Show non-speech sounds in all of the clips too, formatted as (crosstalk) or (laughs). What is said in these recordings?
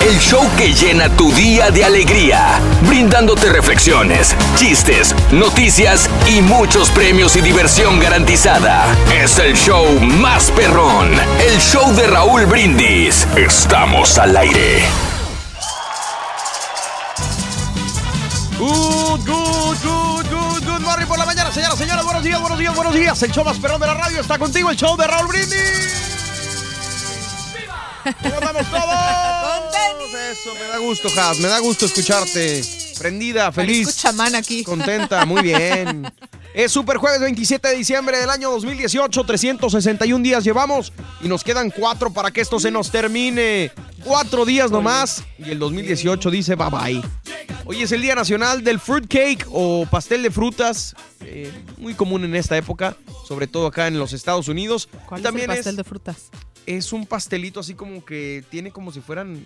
El show que llena tu día de alegría, brindándote reflexiones, chistes, noticias y muchos premios y diversión garantizada. Es el show más perrón, el show de Raúl Brindis. Estamos al aire. Good, good, good, good, good morning por la mañana, señoras, señores. Buenos días, buenos días, buenos días. El show más perrón de la radio está contigo, el show de Raúl Brindis. ¿Cómo andamos todos? Eso, me da gusto, Has. Me da gusto escucharte. Prendida, feliz. Escucha aquí. Contenta, muy bien. (laughs) Es Super Jueves 27 de diciembre del año 2018. 361 días llevamos y nos quedan cuatro para que esto se nos termine. Cuatro días nomás y el 2018 dice bye bye. Hoy es el Día Nacional del Fruit Cake o pastel de frutas. eh, muy común en esta época, sobre todo acá en los Estados Unidos. ¿Cuál También es el pastel de frutas? Es un pastelito así como que tiene como si fueran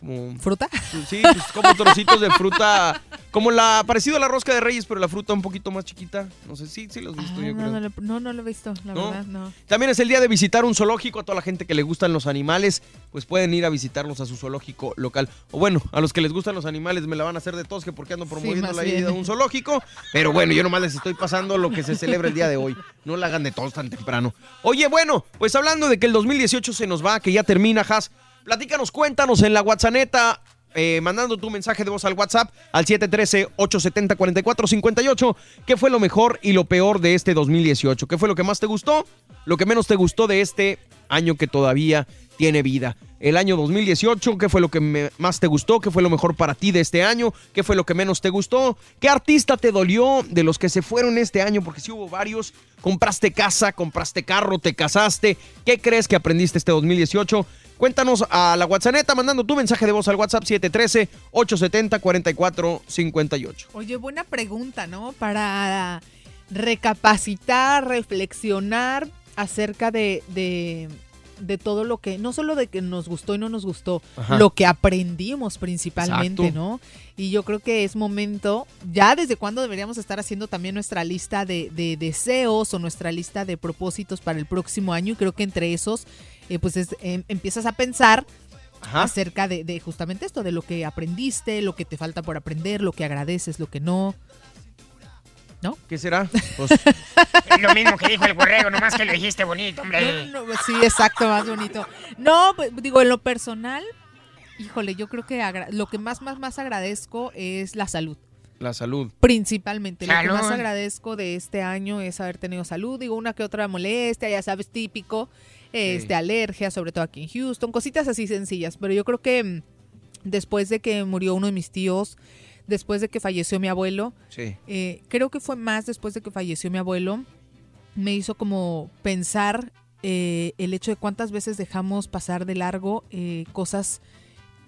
como ¿Fruta? sí, pues como trocitos de fruta, como la parecido a la rosca de Reyes, pero la fruta un poquito más chiquita. No sé, sí, sí los he visto Ah, yo no, creo. no, lo- no, no lo he visto, la ¿No? verdad, no. También es el día de visitar un zoológico. A toda la gente que le gustan los animales, pues pueden ir a visitarlos a su zoológico local. O bueno, a los que les gustan los animales me la van a hacer de tos que porque ando promoviendo más la ida a un zoológico. Pero bueno, yo nomás les estoy pasando lo que se celebra el día de hoy. No la hagan de tos tan temprano. Oye, bueno, pues hablando de que el 2018 se nos va, que ya termina, Has, platícanos, cuéntanos en la WhatsApp. Eh, mandando tu mensaje de voz al WhatsApp al 713-870-4458. ¿Qué fue lo mejor y lo peor de este 2018? ¿Qué fue lo que más te gustó? Lo que menos te gustó de este año que todavía tiene vida. El año 2018, ¿qué fue lo que más te gustó? ¿Qué fue lo mejor para ti de este año? ¿Qué fue lo que menos te gustó? ¿Qué artista te dolió de los que se fueron este año? Porque sí hubo varios. ¿Compraste casa? ¿Compraste carro? ¿Te casaste? ¿Qué crees que aprendiste este 2018? Cuéntanos a la WhatsApp mandando tu mensaje de voz al WhatsApp 713-870-4458. Oye, buena pregunta, ¿no? Para recapacitar, reflexionar acerca de, de, de todo lo que, no solo de que nos gustó y no nos gustó, Ajá. lo que aprendimos principalmente, Exacto. ¿no? Y yo creo que es momento, ya desde cuándo deberíamos estar haciendo también nuestra lista de, de deseos o nuestra lista de propósitos para el próximo año. Y creo que entre esos, eh, pues es- em- empiezas a pensar acerca de, de justamente esto, de lo que aprendiste, lo que te falta por aprender, lo que agradeces, lo que no. ¿No? ¿Qué será? Pues, (laughs) Es lo mismo que dijo el borrego, nomás que lo dijiste bonito, hombre. No, no, sí, exacto, más bonito. No, pues, digo, en lo personal, híjole, yo creo que lo que más, más, más agradezco es la salud. la salud. Principalmente, lo que más agradezco de este año es haber tenido salud. Digo, una que otra molestia, ya sabes, típico, este, alergia, sobre todo aquí en Houston, cositas así sencillas. Pero yo creo que mm, después de que murió uno de mis tíos, después de que falleció mi abuelo, Sí. eh, creo que fue más después de que falleció mi abuelo, me hizo como pensar eh, el hecho de cuántas veces dejamos pasar de largo eh, cosas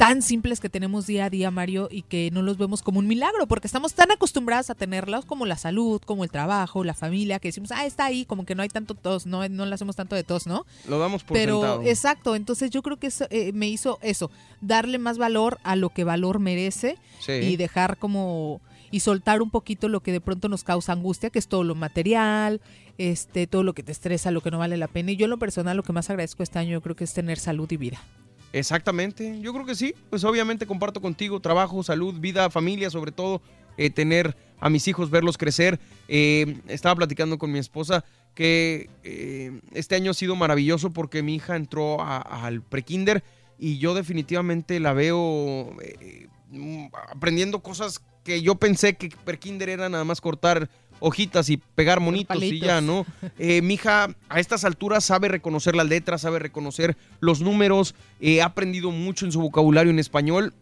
tan simples que tenemos día a día, Mario, y que no los vemos como un milagro, porque estamos tan acostumbrados a tenerlos como la salud, como el trabajo, la familia, que decimos, ah, está ahí, como que no hay tanto tos, no, no le hacemos tanto de tos, ¿no? Lo damos por Pero sentado. exacto, entonces yo creo que eso, eh, me hizo eso, darle más valor a lo que valor merece Sí. y dejar como y soltar un poquito lo que de pronto nos causa angustia, que es todo lo material, este, todo lo que te estresa, lo que no vale la pena. Y yo en lo personal lo que más agradezco este año yo creo que es tener salud y vida. Exactamente, yo creo que sí. Pues obviamente comparto contigo trabajo, salud, vida, familia, sobre todo eh, tener a mis hijos, verlos crecer. Eh, estaba platicando con mi esposa que eh, este año ha sido maravilloso porque mi hija entró al prekinder y yo definitivamente la veo mm, aprendiendo cosas que yo pensé que prekinder era nada más cortar hojitas y pegar monitos y ya, ¿no? (laughs) Eh, mi hija a estas alturas sabe reconocer las letras, sabe reconocer los números, eh, ha aprendido mucho en su vocabulario en español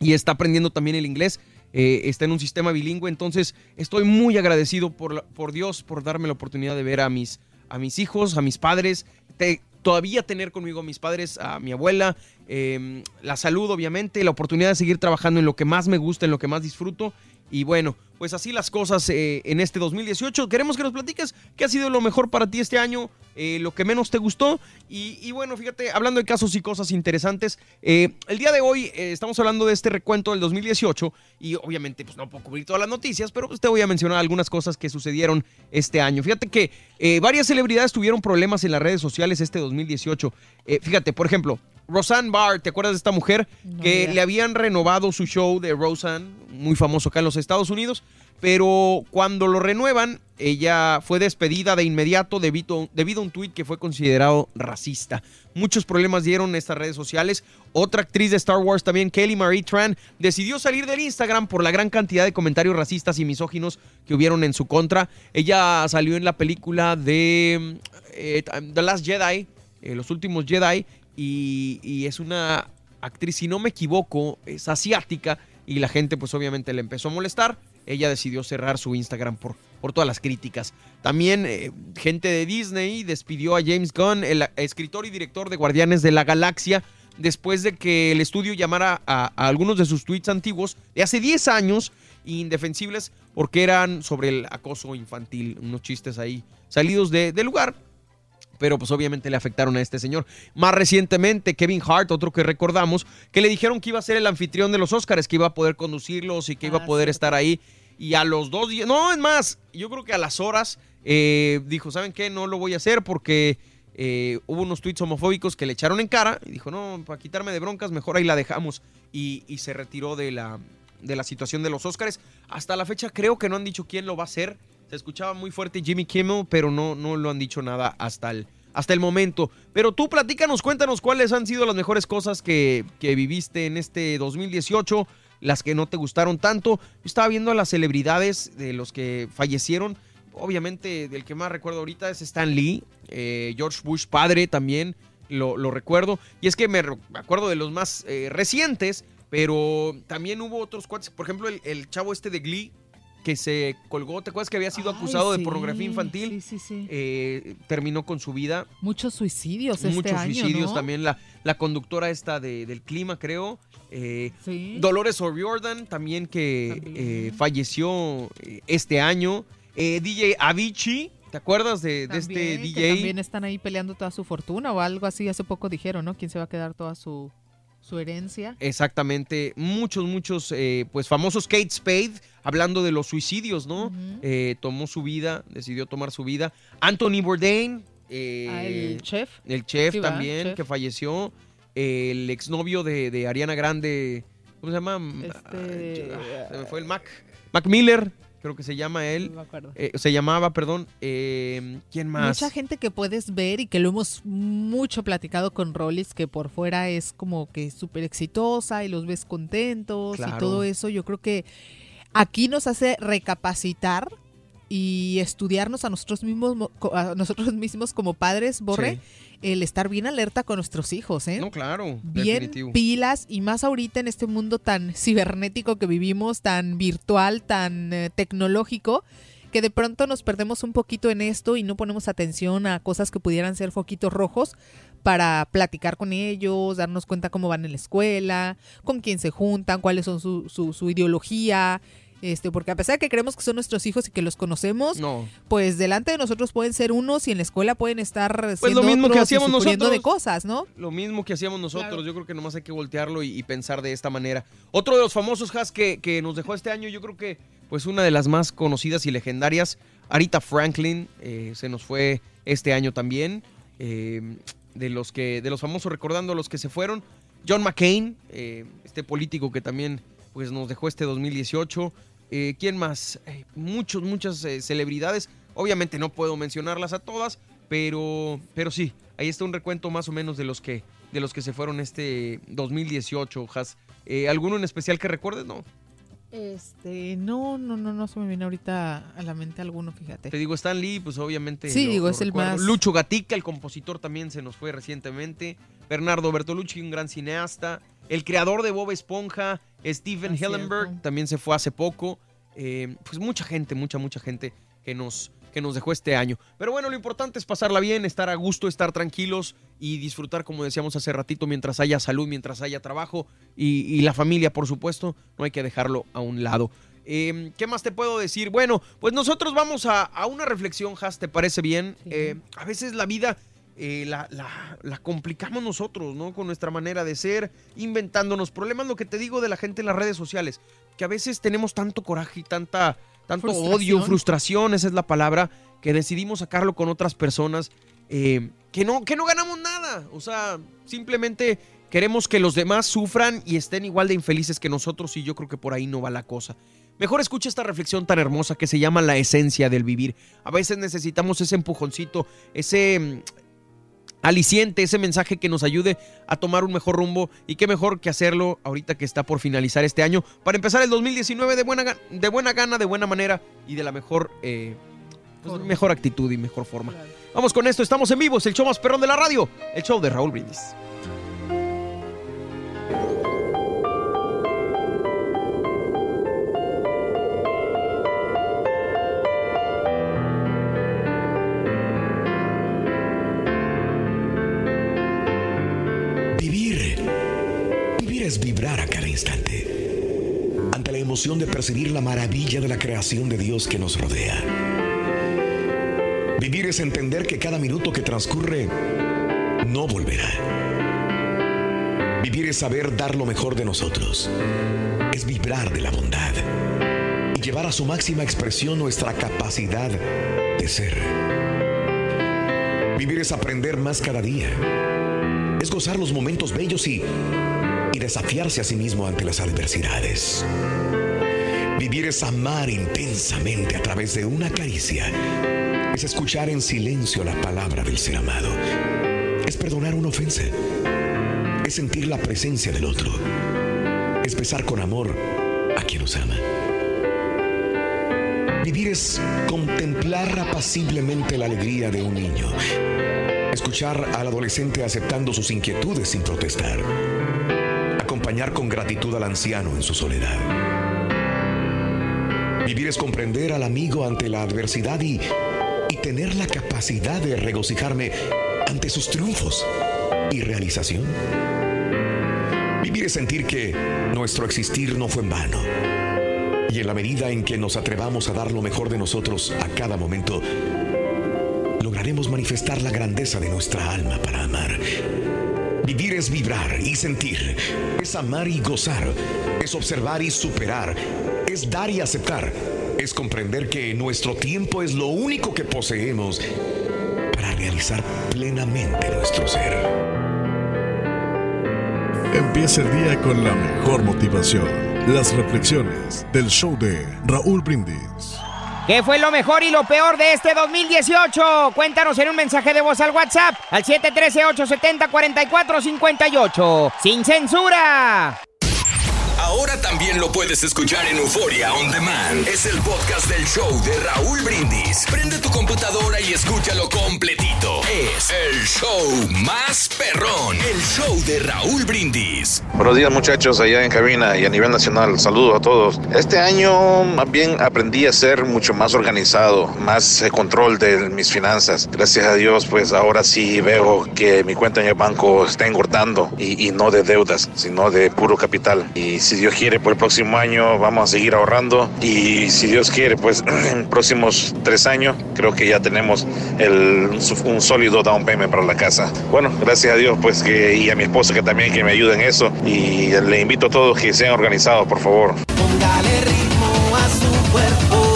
y está aprendiendo también el inglés. eh, está en un sistema bilingüe, entonces estoy muy agradecido por, la- por Dios por darme la oportunidad de ver a mis, a mis hijos, a mis padres, te- todavía tener conmigo a mis padres, a mi abuela, eh, la salud obviamente, la oportunidad de seguir trabajando en lo que más me gusta, en lo que más disfruto. Y bueno, pues así las cosas eh, en este 2018. Queremos que nos platiques qué ha sido lo mejor para ti este año, eh, lo que menos te gustó. Y, bueno, fíjate, hablando de casos y cosas interesantes, eh, el día de hoy estamos hablando de este recuento del 2018 y obviamente pues no puedo cubrir todas las noticias, pero pues, te voy a mencionar algunas cosas que sucedieron este año. Fíjate que varias celebridades tuvieron problemas en las redes sociales este 2018. Eh, fíjate, por ejemplo, Roseanne Barr, ¿te acuerdas de esta mujer? No, que mira. le habían renovado su show de Roseanne, muy famoso acá en los Estados Unidos, pero cuando lo renuevan, ella fue despedida de inmediato debido, debido a un tuit que fue considerado racista. Muchos problemas dieron estas redes sociales. Otra actriz de Star Wars también, Kelly Marie Tran, decidió salir del Instagram por la gran cantidad de comentarios racistas y misóginos que hubieron en su contra. Ella salió en la película de eh, The Last Jedi, eh, Los Últimos Jedi, y, es una actriz, si no me equivoco, es asiática y la gente pues obviamente le empezó a molestar. Ella decidió cerrar su Instagram por, por todas las críticas. También eh, gente de Disney despidió a James Gunn, el escritor y director de Guardianes de la Galaxia, después de que el estudio llamara a, a algunos de sus tweets antiguos de hace 10 años indefensibles porque eran sobre el acoso infantil, unos chistes ahí salidos de, de lugar pero pues obviamente le afectaron a este señor. Más recientemente, Kevin Hart, otro que recordamos, que le dijeron que iba a ser el anfitrión de los Oscars, que iba a poder conducirlos y que iba a Ah, poder estar ahí. Y a los dos días, no, es más, yo creo que a las horas eh, dijo, ¿saben qué? No lo voy a hacer porque eh, hubo unos tweets homofóbicos que le echaron en cara y dijo, no, para quitarme de broncas, mejor ahí la dejamos. Y, y se retiró de la, de la situación de los Oscars. Hasta la fecha creo que no han dicho quién lo va a hacer. Se escuchaba muy fuerte Jimmy Kimmel, pero no, no lo han dicho nada hasta el, hasta el momento. Pero tú platícanos, cuéntanos cuáles han sido las mejores cosas que, que viviste en este 2018, las que no te gustaron tanto. Yo estaba viendo a las celebridades de los que fallecieron. Obviamente, del que más recuerdo ahorita es Stan Lee, eh, George Bush padre también, lo, lo recuerdo. Y es que me acuerdo de los más eh, recientes, pero también hubo otros cuates. Por ejemplo, el, el chavo este de Glee, que se colgó, ¿te acuerdas que había sido Ay, acusado de pornografía infantil? Sí, sí, sí. Eh, terminó con su vida. Muchos suicidios este Muchos año, suicidios ¿no? también. La, la conductora esta de- del clima, creo. eh, Sí. Dolores O'Riordan también que También. eh, falleció eh, este año. DJ Avicii, ¿te acuerdas de, de este que DJ? también están ahí peleando toda su fortuna o algo así. Hace poco dijeron, ¿no? ¿Quién se va a quedar toda su, su herencia? Exactamente, muchos, muchos, eh, pues famosos Kate Spade, hablando de los suicidios, ¿no? Eh, tomó su vida, decidió tomar su vida. Anthony Bourdain, eh, Ah, el chef. el chef también, Chef. que falleció. El exnovio de, de Ariana Grande, ¿cómo se llama? Este, Ah, se me fue el Mac. Mac Miller, creo que se llama él. No me acuerdo. Eh, se llamaba, perdón. eh, ¿Quién más? Mucha gente que puedes ver y que lo hemos mucho platicado con Rollis, que por fuera es como que súper exitosa y los ves contentos Claro. y todo eso. Yo creo que aquí nos hace recapacitar y estudiarnos a nosotros mismos, a nosotros mismos como padres, Borre, el estar bien alerta con nuestros hijos, ¿eh? No, claro, bien definitivo. pilas y más ahorita en este mundo tan cibernético que vivimos, tan virtual, tan eh, tecnológico, que de pronto nos perdemos un poquito en esto y no ponemos atención a cosas que pudieran ser foquitos rojos para platicar con ellos, darnos cuenta cómo van en la escuela, con quién se juntan, cuáles son su, su, su ideología, este, porque a pesar de que creemos que son nuestros hijos y que los conocemos, No. pues delante de nosotros pueden ser unos y en la escuela pueden estar Pues siendo lo mismo que otros y hacíamos sufriendo nosotros. de cosas, ¿no? Lo mismo que hacíamos nosotros, Claro. yo creo que nomás hay que voltearlo y, y pensar de esta manera. Otro de los famosos has que, que nos dejó este año, yo creo que pues una de las más conocidas y legendarias, Arita Franklin, eh, se nos fue este año también. eh, de los que, de los famosos recordando a los que se fueron. John McCain, eh, este político que también pues nos dejó este 2018. Eh, ¿Quién más? Eh, muchos, muchas eh, celebridades. Obviamente no puedo mencionarlas a todas, pero, pero sí, ahí está un recuento más o menos de los que, de los que se fueron este 2018, Has. Eh, ¿Alguno en especial que recuerdes? No. Este, no, no, no, no se me viene ahorita a la mente alguno, Te fíjate. digo, Stan Lee, pues obviamente. Sí, digo, es el más- Lucho Gatica, el compositor, también se nos fue recientemente. Bernardo Bertolucci, un gran cineasta. El creador de Bob Esponja, Steven cierto. Hillenberg, también se fue hace poco. Eh, pues mucha gente, mucha, mucha gente que nos, que nos dejó este año. Pero bueno, lo importante es pasarla bien, estar a gusto, estar tranquilos y disfrutar, como decíamos hace ratito, mientras haya salud, mientras haya trabajo y, y la familia, por supuesto, no hay que dejarlo a un lado. Eh, ¿Qué más te puedo decir? Bueno, pues nosotros vamos a, a una reflexión, Has, ¿te parece bien? Sí. Eh, a veces la vida eh, la, la- la complicamos nosotros, ¿no? Con nuestra manera de ser, inventándonos problemas, lo que te digo de la gente en las redes sociales, que a veces tenemos tanto coraje y tanta, tanto Frustración. odio, frustración, esa es la palabra, que decidimos sacarlo con otras personas eh, que, no, que no ganamos nada. O sea, simplemente queremos que los demás sufran y estén igual de infelices que nosotros y yo creo que por ahí no va la cosa. Mejor escucha esta reflexión tan hermosa que se llama la esencia del vivir. A veces necesitamos ese empujoncito, ese aliciente, ese mensaje que nos ayude a tomar un mejor rumbo y qué mejor que hacerlo ahorita que está por finalizar este año para empezar el 2019 de buena, de buena gana, de buena manera y de la mejor, eh, pues, mejor actitud y mejor forma. Vamos con esto, estamos en vivo, es el show más perrón de la radio, el show de Raúl Brindis. De percibir la maravilla de la creación de Dios que nos rodea. Vivir es entender que cada minuto que transcurre no volverá. Vivir es saber dar lo mejor de nosotros. Es vibrar de la bondad y llevar a su máxima expresión nuestra capacidad de ser. Vivir es aprender más cada día es gozar los momentos bellos y desafiarse a sí mismo ante las adversidades. Vivir es amar intensamente a través de una caricia. Es escuchar en silencio la palabra del ser amado. Es perdonar una ofensa. Es sentir la presencia del otro. Es besar con amor a quien nos ama. Vivir es contemplar apaciblemente la alegría de un niño Escuchar al adolescente aceptando sus inquietudes sin protestar. Con gratitud al anciano en su soledad. Vivir es comprender al amigo ante la adversidad y, y tener la capacidad de regocijarme ante sus triunfos y realización. Vivir es sentir que nuestro existir no fue en vano. Y en la medida en que nos atrevamos a dar lo mejor de nosotros a cada momento, lograremos manifestar la grandeza de nuestra alma para amar. Vivir es vibrar y sentir, es amar y gozar, es observar y superar, es dar y aceptar, es comprender que nuestro tiempo es lo único que poseemos para realizar plenamente nuestro ser. Empieza el día con la mejor motivación. Las reflexiones del show de Raúl Brindis. ¿Qué fue lo mejor y lo peor de este 2018? Cuéntanos en un mensaje de voz al WhatsApp al 713-870-4458. ¡Sin censura! Ahora también lo puedes escuchar en Euforia On Demand. Es el podcast del show de Raúl Brindis. Prende tu computadora y escúchalo completito. Es el show más perrón. El show de Raúl Brindis. Buenos días muchachos allá en cabina y a nivel nacional. Saludos a todos. Este año más bien aprendí a ser mucho más organizado, más eh, control de mis finanzas. Gracias a Dios pues ahora sí veo que mi cuenta en el banco está engordando y, y no de deudas, sino de puro capital. Y si Dios quiere por el próximo año vamos a seguir ahorrando y si Dios quiere pues (clears throat) en próximos tres años creo que ya tenemos el, un sólido down payment para la casa. Bueno, gracias a Dios pues que y a mi esposa que también que me ayuda en eso y le invito a todos que sean organizados por favor. Póngale ritmo a su cuerpo.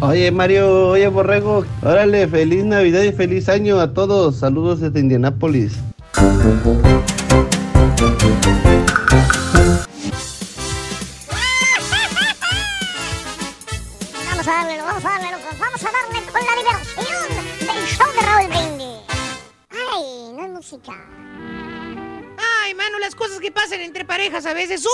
Oye Mario, oye Borrego, órale, feliz Navidad y feliz año a todos. Saludos desde Indianápolis. Música. Ay, mano, las cosas que pasan entre parejas a veces son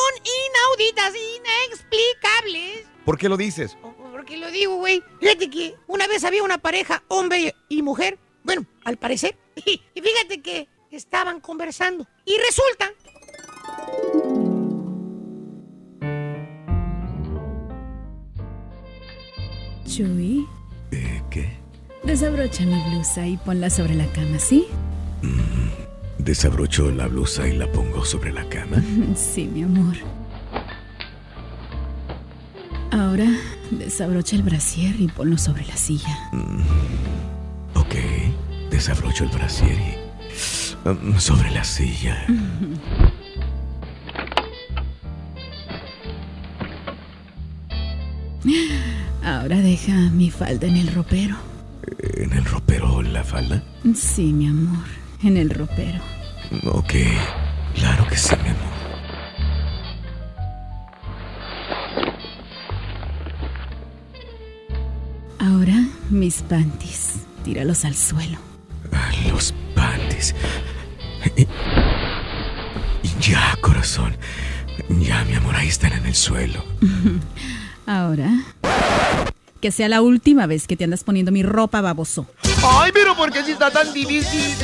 inauditas, inexplicables. ¿Por qué lo dices? ¿Por qué lo digo, güey? Fíjate que una vez había una pareja, hombre y mujer. Bueno, al parecer. (laughs) Y, y fíjate que estaban conversando. Y resulta Chuy, Eh, ¿Qué? desabrocha mi blusa y ponla sobre la cama, ¿sí? Desabrocho la blusa y la pongo sobre la cama. (laughs) Sí, mi amor. Ahora desabrocha el brasier y ponlo sobre la silla. Ok. Desabrocho el brasier y... mm, sobre la silla. (laughs) Ahora deja mi falda en el ropero. ¿En el ropero la falda? Sí, mi amor, en el ropero. Ok. Claro que sí, mi amor. Ahora mis panties, tíralos al suelo. Los panties. Y- y Ya, corazón. Ya, mi amor, ahí están en el suelo. (laughs) Ahora, que sea la última vez que te andas poniendo mi ropa, baboso. Ay, pero ¿por qué si está tan difícil?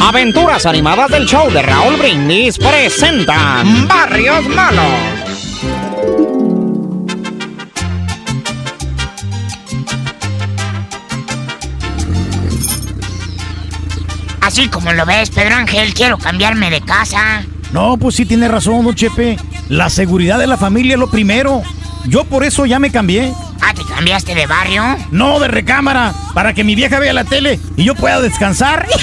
Aventuras animadas del show de Raúl Brindis presentan Barrios Malos. Así como lo ves, Pedro Ángel, quiero cambiarme de casa. No, pues sí tiene razón, don Chepe. La seguridad de la familia es lo primero. Yo por eso ya me cambié. Ah, ¿te cambiaste de barrio? No, de recámara, para que mi vieja vea la tele y yo pueda descansar. (laughs)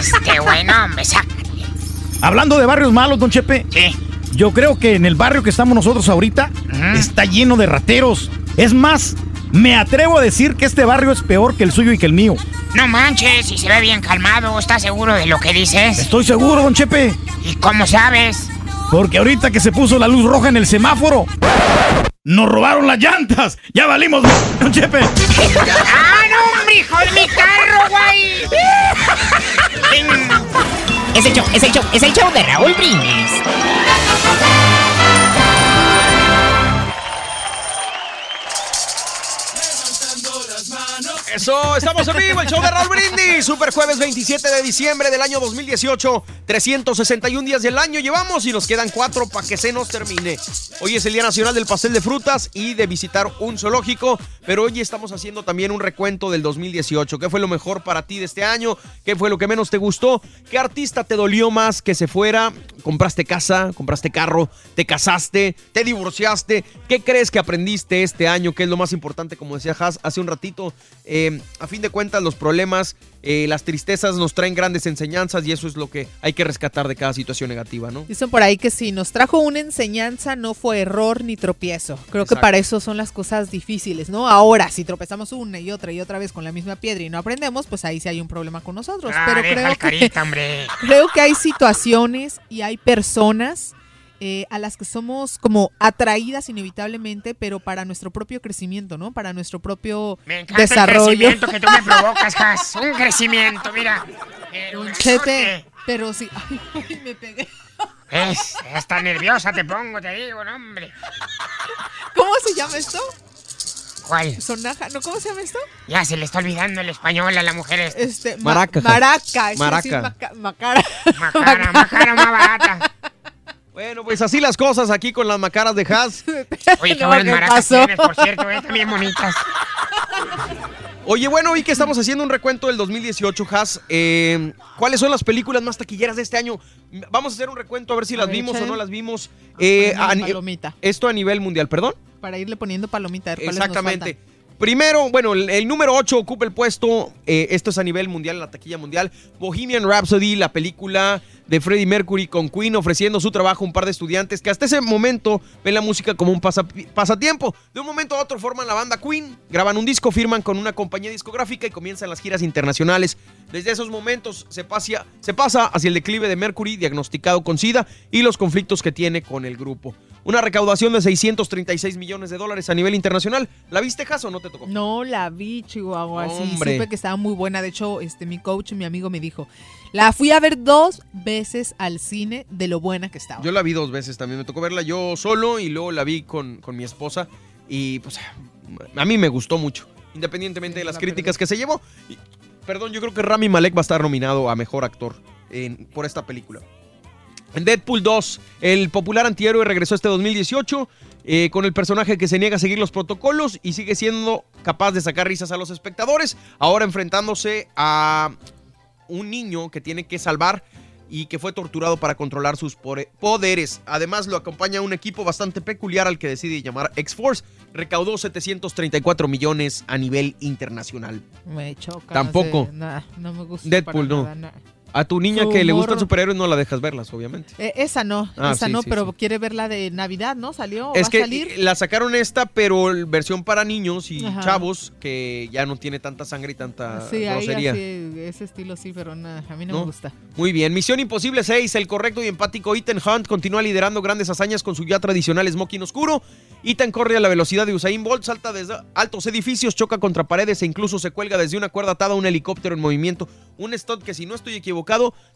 Este bueno, hombre, saca. Hablando de barrios malos, don Chepe. Sí. Yo creo que en el barrio que estamos nosotros ahorita está lleno de rateros. Es más, me atrevo a decir que este barrio es peor que el suyo y que el mío. No manches, si se ve bien calmado, ¿estás seguro de lo que dices? Estoy seguro, don Chepe. ¿Y cómo sabes? Porque ahorita que se puso la luz roja en el semáforo, nos robaron las llantas. Ya valimos, don Chepe. ¡Ah, no, hombre, hijo de mi carro, güey! Es el show, es el show, es el show de Raúl Brindis. Eso, estamos en vivo, el show de Raúl Brindis. Super jueves 27 de diciembre del año 2018. 361 días del año llevamos y nos quedan cuatro para que se nos termine. Hoy es el Día Nacional del Pastel de Frutas y de visitar un zoológico, pero hoy estamos haciendo también un recuento del 2018. ¿Qué fue lo mejor para ti de este año? ¿Qué fue lo que menos te gustó? ¿Qué artista te dolió más que se fuera? ¿Compraste casa? ¿Compraste carro? ¿Te casaste? ¿Te divorciaste? ¿Qué crees que aprendiste este año? ¿Qué es lo más importante? Como decía Has hace un ratito, eh, a fin de cuentas los problemas, eh, las tristezas nos traen grandes enseñanzas y eso es lo que hay que rescatar de cada situación negativa, ¿no? Dicen por ahí que si nos trajo una enseñanza no fue error ni tropiezo. Creo que para eso son las cosas difíciles, ¿no? Ahora, si tropezamos una y otra y otra vez con la misma piedra y no aprendemos, pues ahí sí hay un problema con nosotros. Ah, Pero creo que, carita, hombre. (laughs) creo que hay situaciones y hay personas eh, a las que somos como atraídas inevitablemente, pero para nuestro propio crecimiento, ¿no? Para nuestro propio Me encanta el desarrollo. crecimiento que tú me provocas, (laughs) Has. Un crecimiento, mira. Eh, un Pero sí, (laughs) ay, ay, me pegué. Es, está nerviosa te pongo, te digo, no, hombre. ¿Cómo se llama esto? ¿Cuál? Sonaja, ¿no? ¿Cómo se llama esto? Ya se le está olvidando el español a la mujer esta. Este, ma- Maraca. Maraca. maca- macara. Macara, macara más barata. (laughs) Bueno, pues así las cosas aquí con las macaras de Haas. (laughs) Oye, qué No, buenas ¿qué maracas tienes, por cierto, eh, también bonitas. (laughs) Oye, bueno, vi que estamos haciendo un recuento del 2018, Haas. Eh, ¿Cuáles son las películas más taquilleras de este año? Vamos a hacer un recuento a ver si A las ver, vimos o no las vimos. Eh, a palomita. esto a nivel mundial, perdón. Para irle poniendo palomita. a ver nos Exactamente. Primero, bueno, el, el número 8 ocupa el puesto, eh, esto es a nivel mundial, en la taquilla mundial, Bohemian Rhapsody, la película de Freddie Mercury con Queen, ofreciendo su trabajo a un par de estudiantes que hasta ese momento ven la música como un pasa- pasatiempo. De un momento a otro forman la banda Queen, graban un disco, firman con una compañía discográfica y comienzan las giras internacionales. Desde esos momentos se pasa, se pasa hacia el declive de Mercury, diagnosticado con SIDA, y los conflictos que tiene con el grupo. Una recaudación de 636 millones de dólares a nivel internacional. ¿La viste, o no te tocó? No la vi, Chihuahua. Sí, Hombre. supe que estaba muy buena. De hecho, este, mi coach, mi amigo me dijo, la fui a ver dos veces al cine de lo buena que estaba. Yo la vi dos veces también. Me tocó verla yo solo y luego la vi con, con mi esposa. Y pues a mí me gustó mucho. Independientemente de las críticas que se llevó. Y, perdón, yo creo que Rami Malek va a estar nominado a mejor actor en- por esta película. En Deadpool 2, el popular antihéroe regresó este 2018 eh, con el personaje que se niega a seguir los protocolos y sigue siendo capaz de sacar risas a los espectadores. Ahora enfrentándose a un niño que tiene que salvar y que fue torturado para controlar sus poderes. Además lo acompaña un equipo bastante peculiar al que decide llamar X-Force. Recaudó 734 millones a nivel internacional. Me choca. Tampoco. No, sé, nah, no me gusta. Deadpool para no. nada, nah. A tu niña que le gustan superhéroes no la dejas verlas, obviamente. Eh, esa no, Ah, esa sí, no, sí, pero sí. quiere ver la de Navidad, ¿no? ¿Salió? ¿Va Es a que salir? la sacaron esta, pero versión para niños y Ajá. chavos que ya no tiene tanta sangre y tanta Sí, ahí grosería. así, ese estilo sí, pero nah, a mí no, ¿No? me gusta. Muy bien, Misión Imposible 6, el correcto y empático Ethan Hunt continúa liderando grandes hazañas con su ya tradicional smoking oscuro. Ethan corre a la velocidad de Usain Bolt, salta desde altos edificios, choca contra paredes e incluso se cuelga desde una cuerda atada a un helicóptero en movimiento. Un stunt que si no estoy equivocado,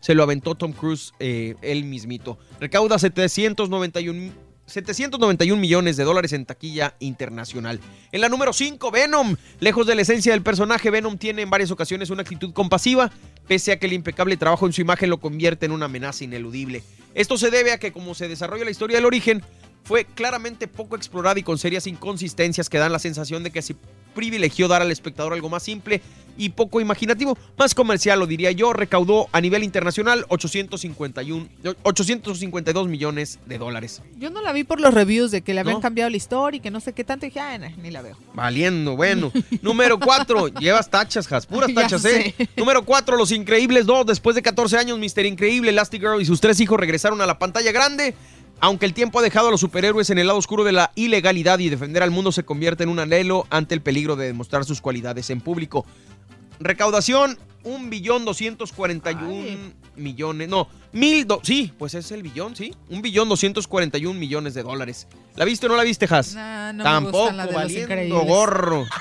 se lo aventó Tom Cruise eh, él mismito. Recauda 791 791 millones de dólares en taquilla internacional. En la número 5, Venom. Lejos de la esencia del personaje, Venom tiene en varias ocasiones una actitud compasiva, pese a que el impecable trabajo en su imagen lo convierte en una amenaza ineludible. Esto se debe a que como se desarrolla la historia del origen, fue claramente poco explorada y con serias inconsistencias que dan la sensación de que se privilegió dar al espectador algo más simple y poco imaginativo, más comercial, lo diría yo, recaudó a nivel internacional 851, 852 millones de dólares. Yo no la vi por los reviews de que le habían ¿No? cambiado la historia y que no sé qué tanto. Y dije, ah, ni la veo. Valiendo, bueno. (laughs) Número 4, llevas tachas, Has, puras (laughs) tachas, ¿eh? Número 4, Los Increíbles 2. Después de 14 años, Mr. Increíble, Elastigirl y sus tres hijos regresaron a la pantalla grande. Aunque el tiempo ha dejado a los superhéroes en el lado oscuro de la ilegalidad y defender al mundo se convierte en un anhelo ante el peligro de demostrar sus cualidades en público. Recaudación, un billón doscientos cuarenta y un millones. No, mil. do- sí, pues es el billón, sí. Un billón doscientos cuarenta y un millones de dólares. ¿La viste o no la viste, Has? Nah, no me Tampoco, gustan las de Los valiendo Increíbles. gorro. (laughs)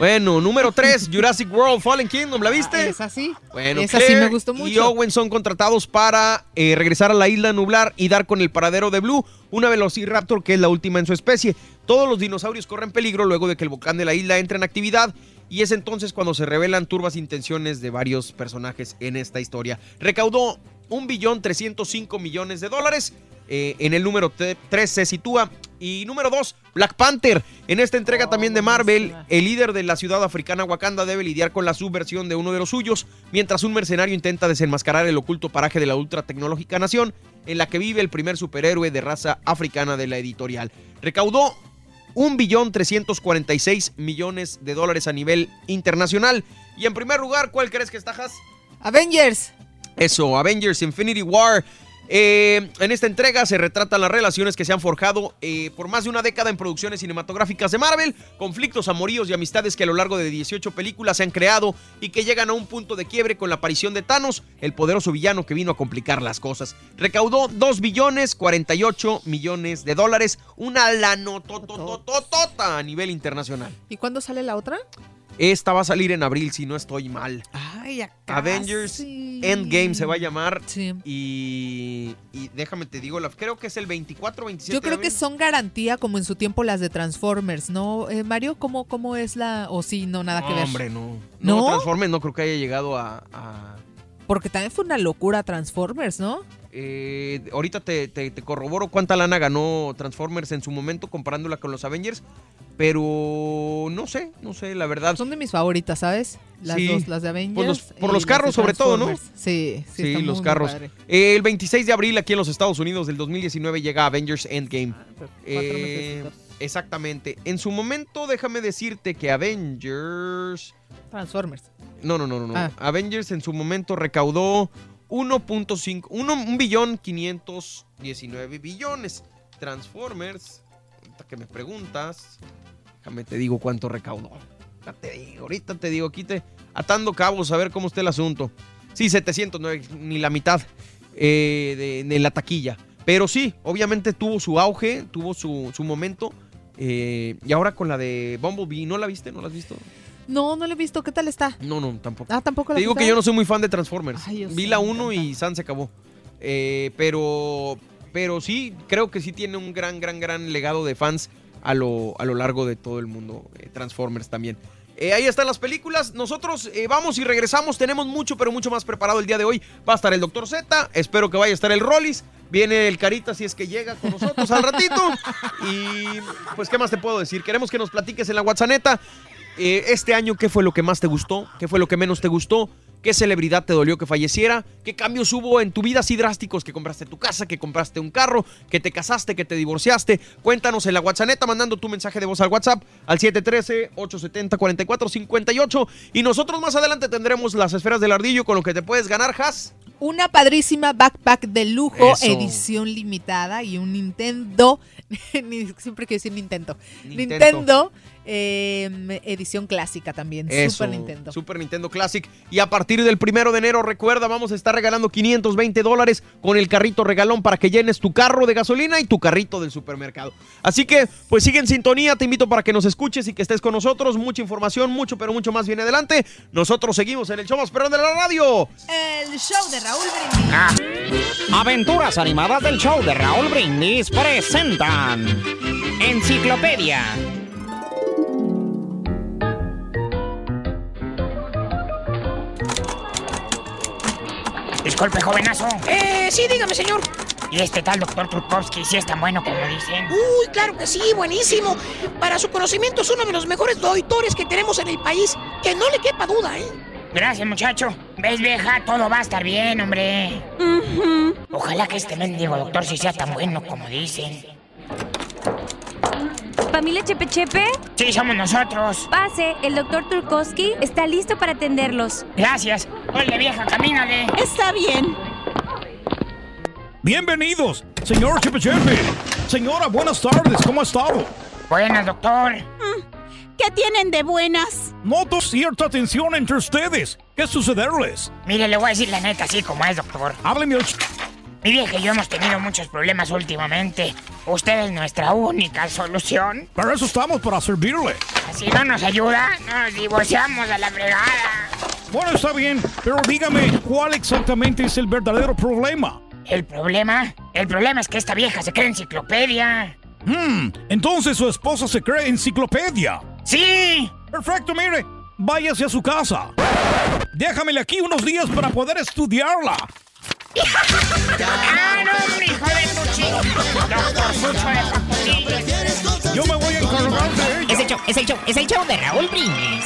bueno, número 3, Jurassic World Fallen Kingdom. ¿La viste? Ah, esa sí. Bueno, esa sí Claire me gustó Y mucho. Owen son contratados para eh, regresar a la isla nublar y dar con el paradero de Blue, una Velociraptor que es la última en su especie. Todos los dinosaurios corren peligro luego de que el volcán de la isla entre en actividad y es entonces cuando se revelan turbas intenciones de varios personajes en esta historia. Recaudó 1.305 millones de dólares. eh, en el número 3 se sitúa. Y número 2, Black Panther. En esta entrega también de Marvel, el líder de la ciudad africana Wakanda debe lidiar con la subversión de uno de los suyos, mientras un mercenario intenta desenmascarar el oculto paraje de la ultra tecnológica nación en la que vive el primer superhéroe de raza africana de la editorial. Recaudó 1.346 millones de dólares a nivel internacional. Y en primer lugar, ¿cuál crees que está, Has? Avengers. Eso, Avengers Infinity War. Eh, en esta entrega se retratan las relaciones que se han forjado eh, por más de una década en producciones cinematográficas de Marvel, conflictos, amoríos y amistades que a lo largo de 18 películas se han creado y que llegan a un punto de quiebre con la aparición de Thanos, el poderoso villano que vino a complicar las cosas. Recaudó 2 billones 48 millones de dólares, una lanototototota a nivel internacional. ¿Y cuándo sale la otra? Esta va a salir en abril, si no estoy mal. Ay, ya Avengers casi. Endgame se va a llamar. Sí. Y, y déjame te digo, la, creo que es el 24 27 Yo creo de que son garantía como en su tiempo las de Transformers, ¿no? Eh, Mario, ¿cómo, ¿cómo es la...? O sí, no, nada que ver. hombre, no. ¿No? No, Transformers no creo que haya llegado a... a- Porque también fue una locura Transformers, ¿no? Eh, ahorita te, te- te corroboro cuánta lana ganó Transformers en su momento comparándola con los Avengers. Pero no sé, no sé, la verdad. Son de mis favoritas, ¿sabes? Las Sí. dos, las de Avengers. Por los, por los carros sobre todo, ¿no? Sí, sí, Sí, los muy, carros. Eh, el 26 de abril aquí en los Estados Unidos del 2019 llega Avengers Endgame. Cuatro Eh, exactamente. En su momento, déjame decirte que Avengers... Transformers. No, no, no, no. no. Ah. Avengers en su momento recaudó 1.5, 1 billón 519 billones. Transformers, ahorita que me preguntas, déjame te digo cuánto recaudó. Ahorita te digo, ahorita te digo, aquí te atando cabos a ver cómo está el asunto. Sí, 709, ni la mitad eh, de, de la taquilla. Pero sí, obviamente tuvo su auge, tuvo su, su momento. eh, y ahora con la de Bumblebee, ¿no la viste? ¿No la has visto? No, no lo he visto. ¿Qué tal está? No, no, tampoco. Ah, tampoco la Te digo que yo no soy muy fan de Transformers. Ay, Vi la me 1 y San se acabó. Eh, pero, pero sí, creo que sí tiene un gran, gran, gran legado de fans a lo, a lo largo de todo el mundo. eh, Transformers también. Eh, ahí están las películas. Nosotros eh, vamos y regresamos. Tenemos mucho, pero mucho más preparado el día de hoy. Va a estar el Dr. Z. Espero que vaya a estar el Rollis. Viene el Carita si es que llega con nosotros al ratito. (laughs) Y pues, ¿qué más te puedo decir? Queremos que nos platiques en la WhatsApp. Eh, este año, ¿qué fue lo que más te gustó? ¿Qué fue lo que menos te gustó? ¿Qué celebridad te dolió que falleciera? ¿Qué cambios hubo en tu vida así drásticos? ¿Que compraste tu casa? ¿Que compraste un carro? ¿Que te casaste? ¿Que te divorciaste? Cuéntanos en la WhatsApp mandando tu mensaje de voz al WhatsApp al 713-870-4458. Y nosotros más adelante tendremos las esferas del ardillo con lo que te puedes ganar, Has. Una padrísima backpack de lujo, Eso. edición limitada y un Nintendo. (laughs) ni- Siempre quiero decir Nintendo. Nintendo. Nintendo, eh, edición clásica también. Eso, Super Nintendo. Super Nintendo Classic. Y a partir del primero de enero, recuerda, vamos a estar regalando 520 dólares con el carrito regalón para que llenes tu carro de gasolina y tu carrito del supermercado. Así que, pues sigue en sintonía. Te invito para que nos escuches y que estés con nosotros. Mucha información, mucho, pero mucho más viene adelante. Nosotros seguimos en el show más perrón de la radio. El show de Raúl Brindis. Ah. Aventuras animadas del show de Raúl Brindis presentan Enciclopedia. Disculpe, jovenazo. Eh, sí, dígame, señor. ¿Y este tal doctor Trukowski sí es tan bueno como dicen? Uy, claro que sí, buenísimo. Para su conocimiento es uno de los mejores doctores que tenemos en el país. Que no le quepa duda, ¿eh? Gracias, muchacho. ¿Ves, vieja? Todo va a estar bien, hombre. Ojalá que este mendigo doctor sí sea tan bueno como dicen. ¿Familia Chepe Chepe? Sí, somos nosotros. Pase, el doctor Turkowski está listo para atenderlos. Gracias. Oye, vieja, camínale. Está bien. Bienvenidos, señor Chepe Chepe. Señora, buenas tardes, ¿cómo ha estado? Buenas, doctor. ¿Qué tienen de buenas? Noto cierta tensión entre ustedes. ¿Qué sucederles? Mire, le voy a decir la neta así como es, doctor. Hábleme al... Mi vieja y yo hemos tenido muchos problemas últimamente. Usted es nuestra única solución. Para eso estamos, para servirle. Si no nos ayuda, nos divorciamos a la fregada. Bueno, está bien, pero dígame, ¿cuál exactamente es el verdadero problema? ¿El problema? El problema es que esta vieja se cree enciclopedia. Hmm, entonces su esposa se cree enciclopedia. ¡Sí! Perfecto, mire, váyase a su casa. Déjamele aquí unos días para poder estudiarla. ¡Ah, no, hombre, hijo de tu chico! Doctor Sucho de Pacutillas. Yo me voy a encargar de ella. Es el show, es el show, es el show de Raúl Brindis.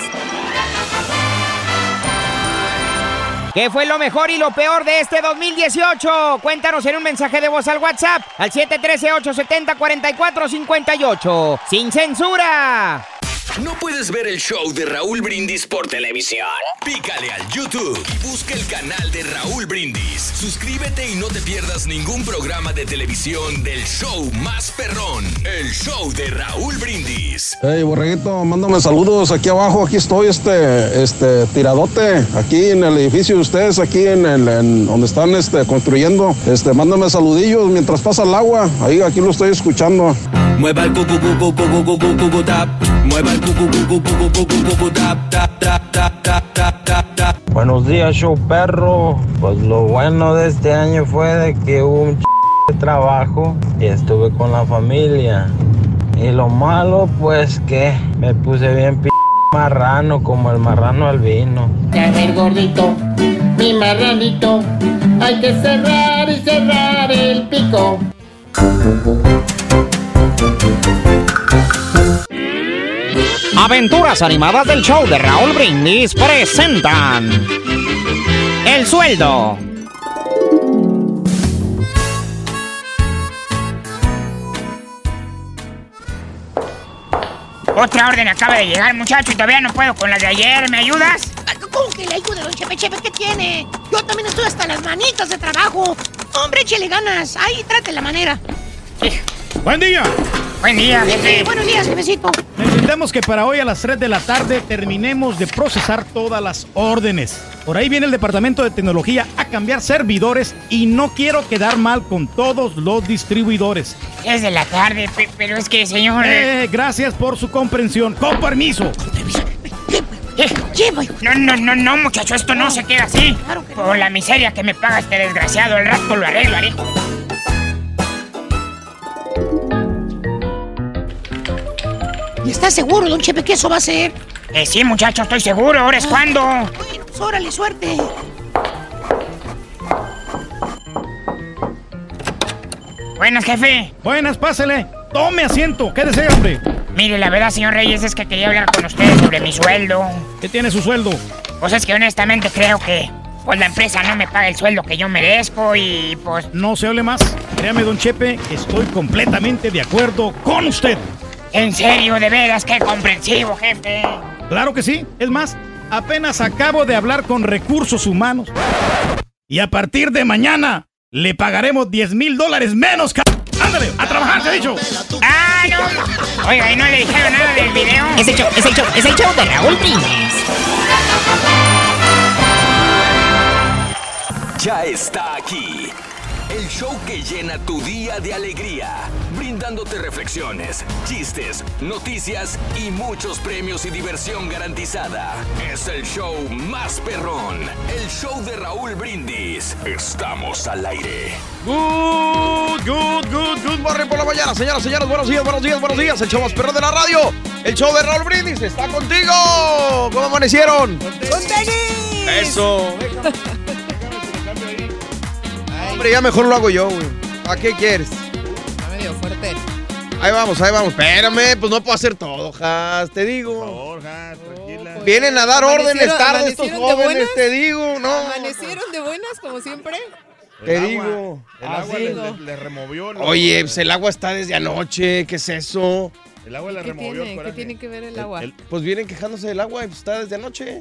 ¿Qué fue lo mejor y lo peor de este 2018? Cuéntanos en un mensaje de voz al WhatsApp al 713-870-4458. ¡Sin censura! ¿No puedes ver el show de Raúl Brindis por televisión? Pícale al YouTube y busca el canal de Raúl Brindis. Suscríbete y no te pierdas ningún programa de televisión del show más perrón, el show de Raúl Brindis. Hey, borreguito, mándame saludos aquí abajo. Aquí estoy, este, este, tiradote, aquí en el edificio de ustedes, aquí en el, en donde están, este, construyendo. Este, mándame saludillos mientras pasa el agua. Ahí, aquí lo estoy escuchando. Mueva el Mueva el cu cu cu cu cu cu cu cu cu tap tap tap tap tap tap tap tap. Buenos días, show perro. Pues lo bueno de este año fue de que hubo un ch de trabajo y estuve con la familia. Y lo malo, pues que me puse bien p marrano, como el marrano al vino. el gordito, mi marranito. Hay que cerrar y cerrar el pico. Aventuras animadas del show de Raúl Brindis presentan El sueldo. Otra orden acaba de llegar, muchacho, y todavía no puedo con la de ayer. ¿Me ayudas? ¿Cómo que le ayude, don Chepe Chepe? ¿Qué tiene? Yo también estoy hasta las manitas de trabajo. Hombre, échele ganas. Ahí trate la manera. Buen día. Buen día, jefe. buenos días, jefecito. Necesitamos que para hoy a las 3 de la tarde terminemos de procesar todas las órdenes. Por ahí viene el departamento de tecnología a cambiar servidores y no quiero quedar mal con todos los distribuidores. Es de la tarde, pe- pero es que, señor... Eh, gracias por su comprensión. Con permiso. Eh, No, no, no, no, muchacho, esto no se queda así. Por la miseria que me paga este desgraciado, el rato lo arreglo, hijo. ¿Y está seguro, don Chepe, que eso va a ser? Eh, sí, muchacho, estoy seguro. ¿Ahora es cuando? Pues órale, suerte. Buenas, jefe. Buenas, pásele. Tome asiento. Quédese, hombre. Mire, la verdad, señor Reyes, es que quería hablar con ustedes sobre mi sueldo. ¿Qué tiene su sueldo? Pues es que honestamente creo que pues la empresa no me paga el sueldo que yo merezco y pues... No se hable más. Créame, don Chepe, que estoy completamente de acuerdo con usted. En serio, de veras, qué comprensivo, jefe. Claro que sí. Es más, apenas acabo de hablar con recursos humanos. Y a partir de mañana le pagaremos 10 mil dólares menos. ca- ¡Ándale! ¡A trabajar, te he dicho! ¡Ah, no! Oiga, ¿y no le dijeron nada del video? Es el show, es el show, es el show de Raúl Brindis. Ya está aquí. El show que llena tu día de alegría, brindándote reflexiones, chistes, noticias y muchos premios y diversión garantizada. Es el show más perrón, el show de Raúl Brindis. Estamos al aire. Good, good, good, good morning por la mañana. Señoras, señores, buenos días, buenos días, buenos días. El show más perro de la radio. El show de Raúl Brindis está contigo. ¿Cómo amanecieron? Eso. (laughs) Hombre, ya mejor lo hago yo, güey. ¿A qué quieres? Está medio fuerte. Ahí vamos, ahí vamos. Espérame, pues no puedo hacer todo, Has, te digo. Vienen a dar órdenes ¿Amanecieron- tarde estos jóvenes, te digo, no. ¿Amanecieron de buenas como siempre? Te digo. El Ah, agua sí. le, le- le removió. lo- Oye, pues el agua está desde anoche. ¿Qué es eso? El agua le ¿Qué removió el tiene? ¿Qué tiene que ver el agua? Pues vienen quejándose del agua y pues está desde anoche.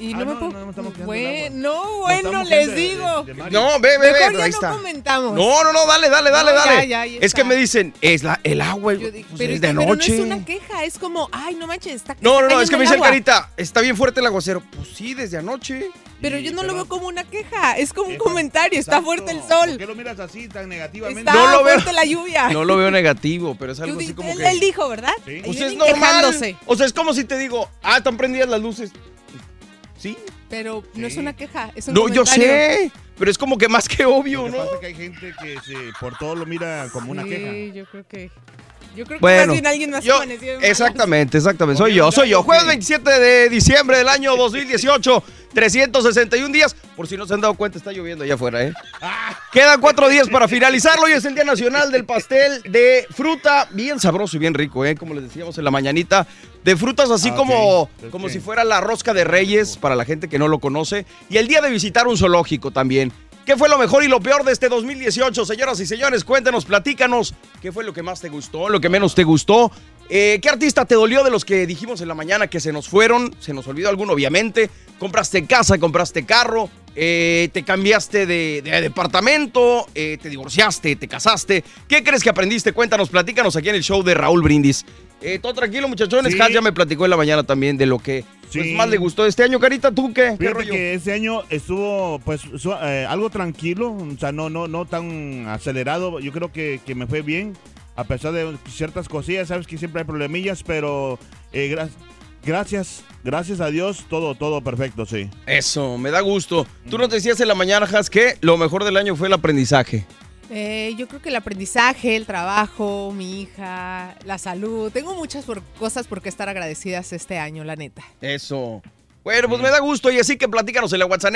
Y Ah, no, me no, puedo... no, no Bueno, del no, bueno, estamos les de- digo. de- de Mario. No, ve, ve, ve, Mejor ya ahí no está. comentamos. No, no, no, dale, dale, dale, No, ya, dale. ya, ahí es que me dicen, es la, el agua, Yo pues, digo, pero, de es que- pero no anoche. es una queja, es como, ay, no manches, está No, no, no, es que me dice el carita, está bien fuerte el aguacero. Pues sí, desde anoche. Pero yo no lo veo como una queja, es como un comentario, está Exacto. fuerte el sol. ¿Por qué lo miras así tan negativamente? Está No lo veo. fuerte la lluvia. No lo veo negativo, pero es algo así como él, que. él dijo, ¿verdad? Sí. Pues es normal. O sea, es como si te digo, ah, están prendidas las luces. Sí. Pero no es Sí. una queja, es un No, yo comentario. sé. Pero es como que más que obvio, Lo que ¿no? pasa es que hay gente que se, por todo lo mira como una Sí, queja. yo creo que. Yo creo que Bueno, más bien alguien más yo- amaneció. Exactamente, exactamente. Soy yo, soy yo. Jueves que- 27 de diciembre del año 2018, 361 días. Por si no se han dado cuenta, está lloviendo allá afuera, ¿eh? (laughs) Quedan cuatro días para finalizarlo y es el Día Nacional del Pastel de Fruta. Bien sabroso y bien rico, ¿eh? Como les decíamos en la mañanita. De frutas así Ah, como, como si fuera la rosca de reyes, para la gente que no lo conoce. Y el día de visitar un zoológico también. ¿Qué fue lo mejor y lo peor de este 2018? Señoras y señores, cuéntenos, platícanos. ¿Qué fue lo que más te gustó, lo que menos te gustó? Eh, ¿Qué artista te dolió de los que dijimos en la mañana que se nos fueron? Se nos olvidó alguno, obviamente. ¿Compraste casa, compraste carro? eh, ¿Te cambiaste de, de departamento? eh, ¿Te divorciaste? ¿Te casaste? ¿Qué crees que aprendiste? Cuéntanos, platícanos aquí en el show de Raúl Brindis. Eh, todo tranquilo, muchachones. Sí. Has ya me platicó en la mañana también de lo que pues, Sí. más le gustó este año. Carita, ¿tú qué? ¿Qué rollo? que ese año estuvo pues su- eh, algo tranquilo, o sea, no, no, no tan acelerado. Yo creo que, que me fue bien, a pesar de ciertas cosillas, sabes que siempre hay problemillas, pero eh, gra- gracias, gracias a Dios, todo, todo perfecto, sí. Eso, me da gusto. Tú nos decías en la mañana, Has, que lo mejor del año fue el aprendizaje. Eh, yo creo que el aprendizaje, el trabajo, mi hija, la salud. Tengo muchas por- cosas por qué estar agradecidas este año, la neta. Eso. Bueno, pues me da gusto y así que platícanos en la WhatsApp.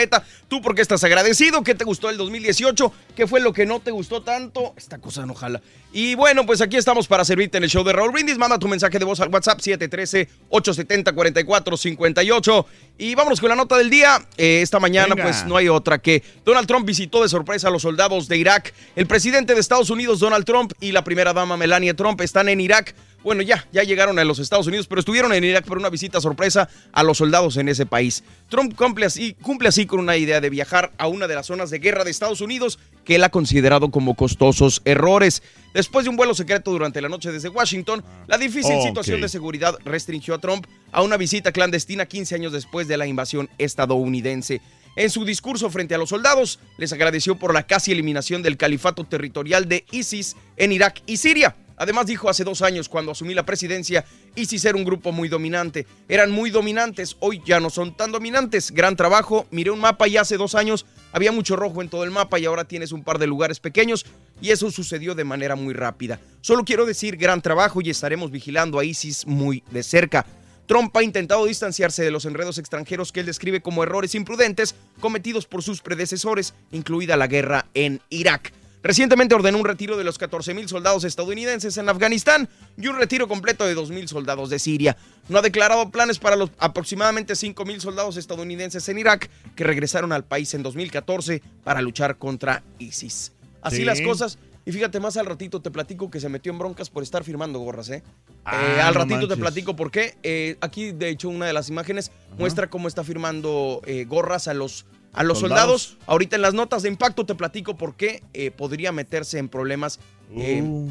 ¿Tú por qué estás agradecido? ¿Qué te gustó el 2018? ¿Qué fue lo que no te gustó tanto? Esta cosa no jala. Y bueno, pues aquí estamos para servirte en el show de Raúl Brindis. Manda tu mensaje de voz al WhatsApp 713-870-4458. Y vámonos con la nota del día. Eh, esta mañana, Venga. pues no hay otra que Donald Trump visitó de sorpresa a los soldados de Irak. El presidente de Estados Unidos, Donald Trump, y la primera dama Melania Trump están en Irak. Bueno, ya, ya llegaron a los Estados Unidos, pero estuvieron en Irak por una visita sorpresa a los soldados en ese país. Trump cumple así, cumple así con una idea de viajar a una de las zonas de guerra de Estados Unidos que él ha considerado como costosos errores. Después de un vuelo secreto durante la noche desde Washington, la difícil situación de seguridad restringió a Trump a una visita clandestina 15 años después de la invasión estadounidense. En su discurso frente a los soldados, les agradeció por la casi eliminación del califato territorial de ISIS en Irak y Siria. Además dijo hace dos años, cuando asumí la presidencia, ISIS era un grupo muy dominante. Eran muy dominantes, hoy ya no son tan dominantes. Gran trabajo, miré un mapa y hace dos años había mucho rojo en todo el mapa y ahora tienes un par de lugares pequeños y eso sucedió de manera muy rápida. Solo quiero decir gran trabajo y estaremos vigilando a ISIS muy de cerca. Trump ha intentado distanciarse de los enredos extranjeros que él describe como errores imprudentes cometidos por sus predecesores, incluida la guerra en Irak. Recientemente ordenó un retiro de los 14.000 soldados estadounidenses en Afganistán y un retiro completo de 2.000 soldados de Siria. No ha declarado planes para los aproximadamente 5.000 soldados estadounidenses en Irak que regresaron al país en 2014 para luchar contra ISIS. Así Sí. las cosas. Y fíjate, más al ratito te platico que se metió en broncas por estar firmando gorras, ¿eh? Ah, Eh, al no ratito te platico por qué. Eh, aquí, de hecho, una de las imágenes muestra cómo está firmando eh, gorras a los, a los soldados. Soldados. Ahorita en las notas de impacto te platico por qué eh, podría meterse en problemas eh, Uh.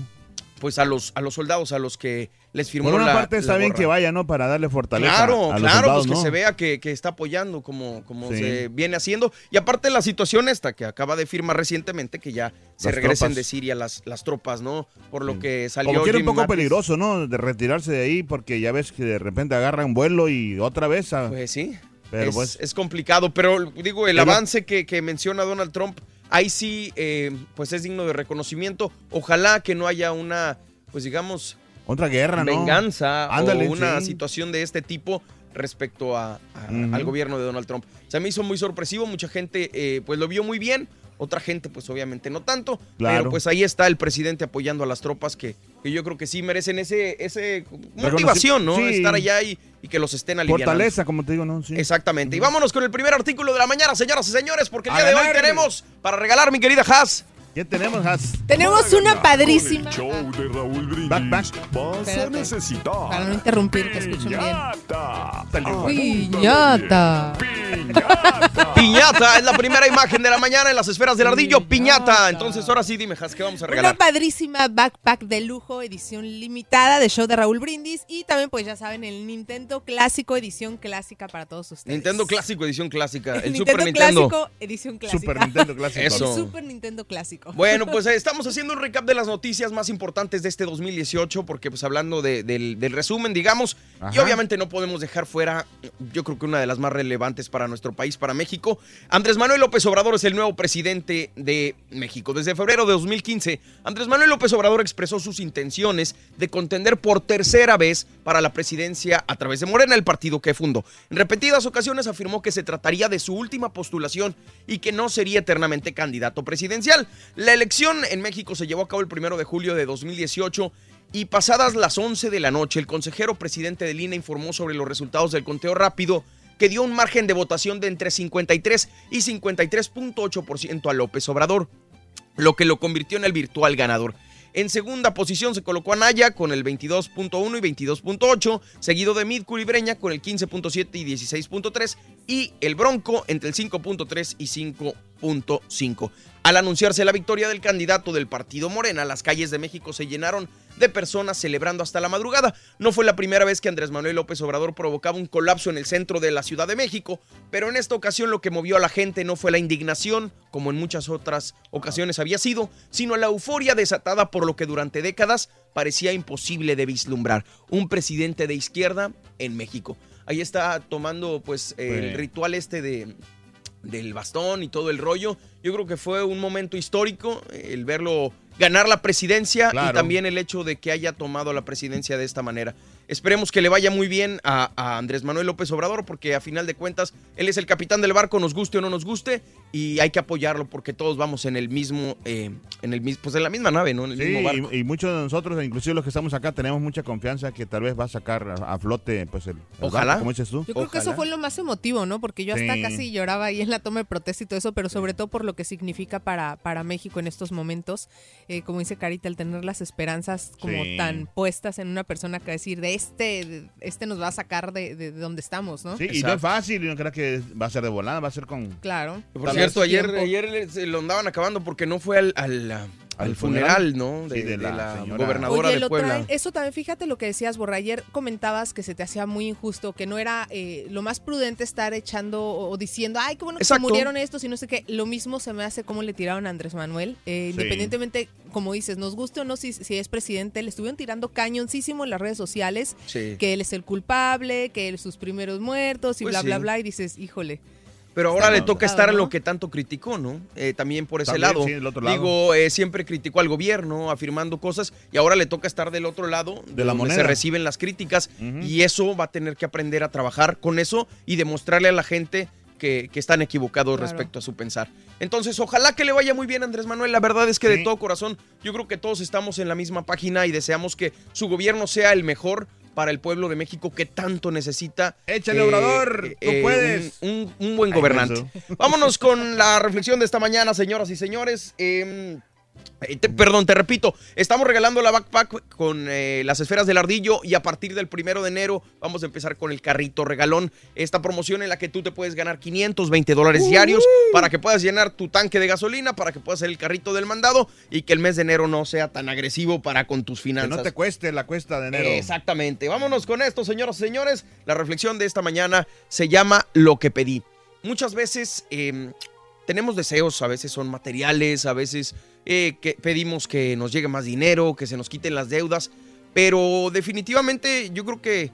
pues a los, a los soldados a los que les firmó Por una la- parte está la bien que vaya, ¿no? Para darle fortaleza Claro, a los claro, soldados, pues que se vea que, que está apoyando como, como Sí. se viene haciendo. Y aparte la situación esta que acaba de firmar recientemente, que ya se Las regresen tropas. de Siria las, las tropas, ¿no? Por lo que salió Como que era un poco Mattis. peligroso, ¿no? De retirarse de ahí porque ya ves que de repente agarran vuelo y otra vez a... Pues sí. Pero es, pues... es complicado, pero digo, el avance que, que menciona Donald Trump, ahí sí, eh, pues es digno de reconocimiento. Ojalá que no haya una, pues digamos, Otra guerra, ¿no? venganza Ándale, o una sí. situación de este tipo respecto a, al gobierno de Donald Trump. Se me hizo muy sorpresivo, mucha gente eh, pues lo vio muy bien, otra gente pues obviamente no tanto, Claro. pero pues ahí está el presidente apoyando a las tropas que, que yo creo que sí merecen ese, ese motivación, ¿no? Sí. Estar allá y, y que los estén aliviando. Fortaleza, como te digo, ¿no? Sí. Exactamente. Y vámonos con el primer artículo de la mañana, señoras y señores, porque el A día de hoy tenemos para regalar, mi querida Haas. ¿Qué tenemos, Has? Tenemos una padrísima. Show de Raúl Brindis. Back, back. Vas a Espérate. necesitar. Para no interrumpir, que escuchen bien. Piñata. Piñata. Piñata es la primera imagen de la mañana en las esferas del ardillo. Piñata. Entonces, ahora sí, dime, Haas, ¿qué vamos a Una regalar? padrísima backpack de lujo, edición limitada de show de Raúl Brindis. Y también, pues ya saben, el Nintendo Clásico, edición clásica para todos ustedes. Nintendo Clásico, edición clásica. El, El Super Nintendo Nintendo. Clásico, edición clásica. Super Nintendo Clásico. Eso. El Super Nintendo Clásico. Bueno, pues eh, (laughs) estamos haciendo un recap de las noticias más importantes de este 2018, porque pues hablando de- del, del resumen, digamos, y obviamente no podemos dejar fuera, yo creo que una de las más relevantes para nuestro país, para México. Andrés Manuel López Obrador es el nuevo presidente de México. Desde febrero de 2015, Andrés Manuel López Obrador expresó sus intenciones de contender por tercera vez para la presidencia a través de Morena, el partido que fundó. En repetidas ocasiones afirmó que se trataría de su última postulación y que no sería eternamente candidato presidencial. La elección en México se llevó a cabo el primero de julio de 2018 y pasadas las 11 de la noche, el consejero presidente del INE informó sobre los resultados del conteo rápido que dio un margen de votación de entre 53 y 53.8% a López Obrador, lo que lo convirtió en el virtual ganador. En segunda posición se colocó a Naya con el 22.1 y 22.8, seguido de Mid Culibreña con el 15.7 y 16.3 y el Bronco entre el 5.3 y 5.5. Al anunciarse la victoria del candidato del partido Morena, las calles de México se llenaron de personas celebrando hasta la madrugada. No fue la primera vez que Andrés Manuel López Obrador provocaba un colapso en el centro de la Ciudad de México, pero en esta ocasión lo que movió a la gente no fue la indignación, como en muchas otras ocasiones había sido, sino la euforia desatada por lo que durante décadas parecía imposible de vislumbrar. Un presidente de izquierda en México. Ahí está tomando pues el ritual este de del bastón y todo el rollo. Yo creo que fue un momento histórico el verlo ganar la presidencia y también el hecho de que haya tomado la presidencia de esta manera. Esperemos que le vaya muy bien a, a Andrés Manuel López Obrador porque a final de cuentas él es el capitán del barco, nos guste o no nos guste y hay que apoyarlo porque todos vamos en el mismo, eh, en el mismo, pues en la misma nave, ¿no? En el Sí, mismo barco. y, y muchos de nosotros, inclusive los que estamos acá, tenemos mucha confianza que tal vez va a sacar a, a flote pues el, el Ojalá. barco, como dices tú. Yo creo que eso fue lo más emotivo, ¿no? Porque yo hasta Sí. casi lloraba ahí en la toma de protesta y todo eso, pero sobre todo por lo que significa para, para México en estos momentos. Eh, como dice Carita, el tener las esperanzas como Sí. tan puestas en una persona que decir, de este, este nos va a sacar de, de- de donde estamos, ¿no? Sí, y no es fácil, y no creo que va a ser de volada, va a ser con... Claro. Por cierto, ayer, ayer se lo andaban acabando porque no fue al, al, al ¿Al funeral? ¿no? De, Sí, de de la gobernadora Oye, de lo Puebla. traen- eso también, fíjate lo que decías, Borra. Ayer comentabas que se te hacía muy injusto, que no era eh, lo más prudente estar echando o, diciendo, ay, qué bueno que se murieron estos y no sé qué. Lo mismo se me hace como le tiraron a Andrés Manuel. Eh, Sí. Independientemente, como dices, nos guste o no si, si es presidente, le estuvieron tirando cañoncísimo en las redes sociales, Sí. que él es el culpable, que él sus primeros muertos y Pues bla, bla, bla. Y dices, híjole. Pero ahora Está le toca estar en lo que tanto criticó, ¿no? Eh, también por ese También, lado. sí, del otro lado. Digo, eh, siempre criticó al gobierno, afirmando cosas, y ahora le toca estar del otro lado, De la donde moneda. se reciben las críticas, y eso va a tener que aprender a trabajar con eso y demostrarle a la gente que, que están equivocados Claro. respecto a su pensar. Entonces, ojalá que le vaya muy bien a Andrés Manuel. La verdad es que de Sí. todo corazón, yo creo que todos estamos en la misma página y deseamos que su gobierno sea el mejor para el pueblo de México que tanto necesita. Échale, Obrador, tú un- puedes. Un, un buen gobernante. Vámonos con la reflexión de esta mañana, señoras y señores. Eh, eh, te- perdón, te repito, estamos regalando la backpack con eh, las esferas del ardillo y a partir del primero de enero vamos a empezar con el carrito regalón. Esta promoción en la que tú te puedes ganar 520 dólares diarios para que puedas llenar tu tanque de gasolina, para que puedas hacer el carrito del mandado y que el mes de enero no sea tan agresivo para con tus Que finanzas. no te cueste la cuesta de enero. Exactamente. Vámonos con esto, señoras y señores. La reflexión de esta mañana se llama Lo que pedí. Muchas veces eh, tenemos deseos, a veces son materiales, a veces eh, pedimos que nos llegue más dinero, que se nos quiten las deudas, pero definitivamente yo creo que,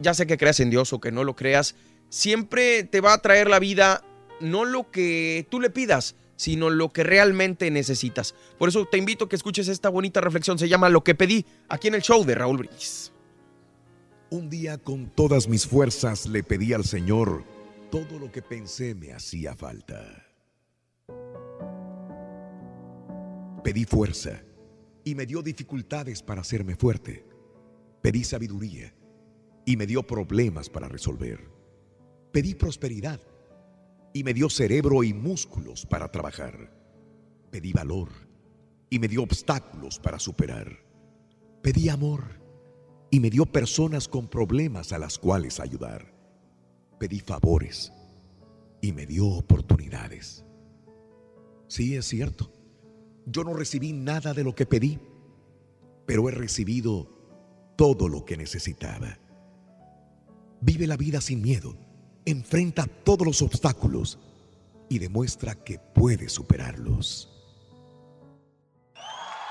ya sea que creas en Dios o que no lo creas, siempre te va a traer la vida no lo que tú le pidas, sino lo que realmente necesitas. Por eso te invito a que escuches esta bonita reflexión, se llama Lo que pedí, aquí en el show de Raúl Brindis. Un día con todas mis fuerzas le pedí al Señor todo lo que pensé me hacía falta. Pedí fuerza y me dio dificultades para hacerme fuerte. Pedí sabiduría y me dio problemas para resolver. Pedí prosperidad y me dio cerebro y músculos para trabajar. Pedí valor y me dio obstáculos para superar. Pedí amor y me dio personas con problemas a las cuales ayudar. Pedí favores y me dio oportunidades. Sí, es cierto. Yo no recibí nada de lo que pedí, pero he recibido todo lo que necesitaba. Vive la vida sin miedo, enfrenta todos los obstáculos y demuestra que puedes superarlos.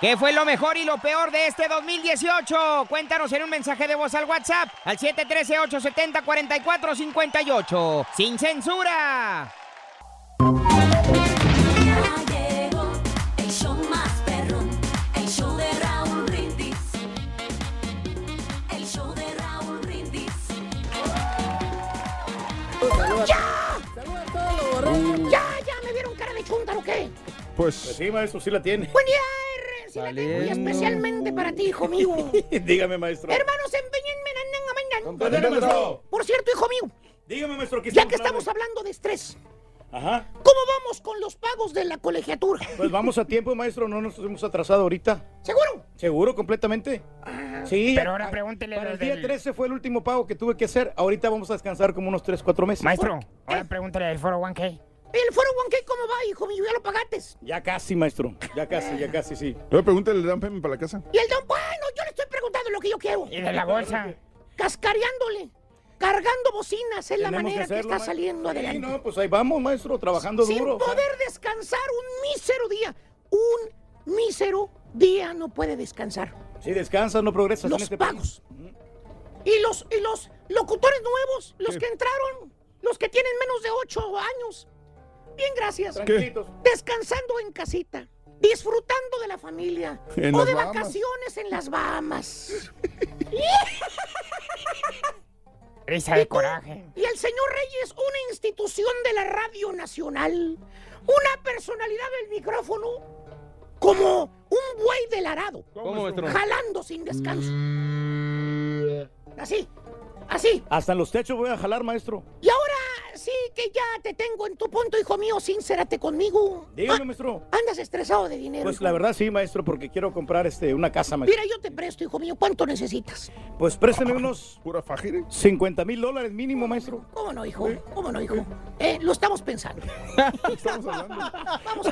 ¿Qué fue lo mejor y lo peor de este 2018? Cuéntanos en un mensaje de voz al WhatsApp al 713-870-4458. ¡Sin censura! O qué? Pues, sí, maestro, sí la tiene. Buen día, R. Sí la tengo y especialmente para ti, hijo mío. (laughs) Dígame, maestro. Hermanos, empeñenme Compadre, maestro. Por cierto, hijo mío, Dígame, maestro, ¿qué ya que estamos hablando de estrés, Ajá. ¿cómo vamos con los pagos de la colegiatura? Pues vamos a tiempo, maestro, no nos hemos atrasado ahorita. ¿Seguro? ¿Seguro, completamente? Sí. Pero ahora a- pregúntele Para a el día del- 13 fue el último pago que tuve que hacer. Ahorita vamos a descansar como unos 3, 4 meses. Maestro, ahora pregúntale del foro 1K. ¿El foro 1K cómo va, hijo mío? ¿Ya lo pagaste? Ya casi, maestro. Ya casi, ya casi, sí. Luego pregúntale el down payment para la casa. Y el don, bueno, yo le estoy preguntando lo que yo quiero. ¿Y de la bolsa? Cascareándole, cargando bocinas, es la manera que, hacerlo, está maestro. saliendo Sí, adelante. no, pues ahí vamos, maestro, trabajando Sin duro. o sea. poder descansar un mísero día. Un mísero día no puede descansar. Si descansas, no progresas en Los este pagos. Y los, y los locutores nuevos, los ¿Qué? que entraron, los que tienen menos de 8 años. Bien, gracias. Tranquilitos. Descansando en casita, disfrutando de la familia En o las de Bahamas. vacaciones en las Bahamas. (laughs) Risa de coraje. Y el señor Reyes, una institución de la Radio Nacional, una personalidad del micrófono, como un buey del arado, jalando sin descanso. Así, así. Hasta en los techos voy a jalar, maestro. Y ahora sí que ya te tengo en tu punto, hijo mío, sincérate conmigo. Dígame, Ah, maestro. Andas estresado de dinero. Pues hijo. la verdad sí, maestro, porque quiero comprar este una casa, maestro. Mira, yo te presto, hijo mío. ¿Cuánto necesitas? Pues présteme unos Pura fajire. 50 mil dólares mínimo, maestro. ¿Cómo no, hijo? ¿Cómo no, hijo? Eh, lo estamos pensando. (laughs) Estamos hablando. Vamos.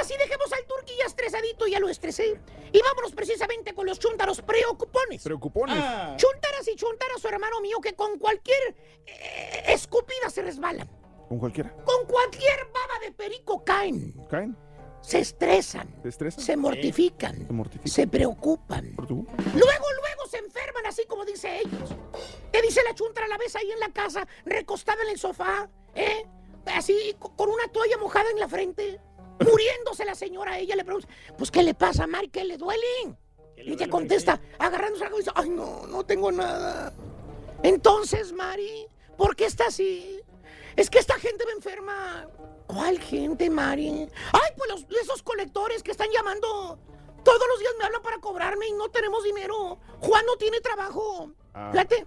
Ahora sí, dejemos al turqui ya estresadito, ya lo estresé. Y vámonos precisamente con los chuntaros preocupones. Preocupones. Ah, Chuntaras y chuntaras, su hermano mío, que con cualquier eh, escupida se resbalan. Con cualquiera. Con cualquier baba de perico caen. ¿Caen? Se estresan. ¿Te estresan? Se mortifican. ¿Te mortifican? Se preocupan. ¿Por tú? Luego, luego se enferman, así como dice ellos. Te dice la chuntara, la ves ahí en la casa, recostada en el sofá, ¿eh? Así, co- con una toalla mojada en la frente. Muriéndose la señora, ella le pregunta, pues, ¿qué le pasa, Mari? ¿Qué le duele? Y te contesta, agarrándose la cabeza, ay, no, no tengo nada. Entonces, Mari, ¿por qué está así? Es que esta gente me enferma. ¿Cuál gente, Mari? Ay, pues los, esos colectores que están llamando. Todos los días me hablan para cobrarme y no tenemos dinero. Juan no tiene trabajo. Ah. Fíjate,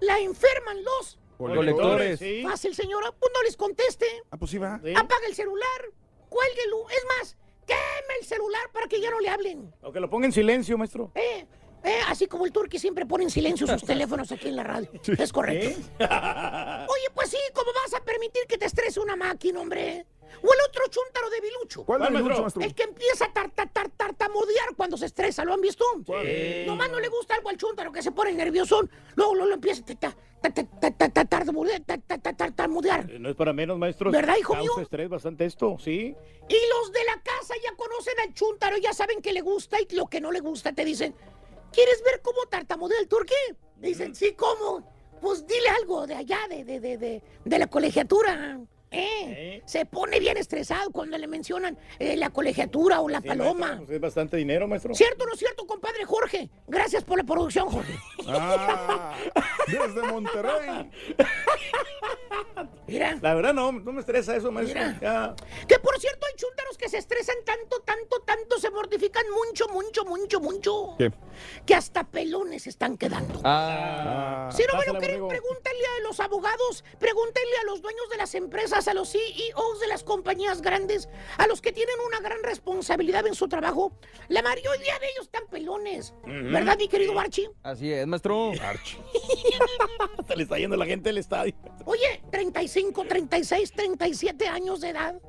la enferman los. Colectores. Fácil, señora. Pues no les conteste. Ah, pues sí va. Sí. Apaga el celular. Cuélguelo. Es más, queme el celular para que ya no le hablen. O que lo ponga en silencio, maestro. Eh, eh, así como el turqui siempre pone en silencio sus (laughs) teléfonos aquí en la radio. Es correcto. (laughs) Oye, pues sí, ¿cómo vas a permitir que te estrese una máquina, hombre? O el otro chúntaro de Bilucho. ¿Cuál es ¿Cuál, el maestro? maestro? El que empieza a tar, tar, tar- tartamudear cuando se estresa, ¿lo han visto? Sí. Nomás no le gusta algo al chúntaro que se pone nervioso. Luego, luego lo empieza a ta- ta- ta- ta- ta- ta- tartamudear, ta- ta- ta- tartamudear. No es para menos, maestro. ¿Verdad, hijo mío? estrés bastante esto, sí. Y los de la casa ya conocen al chúntaro, ya saben que le gusta y lo que no le gusta. Te dicen, ¿quieres ver cómo tartamudea el turqui? Dicen, sí, ¿cómo? Pues dile algo de allá, de, de, de, de, de la colegiatura. ¿Eh? Se pone bien estresado cuando le mencionan eh, la colegiatura o la Sí, paloma. maestro, pues es bastante dinero, maestro. ¿Cierto o no es cierto, compadre Jorge? Gracias por la producción, Jorge. Ah, desde Monterrey. (laughs) Mira. La verdad no, no me estresa eso, maestro. Mira. Que por cierto hay chúntaros que se estresan tanto, tanto, tanto, se mortifican mucho, mucho, mucho, mucho. ¿Qué? Que hasta pelones están quedando. Ah. Si no me lo creen, pregúntenle a los abogados, pregúntenle a los dueños de las empresas, a los CEOs de las compañías grandes, a los que tienen una gran responsabilidad en su trabajo. La mayoría de ellos están pelones. ¿Verdad, mi querido Archie? Así es, maestro. (laughs) Se le está yendo la gente del estadio. Oye, 35, 36, 37 años de edad.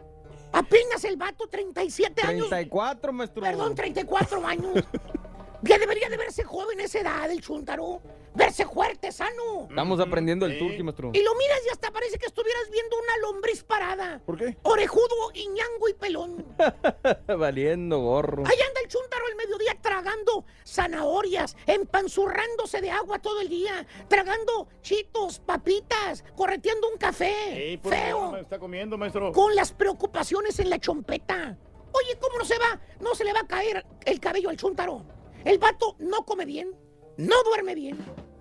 Apenas el vato, 37 años. 34, maestro. Perdón, 34 años. (laughs) Ya debería de verse joven esa edad, el chúntaro. Verse fuerte, sano. Estamos aprendiendo el turqui, maestro. Y lo miras y hasta parece que estuvieras viendo una lombriz parada. ¿Por qué? Orejudo, iñango y pelón. (laughs) Valiendo gorro. Ahí anda el chúntaro al mediodía tragando zanahorias, empanzurrándose de agua todo el día, tragando chitos, papitas, correteando un café. Sí, por feo. me está comiendo, maestro. Con las preocupaciones en la chompeta. Oye, ¿cómo no se va? No se le va a caer el cabello al chúntaro. El vato no come bien, no duerme bien,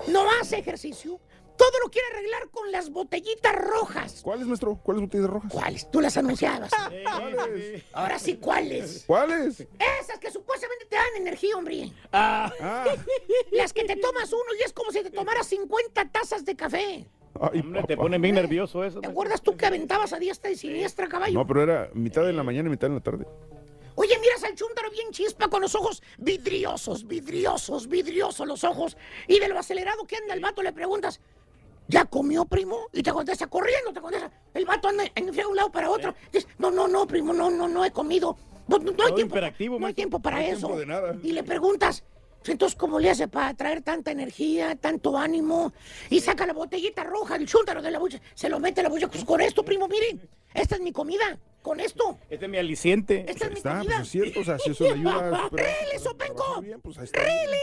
no hace ejercicio. Todo lo quiere arreglar con las botellitas rojas. ¿Cuáles, maestro? ¿Cuáles botellas rojas? ¿Cuáles? Tú las anunciabas. ¿Cuáles? Ahora sí, ¿cuáles? ¿Cuáles? Esas que supuestamente te dan energía, hombre. Ah, Ah, Las que te tomas uno y es como si te tomaras 50 tazas de café. ay, hombre, te pone bien nervioso eso. ¿Te acuerdas tú que aventabas a diestra y siniestra, caballo? No, pero era mitad en la mañana y mitad en la tarde. Oye, miras al chúntaro bien chispa con los ojos vidriosos, vidriosos, vidriosos los ojos. Y de lo acelerado que anda el vato le preguntas, ¿ya comió, primo? Y te contesta, corriendo, te contesta. El vato anda en de un lado para otro. Dices, no, no, no, primo, no, no, no he comido. No, no- no hay tiempo. no hay tiempo para No hay eso. tiempo de nada. Y le preguntas, entonces, ¿cómo le hace para traer tanta energía, tanto ánimo? Y saca la botellita roja del chúntaro de la bucha, se lo mete a la bucha. Pues con esto, primo, miren, esta es mi comida. Con esto, Este es mi aliciente. esta es mi Está, pues comida. es cierto, o sea, si eso le ayuda (laughs) superar. ¡Rele, Sopenco! Pues.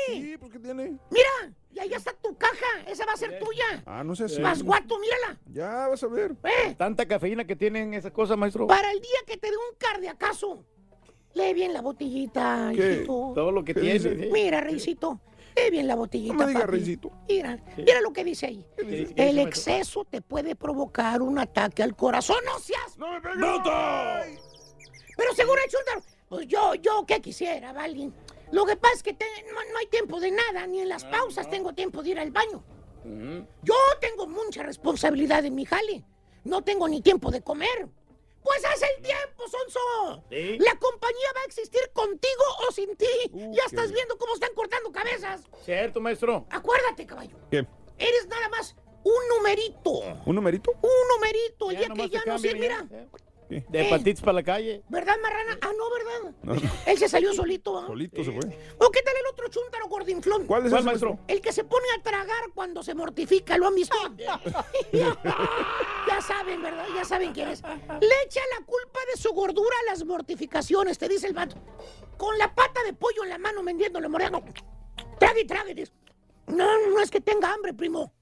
Sí, pues ¿qué tiene? Mira, y allá está tu caja. Esa va a ser tuya. Ah, no sé si. Más guato, mírala. Ya vas a ver. Eh, Tanta cafeína que tienen esas cosas, maestro. para el día que te dé un cardiacazo. Lee bien la botellita, ¿Qué? hijito. Todo lo que ¿Qué tiene. ¿sí? Mira, Reisito. Lee bien la botellita. No me digas, papi. Reisito. Mira, mira lo que dice ahí. ¿Qué dice, El exceso te puede provocar un ataque al corazón. ¡No seas ¡No me pegues! bruto! Pero el Chuntaro, pues yo, yo, ¿qué quisiera, Vali? Lo que pasa es que te- no, no hay tiempo de nada, ni en las pausas tengo tiempo de ir al baño. Yo tengo mucha responsabilidad en mi jale. No tengo ni tiempo de comer. Pues haz el tiempo, Sonso. Sí. La compañía va a existir contigo o sin ti. Uh, ya estás viendo cómo están cortando cabezas. Cierto, maestro. Acuérdate, caballo. ¿Qué? Eres nada más un numerito. ¿Un numerito? Un numerito. El Ya que ya no sé, cambian, mira. ya. ¿Qué? De Eh. hepatitis para la calle. ¿Verdad, Marrana? Ah, no, ¿verdad? No, no. Él se salió solito. ¿ah? Solito se fue. ¿O qué tal el otro chúntaro gordinflón? ¿Cuál es ¿Cuál, ese, maestro? El que se pone a tragar cuando se mortifica, ¿lo han visto? ya saben, ¿verdad? Ya saben quién es. Le echa la culpa de su gordura a las mortificaciones, te dice el vato. Con la pata de pollo en la mano vendiéndole moreno. Trague y trague. No, no es que tenga hambre, primo.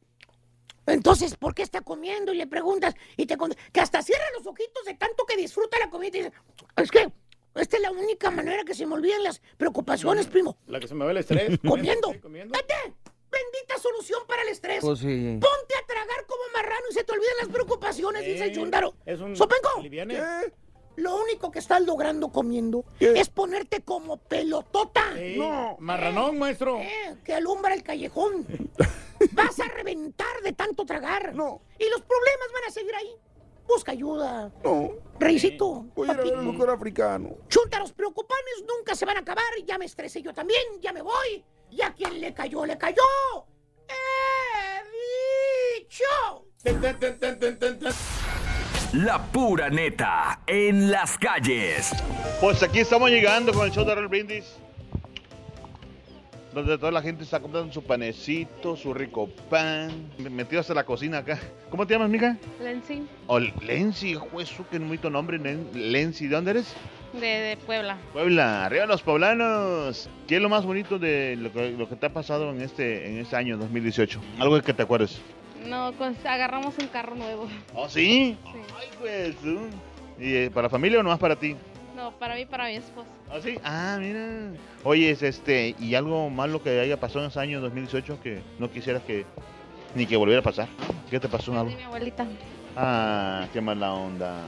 Entonces, ¿por qué está comiendo? Y le preguntas, y te con- que hasta cierra los ojitos de tanto que disfruta la comida y dice, es que esta es la única manera que se me olviden las preocupaciones, primo. La que se me ve el estrés. (laughs) Comiendo. Sí, comiendo. ¡Vete! Bendita solución para el estrés. Pues sí. Ponte a tragar como marrano y se te olvidan las preocupaciones, dice el Eh, chúndaro. Es un... ¡Sopenco! aliviane. Lo único que estás logrando comiendo ¿Qué? es ponerte como pelotota. No. Marranón, maestro. Eh, que alumbra el callejón. (laughs) Vas a reventar de tanto tragar. No. Y los problemas van a seguir ahí. Busca ayuda. No. Reisito. Voy a ir a ver al doctor africano. Chúntaros preocupanes nunca se van a acabar. Ya me estresé yo también. Ya me voy. Y a quien le cayó, le cayó. ¡He dicho! Ten, ten, ten, La pura neta en las calles. Pues aquí estamos llegando con el show de Real Brindis. Donde toda la gente está comprando su panecito, su rico pan. Metido hasta la cocina acá. ¿Cómo te llamas, mija? Lenzi, Oh, Lenzi, juez, qué bonito nombre. Nen- Lenzi, ¿de dónde eres? de, de Puebla. Puebla, arriba los poblanos. ¿Qué es lo más bonito de lo que, lo que te ha pasado en este, en este año 2018? Algo que te acuerdes. No, con- agarramos un carro nuevo. ¿Oh, sí? Sí. Ay, pues. uh. ¿Y eh, para la familia o nomás para ti? No, para mí, para mi esposo. ¿Ah, sí? Ah, mira. Oye, es este, ¿y algo malo que haya pasado en ese año 2018 que no quisieras que ni que volviera a pasar? ¿Qué te pasó algo? Sí, mi abuelita. Ah, qué mala onda.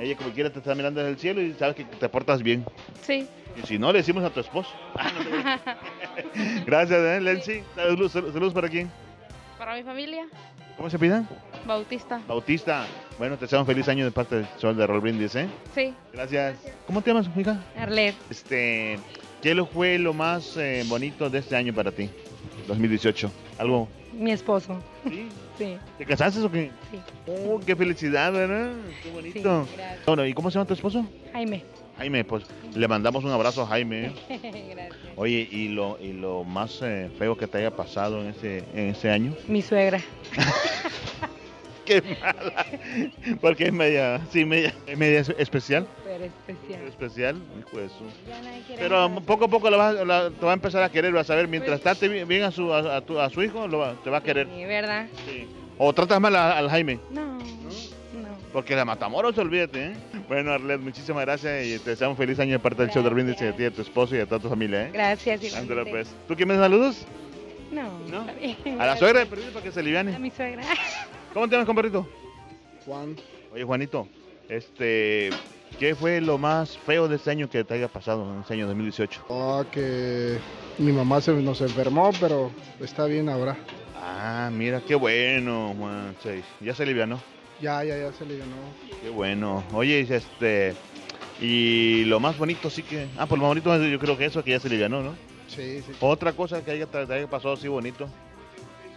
Ella como quiera te está mirando desde el cielo y sabes que te portas bien. Sí. Y si no, le decimos a tu esposo. Ah, no te. Gracias, ¿eh, Lenzi? Saludos, saludos para quién. Para mi familia, ¿Cómo se pida? Bautista. Bautista. Bueno, te deseo un feliz año de parte del Sol de Roll Brindis, ¿eh? Sí. Gracias. ¿Cómo te llamas, hija? Arlet. Este, ¿qué lo fue lo más eh, bonito de este año para ti? 2018. ¿Algo? Mi esposo. ¿Sí? (laughs) Sí. ¿Te casaste o qué? Sí. Oh, qué felicidad, ¿verdad? Qué bonito. Sí, gracias. bueno, ¿y cómo se llama tu esposo? Jaime. Jaime, pues le mandamos un abrazo a Jaime. (laughs) Gracias. Oye, ¿y lo, y lo más eh, feo que te haya pasado en ese, en ese año? Mi suegra. (laughs) Qué mala. Porque es media, sí, media, media es- especial. Pero especial. Especial, quiere Pero poco a poco la vas- la- te va a empezar a querer, vas a ver. Mientras trate bien, a, su, a, a tu, a su hijo, lo va- te va a querer. Sí, ¿verdad? O tratas mal al Jaime. No. No. Porque la Matamoros, olvídate, ¿eh? Bueno, Arlet, muchísimas gracias y te deseamos un feliz año de parte del show de Brindis y de ti, de tu esposo y de toda tu familia, ¿eh? Gracias. Igualmente. pues. ¿Tú quieres saludos? No. está bien. A la suegra de perdido para que se A aliviane. mi suegra. (laughs) ¿Cómo te llamas, compadrito? Juan, Oye, Juanito, este, ¿qué fue lo más feo de este año que te haya pasado en este año 2018? ah, que mi mamá se nos enfermó, pero está bien ahora. Ah, mira, qué bueno, Juan. Sí, ya se alivianó. Ya, ya, ya se le ganó. Qué bueno. Oye, este, y lo más bonito sí que... Ah, pues lo más bonito yo creo que eso, que ya se alivianó, ¿no? Sí, sí. Otra cosa que haya, haya pasado así bonito.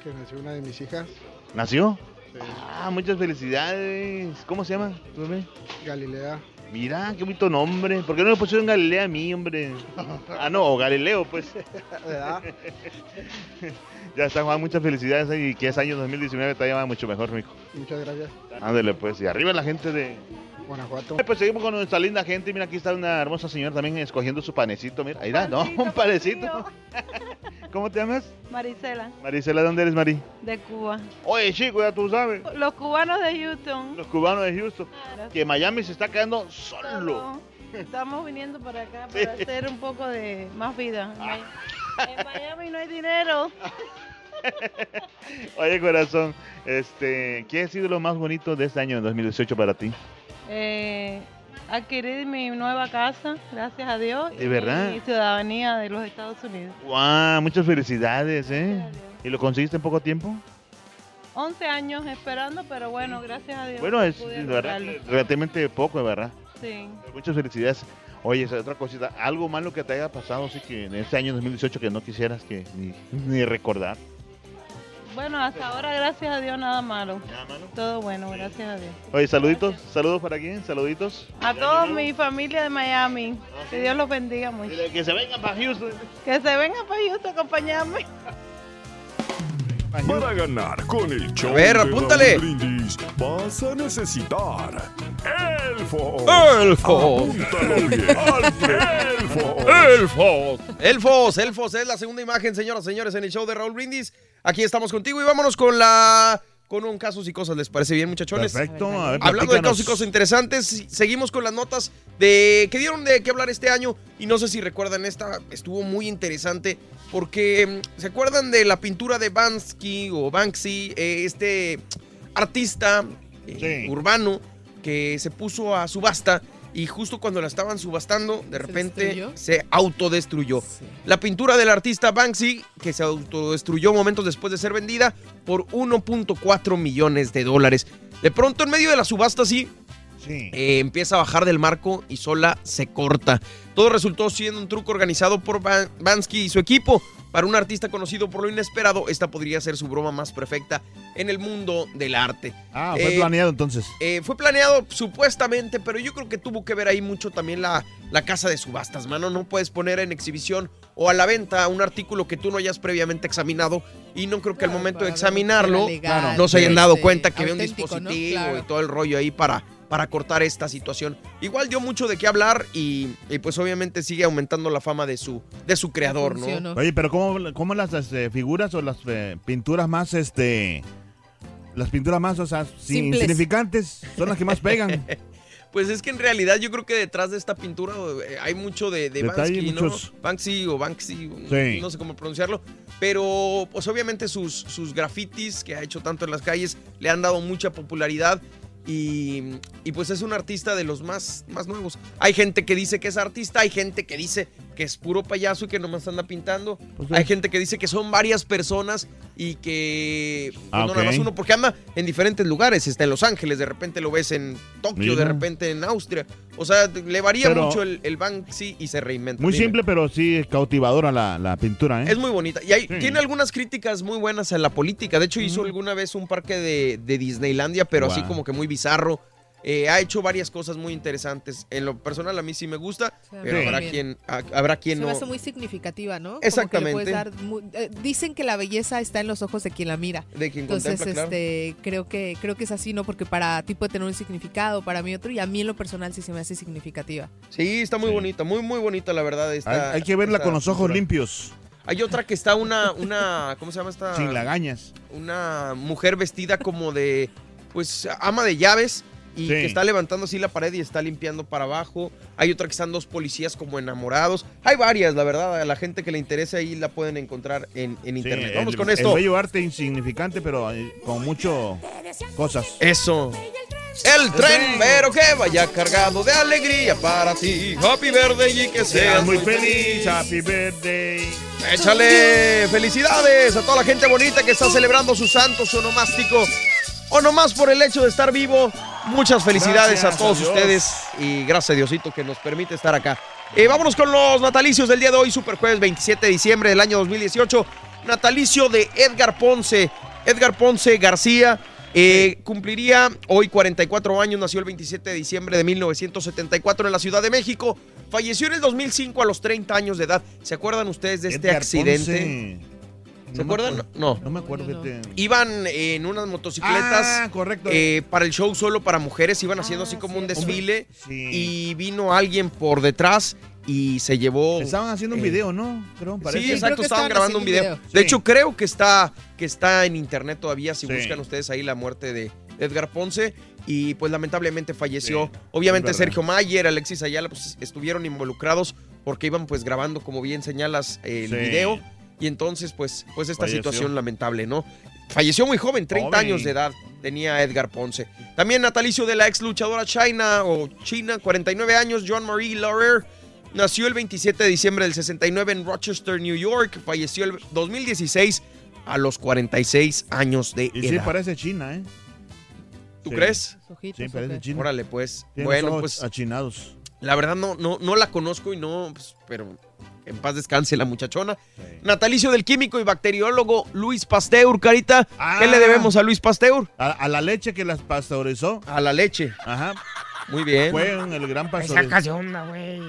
Que nació una de mis hijas, ¿Nació? Sí. Ah, muchas felicidades. ¿Cómo se llama bebé? Galilea. Mira, qué bonito nombre. ¿Por qué no le pusieron Galilea a mí, hombre? (laughs) Ah, no, o Galileo, pues. (laughs) Ya está, Juan, muchas felicidades eh, y que ese año 2019 te haya mucho mejor, mijo. Muchas gracias. Ándale, pues. Y arriba la gente de... Guanajuato. Pues seguimos con nuestra linda gente. Mira, aquí está una hermosa señora también escogiendo su panecito. Mira, ahí está, no, un panecito. (laughs) ¿Cómo te llamas? Marisela, Marisela, ¿de dónde eres, Mari? de Cuba. Oye, chico, ya tú sabes. Los cubanos de Houston. Los cubanos de Houston. Que Miami se está quedando solo. Estamos viniendo para acá (laughs) para hacer un poco de más vida. Ah. En Miami no hay dinero. (laughs) Oye, corazón, este, ¿qué ha sido lo más bonito de este año, 2018, para ti? Eh, adquirí mi nueva casa, gracias a Dios. ¿De verdad? Y ciudadanía de los Estados Unidos. ¡Wow! Muchas felicidades, ¿eh? ¿Y lo conseguiste en poco tiempo? 11 años esperando, pero bueno, gracias a Dios. Bueno, es relativamente poco, verdad. Sí. Muchas felicidades. Oye, esa otra cosita, algo malo que te haya pasado, sí que en este año 2018 que no quisieras que ni, ni recordar. Bueno, hasta ahora, gracias a Dios, nada malo. Todo bueno, gracias a Dios. Oye, saluditos, saludos para quién, saluditos. A toda mi familia de Miami. Que Dios los bendiga mucho. Que se vengan para Houston. Que se vengan para Houston acompañarme. (laughs) Para ganar con el show ver, de apúntale. Brindis, vas a necesitar elfos. Elfos. Apúntalo bien. Elfos. (laughs) Elfos. Elfos, Elfos es la segunda imagen, señoras y señores, en el show de Raúl Brindis. Aquí estamos contigo y vámonos con la con un casos y cosas. ¿Les parece bien, muchachones? Perfecto. A ver, Hablando de casos y cosas interesantes, seguimos con las notas de que dieron de qué hablar este año. Y no sé si recuerdan, esta estuvo muy interesante porque mm, ¿se acuerdan de la pintura de Bansky o Banksy? Eh, este artista eh, urbano que se puso a subasta y justo cuando la estaban subastando, de repente se autodestruyó. La pintura del artista Banksy, que se autodestruyó momentos después de ser vendida por 1.4 millones de dólares. De pronto, en medio de la subasta, sí, eh, empieza a bajar del marco y sola se corta. Todo resultó siendo un truco organizado por Ban- Bansky y su equipo. Para un artista conocido por lo inesperado, esta podría ser su broma más perfecta en el mundo del arte. Ah, fue Eh, planeado entonces. eh, fue planeado supuestamente, pero yo creo que tuvo que ver ahí mucho también la, la casa de subastas, mano. No puedes poner en exhibición o a la venta un artículo que tú no hayas previamente examinado y no creo que al momento de examinarlo legal, no se hayan este, dado cuenta que había un dispositivo Claro. y todo el rollo ahí para, para cortar esta situación. Igual dio mucho de qué hablar y, y pues obviamente sigue aumentando la fama de su, de su creador, ¿no? Oye, pero ¿cómo, cómo las este, figuras o las eh, pinturas más, este, las pinturas más, o sea, sin- insignificantes son las que más pegan? (laughs) Pues es que en realidad yo creo que detrás de esta pintura eh, hay mucho de, de Detalle, Bansky, muchos- ¿no? Banksy o Banksy, Sí. no sé cómo pronunciarlo. Pero pues obviamente sus, sus grafitis que ha hecho tanto en las calles le han dado mucha popularidad. Y, y, pues es un artista de los más, más nuevos. Hay gente que dice que es artista, hay gente que dice que es puro payaso y que nomás anda pintando. Pues hay gente que dice que son varias personas y que pues, Ah, no nada más uno, porque anda en diferentes lugares. Está en Los Ángeles, de repente lo ves en Tokio, de repente en Austria. O sea, le varía Pero- mucho el, el Banksy y se reinventa. Muy Dime. simple, pero sí cautivadora la, la pintura, ¿eh? Es muy bonita. Y hay- tiene algunas críticas muy buenas en la política. De hecho, hizo alguna vez un parque de, de Disneylandia, pero así como que muy bizarro. Eh, ha hecho varias cosas muy interesantes. En lo personal, a mí sí me gusta, pero habrá quien, ha- habrá quien Se no. me hace muy significativa, ¿no? Como que le Exactamente. puedes dar eh, dicen que la belleza está en los ojos de quien la mira. De quien Entonces, contempla, claro. este, creo que creo que es así, ¿no? Porque para ti puede tener un significado, para mí otro, y a mí en lo personal sí se me hace significativa. Sí, está muy bonita, muy, muy bonita, la verdad. esta- hay, hay que verla esta con los ojos limpios. Hay otra que está una, una, ¿cómo se llama esta? Sin lagañas. Una mujer vestida como de, pues, ama de llaves y Sí. que está levantando así la pared y está limpiando para abajo. Hay otra que están dos policías como enamorados. Hay varias, la verdad. A la gente que le interese ahí la pueden encontrar en, en Sí, internet. el- Vamos con El esto. bello arte insignificante, pero eh, con mucho cosas. Eso. El tren, pero que vaya cargado de alegría para ti. Happy birthday y que seas muy feliz. Happy birthday. Échale felicidades a toda la gente bonita que está celebrando su santo, su onomástico. O nomás por el hecho de estar vivo. Muchas felicidades Gracias a todos ustedes y gracias a Diosito que nos permite estar acá. Eh, vámonos con los natalicios del día de hoy, Super Jueves 27 de diciembre del año 2018. Natalicio de Edgar Ponce. Edgar Ponce García eh, cumpliría hoy 44 años, nació el 27 de diciembre de 1974 en la Ciudad de México. Falleció en el 2005 a los 30 años de edad. ¿Se acuerdan ustedes de este Edgar accidente? Ponce. ¿Se No acuerdan? acuerdo. No. No me acuerdo. fíjate. Iban en unas motocicletas Ah, correcto. eh, para el show solo para mujeres, iban haciendo así como un desfile y vino alguien por detrás y se llevó... Estaban haciendo un eh, video, ¿no? Creo, parece. Sí, exacto, estaban grabando un video. De hecho, creo que está, que está en internet todavía, si Sí. buscan ustedes ahí la muerte de Edgar Ponce. Y pues lamentablemente falleció. Sí, Obviamente. Sergio Mayer, Alexis Ayala, pues estuvieron involucrados porque iban pues grabando, como bien señalas, el Sí. video. Y entonces, pues, pues esta Falleció. situación lamentable, ¿no? Falleció muy joven, 30 Joven. años de edad tenía Edgar Ponce. También natalicio de la ex luchadora China o China, 49 años, John Marie Laurer. Nació el 27 de diciembre del 69 en Rochester, New York. Falleció el 2016 a los 46 años de Y sí, edad. parece China, ¿eh? ¿Tú Sí. crees? Sí, parece China. Órale, pues. Tiene bueno, pues achinados. la verdad no, no, no la conozco y no, pues, pero en paz descanse la muchachona. Natalicio del químico y bacteriólogo Luis Pasteur, Carita. ¿Qué le Ah. debemos a Luis Pasteur? A, a la leche que las pasteurizó. A la leche. Ajá. Muy bien. Fue el gran de onda, güey.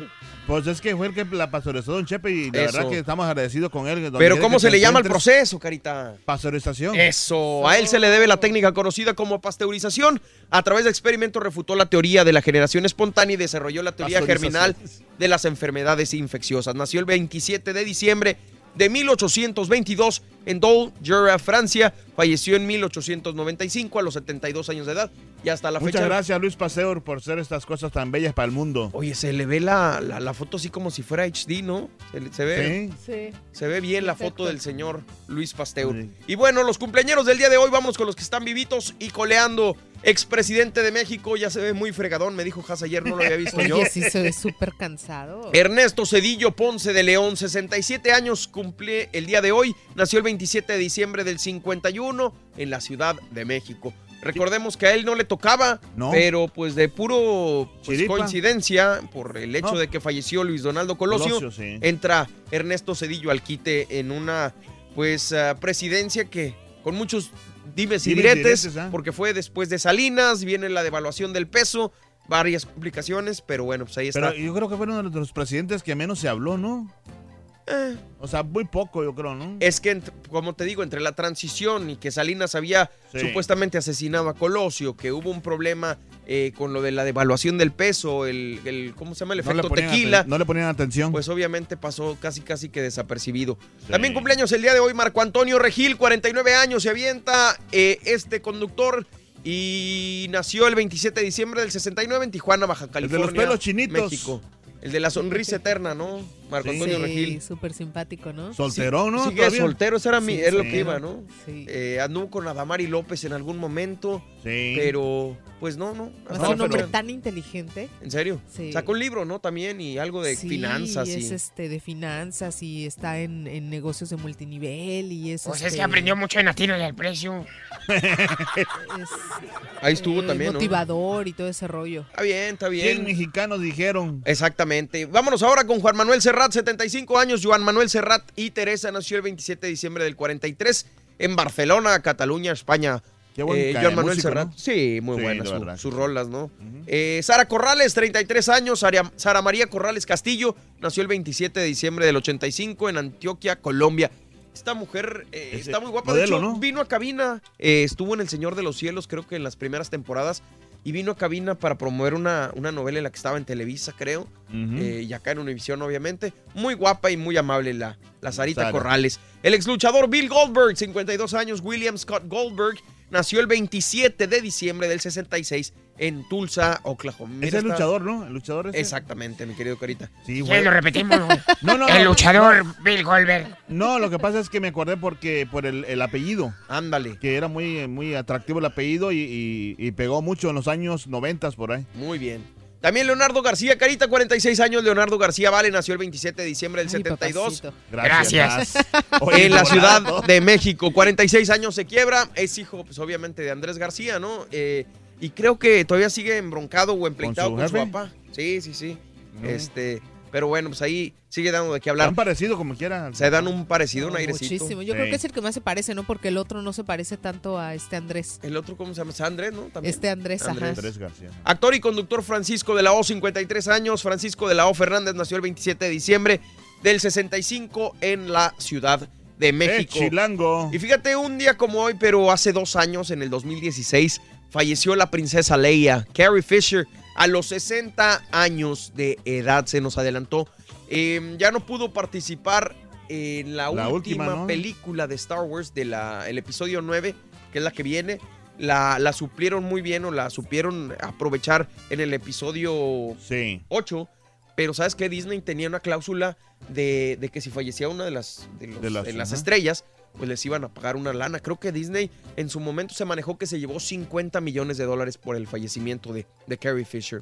Pues es que fue el que la pasteurizó Don Chepe y la Eso. verdad que estamos agradecidos con él. Pero ¿cómo se le llama el proceso, Carita? Pasteurización. Eso, a él se le debe la técnica conocida como pasteurización. A través de experimentos refutó la teoría de la generación espontánea y desarrolló la teoría germinal de las enfermedades infecciosas. Nació el 27 de diciembre de 1822 en Dole, Jura, Francia. Falleció en 1895 a los 72 años de edad y hasta la Muchas fecha. gracias Luis Pasteur por hacer estas cosas tan bellas para el mundo. Oye, se le ve la, la- la foto así como si fuera HD, ¿no? Se, ve. Sí. Se ve bien la foto del señor Luis Pasteur. Y bueno, los cumpleaños del día de hoy, vamos con los que están vivitos y coleando. Expresidente de México, ya se ve muy fregadón, me dijo Has ayer, no lo había visto (laughs) yo. Oye, sí se ve súper cansado. Ernesto Cedillo Ponce de León, 67 años, cumple el día de hoy. Nació el 27 de diciembre del 51 en la Ciudad de México. Recordemos que a él no le tocaba, No. pero pues de puro pues, coincidencia, por el hecho No. de que falleció Luis Donaldo Colosio, Colosio, sí. entra Ernesto Cedillo al quite en una pues ah, presidencia que con muchos dimes y Dimes y diretes, diretes, ¿ah? porque fue después de Salinas, viene la devaluación del peso, varias complicaciones, pero bueno, pues ahí está. Pero yo creo que fue uno de los presidentes que menos se habló, ¿no? Eh. O sea, muy poco, yo creo, ¿no? Es que, como te digo, entre la transición y que Salinas había Sí. supuestamente asesinado a Colosio, que hubo un problema eh, con lo de la devaluación del peso, el, el- ¿cómo se llama? El efecto tequila. no le ponían atención. Pues obviamente pasó casi casi que desapercibido. También cumpleaños el día de hoy Marco Antonio Regil, 49 años, se avienta eh, este conductor y nació el 27 de diciembre del 69 en Tijuana, Baja de California. los pelos chinitos. México. El de la sonrisa eterna, ¿no? Marco Sí. Antonio Sí, Regil. súper simpático, ¿no? Solterón, ¿no? Sigue Todavía. soltero, ese era, mi, Sí, es lo que iba, ¿no? Sí. Eh, anduvo con Adamari López en algún momento, Sí. Pero pues no, no. No es un hombre tan inteligente. ¿En serio? Sí. Sacó un libro, ¿no? También y algo de Sí, finanzas. es y... este de finanzas y está en, en negocios de multinivel y es Pues es este, que aprendió mucho en Latino del precio. Ahí estuvo eh, también, ¿no? motivador y todo ese rollo. Está bien, está 100 bien. mexicanos dijeron. Exactamente. Vámonos ahora con Juan Manuel Serrat, 75 años. Juan Manuel Serrat y Teresa nació el 27 de diciembre del 43 en Barcelona, Cataluña, España. Qué buen Eh, Manuel músico, Serrat. ¿no? Sí, muy Sí, buenas de su- verdad. sus rolas, ¿no? Eh, Sara Corrales, 33 años. Sara, Sara María Corrales Castillo nació el 27 de diciembre del 85 en Antioquia, Colombia. Esta mujer eh, está muy guapa. modelo, de hecho, ¿no? vino a cabina. eh, estuvo en El Señor de los Cielos, creo que en las primeras temporadas. Y vino a cabina para promover una, una novela en la que estaba en Televisa, creo. Eh, y acá en Univisión, obviamente. Muy guapa y muy amable la, la Sarita Sara. Corrales. El ex luchador Bill Goldberg, 52 años. William Scott Goldberg nació el 27 de diciembre del 66 en Tulsa, Oklahoma. Mira, es el está- luchador, ¿no? El luchador ese. Exactamente, mi querido Carita. Sí, Sí, lo repetimos. güey. (laughs) No, no, El no, luchador no. Bill Goldberg. No, lo que pasa es que me acordé porque por el, el apellido. Ándale. Que era muy, muy atractivo el apellido y, y- y pegó mucho en los años 90 por ahí. Muy bien. También Leonardo García, Carita, 46 años. Leonardo García Vale nació el 27 de diciembre del Ay, 72. papacito. Gracias. (laughs) Oye, en la Ciudad de México. 46 años se quiebra. Es hijo, pues obviamente, de Andrés García, ¿no? Eh, y creo que todavía sigue embroncado o empleitado su con su, papá. Sí, sí, sí. No. Este, pero bueno, pues ahí sigue dando de qué hablar. parecido como quiera. Se dan un parecido, un No, airecito. Muchísimo. Yo Sí. creo que es el que más se parece, ¿no? Porque el otro no se parece tanto a este Andrés. El otro, ¿cómo se llama? Es Andrés, ¿no? También. Este Andrés, ajá. Andrés García. Actor y conductor Francisco de la O, 53 años. Francisco de la O Fernández nació el 27 de diciembre del 65 en la Ciudad de México. Eh, chilango. Y fíjate, un día como hoy, pero hace dos años, en el 2016, falleció la princesa Leia. Carrie Fisher a los 60 años de edad se nos adelantó. Eh, ya no pudo participar en la, La última, última, ¿no? película de Star Wars, del el episodio 9, que es la que viene. La, la suplieron muy bien o la supieron aprovechar en el episodio 8. Pero ¿sabes qué? Disney tenía una cláusula de, de que si fallecía una de las, de los- De las- de estrellas, pues les iban a pagar una lana. Creo que Disney en su momento se manejó que se llevó 50 millones de dólares por el fallecimiento de, de Carrie Fisher.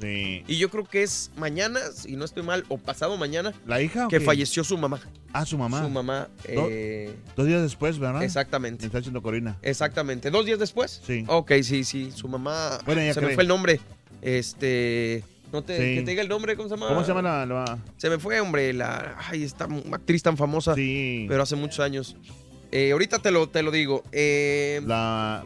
Sí. Y yo creo que es mañana, si no estoy mal, o pasado mañana, ¿La hija que falleció su mamá. Ah, su mamá. Su mamá. Do- eh, Dos días después, ¿verdad? Exactamente. Me está diciendo Corina. Exactamente. ¿Dos días después? Sí. Ok, sí, sí. Su mamá. Bueno, ya se me cree. fue el nombre. Este. No te, Sí. que te diga el nombre, ¿cómo se llama? ¿Cómo se llama la...? la- Se me fue, hombre, la. Ay, esta actriz tan famosa. Pero hace muchos años. Eh, ahorita te lo, te lo digo. Eh, La...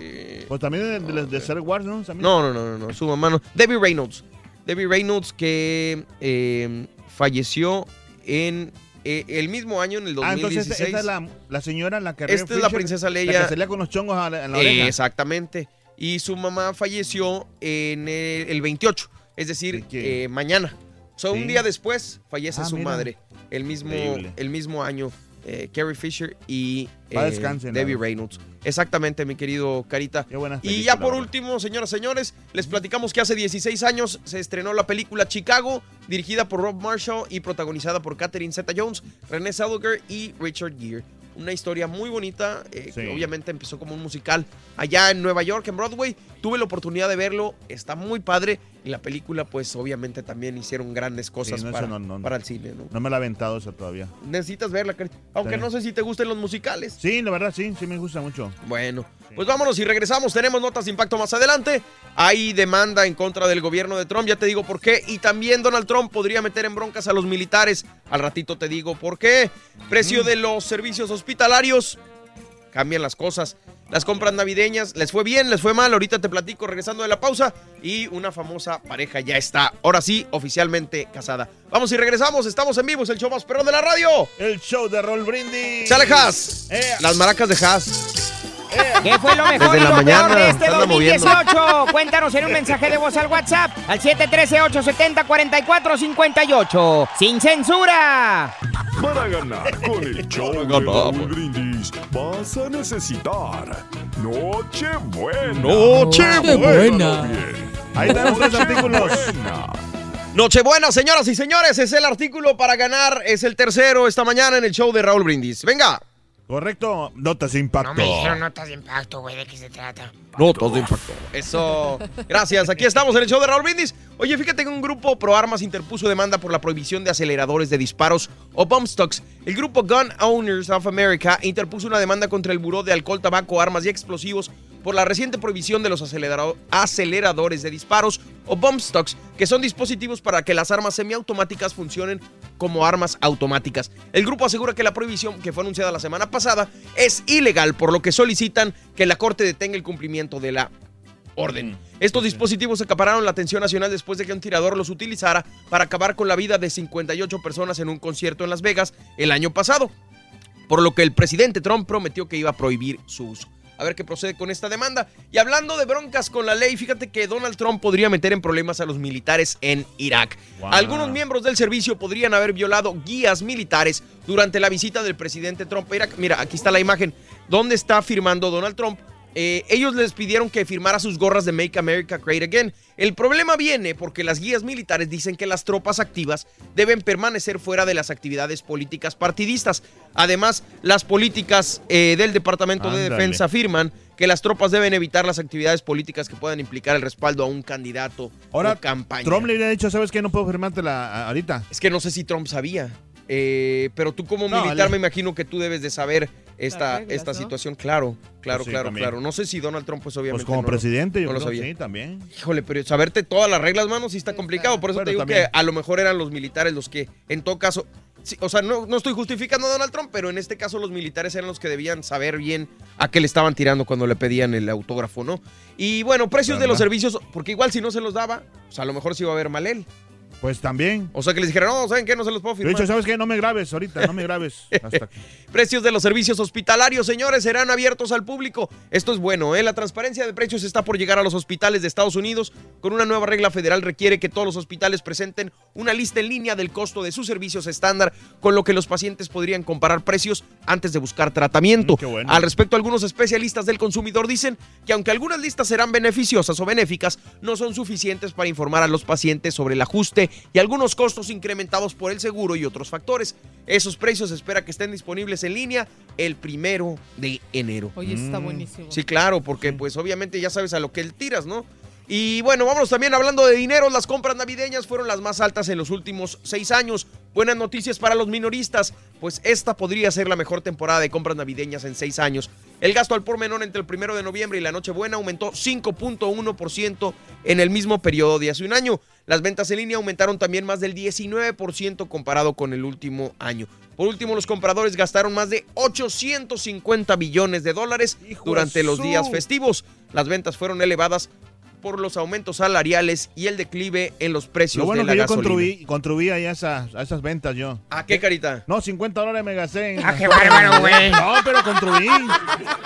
Pues también de, de, de Star Wars, ¿no? También. no, no, no, no, no, su mamá no. Debbie Reynolds. Debbie Reynolds que eh, falleció en eh, el mismo año, en el Ah, 2016. entonces esta, es la, la señora, la que... Esta es la princesa Leia. La que salía con los chongos a la- en la oreja. Eh, exactamente. Y su mamá falleció en el, el 28, es decir, eh, mañana. O sea, un día después fallece Ah, su mira. madre. El mismo, Increíble. el mismo año. eh, Carrie Fisher y eh, Debbie ¿no? Reynolds. Exactamente, mi querido Carita. Y películas, ya por último, señoras y señores, les platicamos que hace 16 años se estrenó la película Chicago, dirigida por Rob Marshall y protagonizada por Catherine Zeta-Jones, René Zellweger y Richard Gere. Una historia muy bonita, eh, que obviamente empezó como un musical allá en Nueva York, en Broadway. Tuve la oportunidad de verlo, está muy padre. Y la película, pues obviamente también hicieron grandes cosas Sí, no, para, eso no, no. para el cine. ¿no? No me la he aventado esa todavía. Necesitas verla. Aunque Sí. no sé si te gusten los musicales. Sí, la verdad, sí, sí me gusta mucho. Bueno, pues vámonos y regresamos. Tenemos notas de impacto más adelante. Hay demanda en contra del gobierno de Trump, ya te digo por qué. Y también Donald Trump podría meter en broncas a los militares. Al ratito te digo por qué. Precio de los servicios hospitalarios. Cambian las cosas. Las compras navideñas, ¿les fue bien? ¿Les fue mal? Ahorita te platico regresando de la pausa. Y una famosa pareja ya está, ahora sí, oficialmente casada. Vamos y regresamos. Estamos en vivo. Es el show más perrón de la radio. El show de Roll Brindis. Sale Haas. Eh. Las maracas de Haas. (laughs) ¿Qué fue lo mejor Desde y la lo peor de este se anda moviendo. 2018? Cuéntanos en un mensaje de voz al WhatsApp al 713-870-4458. ¡Sin censura! Para ganar con el (laughs) show de Raúl Brindis vas a necesitar Nochebuena. Nochebuena. Ahí están los artículos. Nochebuena, señoras y señores, es el artículo para ganar, es el tercero esta mañana en el show de Raúl Brindis. Venga. Correcto, notas de impacto. No me dijeron notas de impacto, güey, ¿de qué se trata? Notas de impacto. Eso. Gracias, aquí estamos en el show de Raúl Brindis. Oye, fíjate que un grupo pro armas interpuso demanda por la prohibición de aceleradores de disparos o bump stocks. El grupo Gun Owners of America interpuso una demanda contra el Buró de Alcohol, Tabaco, Armas y Explosivos por la reciente prohibición de los acelerado- aceleradores de disparos o bump stocks, que son dispositivos para que las armas semiautomáticas funcionen como armas automáticas. El grupo asegura que la prohibición, que fue anunciada la semana pasada, es ilegal, por lo que solicitan que la Corte detenga el cumplimiento de la orden. Estos dispositivos acapararon la atención nacional después de que un tirador los utilizara para acabar con la vida de 58 personas en un concierto en Las Vegas el año pasado, por lo que el presidente Trump prometió que iba a prohibir su uso. A ver qué procede con esta demanda. Y hablando de broncas con la ley, fíjate que Donald Trump podría meter en problemas a los militares en Irak. Wow. Algunos miembros del servicio podrían haber violado guías militares durante la visita del presidente Trump a Irak. Mira, aquí está la imagen. ¿Dónde está firmando Donald Trump? Eh, ellos les pidieron que firmara sus gorras de Make America Great Again. El problema viene porque las guías militares dicen que las tropas activas deben permanecer fuera de las actividades políticas partidistas. Además, las políticas eh, del Departamento de. Defensa afirman que las tropas deben evitar las actividades políticas que puedan implicar el respaldo a un candidato Ahora, o campaña. Trump le había dicho, ¿sabes qué? No puedo firmártela ahorita. Es que no sé si Trump sabía. Eh, pero tú como No, militar me imagino que tú debes de saber esta, reglas, esta ¿no? situación. Claro, claro, Pues sí, claro, también. claro. No sé si Donald Trump pues obviamente Pues como no lo- presidente, yo no lo creo, sabía. sí, también. Híjole, pero saberte todas las reglas, mano, sí está complicado. Por eso te digo también. que a lo mejor eran los militares los que, en todo caso, sí, o sea, no, no estoy justificando a Donald Trump, pero en este caso los militares eran los que debían saber bien a qué le estaban tirando cuando le pedían el autógrafo, ¿no? Y bueno, precios de los servicios, porque igual si no se los daba, pues a lo mejor sí iba a haber mal él. Pues también. O sea, que les dijeron, no, ¿saben qué? No se los puedo De firmar. hecho, ¿sabes qué? No me grabes ahorita, no me grabes. (laughs) Hasta aquí. Precios de los servicios hospitalarios, señores, serán abiertos al público. Esto es bueno, ¿eh? La transparencia de precios está por llegar a los hospitales de Estados Unidos. Con una nueva regla federal requiere que todos los hospitales presenten una lista en línea del costo de sus servicios estándar, con lo que los pacientes podrían comparar precios antes de buscar tratamiento. qué bueno. Al respecto, algunos especialistas del consumidor dicen que aunque algunas listas serán beneficiosas o benéficas, no son suficientes para informar a los pacientes sobre el ajuste y algunos costos incrementados por el seguro y otros factores. Esos precios se espera que estén disponibles en línea el primero de enero. Oye, está buenísimo. Sí, claro, porque pues obviamente ya sabes a lo que él tiras, ¿no? Y bueno, vámonos también hablando de dinero. Las compras navideñas fueron las más altas en los últimos seis años. Buenas noticias para los minoristas, pues esta podría ser la mejor temporada de compras navideñas en seis años. El gasto al por menor entre el primero de noviembre y la Nochebuena aumentó 5.1% en el mismo periodo de hace un año. Las ventas en línea aumentaron también más del 19% comparado con el último año. Por último, los compradores gastaron más de 850 billones de dólares durante los días festivos. Las ventas fueron elevadas por los aumentos salariales y el declive en los precios Lo bueno de la que yo gasolina. contribuí, contribuí ahí a esas, a esas ventas yo. ¿A qué carita? No, 50 dólares me gasté. en- Ah, qué bárbaro, güey. No, pero contribuí.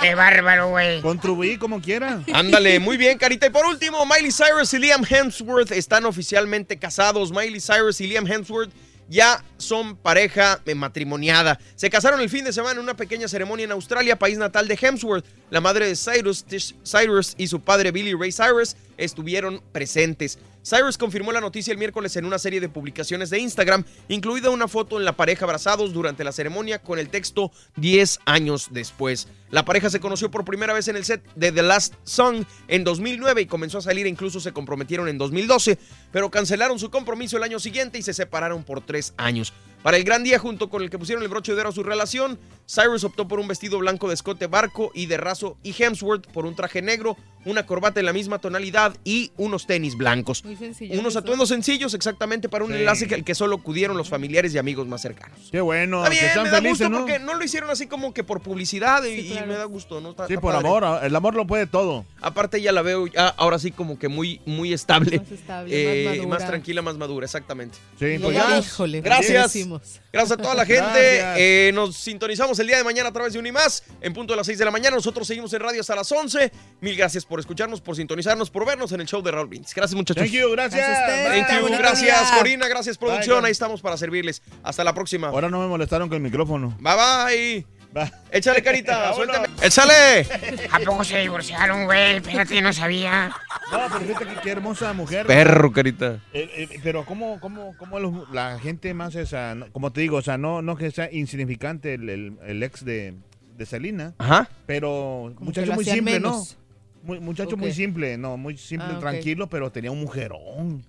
Qué bárbaro, güey. Contribuí como quiera. Ándale, muy bien, Carita. Y por último, Miley Cyrus y Liam Hemsworth están oficialmente casados. Miley Cyrus y Liam Hemsworth ya son pareja matrimoniada. Se casaron el fin de semana en una pequeña ceremonia en Australia, país natal de Hemsworth. La madre de Cyrus, Tish Cyrus y su padre Billy Ray Cyrus estuvieron presentes. Cyrus confirmó la noticia el miércoles en una serie de publicaciones de Instagram, incluida una foto en la pareja abrazados durante la ceremonia con el texto 10 años después. La pareja se conoció por primera vez en el set de The Last Song en 2009 y comenzó a salir e incluso se comprometieron en 2012, pero cancelaron su compromiso el año siguiente y se separaron por tres años. Para el gran día, junto con el que pusieron el broche de oro a su relación, Cyrus optó por un vestido blanco de escote barco y de raso y Hemsworth por un traje negro, una corbata en la misma tonalidad y unos tenis blancos. Muy sencillo. Unos atuendos sencillos exactamente para un Sí. enlace al que solo acudieron los familiares y amigos más cercanos. Qué bueno, Está que bien, están me da felices, gusto ¿no? porque no lo hicieron así como que por publicidad y, y me da gusto, ¿no? Está- Sí, está por padre. amor. El amor lo puede todo. Aparte ya la veo ya ahora sí como que muy, muy estable. Más estable, más Eh, madura. tranquila, más madura, exactamente. Sí, Pues Ya, híjole, gracias. ¿qué Gracias a toda la gente. Eh, nos sintonizamos el día de mañana a través de Unimás, en punto de las 6 de la mañana. Nosotros seguimos en radio hasta las 11. Mil gracias por escucharnos, por sintonizarnos, por vernos en el show de Raúl Brindis. Gracias, muchachos. Thank you, gracias. Gracias. Thank you, gracias. Corina. Gracias, producción. Bye. Ahí estamos para servirles. Hasta la próxima. Ahora no me molestaron con el micrófono. Bye, bye. Va. Échale, carita. (laughs) Suéltame. ¡Échale! ¿A poco se divorciaron, güey? Espérate, no sabía. No, pero fíjate que qué hermosa mujer. Perro, carita. Eh, eh, pero cómo, cómo, cómo los- la gente más esa, no- como te digo, o sea, no, no que sea insignificante el, el- el ex de, de Selena, Ajá. pero Como muchacho muy simple, menos. ¿no? Muy, muchacho muy simple, no, muy simple, Ah, tranquilo, pero tenía un mujerón.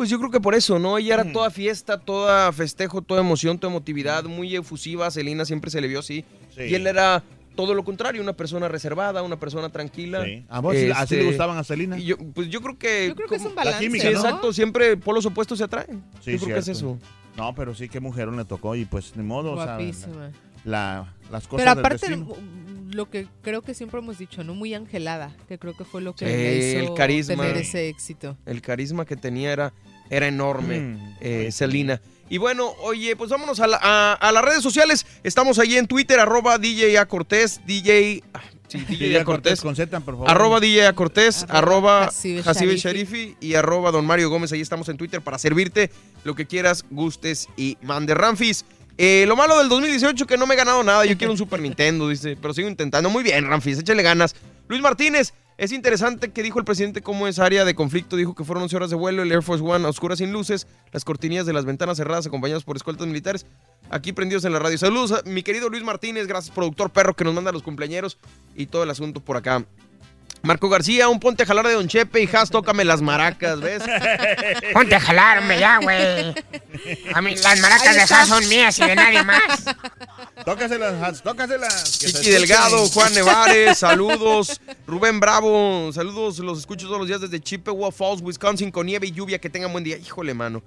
Pues yo creo que por eso, ¿no? Ella era Mm. toda fiesta, toda festejo, toda emoción, toda emotividad, muy efusiva. A Celina siempre se le vio así. Sí. Y él era todo lo contrario, una persona reservada, una persona tranquila. Sí. ¿A vos así Este, le gustaban a Selena? y yo, pues yo creo que... Yo creo que es un balance, química, Sí, ¿no? exacto. Siempre polos opuestos se atraen. Sí, yo creo que es cierto. eso. No, pero sí, qué mujerón le tocó y pues ni modo, o sea, Guapísima. la, las cosas Pero aparte, lo que creo que siempre hemos dicho, ¿no? Muy angelada, que creo que fue lo que Sí, le hizo el carisma. tener ese éxito. El carisma que tenía era, era enorme, Mm. eh, Celina. Y bueno, oye, pues vámonos a, la- a- a las redes sociales. Estamos ahí en Twitter, arroba DJ A Cortés, DJ... ah, Sí, DJ Cortés. con Z, por favor. Arroba DJ A Cortés, Arroba arroba Hasibe Hasibe Sharifi. Sharifi y arroba Don Mario Gómez. Ahí estamos en Twitter para servirte lo que quieras, gustes y mande. Ramfis, eh, lo malo del 2018 que no me he ganado nada. Yo quiero un Super Nintendo, dice, pero sigo intentando. Muy bien, Ramfis, échale ganas. Luis Martínez, es interesante que dijo el presidente cómo es área de conflicto. Dijo que fueron 11 horas de vuelo, el Air Force One a oscuras sin luces, las cortinillas de las ventanas cerradas acompañadas por escoltas militares. Aquí prendidos en la radio. Saludos a mi querido Luis Martínez, gracias productor perro que nos manda los cumpleañeros y todo el asunto por acá. Marco García, un ponte a jalar de Don Chepe y Has, tócame las maracas, ¿ves? (laughs) Ponte a jalar, hombre, ya, güey. A mí, las maracas de. Haas son mías y de nadie más. Tócaselas, Hans, tócaselas. Chiqui. Delgado, Juan Nevares, (laughs) saludos. Rubén Bravo, saludos, los escucho todos los días desde Chippewa Falls, Wisconsin, con nieve y lluvia. Que tengan buen día. Híjole, mano.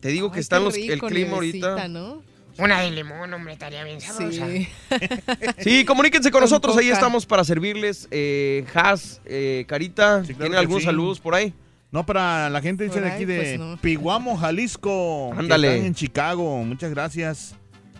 Te digo que Ay, están los, el rico, clima nievecita, ahorita. ¿no? Una de limón, hombre, estaría bien sabrosa. Sí. (laughs) Sí, comuníquense con Con nosotros, ahí estamos para servirles. Eh, Has, eh, Carita, Sí, claro ¿tienen algunos sí. saludos por ahí? No, para la gente dice de aquí de pues, no. Piguamo, Jalisco. que Ándale. están en Chicago. Muchas gracias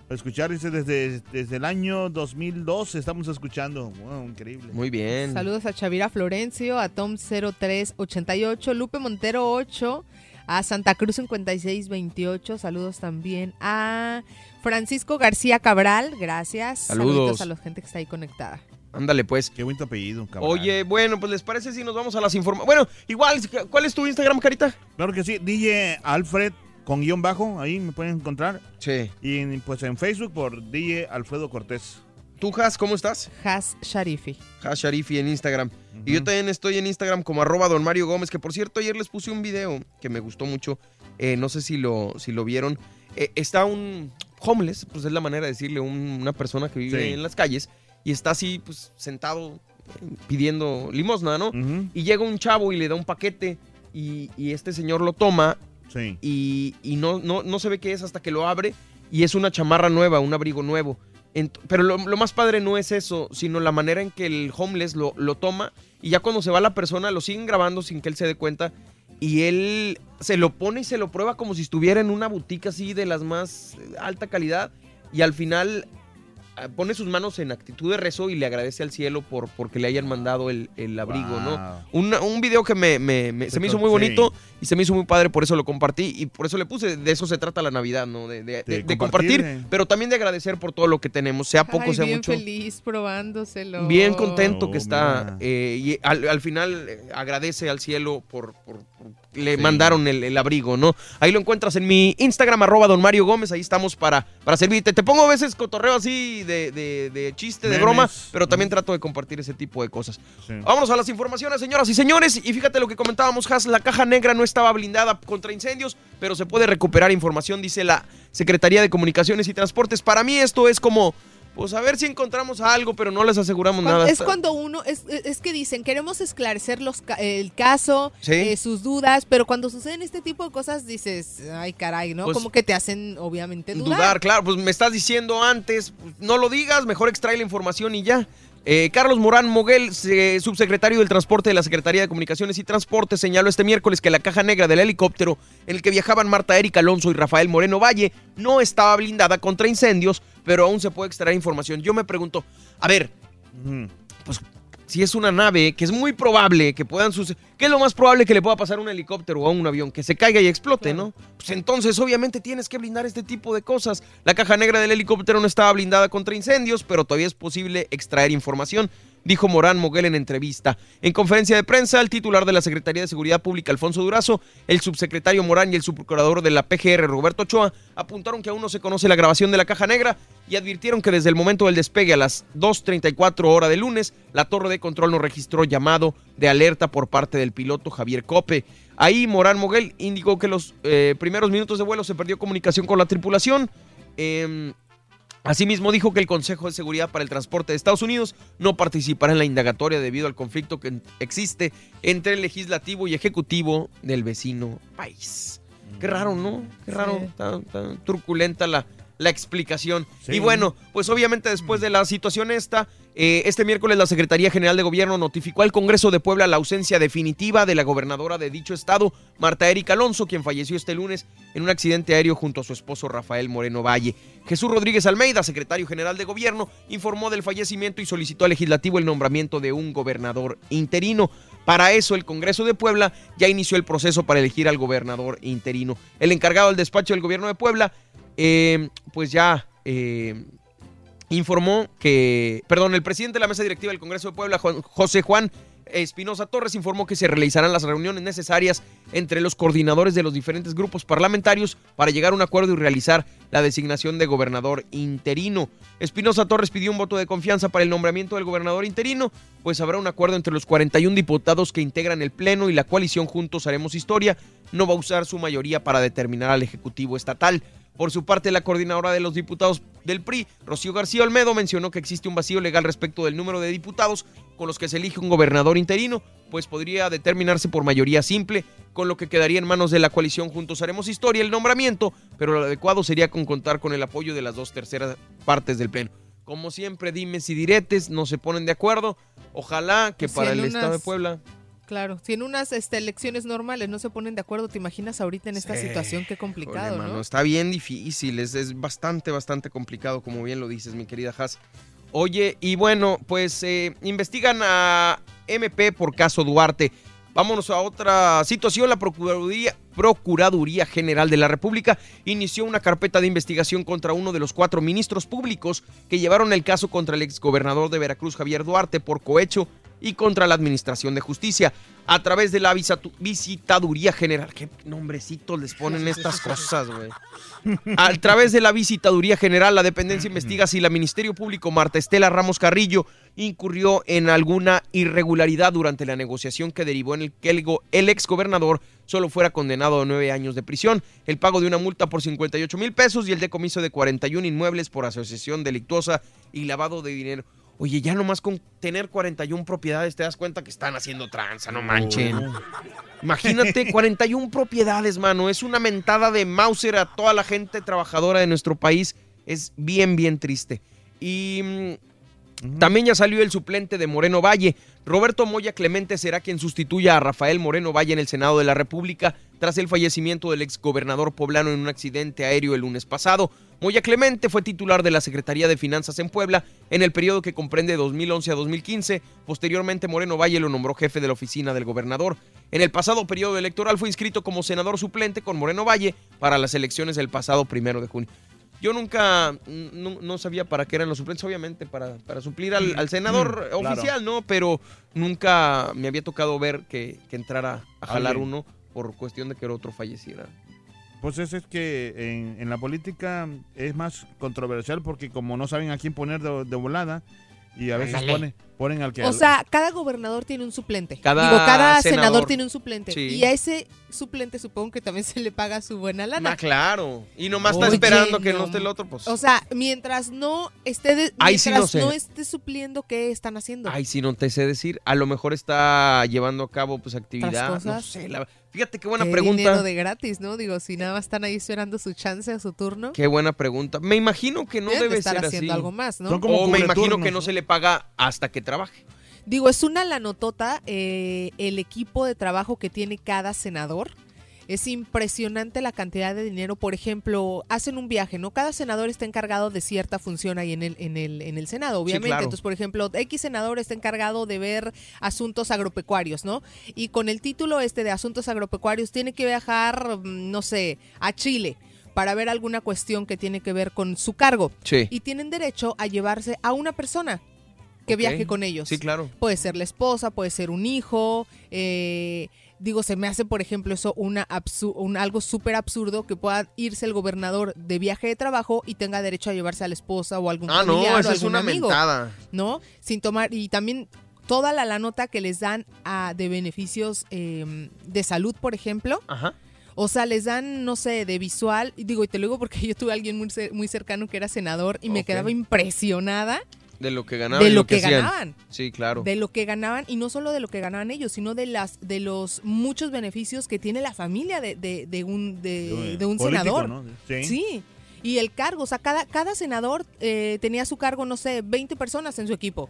por escuchar. Dice desde, desde el año 2002 estamos escuchando. Wow, increíble. Muy bien. Saludos a Chavira Florencio, a Tom 0388, Lupe Montero 8, a Santa Cruz 5628. Saludos también a Francisco García Cabral. Gracias. Saludos. a la gente que está ahí conectada. Ándale, pues. Qué bonito apellido, cabrón. Oye, bueno, pues les parece si nos vamos a las informaciones. Bueno, igual, ¿cuál es tu Instagram, Carita? Claro que sí. DJ Alfred con guion bajo. Ahí me pueden encontrar. Sí. Y pues en Facebook por DJ Alfredo Cortés. ¿Tú, Has, cómo estás? Has Sharifi. Has Sharifi en Instagram. Y yo también estoy en Instagram como arroba don Mario Gómez, que por cierto ayer les puse un video que me gustó mucho. Eh, no sé si lo, si lo vieron. Eh, está un homeless, pues es la manera de decirle, un- una persona que vive Sí. en las calles y está así, pues sentado pidiendo limosna, ¿no? Y llega un chavo y le da un paquete y, y este señor lo toma Sí. y, y no, no, no se ve qué es hasta que lo abre y es una chamarra nueva, un abrigo nuevo. Pero lo, más padre no es eso, sino la manera en que el homeless lo, lo toma y ya cuando se va la persona lo siguen grabando sin que él se dé cuenta y él se lo pone y se lo prueba como si estuviera en una boutique así de las más eh, alta calidad y al final pone sus manos en actitud de rezo y le agradece al cielo por porque le hayan mandado el, el abrigo, ¿no? Un, un video que me, me- me- se me hizo muy Sí. bonito y se me hizo muy padre, por eso lo compartí y por eso le puse, de eso se trata la Navidad, ¿no? De, de- de- de compartir, compartir, eh. pero también de agradecer por todo lo que tenemos, sea poco, Ay, sea bien mucho. feliz probándoselo. Bien contento que Oh, está eh, y al, al final eh, agradece al cielo por, por- por- le Sí. mandaron el, el abrigo, ¿no? Ahí lo encuentras en mi Instagram, arroba don Mario Gómez, ahí estamos para, para servirte. Te pongo a veces cotorreo así de, de- de chiste, de broma, pero también trato de compartir ese tipo de cosas. Vámonos a las informaciones, señoras y señores. Y fíjate lo que comentábamos, Has, la caja negra no estaba blindada contra incendios, pero se puede recuperar información, dice la Secretaría de Comunicaciones y Transportes. Para mí esto es como, pues a ver si encontramos algo, pero no les aseguramos Cuando- nada. es cuando uno, es, es que dicen, queremos esclarecer los, el caso, Sí. eh, sus dudas, pero cuando suceden este tipo de cosas dices, ay caray, ¿no? Pues- Como que te hacen obviamente dudar. Dudar, claro, pues me estás diciendo antes, pues, no lo digas, mejor extrae la información y ya. Eh, Carlos Morán Moguel, se- subsecretario del Transporte de la Secretaría de Comunicaciones y Transporte, señaló este miércoles que la caja negra del helicóptero en el que viajaban Marta Erika Alonso y Rafael Moreno Valle no estaba blindada contra incendios, pero aún se puede extraer información. Yo me pregunto, a ver, pues si es una nave, que es muy probable que puedan suceder, ¿qué es lo más probable que le pueda pasar a un helicóptero o a un avión? Que se caiga y explote, ¿no? Pues entonces obviamente tienes que blindar este tipo de cosas. La caja negra del helicóptero no estaba blindada contra incendios, pero todavía es posible extraer información. Dijo Morán Moguel en entrevista. En conferencia de prensa, el titular de la Secretaría de Seguridad Pública, Alfonso Durazo, el subsecretario Morán y el subprocurador de la PGR, Roberto Ochoa, apuntaron que aún no se conoce la grabación de la caja negra y advirtieron que desde el momento del despegue a las 2.34 hora de lunes, la torre de control no registró llamado de alerta por parte del piloto Javier Cope. Ahí Morán Moguel indicó que los eh, primeros minutos de vuelo se perdió comunicación con la tripulación. Em, Asimismo dijo que el Consejo de Seguridad para el Transporte de Estados Unidos no participará en la indagatoria debido al conflicto que existe entre el legislativo y ejecutivo del vecino país. Qué raro, ¿no? Qué raro, Sí. tan, tan truculenta la, la explicación. Sí. Y bueno, pues obviamente después de la situación esta, eh, este miércoles la Secretaría General de Gobierno notificó al Congreso de Puebla la ausencia definitiva de la gobernadora de dicho estado, Marta Erika Alonso, quien falleció este lunes en un accidente aéreo junto a su esposo Rafael Moreno Valle. Jesús Rodríguez Almeida, secretario general de Gobierno, informó del fallecimiento y solicitó al legislativo el nombramiento de un gobernador interino. Para eso, el Congreso de Puebla ya inició el proceso para elegir al gobernador interino. El encargado del despacho del gobierno de Puebla, eh, pues ya eh, informó que, perdón, el presidente de la mesa directiva del Congreso de Puebla, Juan- José Juan Espinosa Torres, informó que se realizarán las reuniones necesarias entre los coordinadores de los diferentes grupos parlamentarios para llegar a un acuerdo y realizar la designación de gobernador interino. Espinosa Torres pidió un voto de confianza para el nombramiento del gobernador interino, pues habrá un acuerdo entre los 41 diputados que integran el Pleno y la coalición Juntos Haremos Historia no va a usar su mayoría para determinar al Ejecutivo Estatal. Por su parte, la coordinadora de los diputados del PRI, Rocío García Olmedo, mencionó que existe un vacío legal respecto del número de diputados con los que se elige un gobernador interino, pues podría determinarse por mayoría simple, con lo que quedaría en manos de la coalición Juntos Haremos Historia el nombramiento, pero lo adecuado sería con contar con el apoyo de las dos terceras partes del Pleno. Como siempre, dimes y diretes, no se ponen de acuerdo. Ojalá que Pues para el Estado de Puebla Claro, si en unas este, elecciones normales no se ponen de acuerdo, ¿te imaginas ahorita en esta Sí. situación? Qué complicado, ¿no? Está bien difícil, es, es bastante, bastante complicado, como bien lo dices, mi querida Haas. Oye, y bueno, pues eh, investigan a MP por caso Duarte. Vámonos a otra situación. La Procuraduría, Procuraduría General de la República inició una carpeta de investigación contra uno de los cuatro ministros públicos que llevaron el caso contra el exgobernador de Veracruz, Javier Duarte, por cohecho y contra la Administración de Justicia a través de la Visitaduría General. ¿Qué nombrecitos les ponen estas cosas, güey? A través de la Visitaduría General, la dependencia investiga si la Ministerio Público Marta Estela Ramos Carrillo incurrió en alguna irregularidad durante la negociación que derivó en el que el, el exgobernador solo fuera condenado a nueve años de prisión, el pago de una multa por 58 mil pesos y el decomiso de 41 inmuebles por asociación delictuosa y lavado de dinero. Oye, ya nomás con tener 41 propiedades te das cuenta que están haciendo tranza, no manchen. Imagínate, (laughs) 41 propiedades, mano. Es una mentada de Mauser a toda la gente trabajadora de nuestro país. Es bien, bien triste. Y mm, también ya salió el suplente de Moreno Valle. Roberto Moya Clemente será quien sustituya a Rafael Moreno Valle en el Senado de la República tras el fallecimiento del exgobernador poblano en un accidente aéreo el lunes pasado. Moya Clemente fue titular de la Secretaría de Finanzas en Puebla en el periodo que comprende 2011 a 2015. Posteriormente, Moreno Valle lo nombró jefe de la oficina del gobernador. En el pasado periodo electoral fue inscrito como senador suplente con Moreno Valle para las elecciones del pasado primero de junio. Yo nunca no, no sabía para qué eran los suplentes, obviamente para, para suplir al, al senador Mm, claro. oficial, ¿no? Pero nunca me había tocado ver que, que entrara a jalar Alguien. uno por cuestión de que el otro falleciera. Pues eso es que en, en la política es más controversial porque como no saben a quién poner de, de volada y a veces pone, ponen al que... O sea, cada gobernador tiene un suplente. Cada Digo, cada senador, senador. tiene un suplente. Sí. Y a ese suplente supongo que también se le paga su buena lana. Ah, claro. Y nomás está Oye, esperando que no no. esté el otro, pues. O sea, mientras no esté de- Ahí sí mientras no sé. no esté supliendo, ¿qué están haciendo? Ay, si no te sé decir. A lo mejor está llevando a cabo pues actividad. No sé. la- Fíjate qué buena Qué pregunta. dinero de gratis, ¿no? Digo, si nada más están ahí esperando su chance o su turno. Qué buena pregunta. Me imagino que no Deben debe estar ser haciendo así. algo más, ¿no? Son como o me imagino que no ¿no? se le paga hasta que trabaje. Digo, es una lanotota eh, el equipo de trabajo que tiene cada senador. Es impresionante la cantidad de dinero. Por ejemplo, hacen un viaje, ¿no? Cada senador está encargado de cierta función ahí en el, en el, en el Senado, obviamente. claro. Entonces, por ejemplo, X senador está encargado de ver asuntos agropecuarios, ¿no? Y con el título este de asuntos agropecuarios tiene que viajar, mm, no sé, a Chile para ver alguna cuestión que tiene que ver con su cargo. Sí. Y tienen derecho a llevarse a una persona que viaje con ellos. Sí, claro. Puede ser la esposa, puede ser un hijo. eh, digo, se me hace, por ejemplo, eso una un, algo súper absurdo que pueda irse el gobernador de viaje de trabajo y tenga derecho a llevarse a la esposa o algún Ah, no, familiar o es algún una amigo, mentada. ¿no? Sin tomar y también toda la, la nota que les dan a, de beneficios eh, de salud, por ejemplo. Ajá. O sea, les dan, no sé, de visual. Y digo, y te lo digo porque (laughs) yo tuve a alguien muy, muy cercano que era senador y me quedaba impresionada De lo que ganaban. de lo que ganaban. Sí, claro. de lo que ganaban y no solo de lo que ganaban ellos, sino de las de los muchos beneficios que tiene la familia de, de- de un de, de un político, senador. ¿no? Sí. Sí. Y el cargo, o sea, cada, cada senador eh, tenía a su cargo, no sé, 20 personas en su equipo.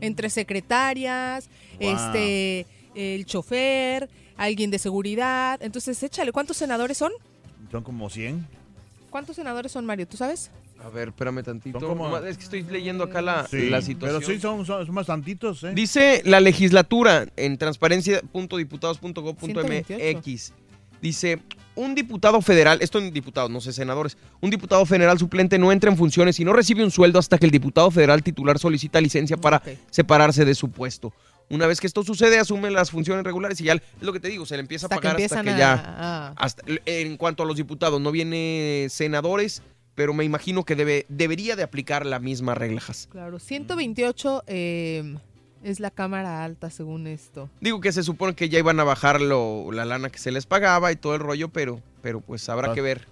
Entre secretarias, Wow. este, el chofer, alguien de seguridad. Entonces, échale, ¿cuántos senadores son? Son como 100. ¿Cuántos senadores son, Mario? ¿Tú sabes? A ver, espérame tantito. Como- Es que estoy leyendo acá la, Sí, la situación. Pero sí, son, son, son bastantitos, ¿eh? Dice la legislatura en transparencia.diputados.gov.mx. 128. Dice, un diputado federal, esto en diputados, no sé, senadores, un diputado federal suplente no entra en funciones y no recibe un sueldo hasta que el diputado federal titular solicita licencia para separarse de su puesto. Una vez que esto sucede, asume las funciones regulares y ya es lo que te digo, se le empieza Hasta a que pagar hasta que a- ya. a- hasta- en cuanto a los diputados, no viene senadores, pero me imagino que debe, debería de aplicar la misma regla. Claro, 128 eh, es la cámara alta según esto. Digo que se supone que ya iban a bajar lo- la lana que se les pagaba y todo el rollo, pero, pero pues habrá Ah. que ver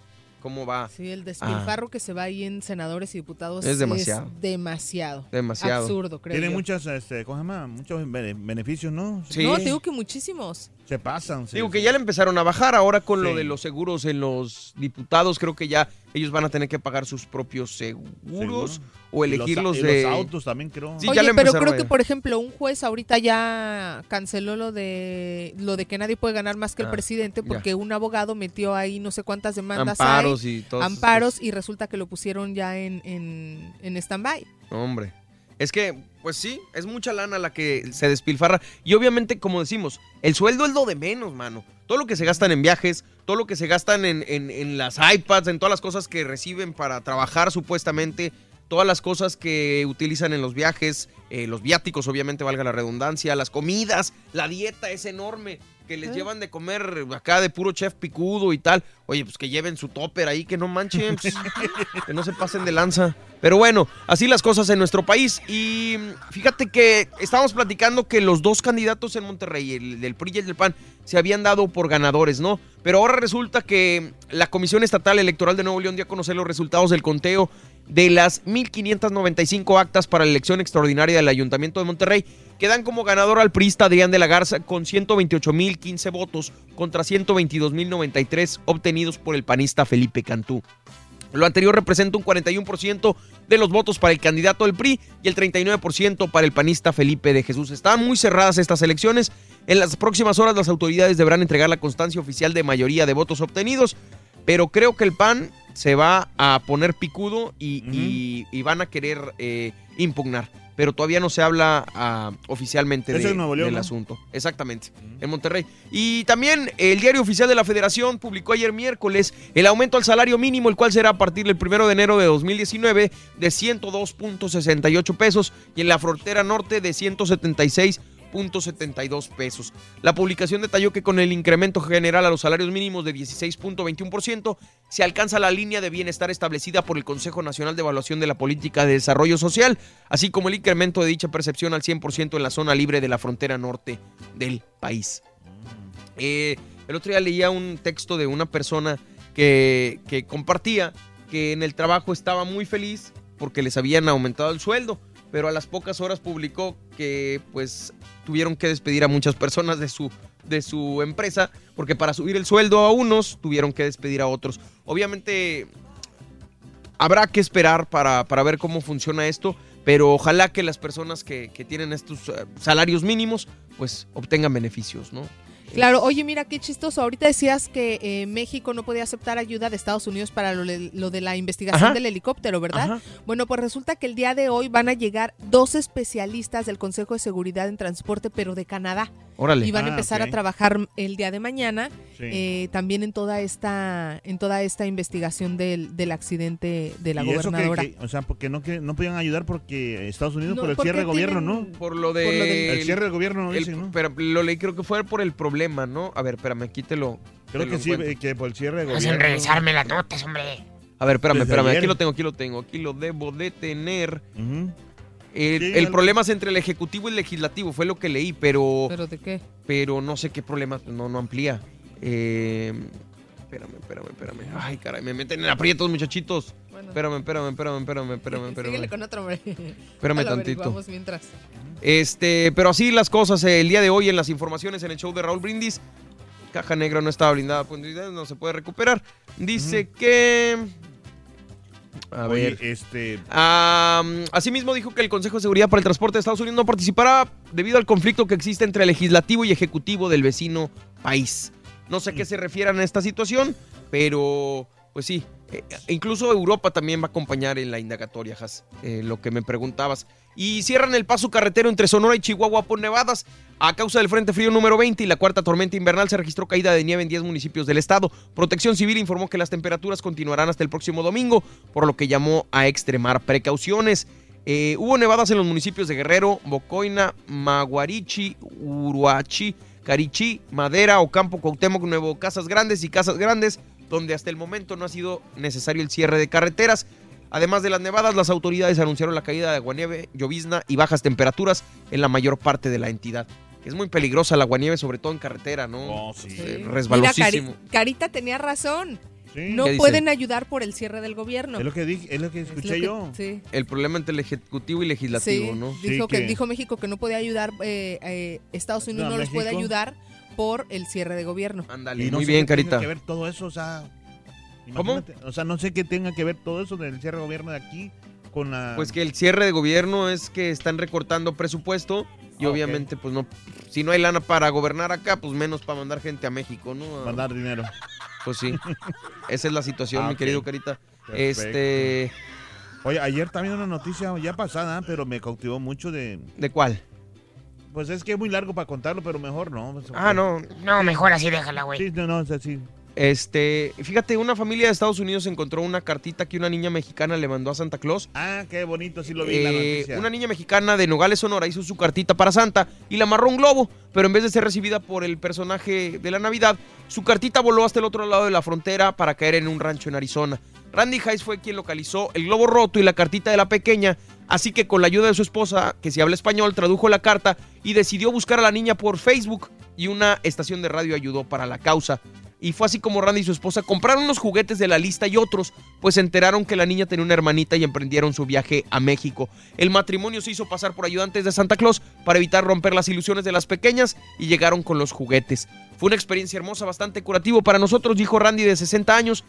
cómo va. Sí, el despilfarro que se va ahí en senadores y diputados Es demasiado. demasiado. Demasiado. Absurdo, creo Tiene yo. muchas, este, ¿cómo se llama? Muchos bene- beneficios, ¿no? Sí. No, te digo que muchísimos. Se pasan. se- Digo que ya le empezaron a bajar, ahora con lo Sí. de los seguros en los diputados, creo que ya ellos van a tener que pagar sus propios seguros Seguro. O Y los elegirlos a- y de... los autos también, creo. Sí, Oye, ya le pero creo que, por ejemplo, un juez ahorita ya canceló lo de lo de que nadie puede ganar más que el Ah, presidente ya. porque un abogado metió ahí no sé cuántas demandas Amparos hay, y esas amparos y resulta que lo pusieron ya en, en, en stand-by. Hombre, es que, pues sí, es mucha lana la que se despilfarra. Y obviamente, como decimos, el sueldo es lo de menos, mano. Todo lo que se gastan en viajes, todo lo que se gastan en, en- en las iPads, en todas las cosas que reciben para trabajar supuestamente, todas las cosas que utilizan en los viajes, eh, los viáticos, obviamente, valga la redundancia, las comidas, la dieta es enorme. Que les llevan de comer acá de puro chef picudo y tal. Oye, pues que lleven su topper ahí, que no manchen. pues, que no se pasen de lanza. Pero bueno, así las cosas en nuestro país. Y fíjate que estábamos platicando que los dos candidatos en Monterrey, el del PRI y el del PAN, se habían dado por ganadores, ¿no? Pero ahora resulta que la Comisión Estatal Electoral de Nuevo León dio a conocer los resultados del conteo de las 1.595 actas para la elección extraordinaria del Ayuntamiento de Monterrey, que dan como ganador al priista Adrián de la Garza con 128.015 votos contra 122.093 obtenidos por el panista Felipe Cantú. Lo anterior representa un 41% de los votos para el candidato del PRI y el 39% para el panista Felipe de Jesús. Están muy cerradas estas elecciones. En las próximas horas las autoridades deberán entregar la constancia oficial de mayoría de votos obtenidos, pero creo que el PAN se va a poner picudo y, y- y van a querer eh, impugnar. Pero todavía no se habla ah, oficialmente de- León, del ¿no? asunto. Exactamente, en Monterrey. Y también el diario oficial de la Federación publicó ayer miércoles el aumento al salario mínimo, el cual será a partir del 1 de enero de 2019 de 102.68 pesos y en la frontera norte de 176.72 pesos. La publicación detalló que con el incremento general a los salarios mínimos de 16.21% se alcanza la línea de bienestar establecida por el Consejo Nacional de Evaluación de la Política de Desarrollo Social, así como el incremento de dicha percepción al 100% en la zona libre de la frontera norte del país. Eh, el otro día leía un texto de una persona que compartía que en el trabajo estaba muy feliz porque les habían aumentado el sueldo, pero a las pocas horas publicó que pues tuvieron que despedir a muchas personas de su, de su empresa porque para subir el sueldo a unos tuvieron que despedir a otros. Obviamente habrá que esperar para, para ver cómo funciona esto, pero ojalá que las personas que, que tienen estos eh, salarios mínimos pues obtengan beneficios, ¿no? Claro, oye, mira qué chistoso. Ahorita decías que eh, México no podía aceptar ayuda de Estados Unidos para lo, de- lo de la investigación Ajá. del helicóptero, ¿verdad? Ajá. Bueno, pues resulta que el día de hoy van a llegar dos especialistas del Consejo de Seguridad en Transporte, pero de Canadá. Órale. Y van a Ah, empezar a trabajar el día de mañana Sí. eh, también en toda esta en toda esta investigación del, del accidente de la Y eso que- gobernadora. que- o sea, porque no, que no podían ayudar porque Estados Unidos No, por el cierre de gobierno, tienen- ¿no? Por lo de... Por lo del- El cierre del gobierno, no el- dicen, ¿no? Pero lo leí, creo que fue por el problema, ¿no? A ver, espérame, aquí te lo... Creo te que lo sí, encuentro. que por el cierre de Hacen gobierno. revisarme las notas, hombre. A ver, espérame, Desde espérame, ayer. aquí lo tengo, aquí lo tengo, aquí lo debo de tener. El, Sí, el problema es entre el ejecutivo y el legislativo, fue lo que leí, pero... ¿Pero de qué? Pero no sé qué problema, no, no amplía. Eh, espérame, espérame, espérame. Ay, caray, me meten en aprietos, muchachitos. Bueno. Espérame, espérame, espérame, espérame, espérame, (laughs) Síguele espérame. con otro, hombre. Espérame Lo tantito. mientras. Este, pero así las cosas eh, el día de hoy en las informaciones en el show de Raúl Brindis. Caja negra no estaba blindada, pues no se puede recuperar. Dice que. A Oye, ver. este. Asimismo dijo que el Consejo de Seguridad para el Transporte de Estados Unidos no participará debido al conflicto que existe entre el legislativo y ejecutivo del vecino país. No sé a qué se refieran a esta situación, pero pues sí. Eh, incluso Europa también va a acompañar en la indagatoria, Has, eh, lo que me preguntabas. Y cierran el paso carretero entre Sonora y Chihuahua por nevadas. A causa del Frente Frío número 20 y la cuarta tormenta invernal se registró caída de nieve en 10 municipios del estado. Protección Civil informó que las temperaturas continuarán hasta el próximo domingo, por lo que llamó a extremar precauciones. Eh, hubo nevadas en los municipios de Guerrero, Bocoina, Maguarichi, Uruachi, Carichí, Madera, Ocampo, Cuauhtémoc, Nuevo Casas Grandes y Casas Grandes, donde hasta el momento no ha sido necesario el cierre de carreteras. Además de las nevadas, las autoridades anunciaron la caída de aguanieve, llovizna y bajas temperaturas en la mayor parte de la entidad. Es muy peligrosa la aguanieve, sobre todo en carretera, ¿no? sí. Eh, Mira, resbalosísimo. Cari- Carita tenía razón. No pueden ayudar por el cierre del gobierno. Es lo que dije, es lo que Es lo escuché que- yo. Sí. El problema entre el ejecutivo y legislativo, Sí, ¿no? dijo que... dijo México que no podía ayudar, eh, eh, Estados Unidos No, no, los puede ayudar por el cierre de gobierno. Ándale, Y no muy sé bien, Carita. que ver todo eso, o sea... ¿Cómo? imagínate, O sea, no sé qué tenga que ver todo eso del cierre de gobierno de aquí con la... Pues que el cierre de gobierno es que están recortando presupuesto y Ah, obviamente pues no, si no hay lana para gobernar acá, pues menos para mandar gente a México, ¿no? A- Mandar dinero. Pues sí, esa es la situación, Ah, mi querido Carita. Perfecto. Este, Oye, ayer también una noticia ya pasada, pero me cautivó mucho de... ¿de cuál? Pues es que es muy largo para contarlo, pero mejor no. Ah, no. No, mejor así déjala, güey. Sí, no, no, es así. Este, fíjate, una familia de Estados Unidos encontró una cartita que una niña mexicana le mandó a Santa Claus. Ah, qué bonito, sí lo vi en la Eh, noticia. una niña mexicana de Nogales, Sonora, hizo su cartita para Santa y la amarró un globo, pero en vez de ser recibida por el personaje de la Navidad, su cartita voló hasta el otro lado de la frontera para caer en un rancho en Arizona. Randy Hayes fue quien localizó el globo roto y la cartita de la pequeña, así que con la ayuda de su esposa, que si habla español, tradujo la carta y decidió buscar a la niña por Facebook y una estación de radio ayudó para la causa. Y fue así como Randy y su esposa compraron los juguetes de la lista y otros, pues se enteraron que la niña tenía una hermanita y emprendieron su viaje a México. El matrimonio se hizo pasar por ayudantes de Santa Claus para evitar romper las ilusiones de las pequeñas y llegaron con los juguetes. Fue una experiencia hermosa, bastante curativo para nosotros, dijo Randy de 60 años.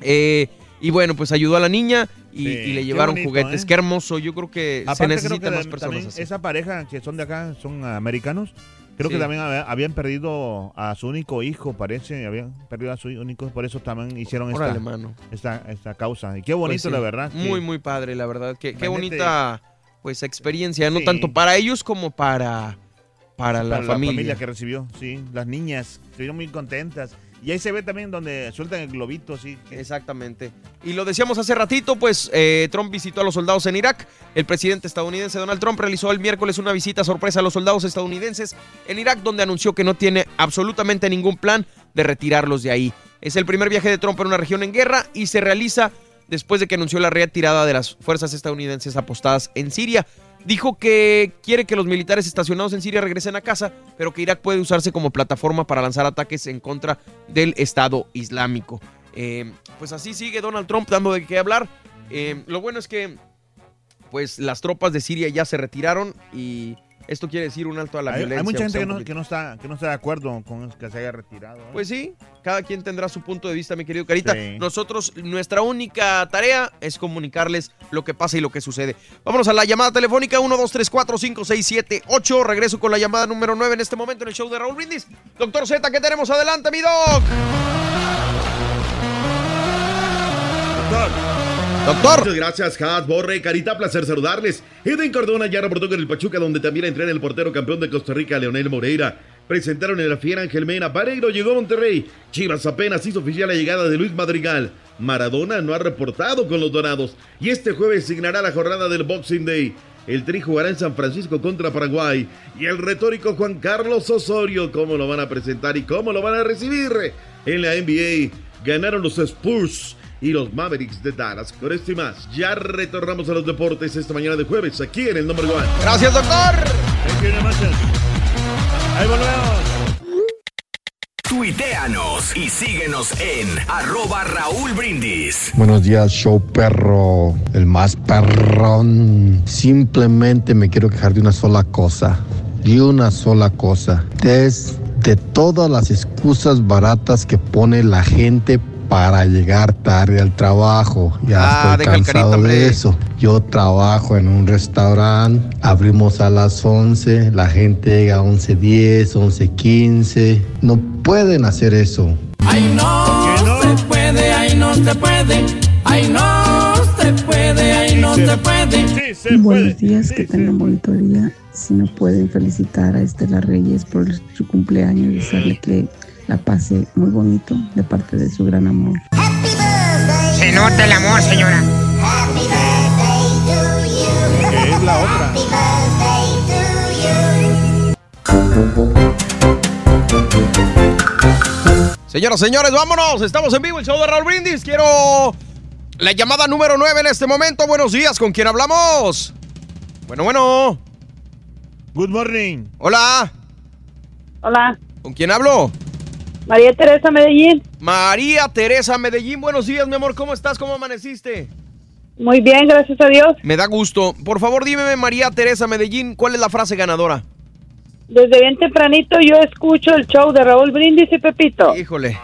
Eh, y bueno, pues ayudó a la niña y, Sí, y le llevaron bonito, juguetes. ¿eh? Qué hermoso, yo creo que se Aparte, necesitan que más personas así. esa pareja que son de acá, son americanos, creo Sí. que también hab- habían perdido a su único hijo, parece, habían perdido a su único, por eso también hicieron esta, Órale, esta, esta causa. Y qué bonito, Pues sí, la verdad. Muy, muy padre, la verdad. Qué, qué bonita pues experiencia, no tanto para ellos como para, para, la, para familia. que recibió, sí. Las niñas estuvieron muy contentas. Y ahí se ve también donde sueltan el globito, así. Exactamente. Y lo decíamos hace ratito, pues eh, Trump visitó a los soldados en Irak. El presidente estadounidense Donald Trump realizó el miércoles una visita sorpresa a los soldados estadounidenses en Irak, donde anunció que no tiene absolutamente ningún plan de retirarlos de ahí. Es el primer viaje de Trump en una región en guerra y se realiza después de que anunció la retirada de las fuerzas estadounidenses apostadas en Siria. Dijo que quiere que los militares estacionados en Siria regresen a casa, pero que Irak puede usarse como plataforma para lanzar ataques en contra del Estado Islámico. Eh, pues así sigue Donald Trump dando de qué hablar. Eh, lo bueno es que pues las tropas de Siria ya se retiraron y esto quiere decir un alto a la Hay, hay violencia. mucha gente que no, que, no está, que no está de acuerdo con que se haya retirado. ¿eh? Pues sí, cada quien tendrá su punto de vista, mi querido Carita. Sí. Nosotros, nuestra única tarea es comunicarles lo que pasa y lo que sucede. Vámonos a la llamada telefónica 1, 2, 3, 4, 5, 6, 7, 8. Regreso con la llamada número 9 en este momento en el show de Raúl Brindis. Doctor Z, ¿qué tenemos adelante, mi doc? Doctor. Muchas gracias, Has, Borre, Carita, placer saludarles. Eden Cardona ya reportó con el Pachuca, donde también entrena el portero campeón de Costa Rica, Leonel Moreira. Presentaron en la fiera Ángel Mena. Pareiro llegó a Monterrey. Chivas apenas hizo oficial la llegada de Luis Madrigal. Maradona no ha reportado con los dorados. Y este jueves signará la jornada del Boxing Day. El Tri jugará en San Francisco contra Paraguay. Y el retórico Juan Carlos Osorio, cómo lo van a presentar y cómo lo van a recibir. En la NBA ganaron los Spurs y los Mavericks de Dallas. Con esto y más, ya retornamos a los deportes esta mañana de jueves aquí en el Number One. Gracias, doctor. Ahí volvemos. Tuiteanos y síguenos en arroba Raúl Brindis. Buenos días, show perro, el más perrón. Simplemente me quiero quejar de una sola cosa, de una sola cosa. Es de todas las excusas baratas que pone la gente para llegar tarde al trabajo. Ya Ah, estoy cansado carita, de eso. Yo trabajo en un restaurante, abrimos a las 11, la gente llega a 11.10, 11.15. No pueden hacer eso. Ay, no, se puede, ay, no se puede. Ay, no se puede, ay, no se puede. Buenos días, que tengan bonito día. Si no pueden felicitar a Estela Reyes por su cumpleaños, desearle que la pase muy bonito de parte de su gran amor. Se nota el amor, señora. Que es la otra. Señoras, señores, vámonos. Estamos en vivo, el show de Raúl Brindis. Quiero la llamada número 9 en este momento. Buenos días, ¿con quién hablamos? Bueno, bueno. Good morning. Hola. Hola, ¿Con quién hablo? María Teresa Medellín. María Teresa Medellín. Buenos días, mi amor. ¿Cómo estás? ¿Cómo amaneciste? Muy bien, gracias a Dios. Me da gusto. Por favor, dime, María Teresa Medellín, ¿cuál es la frase ganadora? Desde bien tempranito yo escucho el show de Raúl Brindis y Pepito. Híjole.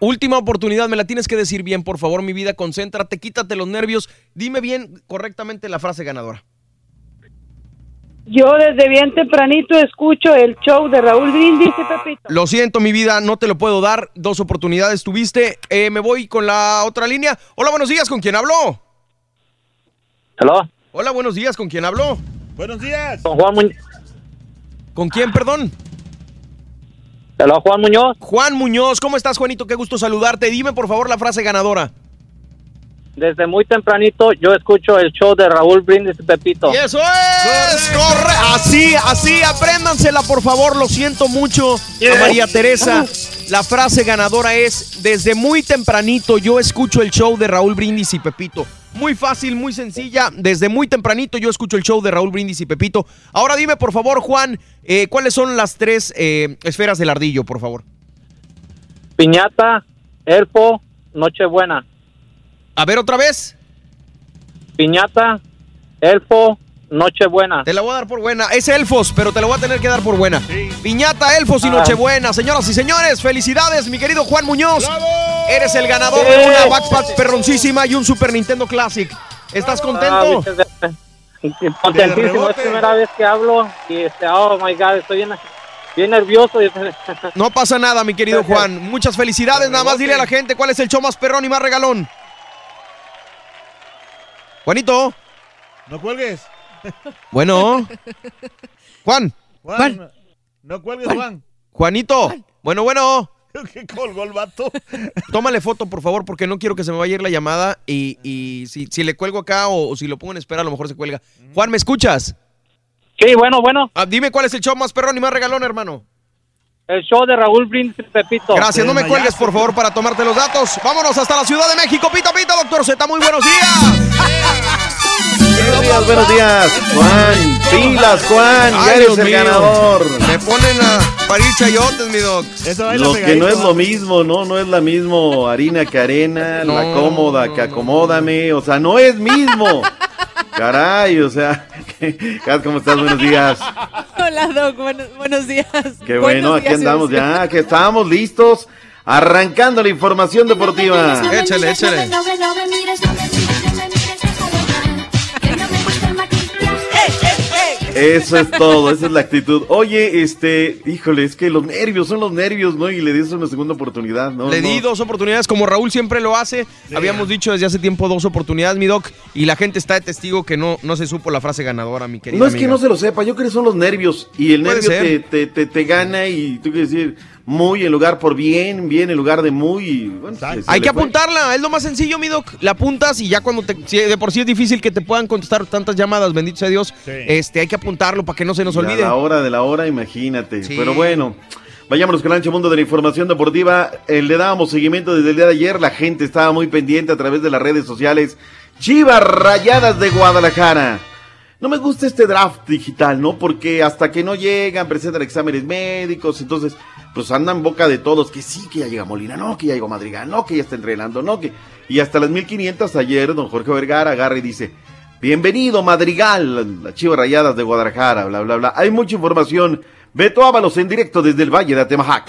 Última oportunidad, me la tienes que decir bien, por favor, mi vida, concéntrate, quítate los nervios, dime bien correctamente la frase ganadora. Yo desde bien tempranito escucho el show de Raúl Brindis y Pepito. Lo siento, mi vida, no te lo puedo dar, dos oportunidades tuviste, Eh, me voy con la otra línea. Hola, buenos días, ¿con quién habló? ¿Aló? Hola, buenos días, ¿con quién habló? Buenos días. Con Juan Muñoz. ¿Con quién, perdón? Hola, Juan Muñoz. Juan Muñoz, ¿cómo estás, Juanito? Qué gusto saludarte. Dime, por favor, la frase ganadora. Desde muy tempranito yo escucho el show de Raúl Brindis y Pepito. Y eso es, corre, así, así, apréndansela, por favor, lo siento mucho a María Teresa. La frase ganadora es, desde muy tempranito yo escucho el show de Raúl Brindis y Pepito. Muy fácil, muy sencilla, desde muy tempranito yo escucho el show de Raúl Brindis y Pepito. Ahora dime, por favor, Juan, eh, ¿cuáles son las tres eh, esferas del ardillo, por favor? Piñata, Elfo, Nochebuena. A ver, otra vez. Piñata, Elfo, Nochebuena. Te la voy a dar por buena. Es Elfos, pero te la voy a tener que dar por buena. Piñata, Elfos y Ah. Nochebuena. Señoras y señores, felicidades, mi querido Juan Muñoz. Eres el ganador de una backpack perroncísima y un Super Nintendo Classic. ¿Estás Ah, contento? Contentísimo, es primera vez que hablo y este, oh my god, estoy bien, bien nervioso. (laughs) No pasa nada, mi querido Juan. Muchas felicidades. Nada más dile a la gente cuál es el show más perrón y más regalón. Juanito. No cuelgues. Bueno. (laughs) Juan. Juan. No, no cuelgues, Juan. Juanito. Bueno, bueno. (laughs) ¿Qué colgó el vato? Tómale foto, por favor, porque no quiero que se me vaya a ir la llamada. Y, y si, si le cuelgo acá o, o si lo pongo en espera, a lo mejor se cuelga. Juan, ¿me escuchas? Sí, bueno, bueno. Ah, dime cuál es el show más perrón y más regalón, hermano. El show de Raúl Brindis y Pepito. Gracias, no me cuelgues, por favor, para tomarte los datos. Vámonos hasta la Ciudad de México. Pita, pita, doctor Z, muy buenos días. Buenos días, buenos días. Juan, pilas, Juan, ya eres Dios el mío. ganador. Me ponen a parir chayotes, mi doc. Lo que no es lo mismo, ¿no? No es la mismo harina que arena, la cómoda que acomódame, o sea, no es mismo. Caray, o sea, Kat, ¿cómo estás? Buenos días. Hola, Doc. Buenos, buenos días. Qué bueno, Buenos aquí días, andamos ya, que estábamos listos, arrancando la información deportiva. Échale, échale. Eso es todo, esa es la actitud. Oye, este, híjole, es que los nervios son los nervios, ¿no? Y le di una segunda oportunidad, ¿no? Le di No. dos oportunidades, como Raúl siempre lo hace. Habíamos dicho desde hace tiempo dos oportunidades, mi doc. Y la gente está de testigo que no, no se supo la frase ganadora, mi querido. No es que no se lo sepa, yo creo que son los nervios. Y el nervio te, te, te, te gana y tú quieres decir muy en lugar por bien, bien en lugar de muy. bueno, se- se Hay que fue. apuntarla, es lo más sencillo, mi doc. La apuntas y ya cuando te. si de por sí es difícil que te puedan contestar tantas llamadas, bendito sea Dios. Este, hay que apuntarlo para que no se nos Y a olvide. la hora de la hora, imagínate. Sí. Pero bueno, vayámonos con el ancho mundo de la información deportiva. Eh, le dábamos seguimiento desde el día de ayer. La gente estaba muy pendiente a través de las redes sociales. Chivas Rayadas de Guadalajara. No me gusta este draft digital, ¿no? Porque hasta que no llegan, presentan exámenes médicos, entonces, pues andan boca de todos, que sí, que ya llega Molina, no, que ya llegó Madrigal, no, que ya está entrenando, no, que... Y hasta las 1500 ayer, don Jorge Vergara agarra y dice, bienvenido Madrigal, las Chivas Rayadas de Guadalajara, bla, bla, bla. Hay mucha información. Beto Ábalos en directo desde el Valle de Atemajac.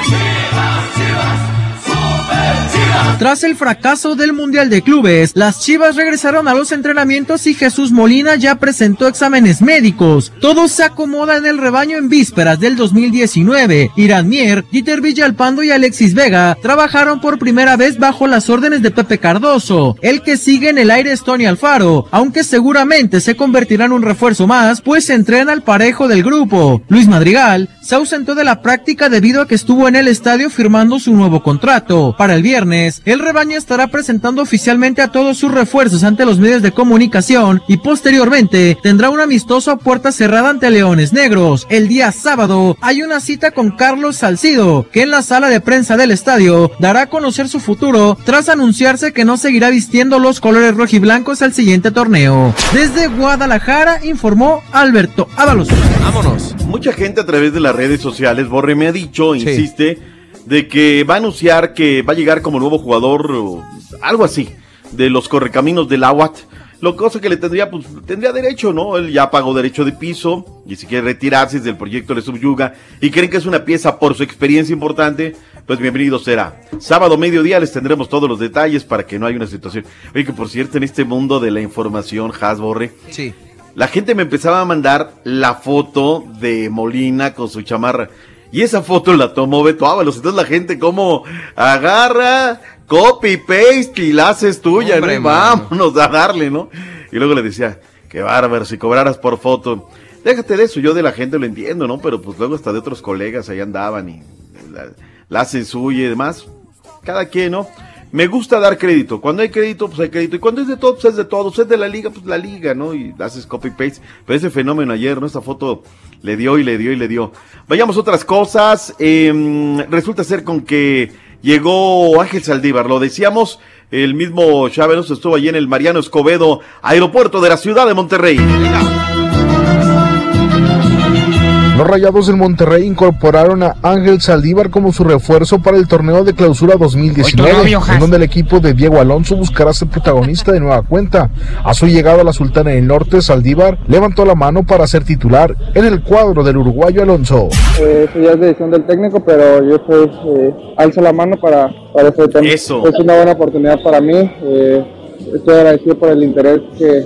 Tras el fracaso del Mundial de Clubes, las Chivas regresaron a los entrenamientos y Jesús Molina ya presentó exámenes médicos. Todo se acomoda en el rebaño en vísperas del 2019. Irán Mier, Dieter Villalpando y Alexis Vega trabajaron por primera vez bajo las órdenes de Pepe Cardoso. El que sigue en el aire es Tony Alfaro, aunque seguramente se convertirá en un refuerzo más, pues entrena al parejo del grupo. Luis Madrigal se ausentó de la práctica debido a que estuvo en el estadio firmando su nuevo contrato. Para el viernes, el rebaño estará presentando oficialmente a todos sus refuerzos ante los medios de comunicación y posteriormente tendrá un amistoso a puerta cerrada ante Leones Negros. El día sábado hay una cita con Carlos Salcido, que en la sala de prensa del estadio dará a conocer su futuro tras anunciarse que no seguirá vistiendo los colores rojiblancos al siguiente torneo. Desde Guadalajara informó Alberto Ábalos. Vámonos. Mucha gente a través de las redes sociales, Borre me ha dicho, insiste, de que va a anunciar que va a llegar como nuevo jugador, o algo así, de los correcaminos del Aguat. Lo cosa que le tendría, pues, tendría derecho, ¿no? Él ya pagó derecho de piso y si quiere retirarse del proyecto le subyuga y creen que es una pieza por su experiencia importante, pues bienvenido será. Sábado mediodía les tendremos todos los detalles para que no haya una situación. Oye, que por cierto, en este mundo de la información, Hasborre, Sí. la gente me empezaba a mandar la foto de Molina con su chamarra. Y esa foto la tomó Beto Ábalos. Entonces la gente como agarra, copy, paste y la haces tuya, Hombre, ¿no? Vámonos a darle, ¿no? Y luego le decía, qué bárbaro, si cobraras por foto. Déjate de eso, yo de la gente lo entiendo, ¿no? Pero pues luego hasta de otros colegas ahí andaban y la, la hacen suya y demás. Cada quien, ¿no? Me gusta dar crédito. Cuando hay crédito, pues hay crédito. Y cuando es de todo, pues es de todo. Si es de la liga, pues la liga, ¿no? Y haces copy-paste. Pero ese fenómeno ayer, ¿no? Esta foto le dio y le dio y le dio. Vayamos a otras cosas. Eh, resulta ser con que llegó Ángel Saldívar. Lo decíamos, el mismo Chávez estuvo allí en el Mariano Escobedo, aeropuerto de la ciudad de Monterrey. Los Rayados del Monterrey incorporaron a Ángel Saldívar como su refuerzo para el torneo de clausura 2019, Hoy tu novio, Has. en donde el equipo de Diego Alonso buscará ser protagonista de nueva cuenta. A su llegada a la Sultana del Norte, Saldívar levantó la mano para ser titular en el cuadro del uruguayo Alonso. Eh, eso ya es decisión del técnico, pero yo pues eh, alzo la mano para, para eso. también. Eso. Es una buena oportunidad para mí. eh, estoy agradecido por el interés que,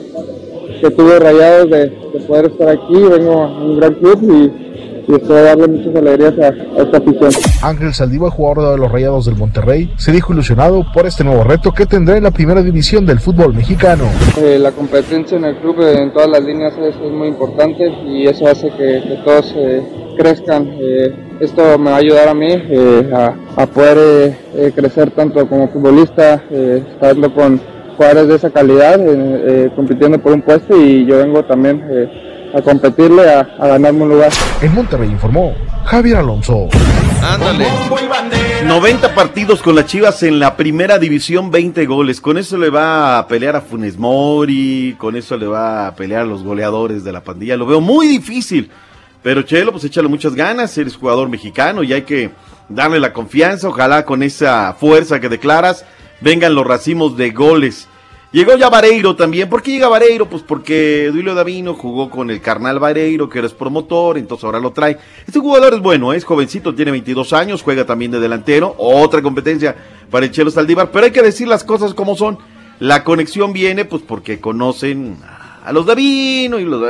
que tuve Rayados de, de poder estar aquí. Vengo a un gran club y, y espero darle muchas alegrías a, a esta afición. Ángel Saldívar, jugador de los Rayados del Monterrey, se dijo ilusionado por este nuevo reto que tendrá en la primera división del fútbol mexicano. Eh, la competencia en el club eh, en todas las líneas es, es muy importante y eso hace que, que todos eh, crezcan. Eh, esto me va a ayudar a mí eh, a, a poder eh, eh, crecer tanto como futbolista, eh, estando con jugadores de esa calidad, eh, eh, compitiendo por un puesto y yo vengo también eh, a competirle, a, a ganarme un lugar. En Monterrey informó Javier Alonso. Ándale. 90 partidos con las Chivas en la primera división, 20 goles. Con eso le va a pelear a Funes Mori, con eso le va a pelear a los goleadores de la pandilla. Lo veo muy difícil. Pero Chelo, pues échale muchas ganas, eres jugador mexicano y hay que darle la confianza. Ojalá con esa fuerza que declaras vengan los racimos de goles. Llegó ya Vareiro también. ¿Por qué llega Vareiro? Pues porque Duilio Davino jugó con el carnal Vareiro, que eres promotor, entonces ahora lo trae. Este jugador es bueno, es jovencito, tiene 22 años, juega también de delantero. Otra competencia para el Chelo Saldívar. Pero hay que decir las cosas como son. La conexión viene pues porque conocen a los Davino y los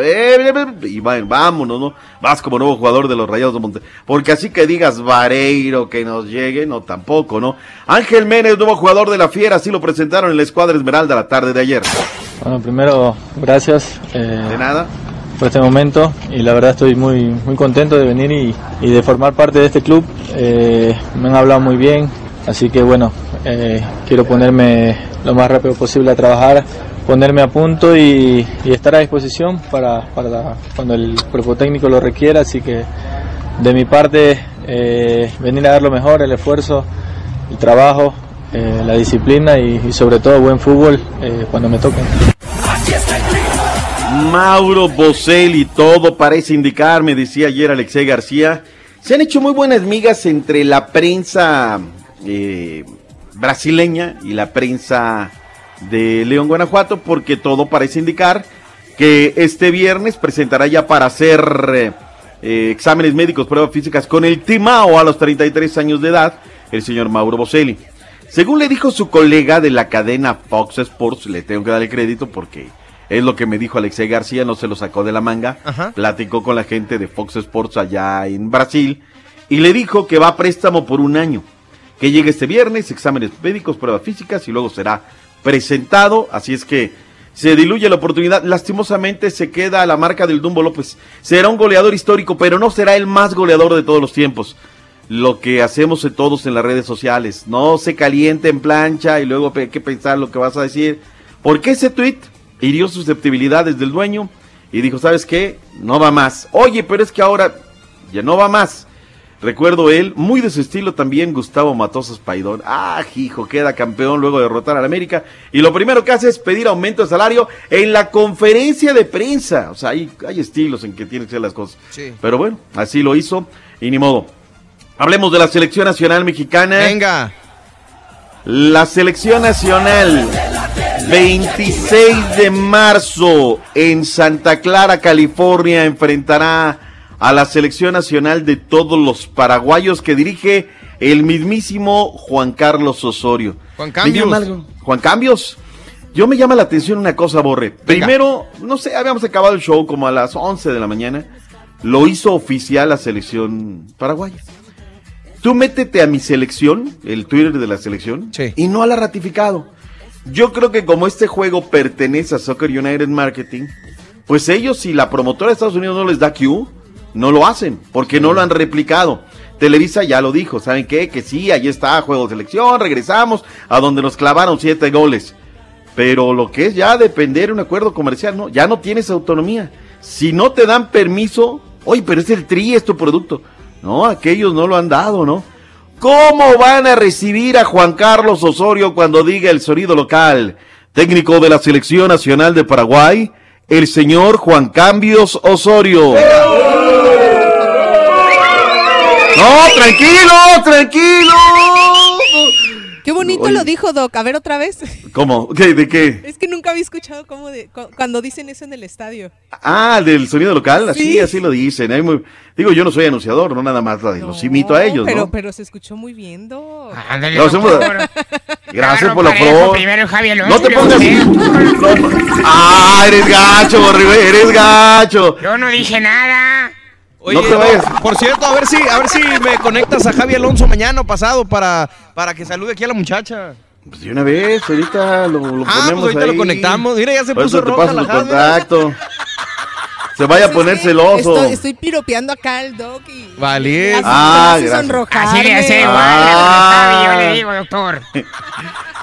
y va- vámonos, ¿no? Vas como nuevo jugador de los Rayados de Monterrey. Porque así que digas Vareiro que nos llegue, no tampoco, ¿no? Ángel Méndez, nuevo jugador de la Fiera, así lo presentaron en la escuadra Esmeralda la tarde de ayer. Bueno, primero, gracias. eh, De nada. Por este momento y la verdad estoy muy, muy contento de venir y, y de formar parte de este club. Eh, me han hablado muy bien, así que bueno, eh, quiero ponerme lo más rápido posible a trabajar, ponerme a punto y, estar a disposición para, cuando el cuerpo técnico lo requiera. Así que de mi parte, eh, venir a dar lo mejor, el esfuerzo, el trabajo, eh, la disciplina y, sobre todo buen fútbol eh, cuando me toque. Mauro Boselli, todo parece indicar, me decía ayer Alexei García. Se han hecho muy buenas migas entre la prensa brasileña y la prensa de León, Guanajuato, porque todo parece indicar que este viernes presentará ya para hacer eh, eh, exámenes médicos, pruebas físicas con el Timao a los 33 años de edad, el señor Mauro Boselli. Según le dijo su colega de la cadena Fox Sports, le tengo que dar el crédito porque es lo que me dijo Alexei García, no se lo sacó de la manga. Platicó con la gente de Fox Sports allá en Brasil y le dijo que va a préstamo por un año. Que llegue este viernes, exámenes médicos, pruebas físicas y luego será presentado. Así es que se diluye la oportunidad. Lastimosamente se queda la marca del Dumbo López. Será un goleador histórico, pero no será el más goleador de todos los tiempos. Lo que hacemos todos en las redes sociales. No se caliente en plancha y luego hay que pensar lo que vas a decir. Porque ese tweet hirió susceptibilidades del dueño y dijo, ¿sabes qué? No va más. Oye, pero es que ahora ya no va más. Recuerdo él, muy de su estilo también, Gustavo Matosas Paidón. Ah, hijo, queda campeón luego de derrotar al América. Y lo primero que hace es pedir aumento de salario en la conferencia de prensa. O sea, hay, hay estilos en que tienen que ser las cosas. Sí. Pero bueno, así lo hizo y ni modo. Hablemos de la selección nacional mexicana. Venga. La selección nacional 26 de marzo en Santa Clara, California, enfrentará a la selección nacional de todos los paraguayos que dirige el mismísimo Juan Carlos Osorio. Juan Cambios. algo- Juan Cambios. Yo me llama la atención una cosa, Borre. Primero, no sé, habíamos acabado el show como a las 11 de la mañana. Lo hizo oficial la selección paraguaya. Tú métete a mi selección, el Twitter de la selección, y no la ha ratificado. Yo creo que como este juego pertenece a Soccer United Marketing, pues ellos si la promotora de Estados Unidos no les da Q, no lo hacen, porque no lo han replicado. Televisa ya lo dijo, ¿saben qué? Que sí, ahí está, juego de selección, regresamos a donde nos clavaron siete goles. Pero lo que es ya depender de un acuerdo comercial, no, ya no tienes autonomía. Si no te dan permiso, oye, pero es el tri, es tu producto. No, aquellos no lo han dado, ¿no? ¿Cómo van a recibir a Juan Carlos Osorio cuando diga el sonido local? Técnico de la Selección Nacional de Paraguay, el señor Juan Cambios Osorio. No, tranquilo, tranquilo. Qué bonito Oye. lo dijo Doc. A ver otra vez. ¿Cómo? ¿Qué? ¿De qué? Es que nunca había escuchado cómo de, cu- cuando dicen eso en el estadio. Ah, del sonido local, así, Sí. así lo dicen. Hay muy- Digo, yo no soy anunciador, no nada más, los imito a ellos, pero, ¿no? pero se escuchó muy bien, Doc. Ándale, No. Gracias Claro, por la pro. Primero el Javi Alonso. No te pongas. (laughs) No, ah, eres gacho, Borre, eres gacho. Yo no dije nada. Oye, No te vayas. Por cierto, a ver si, a ver si me conectas a Javi Alonso mañana o pasado para, para que salude aquí a la muchacha. Pues de una vez, ahorita lo, lo Ah, pues ponemos ahorita ahí. lo conectamos. Mira, ya se Por puso eso te roja paso la su Javi. contacto. Se vaya a poner celoso. Estoy, estoy piropeando acá al Doc y Vale. así Ah, sonrojarme. Así le hace igual. Ah. Javi, yo le digo, doctor. (laughs)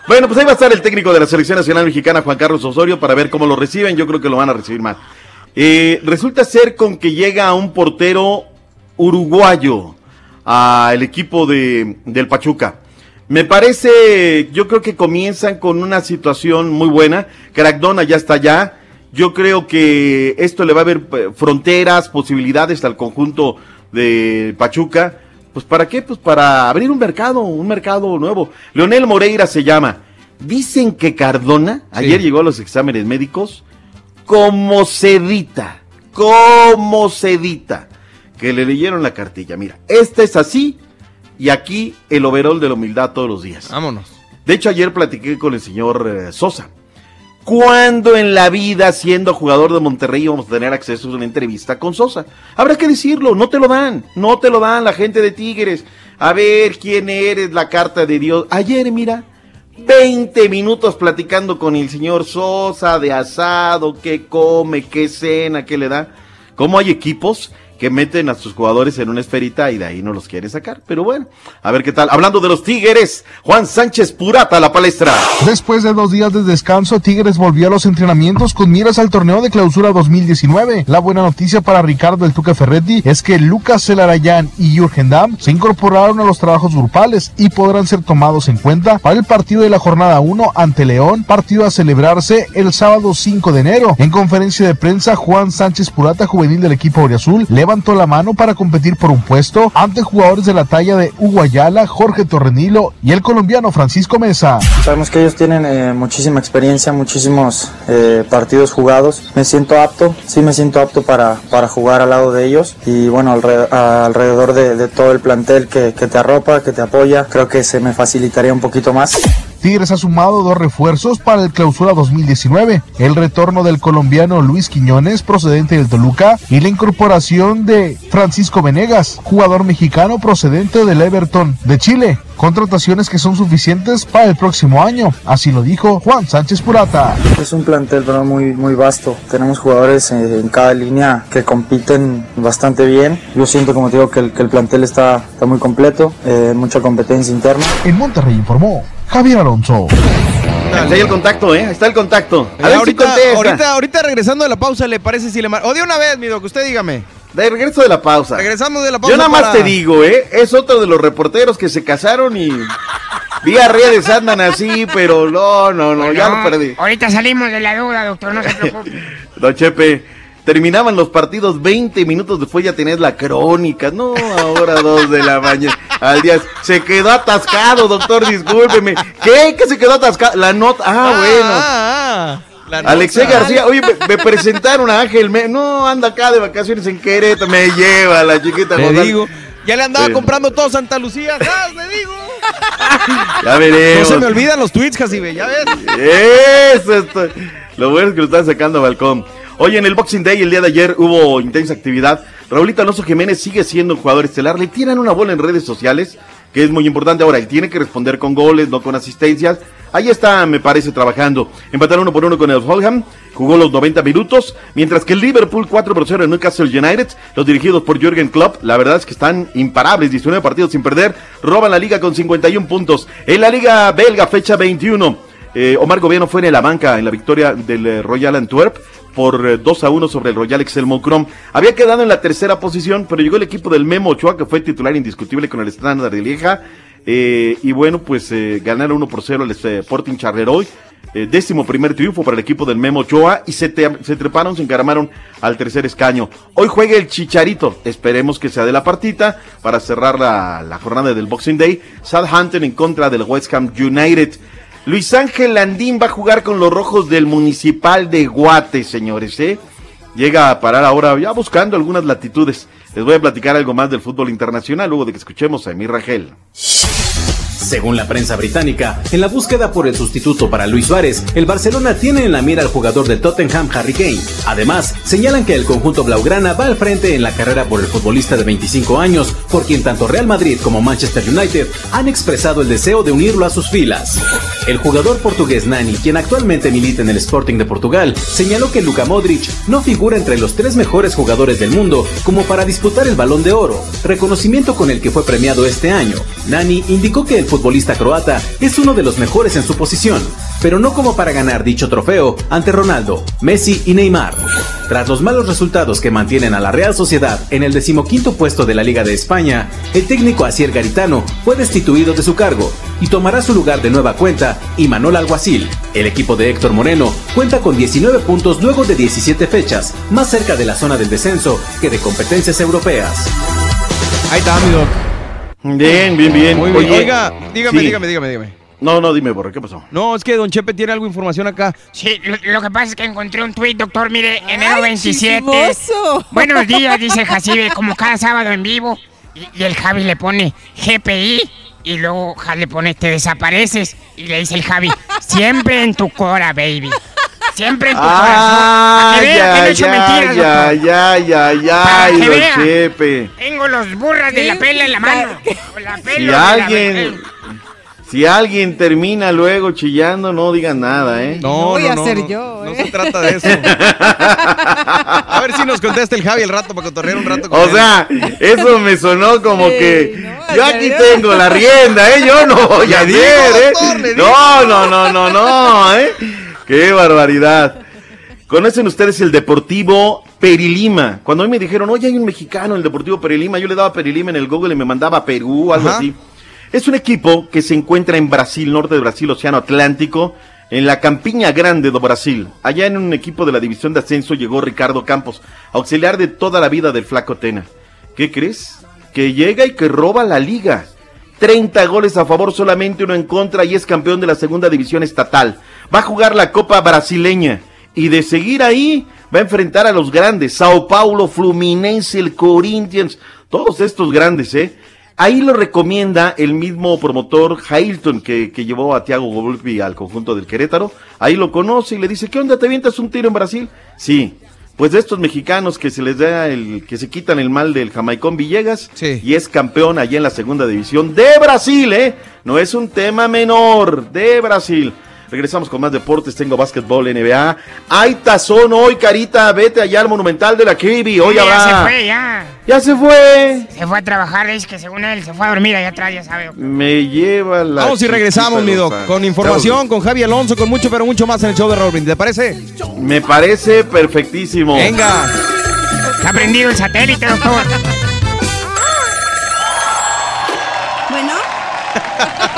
Bueno, pues ahí va a estar el técnico de la Selección Nacional Mexicana, Juan Carlos Osorio, para ver cómo lo reciben. Yo creo que lo van a recibir mal. Eh, resulta ser con que llega un portero uruguayo al equipo de, del Pachuca. Me parece, yo creo que comienzan con una situación muy buena. Crackdona ya está allá. Yo creo que esto le va a haber eh, fronteras, posibilidades al conjunto de Pachuca. Pues para qué? Pues para abrir un mercado, un mercado nuevo. Leonel Moreira se llama. Dicen que Cardona, ayer llegó a los exámenes médicos, como sedita, como sedita, que le leyeron la cartilla. Mira, esta es así y aquí el overol de la humildad todos los días. Vámonos. De hecho, ayer platiqué con el señor eh, Sosa. ¿Cuándo en la vida, siendo jugador de Monterrey, vamos a tener acceso a una entrevista con Sosa? Habrá que decirlo, no te lo dan, no te lo dan la gente de Tigres. A ver quién eres, la carta de Dios. Ayer, mira, 20 minutos platicando con el señor Sosa de asado, qué come, qué cena, qué le da. ¿Cómo hay equipos que meten a sus jugadores en una esferita y de ahí no los quieren sacar? Pero bueno, a ver qué tal. Hablando de los Tigres, Juan Sánchez Purata la palestra. Después de dos días de descanso, Tigres volvió a los entrenamientos con miras al torneo de clausura 2019. La buena noticia para Ricardo el Tuca Ferretti es que Lucas Celarayán y Jürgen Damm se incorporaron a los trabajos grupales y podrán ser tomados en cuenta para el partido de la jornada 1 ante León, partido a celebrarse el sábado 5 de enero. En conferencia de prensa, Juan Sánchez Purata, juvenil del equipo Oriazul, levantó la mano para competir por un puesto ante jugadores de la talla de Hugo Ayala, Jorge Torrenilo y el colombiano Francisco Mesa. Sabemos que ellos tienen eh, muchísima experiencia, muchísimos eh, partidos jugados. Me siento apto, sí me siento apto para, para jugar al lado de ellos y bueno, alre- alrededor de, de todo el plantel que, que te arropa, que te apoya, creo que se me facilitaría un poquito más. Tigres ha sumado dos refuerzos para el clausura 2019, el retorno del colombiano Luis Quiñones procedente del Toluca y la incorporación de Francisco Venegas, jugador mexicano procedente del Everton de Chile, contrataciones que son suficientes para el próximo año, así lo dijo Juan Sánchez Purata. Es un plantel pero muy, muy vasto. Tenemos jugadores eh, en cada línea que compiten bastante bien. Yo siento, como te digo, que el, que el plantel está, está muy completo, eh, mucha competencia interna. En Monterrey informó Javier Alonso. Ahí está el contacto, ¿eh? Ahí está el contacto. A ver si ahorita, contesta. ahorita, ahorita regresando de la pausa, ¿le parece si le mar... O de una vez, mi doc, usted dígame. De regreso de la pausa. Regresamos de la pausa Yo nada más para- te digo, ¿eh? Es otro de los reporteros que se casaron y vía redes andan así, pero no, no, no, ya lo perdí. Ahorita salimos de la duda, doctor, no se (laughs) preocupe. Don Chepe, terminaban los partidos 20 minutos después ya tenés la crónica. No, ahora dos de la mañana. Al día se quedó atascado, doctor, discúlpeme. ¿Qué? ¿Qué se quedó atascado? La nota. Ah, bueno. hermosa. La hermosa. Alexei García, oye, me, me presentaron a Ángel, me- no, anda acá de vacaciones en Querétaro, me lleva la chiquita Te digo. Ya le andaba Sí. comprando todo Santa Lucía. (laughs) ¡Ah, le digo! Ya veremos. No se me olvidan los tweets, Jacibe, ya ves. Eso está- Lo bueno es que lo están sacando a balcón. Oye, en el Boxing Day el día de ayer hubo intensa actividad. Raulito Alonso Jiménez sigue siendo un jugador estelar. Le tiran una bola en redes sociales, que es muy importante. Ahora, él tiene que responder con goles, no con asistencias. Ahí está, me parece, trabajando. Empataron uno por uno con el Fulham. Jugó los 90 minutos. Mientras que el Liverpool 4 por 0 en Newcastle United. Los dirigidos por Jürgen Klopp. La verdad es que están imparables. 19 partidos sin perder. Roban la liga con 51 puntos. En la liga belga, fecha 21. Eh, Omar Gobierno fue en la banca en la victoria del eh, Royal Antwerp por eh, 2 a 1 sobre el Royal Excelmo Chrome. Había quedado en la tercera posición, pero llegó el equipo del Memo Ochoa, que fue titular indiscutible con el estándar de Lieja. Eh, y bueno, pues eh, ganaron 1 por 0 al eh, Sporting Charleroi. Eh, décimo primer triunfo para el equipo del Memo Ochoa y se, te- se treparon, se encaramaron al tercer escaño. Hoy juega el Chicharito, esperemos que sea de la partita para cerrar la, la jornada del Boxing Day. Southampton en contra del West Ham United. Luis Ángel Landín va a jugar con los rojos del Municipal de Guate, señores, ¿eh? Llega a parar ahora ya buscando algunas latitudes. Les voy a platicar algo más del fútbol internacional luego de que escuchemos a Emir Rangel. Según la prensa británica, en la búsqueda por el sustituto para Luis Suárez, el Barcelona tiene en la mira al jugador del Tottenham Harry Kane. Además, señalan que el conjunto blaugrana va al frente en la carrera por el futbolista de 25 años, por quien tanto Real Madrid como Manchester United han expresado el deseo de unirlo a sus filas. El jugador portugués Nani, quien actualmente milita en el Sporting de Portugal, señaló que Luka Modric no figura entre los tres mejores jugadores del mundo como para disputar el Balón de Oro, reconocimiento con el que fue premiado este año. Nani indicó que el futbolista croata es uno de los mejores en su posición, pero no como para ganar dicho trofeo ante Ronaldo, Messi y Neymar. Tras los malos resultados que mantienen a la Real Sociedad en el decimoquinto puesto de la Liga de España, el técnico Asier Garitano fue destituido de su cargo y tomará su lugar de nueva cuenta Imanol Alguacil. El equipo de Héctor Moreno cuenta con 19 puntos luego de 17 fechas, más cerca de la zona del descenso que de competencias europeas. Ahí está, mi doc. Bien, bien, bien. Muy bien. Oye, Oiga, dígame, sí. dígame, dígame, dígame. No, no, dime, Borre, ¿qué pasó? No, es que Don Chepe tiene algo de información acá. Sí, lo, lo que pasa es que encontré un tuit, doctor, mire, enero ¡Ay, 27. chismoso! (laughs) Buenos días, dice Jacibe, como cada sábado en vivo. Y, y el Javi le pone GPI y luego le pone te desapareces. Y le dice el Javi, siempre en tu cora, baby. Siempre en tu Ah, corazón. Para que vea que no he hecho mentiras, ya, ya, ya, ya, Para ay, que don vea. Chepe. Tengo los burras de la pela en la mano. O la pelo Si de la- alguien, si alguien termina luego chillando, no digan nada, ¿eh? No, voy no, a no, ser no, yo, No ¿eh? se trata de eso. (laughs) A ver si nos contesta el Javi el rato para cotorrear un rato con O él. sea, eso me sonó como Sí, que no, yo aquí tengo la rienda, ¿eh? Yo no voy a hacer, ¿eh? No, no, no, no, no, ¿eh? Qué barbaridad. ¿Conocen ustedes el Deportivo Perilima? Cuando a mí me dijeron, oye, hay un mexicano en el Deportivo Perilima, yo le daba Perilima en el Google y me mandaba a Perú, algo Ajá. así. Es un equipo que se encuentra en Brasil, norte de Brasil, Océano Atlántico, en la Campiña Grande do Brasil. Allá en un equipo de la división de ascenso llegó Ricardo Campos, auxiliar de toda la vida del Flaco Tena. ¿Qué crees? Que llega y que roba la liga. 30 goles a favor, solamente uno en contra y es campeón de la segunda división estatal. Va a jugar la Copa Brasileña y de seguir ahí va a enfrentar a los grandes, Sao Paulo, Fluminense, el Corinthians, todos estos grandes, ¿eh? Ahí lo recomienda el mismo promotor Hailton que, que llevó a Thiago Volpi al conjunto del Querétaro. Ahí lo conoce y le dice, ¿qué onda? ¿Te avientas un tiro en Brasil? Sí. Pues de estos mexicanos que se les da el, que se quitan el mal del Jamaicón Villegas Sí. y es campeón allá en la segunda división de Brasil, ¿eh? No es un tema menor, de Brasil. Regresamos con más deportes, tengo básquetbol, NBA. Hay tazón hoy, Carita, vete allá al Monumental de la Kibi, hoy ya habrá... se fue, ya. Ya se fue. Se fue a trabajar, es que según él se fue a dormir allá atrás, ya sabe. Me lleva la... Vamos y regresamos, mi doc, con información, con Javi Alonso, con mucho, pero mucho más en el show de Raúl. ¿Te parece? Me parece perfectísimo. Venga. Está prendido el satélite, doctor. Bueno. (laughs)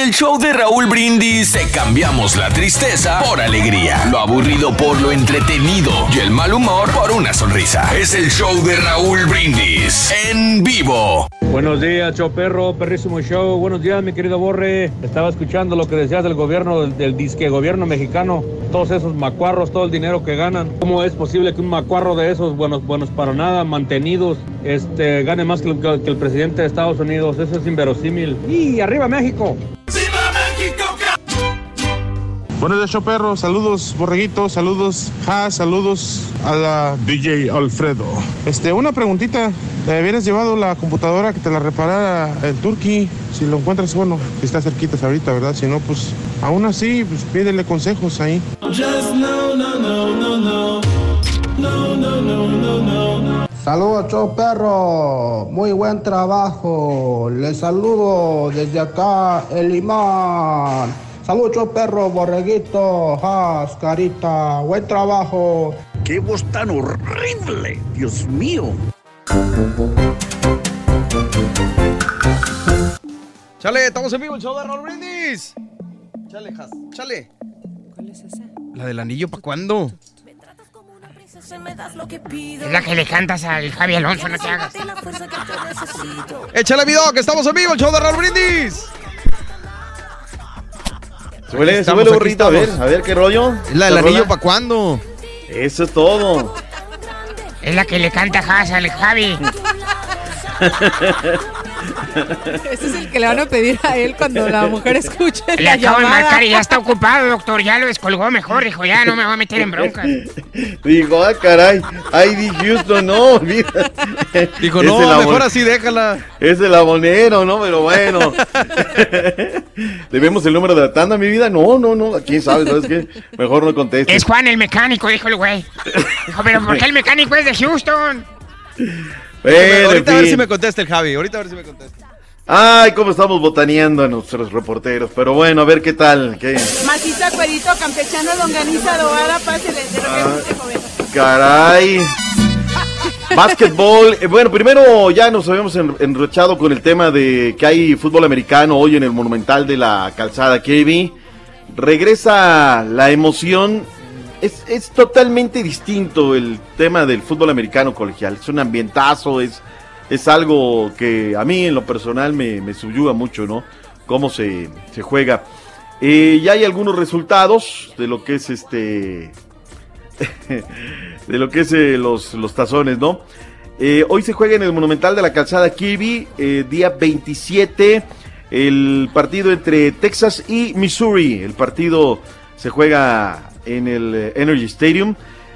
Con el show de Raúl Brindis cambiamos la tristeza por alegría, lo aburrido por lo entretenido y el mal humor por una sonrisa. Es el show de Raúl Brindis en vivo. Buenos días, show perro, perrísimo show. Buenos días, mi querido Borre. Estaba escuchando lo que decías del gobierno, del, del disque gobierno mexicano. Todos esos macuarros, todo el dinero que ganan. ¿Cómo es posible que un macuarro de esos, buenos, buenos para nada, mantenidos, este, gane más que que el presidente de Estados Unidos? Eso es inverosímil. ¡Y arriba México! Buenos días, show perro. Saludos, borreguitos. Saludos, ja, saludos a la DJ Alfredo. Este, una preguntita. ¿Te habías llevado la computadora que te la reparara el Turkey? Si lo encuentras, bueno, si está cerquita ahorita, ¿verdad? Si no, pues, aún así, pues pídele consejos ahí. Just no, no, no, no, no. No, no, no, no, no. Saludos, show perro. Muy buen trabajo. Les saludo desde acá, el imán. Saludos, perro, borreguito, has, carita. Buen trabajo. ¡Qué voz tan horrible! ¡Dios mío! Chale, estamos en vivo, el show de Raúl Brindis. Chale, Has, chale. ¿Cuál es esa? La del anillo, ¿para cuándo? Es la que le cantas al Javi Alonso, no te hagas. Échale video, que estamos en vivo, el show de Raúl Brindis. Súbele, Estamos, súbele, burrito, a ver, a ver qué rollo. Es la del ¿Esta anillo? ¿para cuándo? Eso es todo. Es la que le canta Has al Javi. (laughs) (laughs) Ese es el que le van a pedir a él cuando la mujer escuche Le la acabo de llamada. marcar y ya está ocupado, doctor. Ya lo descolgó mejor. Dijo, ya no me voy a meter en bronca. (laughs) Dijo, ah, caray, ID Houston, no, olvida. (laughs) Dijo, Es no, abon- mejor así déjala. Es el abonero, ¿no? Pero bueno. ¿Debemos el número de la tanda, mi vida? No, no, no. ¿Quién sabe? ¿Sabes qué? Mejor no conteste. Es Juan el mecánico, dijo el güey. Dijo, pero ¿por qué el mecánico es de Houston? Bueno, ahorita en a ver si me contesta el Javi. Ahorita a ver si me contesta. Ay, cómo estamos botaneando a nuestros reporteros. Pero bueno, a ver qué tal. ¿Qué? Maciza, cuerito, campechano, longaniza, adobada, pásele, de lo que Ah. Caray. Básquetbol. Eh, bueno, primero ya nos habíamos en- enrochado con el tema de que hay fútbol americano hoy en el Monumental de la Calzada KB. Regresa la emoción. Es, es totalmente distinto el tema del fútbol americano colegial. Es un ambientazo, es, es algo que a mí en lo personal me, subyuga mucho, ¿no? Cómo se, se juega. Eh, ya hay algunos resultados de lo que es este (laughs) de lo que es eh, los, los tazones, ¿no? Eh, hoy se juega en el Monumental de la Calzada Kirby, eh, día 27, el partido entre Texas y Missouri. El partido se juega en el eh, Energy Stadium.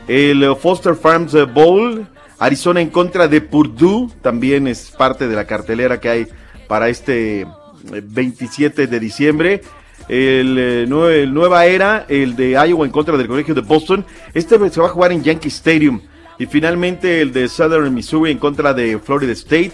El eh, Foster Farms eh, Bowl, Arizona en contra de Purdue, también es parte de la cartelera que hay para este eh, 27 de diciembre. El, el Nueva Era, el de Iowa en contra del Colegio de Boston. Este se va a jugar en Yankee Stadium. Y finalmente el de Southern Missouri en contra de Florida State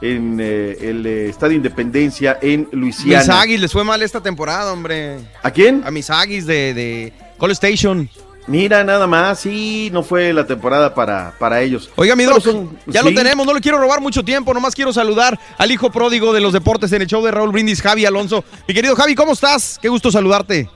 en eh, el eh, Estadio Independencia en Luisiana. Mis Aggies les fue mal esta temporada, hombre. ¿A quién? A mis Aggies de, de Call Station. Mira, nada más, sí, no fue la temporada para, para ellos. Oiga, mi Doc, son- ya sí. lo tenemos, no le quiero robar mucho tiempo, nomás quiero saludar al hijo pródigo de los deportes en el show de Raúl Brindis, Javi Alonso. Mi querido Javi, ¿cómo estás? Qué gusto saludarte.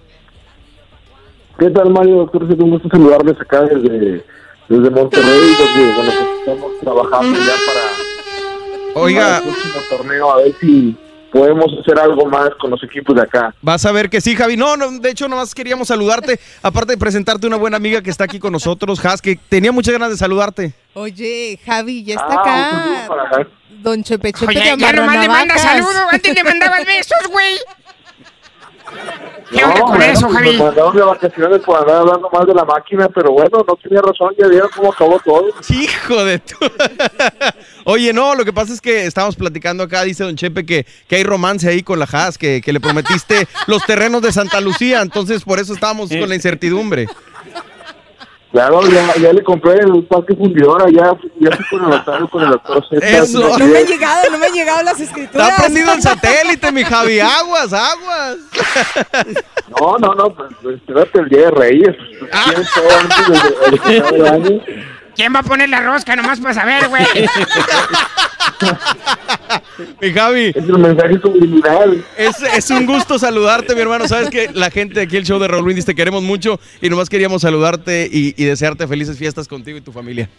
¿Qué tal, Mario? Doctor, es un gusto saludarles acá desde, desde Monterrey, donde bueno, pues, estamos trabajando ya para, Oiga. para el próximo torneo, a ver si podemos hacer algo más con los equipos de acá. Vas a ver que sí, Javi. No, no, de hecho, nomás queríamos saludarte, aparte de presentarte una buena amiga que está aquí con nosotros, Has, que tenía muchas ganas de saludarte. Oye, Javi, ya está Ah, acá. Don Chepe Chepe Oye, ya nomás le manda saludos. Antes le mandabas (laughs) besos, güey. ¿Qué No, onda con bueno, eso, pues, Javi? Nos mandaron de vacaciones por andar hablando más de la máquina, pero bueno, no tenía razón, ya vieron cómo acabó todo. Hijo de tu. (laughs) Oye, no, lo que pasa es que estábamos platicando acá, dice Don Chepe, que, que hay romance ahí con la Has, que, que le prometiste los terrenos de Santa Lucía, entonces por eso estábamos con la incertidumbre. Claro, ya, ya le compré el parque fundidora, ya, ya fui con el notario, con el Zeta, Eso. No me han llegado, no me han llegado las escrituras. Está prendido el satélite, mi Javi. Aguas, aguas. No, no, no, pues, espérate el día de Reyes. Ah. tienes todo antes de- de- de año. ¿Quién va a poner la rosca nomás para saber, güey? (laughs) Mi Javi. Es el mensaje subliminal. Es, es un gusto saludarte, mi hermano. Sabes que la gente de aquí, el show de Raúl Brindis, te queremos mucho y nomás queríamos saludarte y, y desearte felices fiestas contigo y tu familia.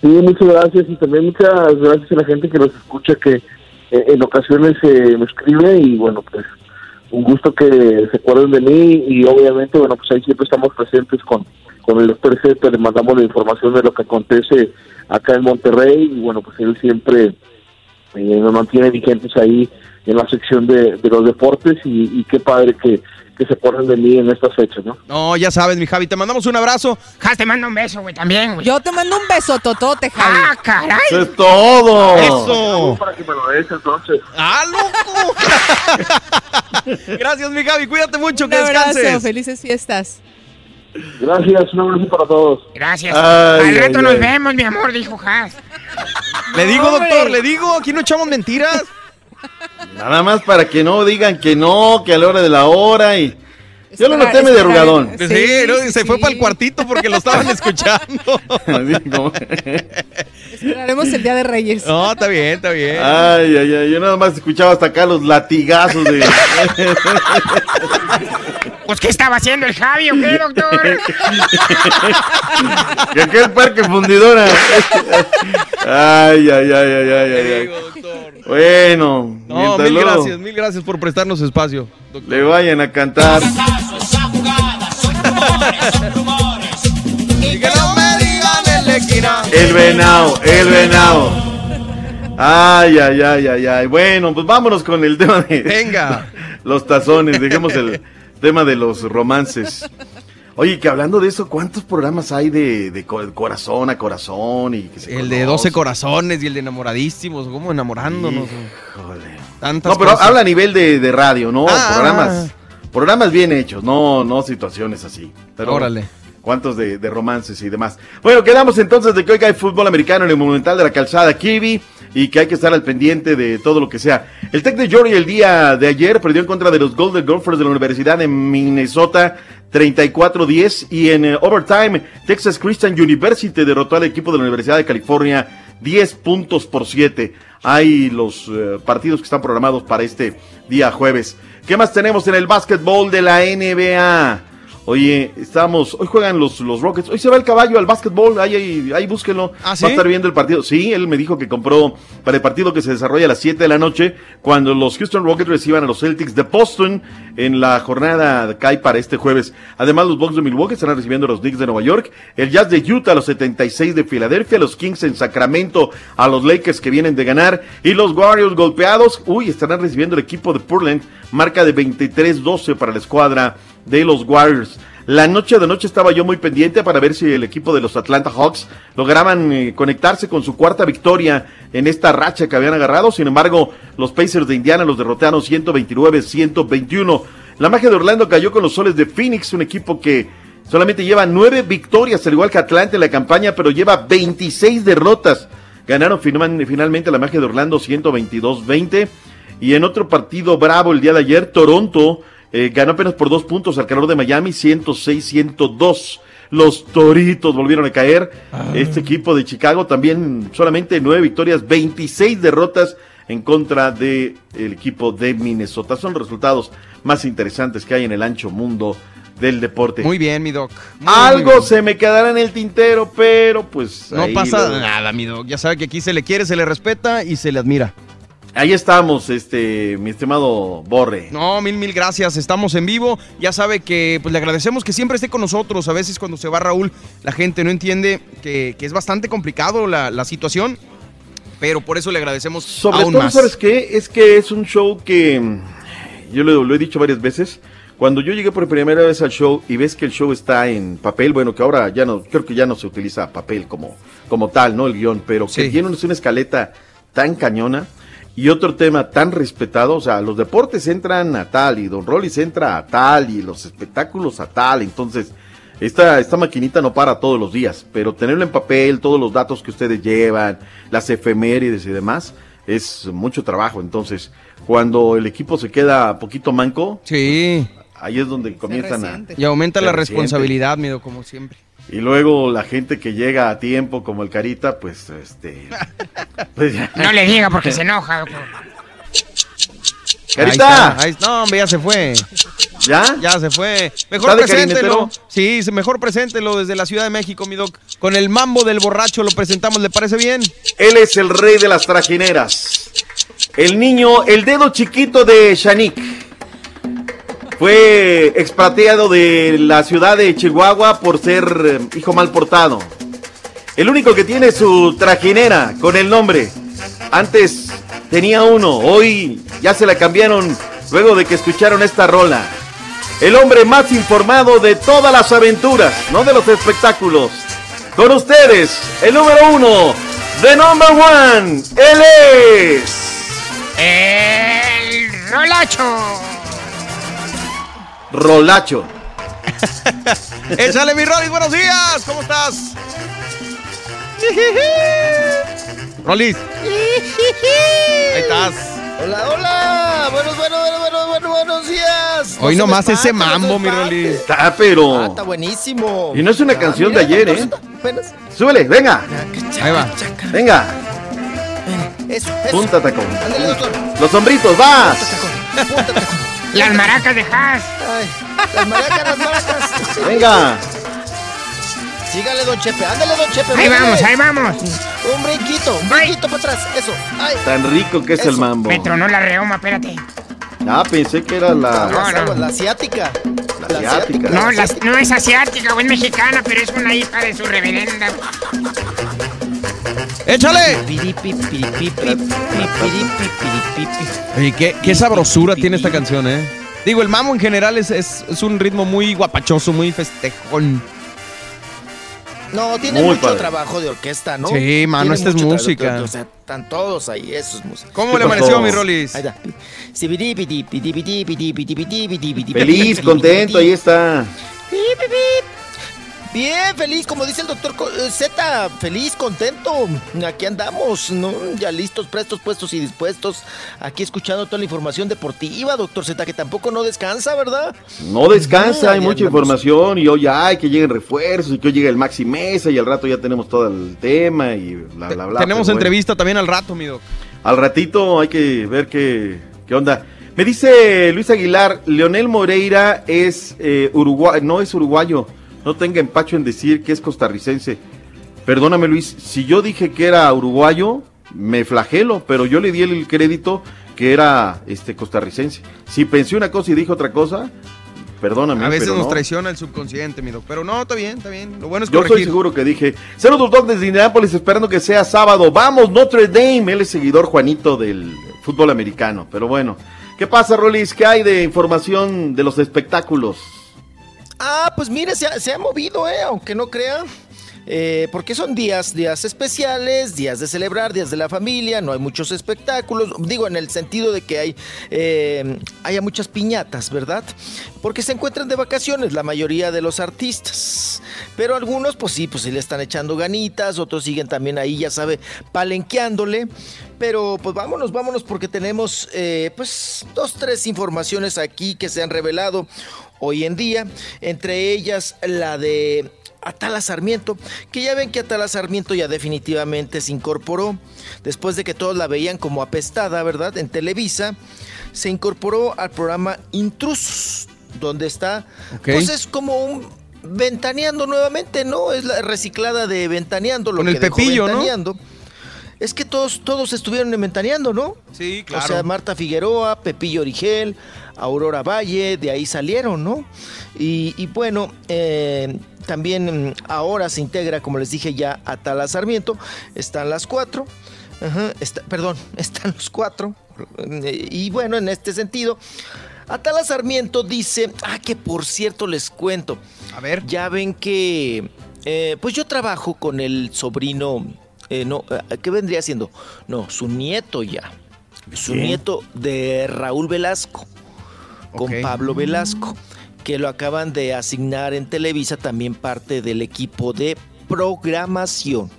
Sí, muchas gracias y también muchas gracias a la gente que nos escucha que eh, en ocasiones eh, me escribe y bueno, pues un gusto que se acuerden de mí y obviamente, bueno, pues ahí siempre estamos presentes con, con el doctor le mandamos la información de lo que acontece acá en Monterrey y bueno, pues él siempre eh, nos mantiene vigentes ahí en la sección de, de los deportes y, y qué padre que, que se acuerden de mí en estas fechas, ¿no? No, ya sabes, mi Javi, te mandamos un abrazo. Jas, te mando un beso, güey, también, güey. Yo te mando un beso, Totote, Javi. ¡Ah, caray! Eso es todo. Eso. Para que me lo des entonces. ¡Ah, loco! (laughs) Gracias, mi Javi, cuídate mucho, Un que abrazo, descanses. felices fiestas. Gracias, un abrazo para todos. Gracias. Ay, Al rato ay, nos ay. vemos, mi amor, dijo Jas. Le digo, doctor, le digo, aquí no echamos mentiras. Nada más para que no digan que no, que a la hora de la hora y... Yo lo noté medio arrugadón. Sí, Sí, ¿no? sí, se fue para el cuartito porque lo estaban (laughs) escuchando. Así como- Esperaremos el Día de Reyes. No, está bien, está bien. Ay, ay, ay, yo nada más escuchaba hasta acá los latigazos de... (laughs) Pues, ¿qué estaba haciendo el Javi o qué, (laughs) doctor? que aquel parque fundidora. Ay, ay, ay, ay, ay, ay, ay. Digo, doctor. Bueno, No, mil luego gracias, mil gracias por prestarnos espacio. doctor. le vayan a cantar. Y. El venado, el venado. Ay, ay, ay, ay, ay. Bueno, pues vámonos con el tema de Venga. (laughs) los tazones. Dejemos el tema de los romances. Oye, que hablando de eso, ¿cuántos programas hay de, de co- corazón a corazón? y que se El de conocen? 12 corazones y el de enamoradísimos, como enamorándonos. Híjole. Tantas No, pero cosas. habla a nivel de, de radio, ¿no? Ah. programas, programas bien hechos, no, no situaciones así. Pero Órale. Cuántos de, de romances y demás. Bueno, quedamos entonces de que hoy hay fútbol americano en el Monumental de la Calzada Kiwi y que hay que estar al pendiente de todo lo que sea. El Tec de Georgia el día de ayer perdió en contra de los Golden Gophers de la Universidad de Minnesota 34-10 y en eh, overtime Texas Christian University derrotó al equipo de la Universidad de California 10 puntos por 7. Hay los eh, partidos que están programados para este día jueves. ¿Qué más tenemos en el básquetbol de la NBA? Oye, estamos, hoy juegan los, los Rockets, hoy se va el caballo al básquetbol, ahí, ahí, ahí búsquenlo. ¿Ah, sí? Va a estar viendo el partido. Sí, él me dijo que compró para el partido que se desarrolla a las 7 de la noche, cuando los Houston Rockets reciban a los Celtics de Boston en la jornada que hay para este jueves. Además, los Bucks de Milwaukee estarán recibiendo a los Knicks de Nueva York, el Jazz de Utah a los 76 de Filadelfia, los Kings en Sacramento a los Lakers que vienen de ganar y los Warriors golpeados, uy, estarán recibiendo el equipo de Portland, marca de 23-12 para la escuadra de los Warriors. La noche de noche estaba yo muy pendiente para ver si el equipo de los Atlanta Hawks lograban eh, conectarse con su cuarta victoria en esta racha que habían agarrado. Sin embargo, los Pacers de Indiana los derrotaron 129-121. La magia de Orlando cayó con los soles de Phoenix, un equipo que solamente lleva nueve victorias, al igual que Atlanta en la campaña, pero lleva 26 derrotas. Ganaron final- finalmente la magia de Orlando 122-20. Y en otro partido bravo el día de ayer, Toronto eh, ganó apenas por dos puntos al calor de Miami, 106-102. Los Toritos volvieron a caer. Este equipo de Chicago también solamente nueve victorias, 26 derrotas en contra del equipo de Minnesota. Son los resultados más interesantes que hay en el ancho mundo del deporte. Muy bien, mi doc. Muy, Algo se me quedará en el tintero, pero pues No ahí pasa lo- nada, mi doc. Ya sabe que aquí se le quiere, se le respeta y se le admira. Ahí estamos, este, mi estimado Borre. No, mil, mil gracias. Estamos en vivo. Ya sabe que pues le agradecemos que siempre esté con nosotros. A veces cuando se va Raúl, la gente no entiende que, que es bastante complicado la, la situación. Pero por eso le agradecemos Sobre aún todo, más. ¿sabes qué? Es que es un show que mm, yo lo, lo he dicho varias veces. Cuando yo llegué por primera vez al show y ves que el show está en papel, bueno, que ahora ya no, creo que ya no se utiliza papel como, como tal, ¿no? El guion, pero que Sí. tiene una- una escaleta tan cañona y otro tema tan respetado, o sea, los deportes entran a tal y Don Rollis entra a tal y los espectáculos a tal, entonces esta, esta maquinita no para todos los días, pero tenerlo en papel, todos los datos que ustedes llevan, las efemérides y demás, es mucho trabajo. Entonces, cuando el equipo se queda poquito manco, sí. ahí es donde comienzan a... Y aumenta la resiente. responsabilidad, mi doc, como siempre. Y luego la gente que llega a tiempo, como el Carita, pues este. (laughs) pues ya. No le diga porque se enoja. Carita. Ahí está, ahí- no, hombre, ya se fue. ¿Ya? Ya se fue. ¿Está Mejor preséntelo. Sí, mejor preséntelo desde la Ciudad de México, mi doc. Con el mambo del borracho lo presentamos, ¿le parece bien? Él es el rey de las trajineras. El niño, el dedo chiquito de Shanik. Fue expatriado de la ciudad de Chihuahua por ser eh, hijo mal portado. El único que tiene su trajinera con el nombre. Antes tenía uno, hoy ya se la cambiaron luego de que escucharon esta rola. El hombre más informado de todas las aventuras, no de los espectáculos. Con ustedes, el número uno, the number one, él es. El Rolacho. Rolacho. (laughs) Échale mi Rolis, buenos días. ¿Cómo estás? (laughs) Rolis, (laughs) ahí estás. Hola, hola. Buenos, buenos, buenos, buenos, buenos, buenos días. Hoy No nomás ese mambo, mi. Rolis. Está, pero. Ah, está buenísimo. Y no es una Ah, canción mira, de ayer, ¿eh? apenas. Súbele, venga. Ahí va. Venga. Eso, eso. Punta tacón. Ándale, doctor. Los hombritos, vas. Las maracas de Haas. Ay, las maracas, las maracas. Venga. Sígale, don Chepe. Ándale, don Chepe. Ahí vamos, ahí vamos. Un brinquito, un brinquito para atrás. Eso. Ay. Tan rico que es el mambo. Me tronó la reoma, espérate. Ah, pensé que era la. No. aguas, la asiática. La asiática. No, la- no es asiática o es mexicana, pero es una hija de su reverenda. ¡Échale! Oye, qué, qué sabrosura tiene esta canción, ¿eh? Digo, el mambo en general es, es, es un ritmo muy guapachoso, muy festejón. No, tiene Muy mucho padre. trabajo de orquesta, ¿no? Sí, mano, esta es música. O sea, están todos ahí, eso es música. ¿Cómo ¿Qué le pasó? amaneció, mi Rolis? Ahí está. Feliz, contento, ahí está. Bien, feliz, como dice el doctor Co- eh, Z, feliz, contento. Aquí andamos, ¿no? Ya listos, prestos, puestos y dispuestos. Aquí escuchando toda la información deportiva, doctor Z, que tampoco no descansa, ¿verdad? No descansa, Ah, hay mucha andamos. información y hoy hay que lleguen refuerzos y que hoy llegue el Maxi Mesa y al rato ya tenemos todo el tema y bla, bla, bla. Tenemos bueno. entrevista también al rato, mi doc. Al ratito hay que ver qué, qué onda. Me dice Luis Aguilar, Leonel Moreira es eh, uruguayo, no es uruguayo, no tenga empacho en decir que es costarricense. Perdóname Luis, si yo dije que era uruguayo, me flagelo, pero yo le di el crédito que era este costarricense. Si pensé una cosa y dije otra cosa, perdóname. A veces pero nos no. traiciona el subconsciente, mi doc. Pero no, está bien, está bien. Lo bueno es Yo estoy seguro que dije. Saludos dos desde Indianápolis, esperando que sea sábado. Vamos, Notre Dame. Él es seguidor Juanito del fútbol americano. Pero bueno. ¿Qué pasa, Rolis? ¿Qué hay de información de los espectáculos? Ah, pues mire, se ha, movido, ¿eh? Aunque no crea. Eh, porque son días, días especiales, días de celebrar, días de la familia, no hay muchos espectáculos, digo en el sentido de que hay eh, haya muchas piñatas, ¿verdad? Porque se encuentran de vacaciones la mayoría de los artistas, pero algunos pues sí, pues sí le están echando ganitas, otros siguen también ahí, ya sabe, palenqueándole, pero pues vámonos, vámonos porque tenemos eh, pues dos, tres informaciones aquí que se han revelado hoy en día, entre ellas la de Atala Sarmiento, que ya ven que Atala Sarmiento ya definitivamente se incorporó, después de que todos la veían como apestada, ¿verdad? En Televisa, se incorporó al programa Intrusos, donde está, Ok. pues es como un ventaneando nuevamente, ¿no? Es la reciclada de ventaneando, lo Con que el dejó Pepillo, ¿no? Es que todos, todos estuvieron en Ventaneando, ¿no? Sí, O sea, Marta Figueroa, Pepillo Origel, Aurora Valle, de ahí salieron, ¿no? Y, y bueno, eh, también ahora se integra, como les dije ya, Atala Sarmiento. Están las cuatro. Ajá, está- perdón, (laughs) están los cuatro. Eh, Y bueno, en este sentido, Atala Sarmiento dice, ah, que por cierto les cuento. A ver. Ya ven que, eh, pues yo trabajo con el sobrino, eh, no, eh, ¿qué vendría siendo? No, su nieto ya. Su nieto de Raúl Velasco, con. Pablo Velasco, que lo acaban de asignar en Televisa también parte del equipo de programación.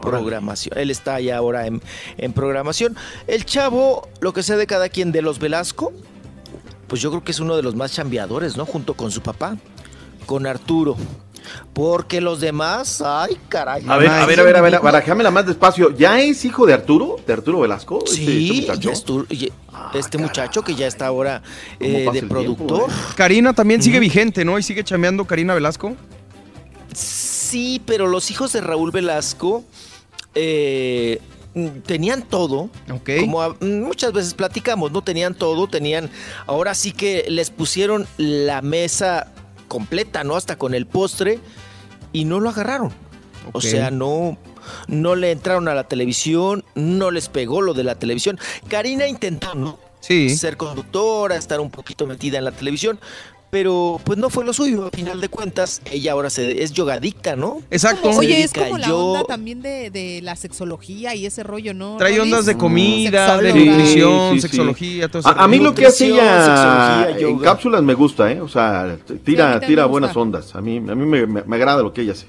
Programación. Él está ya ahora en, en programación. El chavo, lo que sea de cada quien de los Velasco, pues yo creo que es uno de los más chambeadores, ¿no? Junto con su papá, con Arturo. Porque los demás, ay, caray. A ver, a ver, a ver, a ver, barajámela más despacio. ¿Ya es hijo de Arturo? ¿De Arturo Velasco? este- este Sí, muchacho? ya estu- y- este muchacho que ya está ahora eh, de productor. Karina también sigue vigente, ¿no? Y sigue chameando Karina Velasco. Sí, pero los hijos de Raúl Velasco eh, tenían todo. Como a- mm, muchas veces platicamos, ¿no? Tenían todo, tenían. Ahora sí que les pusieron la mesa completa, ¿no? Hasta con el postre y no lo agarraron. O sea, no. No le entraron a la televisión, no les pegó lo de la televisión. Karina intentó, ¿no? Sí. Ser conductora, estar un poquito metida en la televisión, pero pues no fue lo suyo. A final de cuentas, ella ahora se, es yogadicta, ¿no? Exacto. Se Oye, es como la yo- onda también de, de la sexología y ese rollo, ¿no? Trae ondas de comida, de nutrición, Sí, sí, sí. sexología, todo ese A, a mí lo que hace ella sexología, en cápsulas me gusta, ¿eh? O sea, tira, tira buenas ondas. A mí, a mí me, me- me agrada lo que ella hace.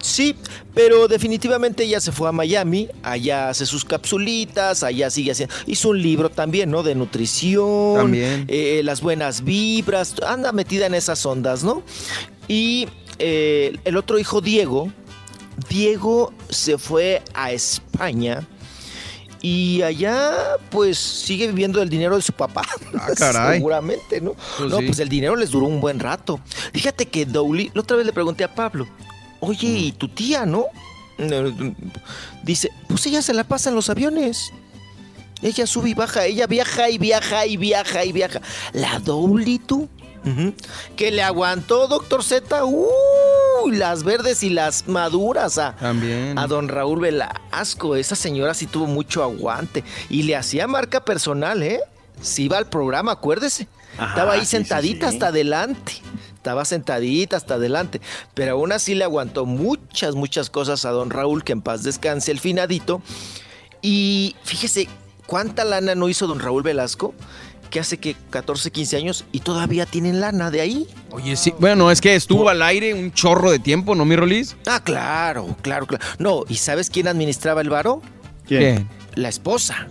Sí, pero definitivamente ella se fue a Miami, allá hace sus capsulitas, allá sigue haciendo. Hizo un libro también, ¿no? De nutrición, También. eh, las buenas vibras, anda metida en esas ondas, ¿no? Y eh, el otro hijo, Diego, Diego se fue a España. Y allá, pues, sigue viviendo del dinero de su papá. Ah, (laughs) caray. Seguramente, ¿no? Pues no, sí. pues el dinero les duró un buen rato. Fíjate que Dowley, la otra vez le pregunté a Pablo, oye. ¿y tu tía, no? Dice, pues ella se la pasa en los aviones. Ella sube y baja, ella viaja y viaja y viaja y viaja. La Dowley, tú. Ujú. Que le aguantó, doctor Z. Uy, las verdes y las maduras a, También. a don Raúl Velasco. Esa señora sí tuvo mucho aguante. Y le hacía marca personal, ¿eh? Si iba al programa, acuérdese. Ajá, Estaba ahí sí, sí, sentadita sí. hasta adelante. Estaba sentadita hasta adelante. Pero aún así le aguantó muchas, muchas cosas a don Raúl, que en paz descanse el finadito. Y fíjese, ¿cuánta lana no hizo don Raúl Velasco? Que hace que 14, 15 años y todavía tienen lana de ahí. Oye, sí. Bueno, es que estuvo al aire un chorro de tiempo, ¿no, mi Rolis? Ah, claro, claro, claro. No, ¿y sabes quién administraba el varo? ¿Quién? La esposa.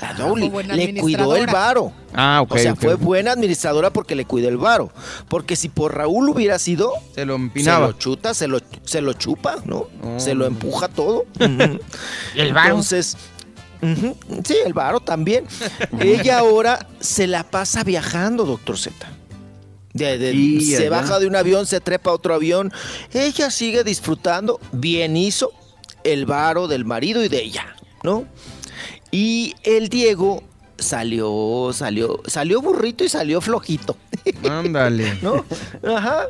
La buena Le cuidó el varo. Ah, ok. o sea, fue buena administradora porque le cuidó el varo. Porque si por Raúl hubiera sido, Se lo se empinaba. lo chuta, se lo, se lo chupa, ¿no? Oh. Se lo empuja todo. Ujú. (laughs) ¿Y el varo? Entonces, sí, el varo también. (laughs) Ella ahora se la pasa viajando, doctor Z. De- de- Y se baja de un avión, se trepa a otro avión. Ella sigue disfrutando. Bien hizo el varo del marido y de ella, ¿no? Y el Diego salió, salió, salió burrito y salió flojito. Ándale. (laughs) ¿no? Ajá.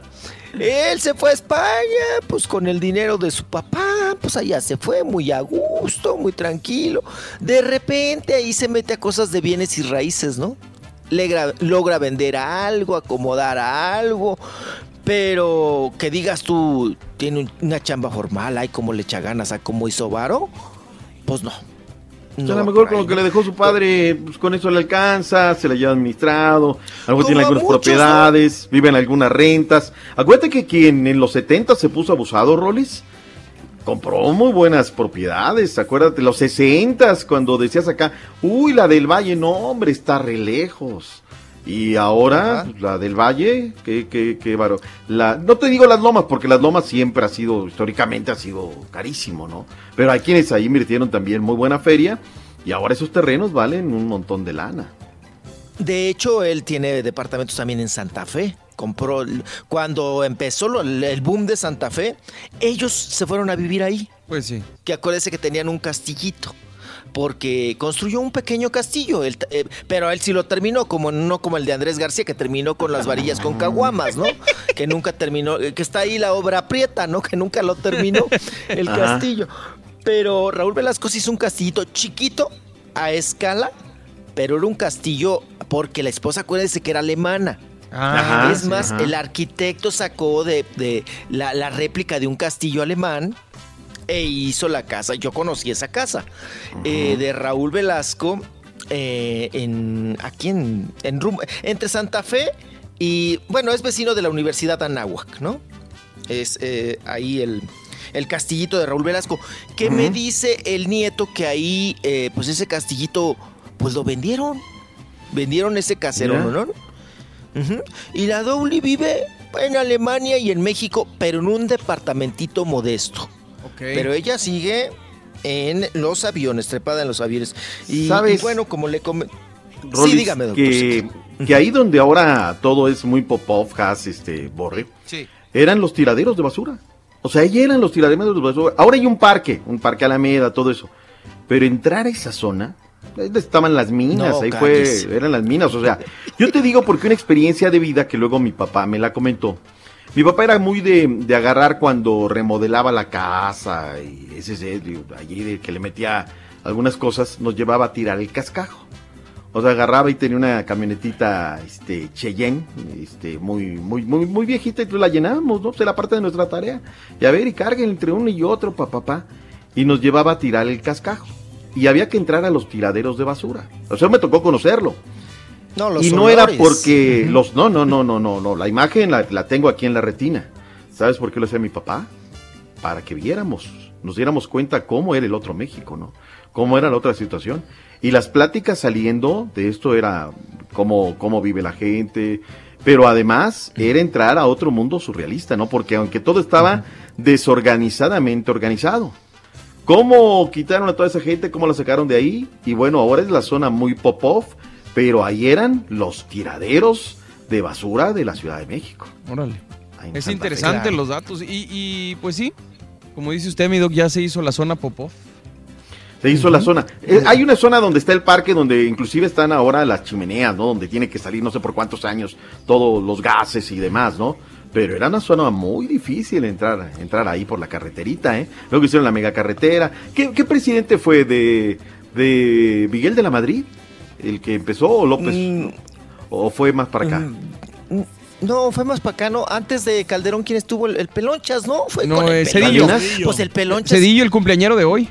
Él se fue a España, pues con el dinero de su papá, pues allá se fue muy a gusto, muy tranquilo. De repente ahí se mete a cosas de bienes y raíces, ¿no? Legra- logra vender algo, acomodar algo, pero que digas tú, tiene un- una chamba formal, ay, cómo le echa ganas a cómo hizo Varo, pues no. O sea, No a lo mejor con lo que le dejó su padre, pues con eso le alcanza, se la lleva administrado, a lo mejor tiene algunas muchos, propiedades, vive en algunas rentas. Acuérdate que quien en los 70 se puso abusado, Rolis, compró muy buenas propiedades. Acuérdate, los 60 cuando decías acá, uy, la del Valle, no, hombre, está re lejos. Y ahora, Ajá. pues, la del Valle, qué, qué, qué varo. La, no te digo las lomas, porque las lomas siempre ha sido, históricamente ha sido carísimo, ¿no? Pero hay quienes ahí invirtieron también muy buena feria y ahora esos terrenos valen un montón de lana. De hecho, él tiene departamentos también en Santa Fe. Compró, cuando empezó lo- el boom de Santa Fe, ellos se fueron a vivir ahí. Pues sí. Que acuérdese que tenían un castillito. Porque construyó un pequeño castillo, él t- eh, pero él sí lo terminó, como no como el de Andrés García, que terminó con las varillas con caguamas, ¿no? Que nunca terminó, eh, que está ahí la obra prieta, ¿no? Que nunca lo terminó (laughs) el Ajá. castillo. Pero Raúl Velasco hizo un castillito chiquito, a escala, pero era un castillo porque la esposa, acuérdense que era alemana. Ah, es más, el arquitecto sacó de, de la, la réplica de un castillo alemán e hizo la casa. Yo conocí esa casa eh, de Raúl Velasco eh, en, aquí en, en Rum- entre Santa Fe y, bueno, es vecino de la Universidad Anáhuac, ¿no? Es eh, ahí el, el castillito de Raúl Velasco. Que me dice el nieto que ahí, eh, pues ese castillito, pues lo vendieron. Vendieron ese casero, Mira. ¿no? Y la Dowley vive en Alemania y en México, pero en un departamentito modesto. Pero ella sigue en los aviones, trepada en los aviones. Y, ¿Sabes? y bueno, como le comenté. Sí, dígame, doctor. que, que ahí donde ahora todo es muy pop-off, has, este, borre, Sí. eran los tiraderos de basura. O sea, ahí eran los tiraderos de basura. Ahora hay un parque, un parque Alameda, todo eso. Pero entrar a esa zona, ahí estaban las minas, No, ahí fue, eran las minas. O sea, yo te digo porque una experiencia de vida que luego mi papá me la comentó. Mi papá era muy de, de agarrar cuando remodelaba la casa y ese, ese, allí que le metía algunas cosas, nos llevaba a tirar el cascajo. O sea, agarraba y tenía una camionetita este, Cheyenne, este, muy, muy, muy, muy viejita, y pues la llenábamos, ¿no? Pues era parte de nuestra tarea. Y a ver, y carguen entre uno y otro, papá, papá. Y nos llevaba a tirar el cascajo. Y había que entrar a los tiraderos de basura. O sea, me tocó conocerlo. No, los y no era porque los. No, no, no, no, no, no. La imagen la, la tengo aquí en la retina. ¿Sabes por qué lo hacía mi papá? Para que viéramos, nos diéramos cuenta cómo era el otro México, ¿no? Cómo era la otra situación. Y las pláticas saliendo de esto era cómo, cómo vive la gente. Pero además era entrar a otro mundo surrealista, ¿no? Porque aunque todo estaba desorganizadamente organizado. ¿Cómo quitaron a toda esa gente? ¿Cómo la sacaron de ahí? Y bueno, ahora es la zona muy pop-off, pero ahí eran los tiraderos de basura de la Ciudad de México. Órale. Es Santa interesante los datos. Y, y, pues sí, como dice usted, mi doc, ya se hizo la zona Popov. Se hizo la zona. Eh, hay una zona donde está el parque, donde inclusive están ahora las chimeneas, ¿no? Donde tiene que salir no sé por cuántos años todos los gases y demás, ¿no? Pero era una zona muy difícil entrar, entrar ahí por la carreterita, ¿eh? Luego hicieron la megacarretera. ¿Qué, qué presidente fue de, de Miguel de la Madrid? ¿El que empezó o López? Mm. ¿O fue más para acá? No, fue más para acá, ¿no? Antes de Calderón, ¿quién estuvo? El, el Pelonchas, ¿no? Fue No, con el eh, Cedillo. Pues el Pelonchas. Cedillo, el cumpleañero de hoy.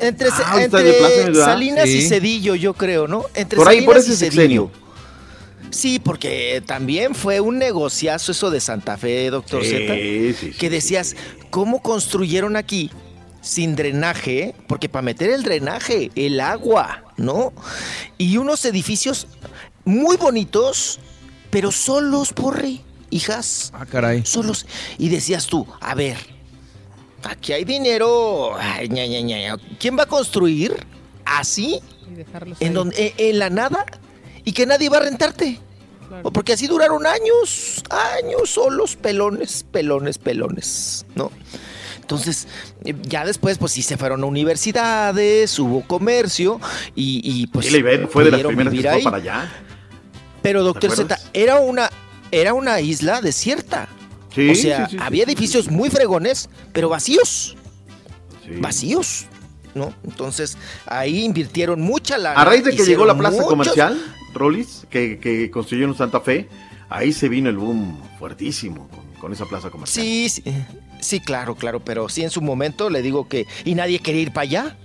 Entre, Ah. Salinas y. Cedillo, yo creo, ¿no? Entre Por ahí, por Salinas ese y Cedillo. sexenio. Sí, porque también fue un negociazo eso de Santa Fe, doctor Sí, Z. sí, sí, que decías, ¿cómo construyeron aquí sin drenaje? Porque para meter el drenaje, el agua, ¿no? Y unos edificios muy bonitos, pero solos, porre, hijas. Ah, caray. Solos. Y decías tú, a ver, aquí hay dinero. Ay, ña, ña, ña, ña. ¿Quién va a construir así? Y dejarlos En, donde, en, en la nada y que nadie va a rentarte. Claro. Porque así duraron años, años solos, pelones, pelones, pelones, ¿no? Entonces, eh, ya después, pues sí se fueron a universidades, hubo comercio y, y, pues. La Ibero fue de las primeras que fue para allá. Pero, doctor ¿Te Z, era una, era una isla desierta. Sí, o sea, sí, sí, sí, había edificios muy fregones, pero vacíos, Sí. vacíos, ¿no? Entonces, ahí invirtieron mucha lana. A raíz de que llegó la plaza muchos- comercial, Rolis, que, que construyeron Santa Fe, ahí se vino el boom fuertísimo con, con esa plaza comercial. Sí, sí, sí, claro, claro, pero sí en su momento le digo que... Y nadie quería ir para allá.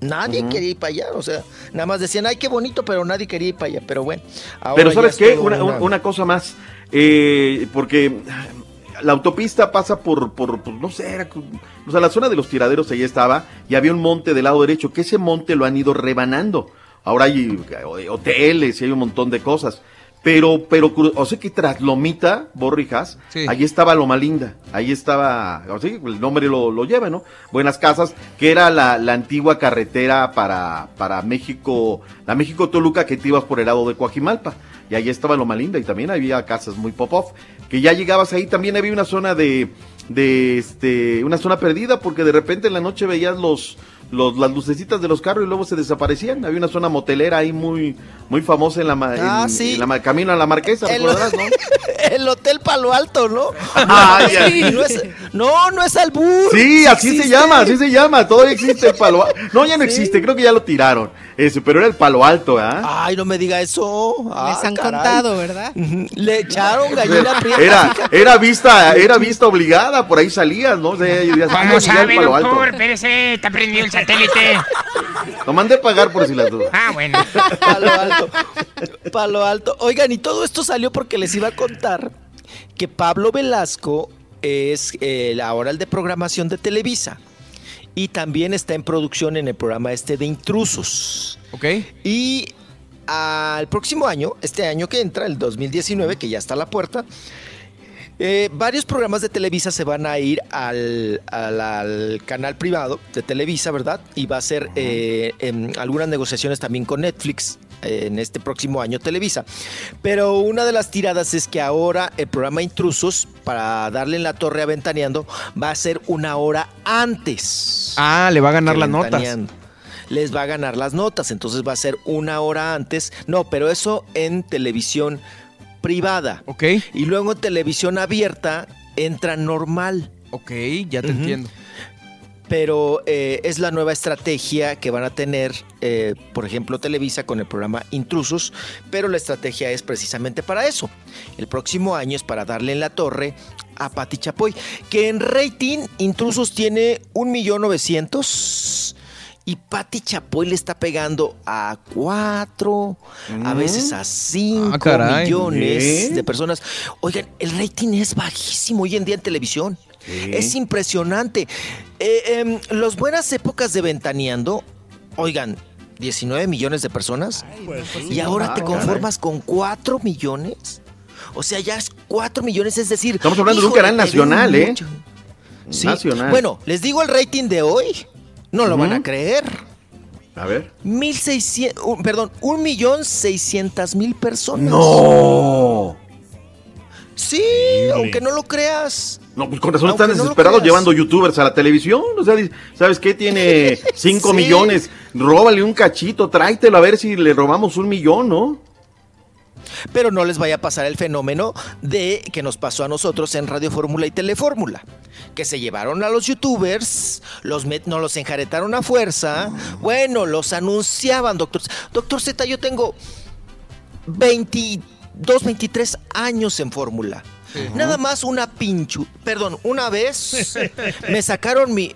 Nadie quería ir para allá, o sea, nada más decían, ay, qué bonito, pero nadie quería ir para allá. Pero bueno, ahora Pero ¿sabes es qué? Una, una- una cosa más, eh, porque la autopista pasa por, por, por, no sé, era o sea, la zona de los tiraderos ahí estaba y había un monte del lado derecho, que ese monte lo han ido rebanando. Ahora hay hoteles y hay un montón de cosas. Pero, pero, o sea que tras Lomita, Borrijas, Sí. ahí estaba Loma Linda, ahí estaba, o sea, el nombre lo, lo lleva, ¿no? Buenas Casas, que era la, la antigua carretera para, para México, la México-Toluca que te ibas por el lado de Coajimalpa. Y ahí estaba Loma Linda y también había casas muy pop-off, que ya llegabas ahí, también había una zona de, de este, una zona perdida, porque de repente en la noche veías los, los, las lucecitas de los carros y luego se desaparecían. Había una zona motelera ahí muy, muy famosa en la, ma- Ah, en- sí. en la ma- camino a la Marquesa, El- recordarás, ¿no? (laughs) El Hotel Palo Alto, ¿no? (laughs) Ay, ay. no, es, no, no es albur. Sí, así se llama, así se llama. Todavía existe el palo alto. No, ya no existe, creo que ya lo tiraron. Ese, pero era el palo alto, ¿ah? Ay, no me diga eso. Ah, Les han caray. contado, ¿verdad? Le echaron gallina prieta. Era, (laughs) era vista, era vista obligada, por ahí salías, ¿no? O sea, ya "Ah, ¿Cómo ya sabe, el palo alto. doctor? Espérese, está prendido el satélite. Lo mandé a pagar por si las dudas. Ah, bueno. Palo alto. Palo alto. Oigan, y todo esto salió porque les iba a contar que Pablo Velasco es eh, ahora el de programación de Televisa. Y también está en producción en el programa este de Intrusos. ¿Ok? Y al próximo año, este año que entra, el 2019, que ya está a la puerta, Eh, varios programas de Televisa se van a ir al, al- al canal privado de Televisa, ¿verdad? Y va a ser eh, em, algunas negociaciones también con Netflix eh, en este próximo año Televisa. Pero una de las tiradas es que ahora el programa Intrusos, para darle en la torre a Ventaneando, va a ser una hora antes. Ah, le va a ganar las notas. Les va a ganar las notas, entonces va a ser una hora antes. No, pero eso en televisión privada. Ok. Y luego en televisión abierta entra normal. Ok, ya te entiendo. Pero eh, es la nueva estrategia que van a tener, eh, por ejemplo, Televisa con el programa Intrusos, pero la estrategia es precisamente para eso. El próximo año es para darle en la torre a Pati Chapoy, que en rating Intrusos tiene 1.900.000 y Pati Chapoy le está pegando a 4, a Mm. veces a 5 Ah, caray. millones ¿Eh? de personas. Oigan, el rating es bajísimo hoy en día en televisión. Es impresionante. Eh, em, las buenas épocas de Ventaneando, oigan, 19 millones de personas. y ahora te Ah, conformas con 4 millones. O sea, ya es 4 millones, es decir... Estamos hablando de un canal nacional, ¿eh? Sí. Nacional. Bueno, les digo el rating de hoy. No lo van a creer. A ver. 1600, un- perdón, un millón seiscientas mil personas. ¡No! Sí, aunque no lo creas. No, pues con razón Aunque están no desesperados llevando youtubers a la televisión. O sea, ¿sabes qué? Tiene (laughs) 5 Sí. millones. Róbale un cachito, tráetelo a ver si le robamos un millón, ¿no? Pero no les vaya a pasar el fenómeno de que nos pasó a nosotros en Radio Fórmula y Telefórmula. Que se llevaron a los youtubers, los met- nos los enjaretaron a fuerza. Bueno, los anunciaban, doctor. Doctor Z, yo tengo 22, 23 años en Fórmula. Nada más una pinchu. Perdón, una vez me sacaron mi.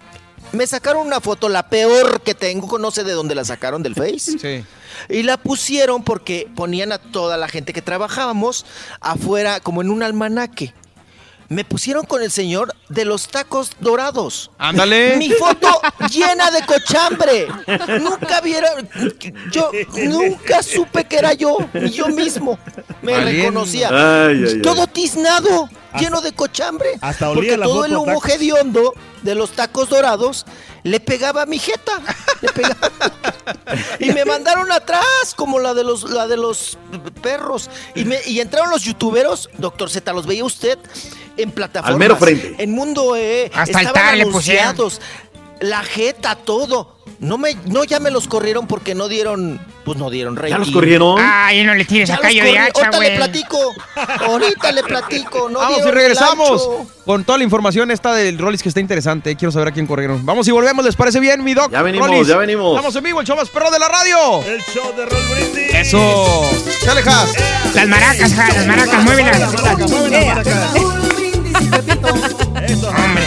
Me sacaron una foto, la peor que tengo, no sé de dónde la sacaron del Face. Sí. Y la pusieron porque ponían a toda la gente que trabajábamos afuera, como en un almanaque. Me pusieron con el señor de los tacos dorados. Ándale. (laughs) Mi foto llena de cochambre. Nunca vieron. Yo nunca supe que era yo, ni yo mismo. Me reconocía. Ay, ay, ay. Todo tiznado, lleno de cochambre. Hasta olía Porque la todo foto el humo tacos. hediondo de los tacos dorados le pegaba a mi jeta. Le pegaba. y me mandaron atrás, como la de los, la de los perros. Y, me, y entraron los youtuberos, doctor Z, ¿los veía usted? En plataformas. Al mero frente. En Mundo E. Hasta el estaban tar le pusieron. anunciados. La jeta, todo. No me, no ya me los corrieron porque no dieron, pues no dieron rey. ¿Ya los corrieron? Ay, no le tires Ya a callo de hacha, Ahorita le platico. Ahorita le platico. No Vamos y regresamos con toda la información esta del Rollis que está interesante. Quiero saber a quién corrieron. Vamos y volvemos, ¿les parece bien, mi doc? Ya venimos, Rollis? ya venimos. Estamos en vivo, el show más perro de la radio. El show de Roll Brindis. Eso. Chale, Has. Las maracas, ja, las maracas, muévelas. Hombre.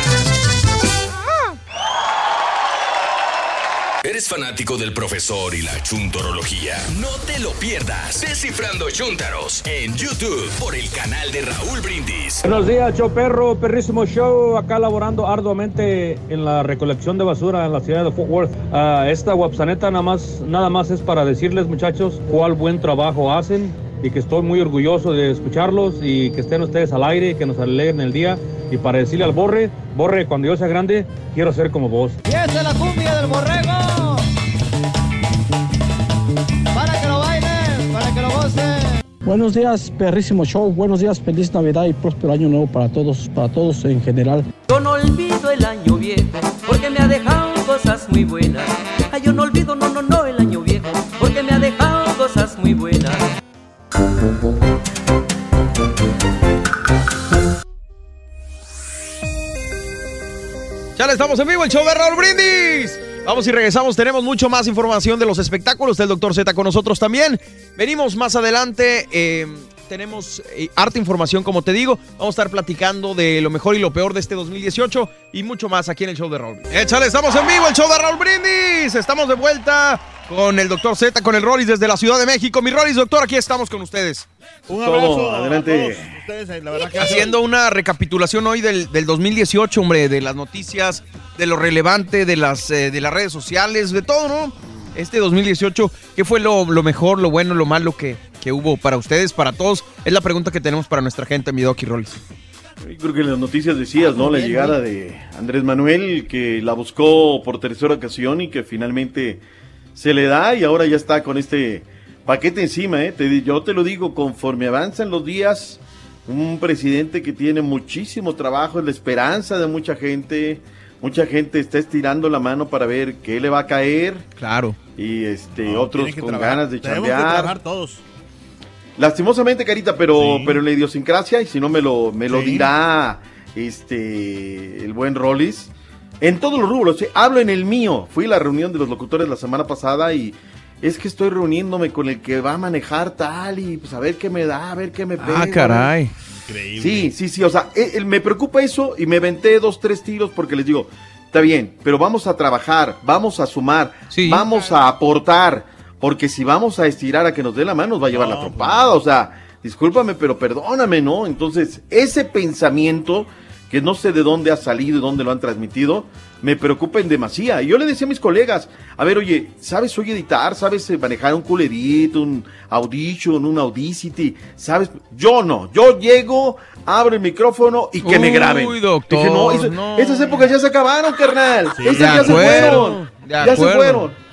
¿Eres fanático del profesor y la chuntorología? No te lo pierdas. Descifrando Chuntaros en YouTube por el canal de Raúl Brindis. Buenos días, show perro, perrísimo show. Acá laborando arduamente en la recolección de basura en la ciudad de Fort Worth. Ah, esta WhatsApp nada más, nada más es para decirles, muchachos, cuál buen trabajo hacen y que estoy muy orgulloso de escucharlos y que estén ustedes al aire, que nos alegren el día. Y para decirle al Borre, Borre, cuando yo sea grande, quiero ser como vos. Y esta es la cumbia del borrego. Para que lo bailen, para que lo gocen. Buenos días, perrísimo show. Buenos días, feliz Navidad y próspero año nuevo para todos, para todos en general. Yo no olvido el año viejo porque me ha dejado cosas muy buenas. Ay, yo no olvido, no, no, no, el año viejo porque me ha dejado cosas muy buenas. Ya le estamos en vivo, el show de Raúl Brindis. Vamos y regresamos, tenemos mucho más información de los espectáculos del Dr. Z con nosotros también. Venimos más adelante, eh, tenemos eh, harta información como te digo. Vamos a estar platicando de lo mejor y lo peor de este 2018 y mucho más aquí en el show de Raúl. Brindis. Échale, estamos en vivo, el show de Raúl Brindis. Estamos de vuelta con el Dr. Z, con el Rollis desde la Ciudad de México. Mi Rollis, doctor, aquí estamos con ustedes. Un abrazo. Todo, a adelante. todos ustedes, eh, la verdad que Haciendo una recapitulación hoy del, del 2018, hombre, de las noticias, de lo relevante, de las, eh, de las redes sociales, de todo, ¿no? Este 2018, ¿qué fue lo, lo mejor, lo bueno, lo malo que, que hubo para ustedes, para todos? Es la pregunta que tenemos para nuestra gente, mi Doc y Rollis. Yo creo que en las noticias decías, ¿no? La llegada de Andrés Manuel, que la buscó por tercera ocasión y que finalmente se le da y ahora ya está con este paquete encima, ¿eh? Te yo te lo digo, conforme avanzan los días, un presidente que tiene muchísimo trabajo, es la esperanza de mucha gente, mucha gente está estirando la mano para ver qué le va a caer. Claro. Y este, No, otros con trabajar. ganas de Tenemos que chambear. trabajar todos. Lastimosamente, Carita, pero, Sí. pero en la idiosincrasia, y si no me lo, me lo Sí. dirá este el buen Rollis, en todos los rubros, ¿eh? hablo en el mío. Fui a la reunión de los locutores la semana pasada y es que estoy reuniéndome con el que va a manejar tal y pues a ver qué me da, a ver qué me pega. Ah, caray. Increíble. Sí, sí, sí, o sea, eh, eh, me preocupa eso y me venté dos, tres tiros porque les digo, está bien, pero vamos a trabajar, vamos a sumar, vamos a aportar, porque si vamos a estirar a que nos dé la mano, nos va a llevar la trompada, o sea, discúlpame, pero perdóname, ¿no? Entonces, ese pensamiento que no sé de dónde ha salido y dónde lo han transmitido, me preocupa en demasía. Y yo le decía a mis colegas, a ver, oye, ¿sabes hoy editar? ¿Sabes eh, manejar un Cooler un Audition, un Audacity? ¿Sabes? Yo no, yo llego, abro el micrófono y que me Uy, graben. doctor, Dije, no, eso- no. esas épocas ya se acabaron, carnal. Sí, esas ya se fueron. Ya se fueron.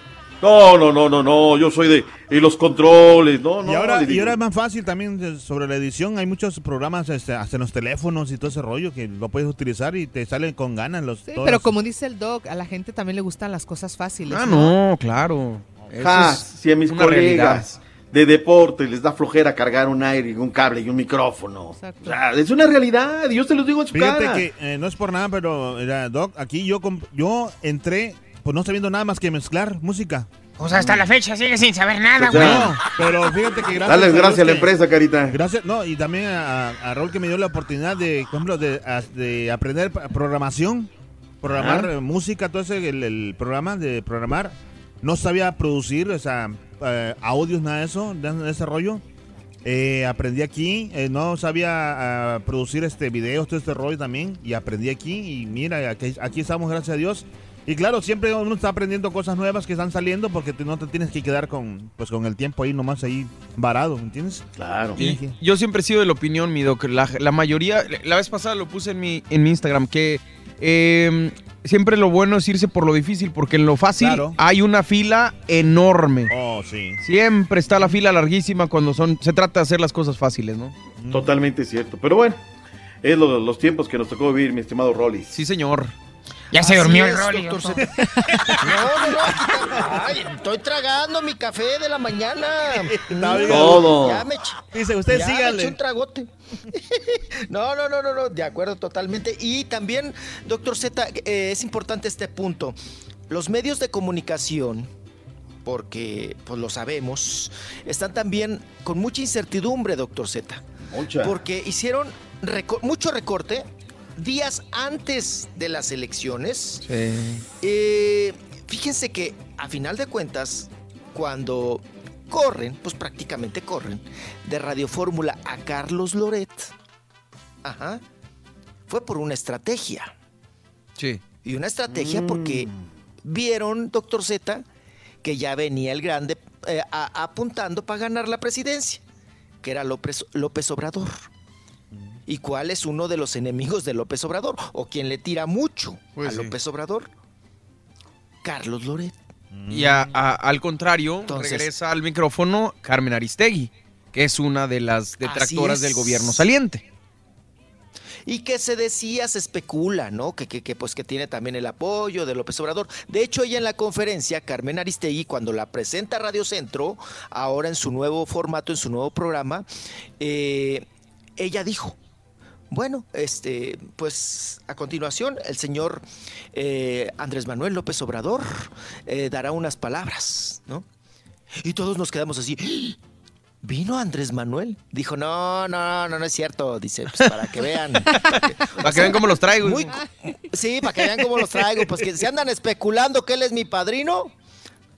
No, no, no, no, no, yo soy de y los controles, no, no. y, ahora, y ahora es más fácil también de- sobre la edición. Hay muchos programas este, hasta en los teléfonos y todo ese rollo que lo puedes utilizar y te salen con ganas los. Sí, pero como dice el doc, a la gente también le gustan las cosas fáciles. Ah, no, claro. Ja, es si a mis colegas de deporte les da flojera cargar un aire, un cable y un micrófono. O sea, es una realidad, y yo te lo digo en su Fíjate cara. que eh, no es por nada, pero Doc, aquí yo, yo entré, pues no sabiendo nada más que mezclar música. Pues hasta la fecha sigue sin saber nada, O sea, güey. No, pero fíjate que gracias Dale gracias a la que- empresa, Carita. Gracias, no, y también a, a Raúl que me dio la oportunidad de, por ejemplo, de, a- de aprender programación, programar eh, música, todo ese, el, el programa de programar. No sabía producir, o sea, eh, audios, nada de eso, de, de ese rollo. Eh, aprendí aquí, eh, no sabía ah, producir este videos, todo este rollo también, y aprendí aquí, y mira, aquí, aquí estamos, gracias a Dios. Y claro, siempre uno está aprendiendo cosas nuevas que están saliendo porque no te tienes que quedar con, pues, con el tiempo ahí nomás ahí varado, ¿entiendes? Claro. Y yo siempre he sido de la opinión, mi doc, la, la mayoría, la vez pasada lo puse en mi, en mi Instagram, que eh, siempre lo bueno es irse por lo difícil, porque en lo fácil Claro. hay una fila enorme. Oh, sí. Siempre está la fila larguísima cuando son, se trata de hacer las cosas fáciles, ¿no? Totalmente cierto. Pero bueno, es lo- los tiempos que nos tocó vivir, mi estimado Rollis. Sí, señor. Ya se Así durmió el es, Rolly. doctor doctor. No, no, no. Ay, estoy tragando mi café de la mañana. Está bien. Todo. Ya me Dice, usted ya me sígale. eché un tragote. No, no, no, no, no, de acuerdo totalmente. Y también, doctor Z, eh, es importante este punto. Los medios de comunicación, porque pues lo sabemos, están también con mucha incertidumbre, doctor Z. Mucha. Porque hicieron reco- mucho recorte días antes de las elecciones. Eh, fíjense que a final de cuentas, cuando corren, pues prácticamente corren, de Radio Fórmula a Carlos Loret, ajá, fue por una estrategia. Sí. Y una estrategia porque vieron, doctor Z, que ya venía el grande eh, a- apuntando para ganar la presidencia, que era López, López Obrador. ¿Y cuál es uno de los enemigos de López Obrador? ¿O quien le tira mucho Pues a sí. López Obrador? Carlos Loret. Y a- a- al contrario, Entonces- regresa al micrófono Carmen Aristegui, que es una de las detractoras del gobierno saliente. Y que se decía, se especula, ¿no? Que, que, que, pues que tiene también el apoyo de López Obrador. De hecho, ella en la conferencia, Carmen Aristegui, cuando la presenta Radio Centro, ahora en su nuevo formato, en su nuevo programa, eh, ella dijo. Bueno, este, pues a continuación el señor eh, Andrés Manuel López Obrador eh, dará unas palabras, ¿no? Y todos nos quedamos así. "¡Ah! (gasps) ¿Vino Andrés Manuel? Dijo, no, no, no, no es cierto. Dice, pues para que vean. (laughs) Para que vean cómo los traigo. Muy- sí, para que vean cómo los traigo. Pues que se andan especulando que él es mi padrino.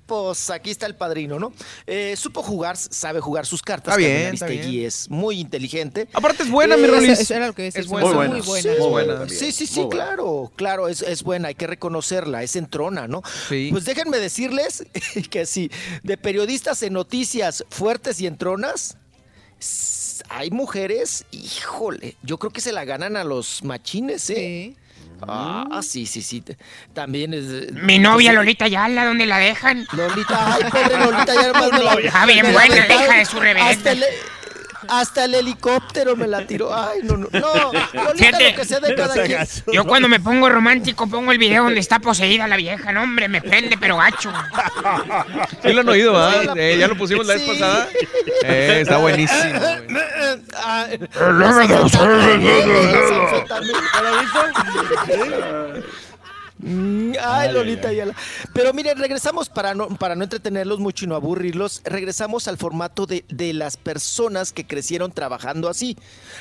Pues aquí está el padrino, ¿no? Eh, supo jugar, sabe jugar sus cartas. Está bien, está bien. es muy inteligente. Aparte es buena, mi Rolis. eso era lo que decía, Es es buena. muy Muy buena. muy buena. Sí, sí, sí, Muy buena. claro, claro, es, es buena, hay que reconocerla, es entrona, ¿no? Sí. Pues déjenme decirles (laughs) que sí, de periodistas en noticias fuertes y entronas, hay mujeres, híjole, yo creo que se la ganan a los machines, ¿eh? Ah, sí, sí, sí. También es. Mi novia Lolita Yala, ¿dónde la dejan? Lolita, ay, pobre Lolita, ya nomás (laughs) me la- Ah, bien buena, hija de su. Hasta el, hasta el helicóptero me la tiró. Ay, no, no. No, Fíjate, lo que sea de cada quien. yo cuando me pongo romántico pongo el video donde está poseída la vieja, no hombre, me prende pero gacho. Sí lo han oído, ¿verdad? Eh, ya lo pusimos la vez pasada. Eh, está buenísimo. güey. Ay, Mm, Ay, Lolita Ayala. Pero miren, regresamos para no, para no entretenerlos mucho y no aburrirlos, regresamos al formato de, de las personas que crecieron trabajando así.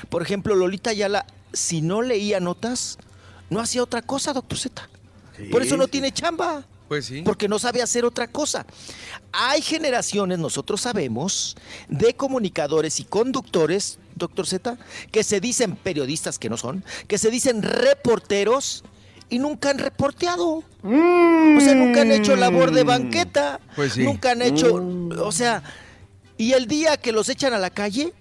Por ejemplo, Lolita Ayala, si no leía notas, no hacía otra cosa, doctor Z. Por eso no tiene chamba. Pues sí. Porque no sabe hacer otra cosa. Hay generaciones, nosotros sabemos, de comunicadores y conductores, doctor Z, que se dicen periodistas que no son, que se dicen reporteros y nunca han reporteado. O sea, nunca han hecho labor de banqueta. Pues sí. Nunca han hecho, o sea, y el día que los echan a la calle,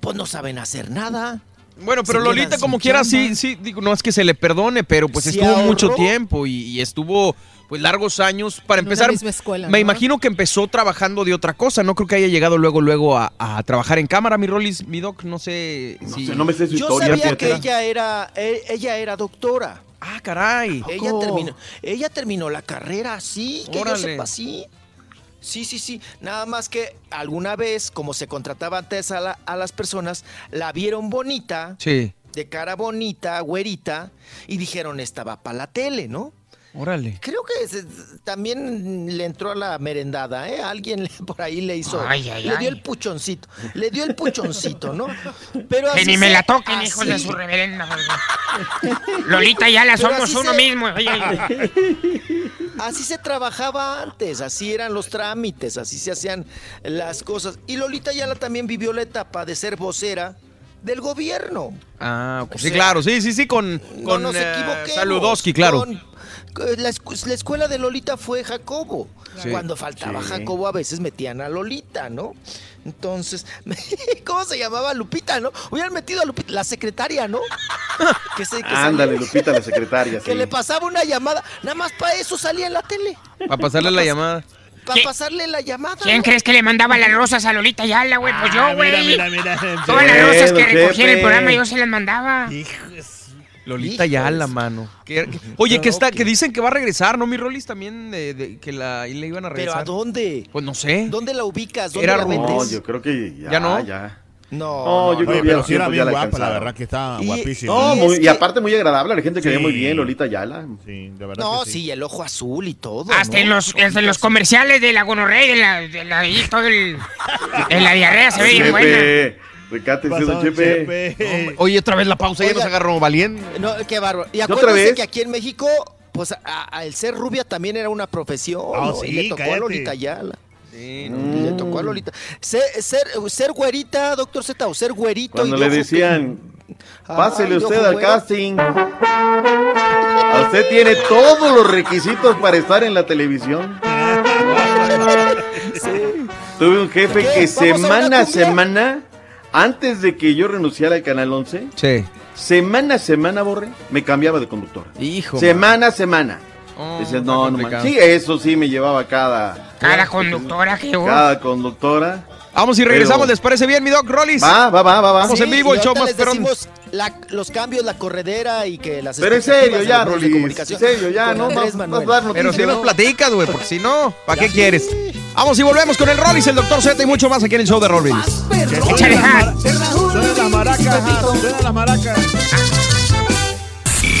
pues no saben hacer nada. Bueno, pero Se Lolita como quiera, chamba. sí, sí, digo, no es que se le perdone, pero pues Se estuvo mucho tiempo y, y estuvo pues largos años. Para En empezar, misma escuela, me ¿no? imagino que empezó trabajando de otra cosa, no creo que haya llegado luego, luego a, a trabajar en cámara, mi Rolis, mi doc, no sé si... sé, no me sé su Yo historia, sabía que ella era, e- ella era doctora. Ah, caray. Ella terminó, ella terminó la carrera, sí, que yo sepa, sí. Sí, sí, sí. Nada más que alguna vez, como se contrataba antes a, la- a las personas, la vieron bonita, Sí. de cara bonita, güerita, y dijeron, esta va para la tele, ¿no? Órale. Creo que se- también le entró a la merendada, ¿eh? Alguien le- por ahí le hizo, Ay, ay, le dio ay. el puchoncito, le dio el puchoncito, ¿no? (laughs) Pero Que así ni me la toquen, hijos de su reverenda. (laughs) Lolita Yala, Pero somos uno se- mismo. (laughs) Así se trabajaba antes, así eran los trámites, así se hacían las cosas. Y Lolita Ayala también vivió la etapa de ser vocera del gobierno. Ah, ok. O sí, sea, claro, sí, sí, sí, con, No con nos eh. Saludowski, claro. con- la, escu- la escuela de Lolita fue Jacobo. Sí. Cuando faltaba Sí. Jacobo a veces metían a Lolita, ¿no? Entonces, (laughs) ¿cómo se llamaba Lupita, no? Hubieran metido a Lupita, la secretaria, ¿no? (laughs) Que se- que Ándale, salía- (laughs) Lupita, la secretaria. Que sí. le pasaba una llamada, nada más para eso salía en la tele. Para pasarle la llamada. Para pasarle la llamada. ¿Quién ¿no? crees que le mandaba las rosas a Lolita Yala, güey? Pues yo, Ah, güey. mira, mira, mira. Todas las Eh, rosas que recogía en el programa yo se las mandaba. Lolita ya la mano. Que- que- oye, que está, que dicen que va a regresar, ¿no? Mi Rolis también de, de- que la, y le iban a ¿Pero regresar. a dónde? Pues no sé. ¿Dónde la ubicas? ¿Dónde Era la. No, yo creo que ya. ¿Ya no? ya. No, No, yo creo que pero sí era bien la guapa, la verdad que estaba Y- guapísima. No, Y muy- es y que- aparte muy agradable, la gente que ve muy bien, Lolita Yala. Sí, de verdad No, que sí. el ojo azul y todo. Hasta ¿no? en los, hasta en los comerciales de la gonorrea de la, de la, y todo el, en la diarrea se ve bien buena. Recate, Chepe. Chepe. Oye, otra vez la pausa, ya nos Oiga. agarró valiente. No, qué bárbaro. Y otra acuérdense vez? que aquí en México, pues a- a- el ser rubia también era una profesión. Ah, ¿no? sí, y le tocó cállate. a Lolita Ayala. Sí, Y Le tocó a Lolita. Ser, ser, ser güerita, doctor Z, o ser güerito. Cuando y le que- decían, Ay, pásele usted al güero. casting. A Usted tiene todos los requisitos para estar en la televisión. (laughs) Tuve un jefe ¿Qué? que ¿Vamos a una semana a cumbia? semana, antes de que yo renunciara al Canal 11, Sí. semana a semana, Borre, me cambiaba de conductora. Hijo. Semana a semana. Oh, Decías, está no, no manches. Sí, eso sí me llevaba cada, Cada conductora que cada conductora. Vamos y regresamos, Pero- ¿les parece bien, mi Doc Rolis? Va, va, va, va, va. Vamos Sí, en vivo, el show más perrón. la- los cambios, la corredera y que las Pero en serio, ya, Rolis. En serio, ya, no Manuel. dar Pero si noticias. nos platicas, güey, porque si no, ¿para qué quieres? Vamos y volvemos con el Rolis, el Doctor Z y mucho más aquí en el show de Rolis. Échale, las maracas, suena las maracas.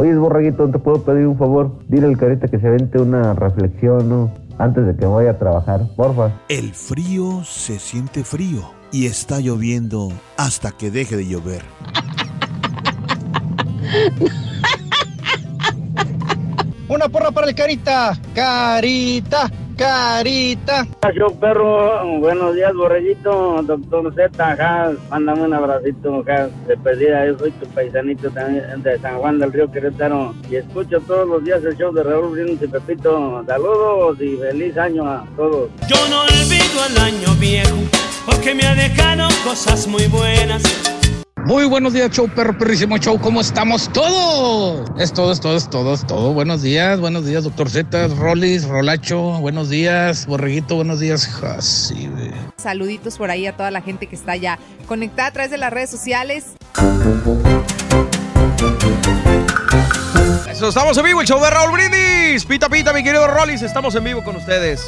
Oye, Borreguito, ¿te puedo pedir un favor? Dile al Carita que se vente una reflexión, ¿no? Antes de que vaya a trabajar, porfa. El frío se siente frío y está lloviendo hasta que deje de llover. (laughs) Una porra para el Carita. Carita, Carita. Yo, perro, buenos días, borreguito, doctor Z, mándame un abracito, ajá, de pedida, yo soy tu paisanito también de San Juan del Río Querétaro, y escucho todos los días el show de Raúl Brindis y Pepito, saludos y feliz año a todos. Yo no olvido el año viejo, porque me ha dejado cosas muy buenas. Muy buenos días, show, perro, perrísimo show. ¿Cómo estamos todos? Es todo, es todo, es todo, es todo. Buenos días, buenos días, doctor Z, Rolis, Rolacho. Buenos días, Borreguito, buenos días. Así, güey. Saluditos por ahí a toda la gente que está ya conectada a través de las redes sociales. Eso, estamos en vivo, el show de Raúl Brindis. Pita, pita, mi querido Rollis, estamos en vivo con ustedes.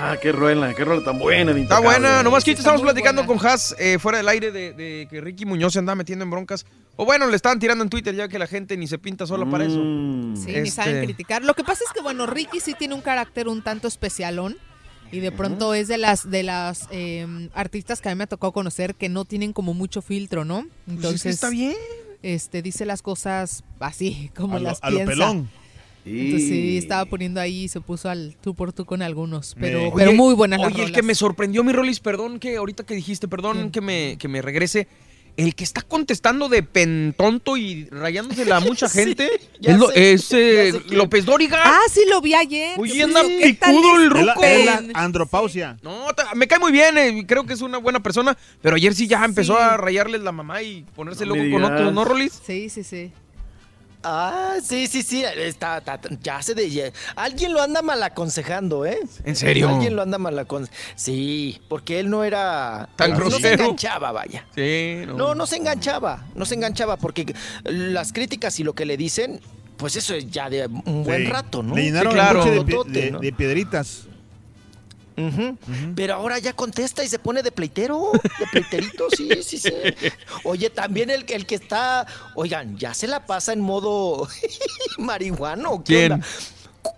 Ah, qué ruela, qué ruela tan buena. de Está buena, nomás que ahorita estamos platicando con Haas eh, fuera del aire de, de que Ricky Muñoz se andaba metiendo en broncas. O bueno, le estaban tirando en Twitter ya que la gente ni se pinta sola para eso. Sí, ni saben Este, criticar. Lo que pasa es que, bueno, Ricky sí tiene un carácter un tanto especialón. Y de pronto es de las de las eh, artistas que a mí me ha tocado conocer que no tienen como mucho filtro, ¿no? Entonces está bien. Este dice las cosas así (laughs) como A lo- las a lo piensa. Pelón. Entonces sí, estaba poniendo ahí y se puso al tú por tú con algunos, pero, Oye, pero muy buenas las Oye, el que me sorprendió, mi Rolis, perdón que ahorita que dijiste, perdón que me, que me regrese. El que está contestando de pentonto y rayándosela a mucha (laughs) Sí, gente ya es, lo- sé, es, eh. López Dóriga. Ah, sí lo vi ayer. Oye, Sí, anda ¿qué tal picudo el ruco. Es la andropausia. No, me cae muy bien, eh, creo que es una buena persona, pero ayer sí ya empezó Sí. a rayarles la mamá y ponerse No loco con otros, ¿no, Rolis? Sí, sí, sí. Ah, sí, sí, sí. Está, está- ya se de. ya- alguien lo anda mal aconsejando, ¿eh? ¿En serio? Alguien lo anda mal aconsejando. Sí, porque él no era. Tan no se grosero. enganchaba, vaya. Sí, No, no se enganchaba. No se enganchaba porque las críticas y lo que le dicen, pues eso es ya de un buen Sí. rato, ¿no? Le llenaron Sí, el coche de, Totote, Ujú. Pero ahora ya contesta y se pone de pleitero, de pleiterito, sí, sí, sí. Oye, también el, el que está, oigan, ya se la pasa en modo (laughs) marihuano. ¿qué ¿Quién? onda?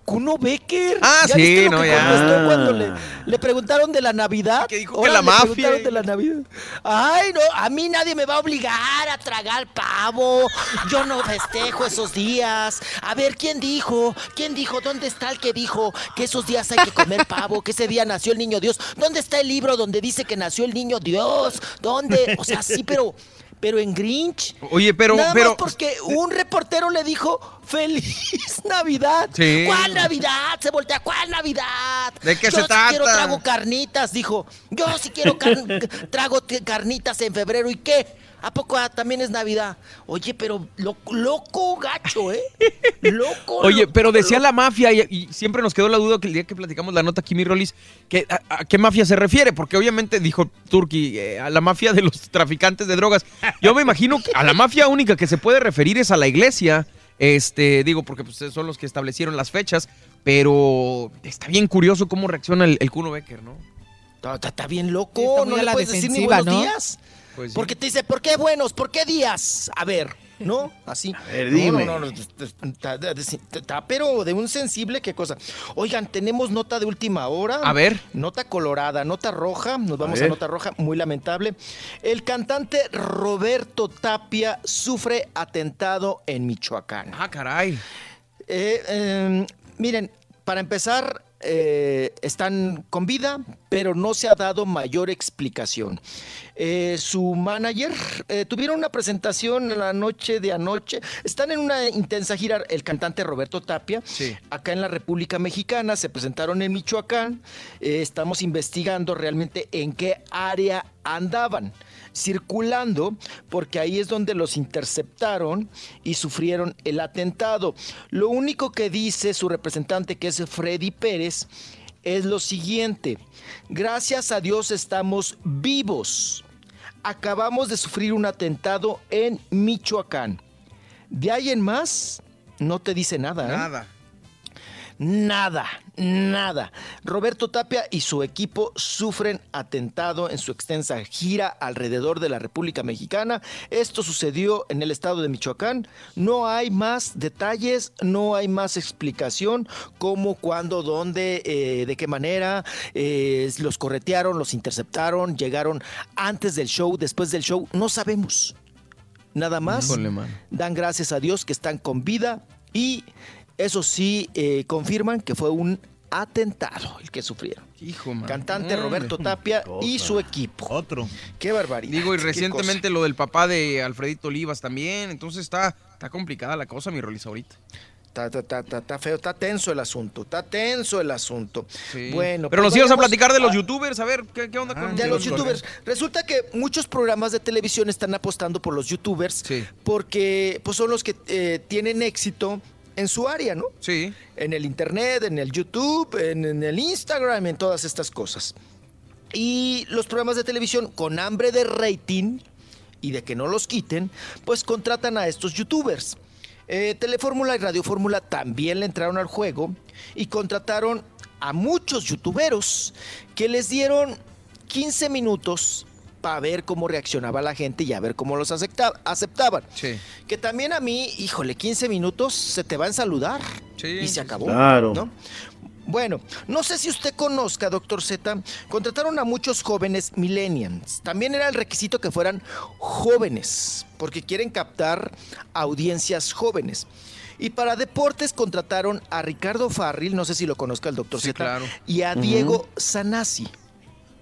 Kuno Becker. Ah, ¿Ya sí, viste lo no, que ya. cuando le, le preguntaron de la Navidad? Que dijo Ahora que la le mafia. preguntaron de la Navidad. Ay, no, a mí nadie me va a obligar a tragar pavo. Yo no festejo esos días. A ver, ¿quién dijo? ¿Quién dijo? ¿Dónde está el que dijo que esos días hay que comer pavo? Que ese día nació el niño Dios. ¿Dónde está el libro donde dice que nació el niño Dios? ¿Dónde? O sea, sí, pero, pero en Grinch. Oye, pero, Nada pero. más porque un reportero le dijo ¡Feliz (laughs) Navidad! Sí. ¿Cuál Navidad? Se voltea, ¿cuál Navidad? ¿De qué Yo se sí trata? quiero trago carnitas, dijo. Yo sí quiero car- (laughs) trago carnitas en febrero. ¿Y qué? ¿A poco ah, también es Navidad? Oye, pero lo- loco gacho, ¿eh? (laughs) Loco. Oye, loco, pero decía loco. la mafia y, y siempre nos quedó la duda que el día que platicamos la nota aquí, mi Rolis, que a, a qué mafia se refiere, porque obviamente dijo Turki eh, a la mafia de los traficantes de drogas. Yo me imagino que a la mafia única que se puede referir es a la iglesia, este, digo, porque pues, son los que establecieron las fechas, pero está bien curioso cómo reacciona el, el Kuno Becker, ¿no? Está, bien loco, Sí, está muy no le la puedes decir ni buenos ¿no? días. Pues. Porque te dice, ¿por qué buenos? ¿Por qué días? A ver, ¿no? Así. ver, No, dime. No, no, no, está, está- está, pero de un sensible, qué cosa. Oigan, tenemos nota de última hora. A ver. Nota colorada, nota roja. Nos vamos a, nota roja, muy lamentable. El cantante Roberto Tapia sufre atentado en Michoacán. Ah, caray. Eh, eh, miren, para empezar, eh, están con vida, pero no se ha dado mayor explicación. Eh, su manager eh, tuvieron una presentación la noche de anoche. Están en una intensa gira. El cantante Roberto Tapia, Sí. acá en la República Mexicana, se presentaron en Michoacán. Eh, estamos investigando realmente en qué área andaban circulando, porque ahí es donde los interceptaron y sufrieron el atentado. Lo único que dice su representante, que es Freddy Pérez, es lo siguiente, gracias a Dios estamos vivos. Acabamos de sufrir un atentado en Michoacán. De ahí en más, no te dice nada. ¿eh? Nada. Nada, nada. Roberto Tapia y su equipo sufren atentado en su extensa gira alrededor de la República Mexicana. Esto sucedió en el estado de Michoacán. No hay más detalles, no hay más explicación cómo, cuándo, dónde, eh, de qué manera eh, los corretearon, los interceptaron, llegaron antes del show, después del show. No sabemos. nada más. Híjole. Dan gracias a Dios que están con vida y eso sí eh, confirman que fue un atentado el que sufrieron. Hijo, mano. Cantante Hombre. Roberto Tapia y su equipo. Otro. Qué barbaridad. Digo, y recientemente lo del papá de Alfredito Olivas también. Entonces está, está complicada la cosa, mi Rolis, ahorita. Está, está, está, está- está feo, está tenso el asunto, está tenso el asunto. Sí. Bueno, Pero pues nos ibas a platicar de los a- youtubers. A ver, ¿qué, qué onda con de los youtubers. Resulta que muchos programas de televisión están apostando por los youtubers porque pues, son los que eh, tienen éxito en su área, ¿no? Sí. En el internet, en el YouTube, en, en el Instagram, en todas estas cosas. Y los programas de televisión con hambre de rating y de que no los quiten, pues contratan a estos youtubers. Eh, Telefórmula y Radio Fórmula también le entraron al juego y contrataron a muchos youtuberos que les dieron 15 minutos para ver cómo reaccionaba la gente y a ver cómo los acepta- aceptaban. Sí. Que también a mí, híjole, 15 minutos se te va a saludar y se acabó. Claro. ¿no? Bueno, no sé si usted conozca, doctor Z, contrataron a muchos jóvenes millennials. También era el requisito que fueran jóvenes, porque quieren captar audiencias jóvenes. Y para deportes contrataron a Ricardo Farril, no sé si lo conozca el doctor Z, claro. y a. Diego Sanasi.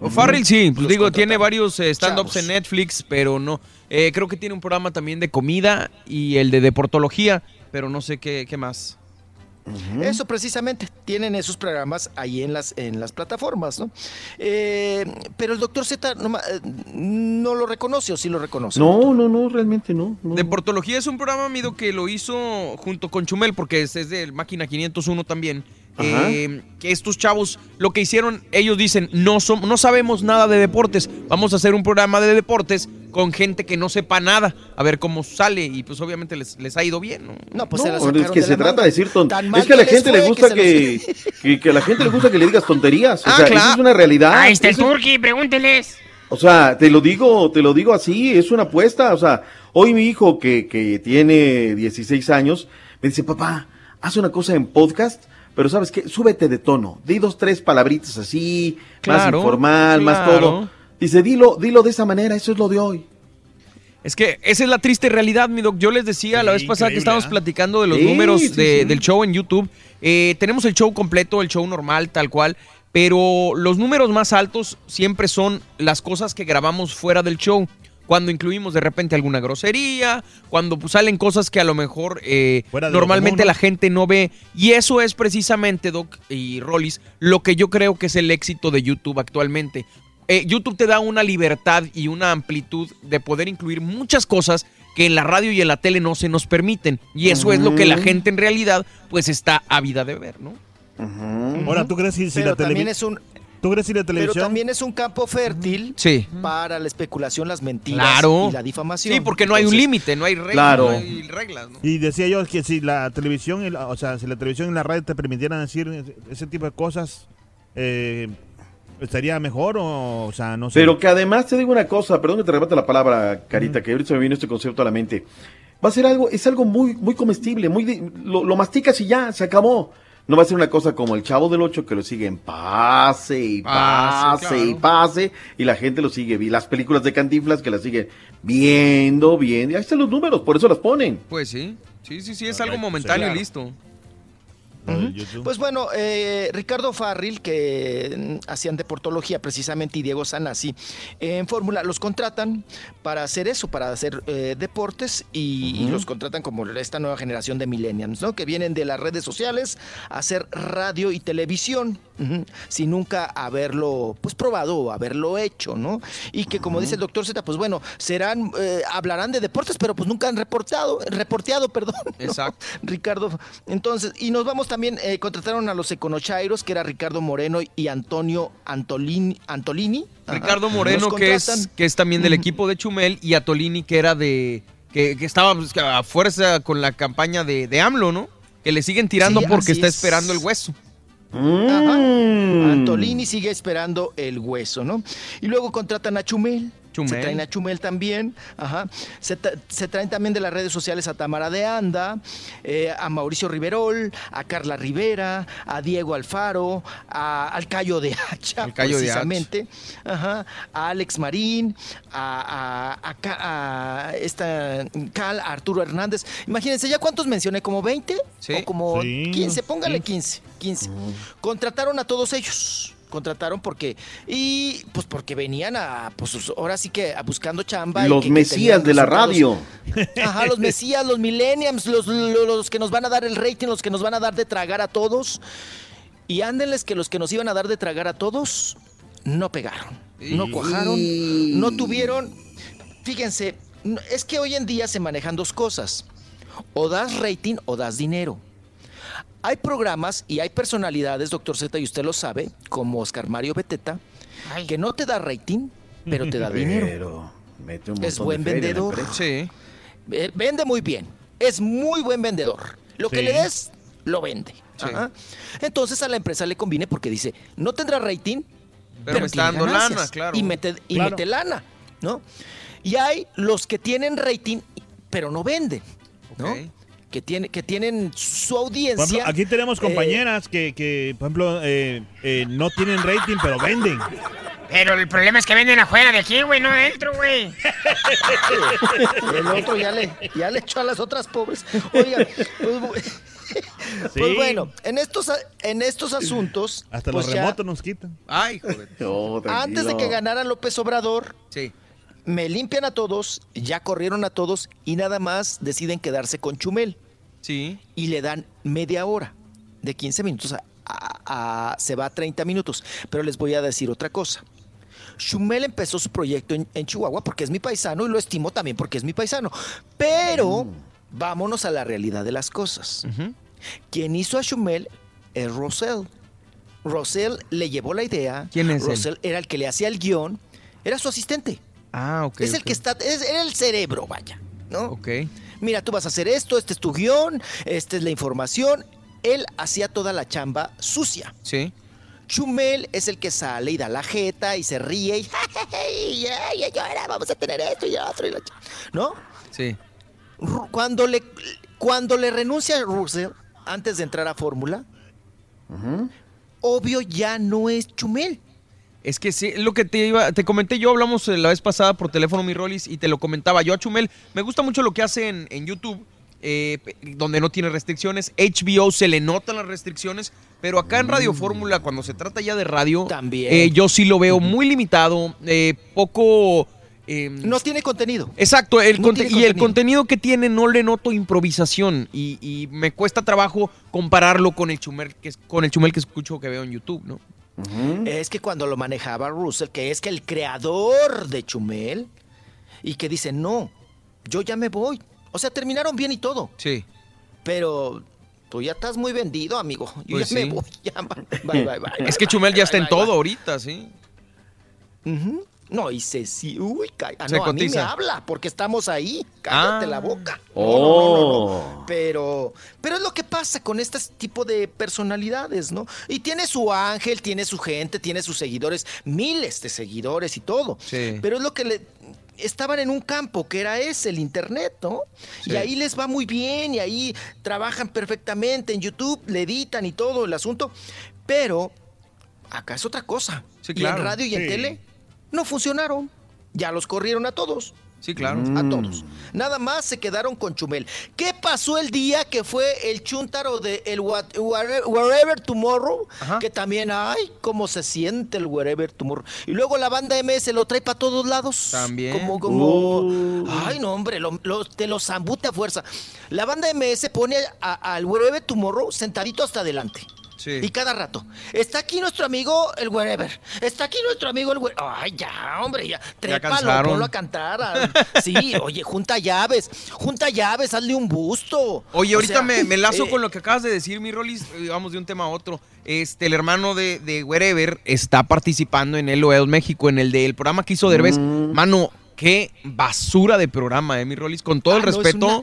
O Farrell sí, pues digo, tiene varios eh, stand-ups en Netflix, pero no. Eh, creo que tiene un programa también de comida y el de deportología, pero no sé qué, qué más. Eso precisamente, tienen esos programas ahí en las, en las plataformas, ¿no? Eh, pero el doctor Z no, ma- eh, no lo reconoce o sí lo reconoce. No, no, no, realmente no. no. Deportología es un programa, Mido, que lo hizo junto con Chumel, porque es, es de Máquina 501 también. Eh, que estos chavos, lo que hicieron, ellos dicen, no, som- no sabemos nada de deportes, vamos a hacer un programa de deportes con gente que no sepa nada, a ver cómo sale, y pues obviamente les, les ha ido bien, ¿no? No, pues No, se la es que de se la trata de decir ton- Tan mal Es que a la gente le gusta que, los- (laughs) que, que a la gente le gusta que le digas tonterías. O Ah, sea, claro. esa es una realidad. Ahí está el Eso pregúnteles. O sea, te lo digo, te lo digo así, es una apuesta. O sea, hoy mi hijo que, que tiene 16 años me dice, papá, haz una cosa en podcast, pero ¿sabes qué? Súbete de tono, di dos, tres palabritas así, Claro, más informal, más todo. Dice, dilo, dilo de esa manera, eso es lo de hoy. Es que esa es la triste realidad, mi doc. Yo les decía la vez pasada que estábamos ¿ah? platicando de los Sí, números sí, de- sí. del show en YouTube. Eh, tenemos el show completo, el show normal, tal cual. Pero los números más altos siempre son las cosas que grabamos fuera del show. Cuando incluimos de repente alguna grosería, cuando pues, salen cosas que a lo mejor eh, normalmente común, ¿no? la gente no ve. Y eso es precisamente, Doc y Rollis, lo que yo creo que es el éxito de YouTube actualmente. Eh, YouTube te da una libertad y una amplitud de poder incluir muchas cosas que en la radio y en la tele no se nos permiten. Y eso es lo que la gente en realidad pues está ávida de ver, ¿no? Ahora, ¿tú crees si, si Pero la también es un ¿Tú crees si la pero televisión? también es un campo fértil Sí. para la especulación, las mentiras Claro. y la difamación. Sí, porque no hay un límite, no hay reglas, Claro. no hay reglas, ¿no? Y decía yo que si la televisión, y la- o sea, si la televisión y la radio te permitieran decir ese- tipo de cosas, eh, ¿estaría mejor o, o sea, no sé? Pero que además te digo una cosa, perdón que te rebate la palabra, Carita, que ahorita me vino este concepto a la mente. Va a ser algo, es algo muy, muy comestible, muy de- lo, lo masticas y ya, se acabó. No va a ser una cosa como el Chavo del Ocho que lo siguen pase y Ah, pase y pase y la gente lo sigue. vi- Las películas de Cantinflas que las siguen viendo, viendo. y Ahí están los números, por eso las ponen. Pues sí, sí, sí, sí, es algo momentáneo y Pues bueno, eh, Ricardo Farril, que mm, hacían deportología precisamente, y Diego Sanasi, en Fórmula, los contratan para hacer eso, para hacer eh, deportes, y, los contratan como esta nueva generación de millennials, ¿no? Que vienen de las redes sociales a hacer radio y televisión, sin nunca haberlo, pues, probado o haberlo hecho, ¿no? Y que, como dice el doctor Z, pues bueno, serán, eh, hablarán de deportes, pero pues nunca han reportado, reporteado, (laughs) perdón. ¿no? Exacto. Ricardo. Entonces, y nos vamos también, eh, contrataron a los Econochairos, que era Ricardo Moreno y Antonio Antolini. Antolini. Ricardo Moreno, que es, que es también del equipo de Chumel, y Atolini, que era de. que, que estaba pues, a fuerza con la campaña de, de AMLO, ¿no? Que le siguen tirando Sí, porque está es. esperando el hueso. Ajá. Mm. Antolini sigue esperando el hueso, ¿no? Y luego contratan a Chumel. Chumel. Se traen a Chumel también. Ajá. Se, tra- se traen también de las redes sociales a Tamara de Anda, eh, a Mauricio Riverol, a Carla Rivera, a Diego Alfaro, a, al Cayo de Hacha, (laughs) Al Cayo de Hacha. precisamente. Ajá. A Alex Marín, a, a- a esta Cal, a Arturo Hernández. Imagínense, ¿ya cuántos mencioné? ¿Como 20? O como Sí. 15, póngale 15. 15. Contrataron a todos ellos. Contrataron porque y pues porque venían a pues ahora sí que a buscando chamba y Los que- que mesías de la radio. (laughs) Ajá, los mesías, los millennials, los, los, los que nos van a dar el rating, los que nos van a dar de tragar a todos. Y ándenles que los que nos iban a dar de tragar a todos no pegaron, no cuajaron, no tuvieron. Fíjense, es que hoy en día se manejan dos cosas. O das rating o das dinero. Hay programas y hay personalidades, doctor Z, y usted lo sabe, como Oscar Mario Beteta, que no te da rating, pero te da dinero. Pero mete un Es buen de vendedor. Sí. Eh, Vende muy bien. Es muy buen vendedor. Lo que le des, lo vende. Ajá. Entonces a la empresa le conviene porque dice, no tendrá rating, pero, me está dando lana, claro. Y mete, y Claro. mete lana, ¿no? Y hay los que tienen rating, pero no venden, ¿no? Que, tiene, que tienen su Por audiencia. ejemplo, aquí tenemos eh, compañeras que, que, por ejemplo, eh, eh, no tienen rating, pero venden. Pero el problema es que venden afuera de aquí, güey, no adentro, güey. (laughs) El otro ya le, ya le echó a las otras pobres. Oiga, pues, (laughs) pues Sí. bueno, en estos, en estos asuntos. Hasta pues los ya, remotos nos quitan. Ay, joder. Antes de que ganara López Obrador, Sí. Me limpian a todos, ya corrieron a todos y nada más deciden quedarse con Chumel. Sí. Y le dan media hora, de 15 minutos a, a- a- se va a 30 minutos. Pero les voy a decir otra cosa. Chumel empezó su proyecto en, en Chihuahua porque es mi paisano y lo estimo también porque es mi paisano. Pero vámonos a la realidad de las cosas. Quien hizo a Chumel es Rosell. Rosell le llevó la idea. ¿Quién es él? Rosell era el que le hacía el guion. Era su asistente. Ah, ok. es el que está, es era el cerebro, vaya, ¿no? Ok. Mira, tú vas a hacer esto, este es tu guion, esta es la información. Él hacía toda la chamba sucia. Sí. Chumel es el que sale y da la jeta y se ríe y, (laughs) y, y, y ahora vamos a tener esto y otro y la ch-", ¿no? Sí. Cuando le, cuando le renuncia a Russell antes de entrar a Fórmula, obvio ya no es Chumel. Es que sí, lo que te iba, te comenté yo, hablamos eh, la vez pasada por teléfono, mi Rolis, y te lo comentaba yo a Chumel. Me gusta mucho lo que hace en, en YouTube, eh, donde no tiene restricciones. HBO se le notan las restricciones, pero acá en Radio Fórmula, cuando se trata ya de radio, También. eh, yo sí lo veo muy limitado, eh, poco... eh, No tiene contenido. Exacto, el No conte- tiene y el contenido. que tiene no le noto improvisación y, y me cuesta trabajo compararlo con el chumel que es- con el chumel que escucho que veo en YouTube, ¿no? Es que cuando lo manejaba Russell, que es que el creador de Chumel, y que dice, no, yo ya me voy. O sea, terminaron bien y todo. Sí. Pero tú ya estás muy vendido, amigo. Yo Pues ya me voy. Ya, bye, bye, bye. (laughs) Es que Chumel ya está en todo ahorita, sí. Ujú. No, y se sí, uy, ca- ah, Se no, a mí me habla porque estamos ahí. Cállate Ah. la boca. Oh. Pero, pero es lo que pasa con este tipo de personalidades, ¿no? Y tiene su ángel, tiene su gente, tiene sus seguidores, miles de seguidores y todo. Sí. Pero es lo que le estaban en un campo que era ese, el internet, ¿no? Sí. Y ahí les va muy bien y ahí trabajan perfectamente en YouTube, le editan y todo el asunto. Pero acá es otra cosa. Sí, Y en radio y en tele no funcionaron. Ya los corrieron a todos. Sí, claro. A todos. Nada más se quedaron con Chumel. ¿Qué pasó el día que fue el chuntaro de el what- Where- Wherever Tomorrow? Que también, ay, cómo se siente el Wherever Tomorrow. Y luego la banda MS lo trae para todos lados. También. Como, como. Ay, no, hombre, lo- lo- te lo zambute a fuerza. La banda MS pone al Wherever Tomorrow sentadito hasta adelante. Sí. Y cada rato. Está aquí nuestro amigo el Wherever. Está aquí nuestro amigo el Wherever. Ay, ya, hombre, ya. Trépalo, ponlo a cantar. a- (laughs) Sí, oye, junta llaves. Junta llaves, hazle un busto. Oye, O ahorita sea, me, me lazo eh, con lo que acabas de decir, mi Rolis. eh, Vamos de un tema a otro. Este, el hermano de, de Wherever está participando en LOL México, en el del programa que hizo Derbez. Mano, qué basura de programa, eh, mi Rolis. Con todo el Ah, es respeto. una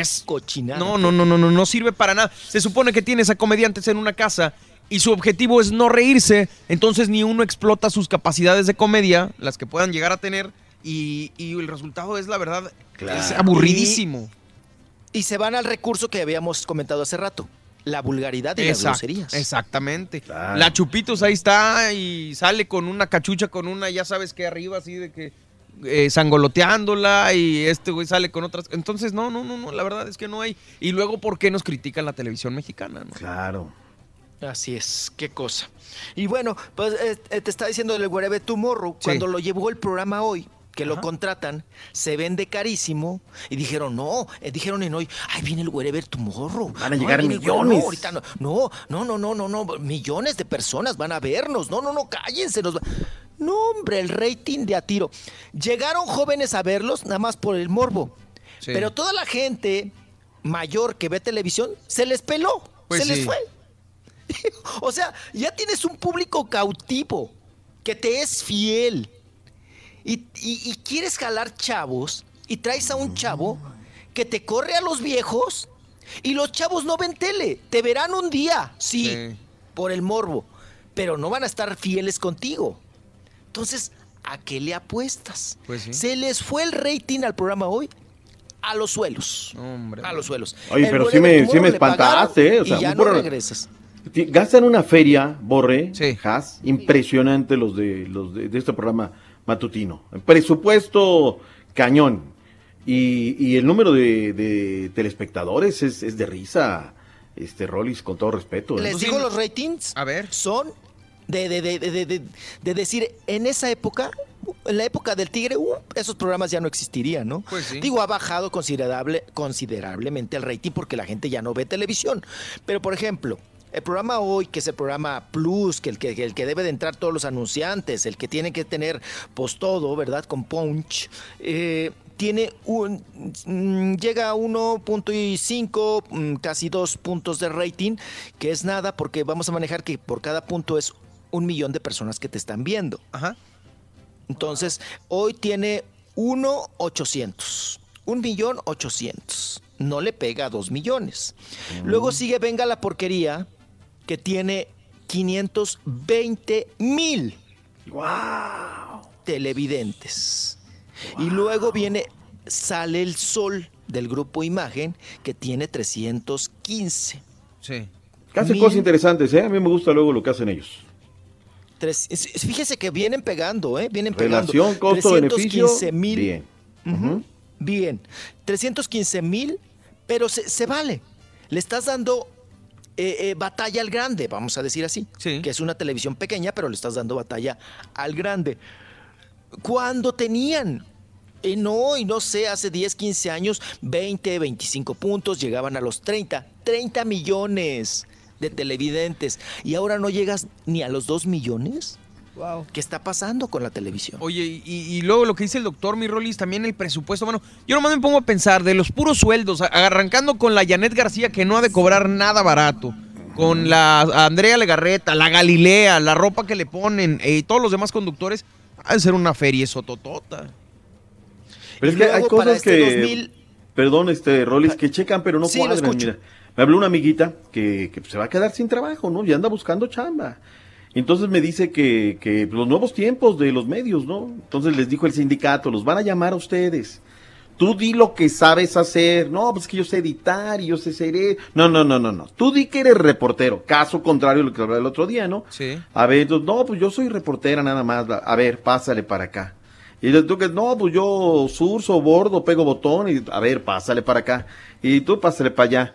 Es cochinada. No, no, no, no, no, no sirve para nada. Se supone que tienes a comediantes en una casa y su objetivo es no reírse, entonces ni uno explota sus capacidades de comedia, las que puedan llegar a tener, y, y el resultado es, la verdad, Claro. es aburridísimo. Y se van al recurso que habíamos comentado hace rato, la vulgaridad y las groserías. Exactamente. La Chupitos ahí está y sale con una cachucha, con una, ya sabes que arriba, así de que eh, sangoloteándola y este güey sale con otras. Entonces, no, no, no, no, la verdad es que no hay. Y luego, ¿por qué nos critican la televisión mexicana? no? Claro. Así es, qué cosa. Y bueno, pues eh, eh, te está diciendo el Wherever Tomorrow, cuando lo llevó el programa hoy, que lo contratan, se vende carísimo y dijeron, no, eh, dijeron en hoy, ay, viene el Wherever Tomorrow. Van a No, llegar millones. No, ahorita no, no, no, no, no, no, no, millones de personas van a vernos. No, no, no, cállense. Nos va- No, hombre, el rating de a tiro. Llegaron jóvenes a verlos nada más por el morbo. Sí. Pero toda la gente mayor que ve televisión se les peló, Pues se les fue. (laughs) O sea, ya tienes un público cautivo que te es fiel y, y- y quieres jalar chavos y traes a un chavo que te corre a los viejos y los chavos no ven tele. Te verán un día, sí, Sí. por el morbo, pero no van a estar fieles contigo. Entonces, ¿a qué le apuestas? Pues sí. Se les fue el rating al programa hoy a los suelos. Hombre. A los suelos. Oye, El pero sí me, sí me espantaste, ¿eh? O sea, y ya un no regresas. Gastan una feria, Borre, Has, impresionante los de los de, de este programa matutino. Presupuesto cañón. Y, y el número de, de telespectadores es, es de risa, este Rollis, con todo respeto. ¿eh? Les digo los ratings. A ver. Son de, de, de, de, de- de- de decir, en esa época, en la época del Tigre, uh, esos programas ya no existirían, ¿no? Pues sí. Digo, ha bajado considerable, considerablemente el rating porque la gente ya no ve televisión. Pero, por ejemplo, el programa hoy, que es el programa Plus, que el que, el que debe de entrar todos los anunciantes, el que tiene que tener, pues todo, ¿verdad? Con Punch, eh, tiene un, mm, llega a 1.5, mm, casi dos puntos de rating, que es nada porque vamos a manejar que por cada punto es un millón de personas que te están viendo. Ajá. Entonces, hoy tiene 1.800. Un millón ochocientos. No le pega a dos millones. Luego sigue Venga la Porquería, que tiene 520 mil televidentes. Y luego viene Sale el Sol del grupo Imagen, que tiene 315. Sí. Que hacen cosas interesantes, ¿eh? A mí me gusta luego lo que hacen ellos. Tres- es- es- fíjese que vienen pegando, ¿eh? Vienen pegando. Relación, costo-beneficio. 315 mil. Bien. Ujú. Bien. 315 mil, pero se, se vale. Le estás dando eh, eh, batalla al grande, vamos a decir así. Que es una televisión pequeña, pero le estás dando batalla al grande. Cuando tenían, eh, no, y no sé, hace 10, 15 años, 20, 25 puntos, llegaban a los 30, 30 millones de televidentes. Y ahora no llegas ni a los 2 millones. Wow. ¿Qué está pasando con la televisión? Oye, y, y luego lo que dice el doctor mi Rolis, también el presupuesto. Bueno, yo nomás me pongo a pensar de los puros sueldos, arrancando con la Janet García, que no ha de cobrar nada barato, con la Andrea Legarreta, la Galilea, la ropa que le ponen, eh, y todos los demás conductores, ha de ser una feria sototota. Pero es que hay cosas este que. 2000 Perdón, este, Rollis, que checan, pero no Sí, lo cuadran. escucho. Mira, me habló una amiguita que, que se va a quedar sin trabajo, ¿no? Y anda buscando chamba. Entonces me dice que, que los nuevos tiempos de los medios, ¿no? Entonces les dijo el sindicato, los van a llamar a ustedes. Tú di lo que sabes hacer. No, pues que yo sé editar y yo sé ser... e-". No, no, no, no, no. Tú di que eres reportero. Caso contrario a lo que hablaba el otro día, ¿no? Sí. A ver, entonces, no, pues yo soy reportera nada más. A ver, pásale para acá. Y tú que, no, pues yo surso, bordo, pego botón y, a ver, pásale para acá. Y tú pásale para allá.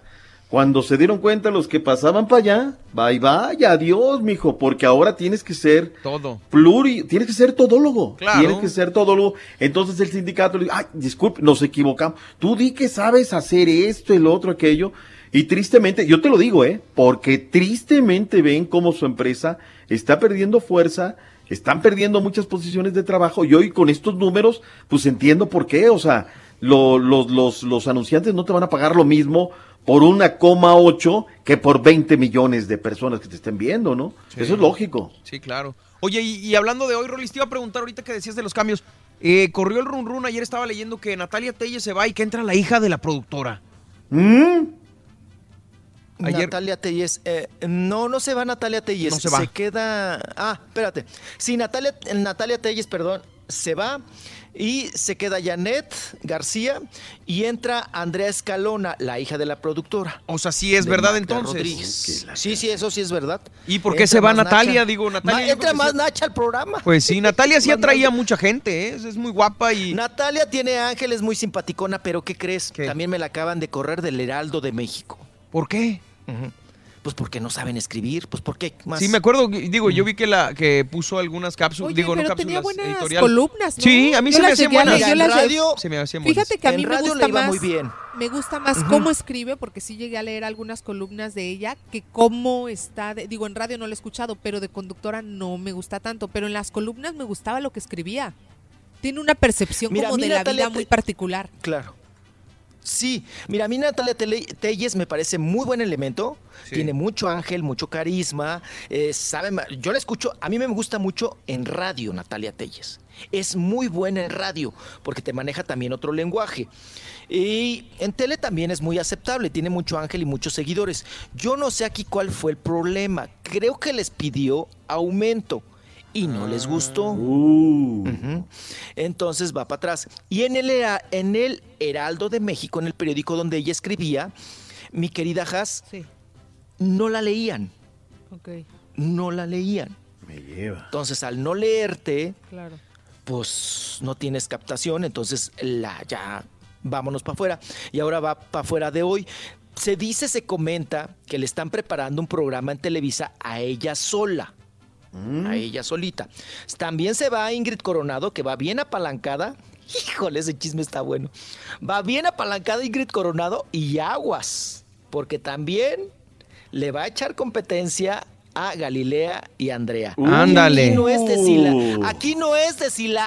Cuando se dieron cuenta los que pasaban para allá, bye bye, adiós, mijo, porque ahora tienes que ser Todo. pluri, tienes que ser todólogo. Claro. Tienes que ser todólogo. Entonces el sindicato le dice, ay, disculpe, nos equivocamos. Tú di que sabes hacer esto, el otro, aquello. Y tristemente, yo te lo digo, ¿eh? Porque tristemente ven cómo su empresa está perdiendo fuerza, están perdiendo muchas posiciones de trabajo y hoy con estos números, pues entiendo por qué. O sea, lo- los, los, los anunciantes no te van a pagar lo mismo por una coma ocho que por 20 millones de personas que te estén viendo, ¿no? Sí. Eso es lógico. Sí, claro. Oye, y, y hablando de hoy, Rolis, te iba a preguntar ahorita que decías de los cambios. Eh, corrió el run run, ayer estaba leyendo que Natalia Telles se va y que entra la hija de la productora. ¿Mm? Ayer- Natalia Telles, eh, no, no se va Natalia Telles, No se va. queda, ah, espérate, sí, Natalia, Natalia Telles, perdón, se va y se queda Janet García y entra Andrea Escalona, la hija de la productora. O sea, sí es verdad entonces. Rodríguez. Sí, sí, eso sí es verdad. ¿Y por qué Entra se va Natalia? Nacha. Digo, Natalia, Ma- entra más. Nacha al programa. Pues sí, Natalia sí (laughs) atraía mucha gente, ¿eh? es, es muy guapa y... Natalia tiene ángeles muy simpaticona, pero ¿qué crees? También me la acaban de correr del Heraldo de México. ¿Por qué? Pues porque no saben escribir, pues porque más. Sí, me acuerdo, digo, yo vi que la que puso algunas cápsulas, digo, no tenía cápsulas, buenas editorial. columnas, ¿no? Sí, a mí Yo se me hacían buenas. yo las radio- se me hacían buenas. Fíjate que a En mí me radio gusta le iba más. muy bien. Me gusta más cómo escribe, porque sí llegué a leer algunas columnas de ella, que cómo está, de- digo, en radio no lo he escuchado, pero de conductora no me gusta tanto, pero en las columnas me gustaba lo que escribía. Tiene una percepción Mira, como de la Natalia vida muy particular. Claro. Sí, mira, a mí Natalia Telles me parece muy buen elemento. Tiene mucho ángel, mucho carisma. eh, sabe, yo la escucho, a mí me gusta mucho en radio Natalia Telles. Es muy buena en radio porque te maneja también otro lenguaje. Y en tele también es muy aceptable, tiene mucho ángel y muchos seguidores. Yo no sé aquí cuál fue el problema. Creo que les pidió aumento y no les gustó. Ujú. Entonces va para atrás. Y en el, en el Heraldo de México, en el periódico donde ella escribía, mi querida Haas, no la leían. Ok, No la leían. Me lleva. Entonces, al no leerte, claro. pues no tienes captación, entonces la ya vámonos para afuera. Y ahora va para afuera de hoy. Se dice, se comenta que le están preparando un programa en Televisa a ella sola. A ella solita. También se va Ingrid Coronado, que va bien apalancada. Híjole, ese chisme está bueno. Va bien apalancada Ingrid Coronado y aguas. Porque también le va a echar competencia a Galilea y Andrea. Ándale. Aquí no es de si la, aquí no es de si la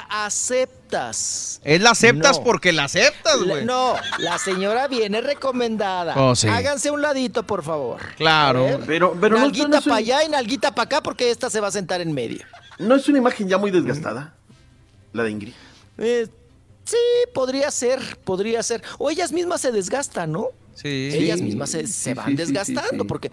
aceptas. Es la aceptas No. porque la aceptas, güey. no, la señora viene recomendada. Oh, sí. Háganse un ladito, por favor. Claro. Pero, pero no, nalguita no para allá y nalguita para acá porque esta se va a sentar en medio. ¿No es una imagen ya muy desgastada? La de Ingrid. Eh, sí, podría ser, podría ser. O ellas mismas se desgastan, ¿no? Sí. Ellas mismas se, se van sí, sí, desgastando sí. porque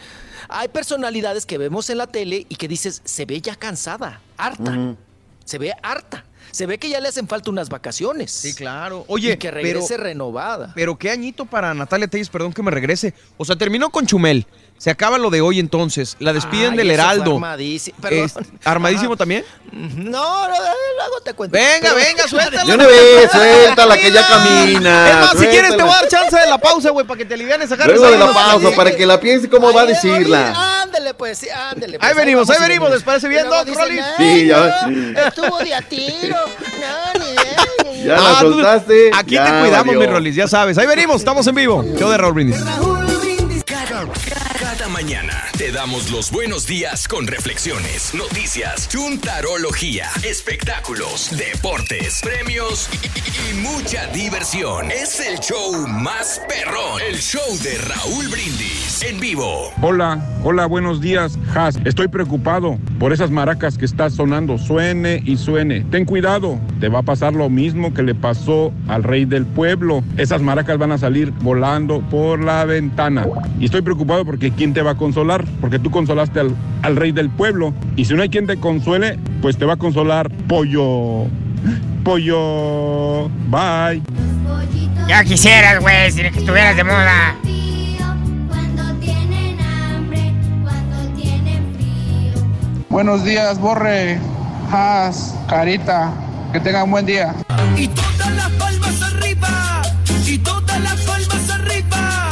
hay personalidades que vemos en la tele y que dices, se ve ya cansada, harta. Se ve harta. Se ve que ya le hacen falta unas vacaciones. Sí, claro. Oye, y que regrese pero- renovada. Pero qué añito para Natalia Telles, perdón que me regrese. O sea, terminó con Chumel. Se acaba lo de hoy entonces. La despiden Ay, del Heraldo. armadísimo. Es- ¿Armadísimo Ajá. (laughs) también? No, no, luego te cuento. Venga, Pero- venga, (laughs) suéltala. De una vez, suéltala que ya camina. Es más, si quieres te voy a dar chance de la pausa, güey, para que te alivianes. Luego de la pausa, para que la piense cómo va a decirla. Ándele, pues, sí, ándele. pues, Ahí venimos, ahí venimos, ¿les parece bien, Doc dicen, Rollis? "Ay, Sí, ya. no, Estuvo de a tiro. No, ni idea, ni Ya la Ah, soltaste. Aquí ya te cuidamos, valió. mi Rolis, ya sabes. Ahí venimos, estamos en vivo. Show de Raúl Brindis. Cada, cada mañana te damos los buenos días con reflexiones, noticias, chuntarología, espectáculos, deportes, premios y, y- y mucha diversión. Es el show más perrón, el show de Raúl Brindis en vivo. Hola, hola, buenos días, Has. Estoy preocupado por esas maracas que está sonando. Suene y suene. Ten cuidado, te va a pasar lo mismo que le pasó al rey del pueblo. Esas maracas van a salir volando por la ventana. Y estoy preocupado porque ¿quién te va a consolar? Porque tú consolaste al, al rey del pueblo. Y si no hay quien te consuele, pues te va a consolar pollo. Pollo. Bye. Ya quisieras, güey, si que estuvieras de moda. Buenos días, Borre, Has, Carita. Que tengan buen día. Y todas las palmas arriba. Y todas las palmas arriba.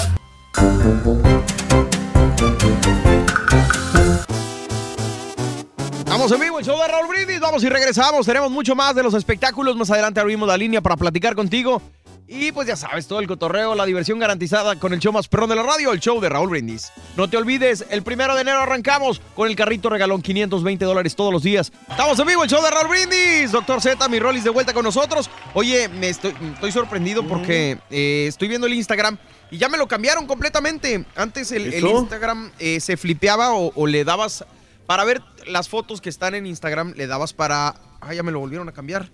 Estamos en vivo, el show de Raúl Brindis. Vamos y regresamos. Tenemos mucho más de los espectáculos. Más adelante abrimos la línea para platicar contigo. Y pues ya sabes, todo el cotorreo, la diversión garantizada con el show más perrón de la radio, el show de Raúl Brindis. No te olvides, el primero de enero arrancamos con el carrito regalón 520 dólares todos los días. Estamos en vivo, el show de Raúl Brindis. Doctor Z, mi Rollis de vuelta con nosotros. Oye, me estoy, estoy sorprendido porque eh, estoy viendo el Instagram y ya me lo cambiaron completamente. Antes el. Instagram eh, se flipeaba o, o le dabas para ver las fotos que están en Instagram, le dabas para. Ah, ya me lo volvieron a cambiar.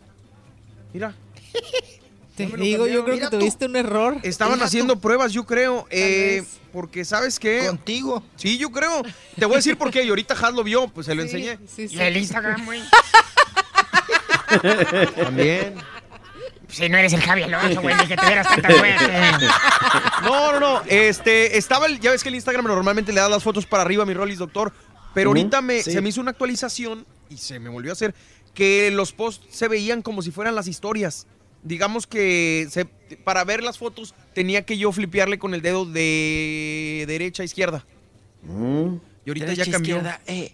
Mira. (laughs) Te digo, yo creo Mira que tú. tuviste un error. Estaban haciendo pruebas, yo creo. eh, porque, ¿sabes qué? Contigo. Sí, yo creo. Te voy a decir por qué. Y ahorita Has lo vio, pues se lo enseñé. Sí, sí. Y el Instagram, güey. (laughs) También. Si no eres el Javi Alonso, güey, ni que tuvieras tanta suerte. No, no, no. Este, estaba el, ya ves que el Instagram normalmente le da las fotos para arriba a mi Rollis, doctor. Pero ahorita me, sí. se me hizo una actualización y se me volvió a hacer que los posts se veían como si fueran las historias. Digamos que se- para ver las fotos tenía que yo flipearle con el dedo de derecha a izquierda. Y ahorita Derecha, ya cambió. izquierda, eh,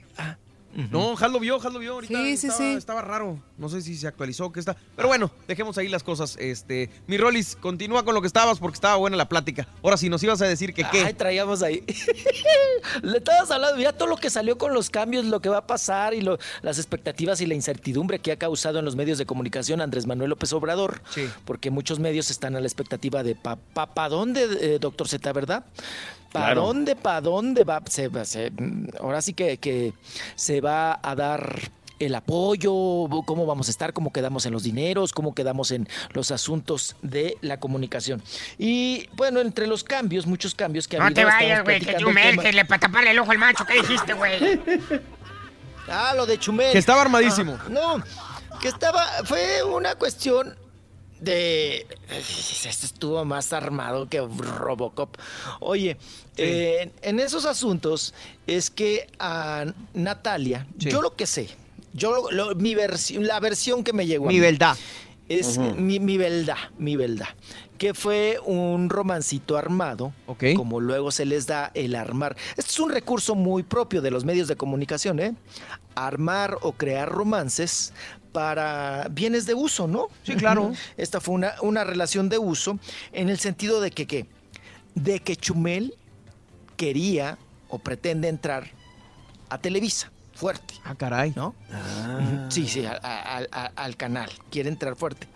No, Hal lo vio, Hal lo vio. Ahorita Sí, sí, estaba, sí. estaba raro. No sé si se actualizó, qué está. Pero bueno, dejemos ahí las cosas. Este, mi Rolis, continúa con lo que estabas porque estaba buena la plática. Ahora sí, nos ibas a decir que qué. Ay, traíamos ahí. (laughs) Le estabas hablando, ya todo lo que salió con los cambios, lo que va a pasar y lo- las expectativas y la incertidumbre que ha causado en los medios de comunicación Andrés Manuel López Obrador. Sí. Porque muchos medios están a la expectativa de pa, pa, pa dónde, eh, doctor Z, ¿verdad? ¿Para Claro. dónde, para dónde va? Se, va- se- ahora sí que, que se va a dar el apoyo, cómo vamos a estar, cómo quedamos en los dineros, cómo quedamos en los asuntos de la comunicación. Y bueno, entre los cambios, muchos cambios que ha No habido. te vayas, güey, que Chumel, que le para taparle el ojo al macho. ¿Qué dijiste, güey? Ah, lo de Chumel. Que estaba armadísimo. Ah, no, que estaba, fue una cuestión de... Esto estuvo más armado que Robocop. Oye, eh, en esos asuntos es que a Natalia, yo lo que sé, yo lo- lo- mi versión, la versión que me llegó a Mi mí verdad. es mi, mi verdad, mi verdad. Que fue un romancito armado, como luego se les da el armar. Este es un recurso muy propio de los medios de comunicación, ¿eh? Armar o crear romances para bienes de uso, ¿no? Sí, claro. Esta fue una, una relación de uso en el sentido de que, ¿qué? De que Chumel quería o pretende entrar a Televisa, fuerte. Ah, caray. ¿No? Ujú. Sí, sí, a- a- a- a- al canal. Quiere entrar fuerte.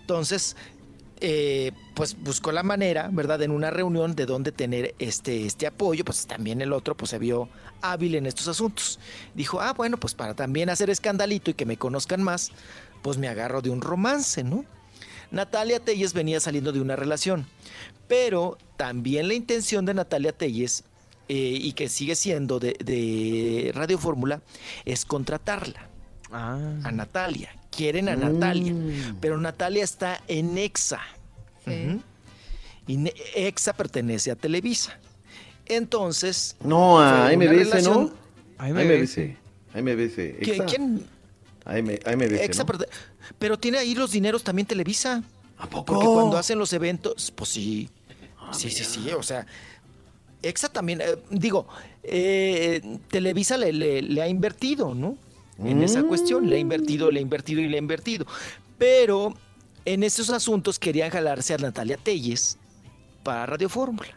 Entonces, eh, pues buscó la manera, ¿verdad? En una reunión de dónde tener este, este apoyo, pues también el otro pues se vio hábil en estos asuntos. Dijo, ah, bueno, pues para también hacer escandalito y que me conozcan más, pues me agarro de un romance, ¿no? Natalia Telles venía saliendo de una relación, pero también la intención de Natalia Telles, eh, y que sigue siendo de, de Radio Fórmula, es contratarla a Natalia. Quieren a Natalia, pero Natalia está en EXA. Y EXA pertenece a Televisa. Entonces. No, a MBS, relación- ¿no? A MBS. A MBS. ¿Qui- Exa. ¿Quién? A MBS, EXA ¿no? perte- Pero tiene ahí los dineros también Televisa. ¿A poco? Porque cuando hacen los eventos, pues sí. sí, sí, sí. O sea, EXA también, eh, digo, eh, Televisa le, le- le ha invertido, ¿no? En esa Mm. cuestión, le ha invertido, le ha invertido y le ha invertido. Pero en esos asuntos querían jalarse a Natalia Telles para Radio Fórmula.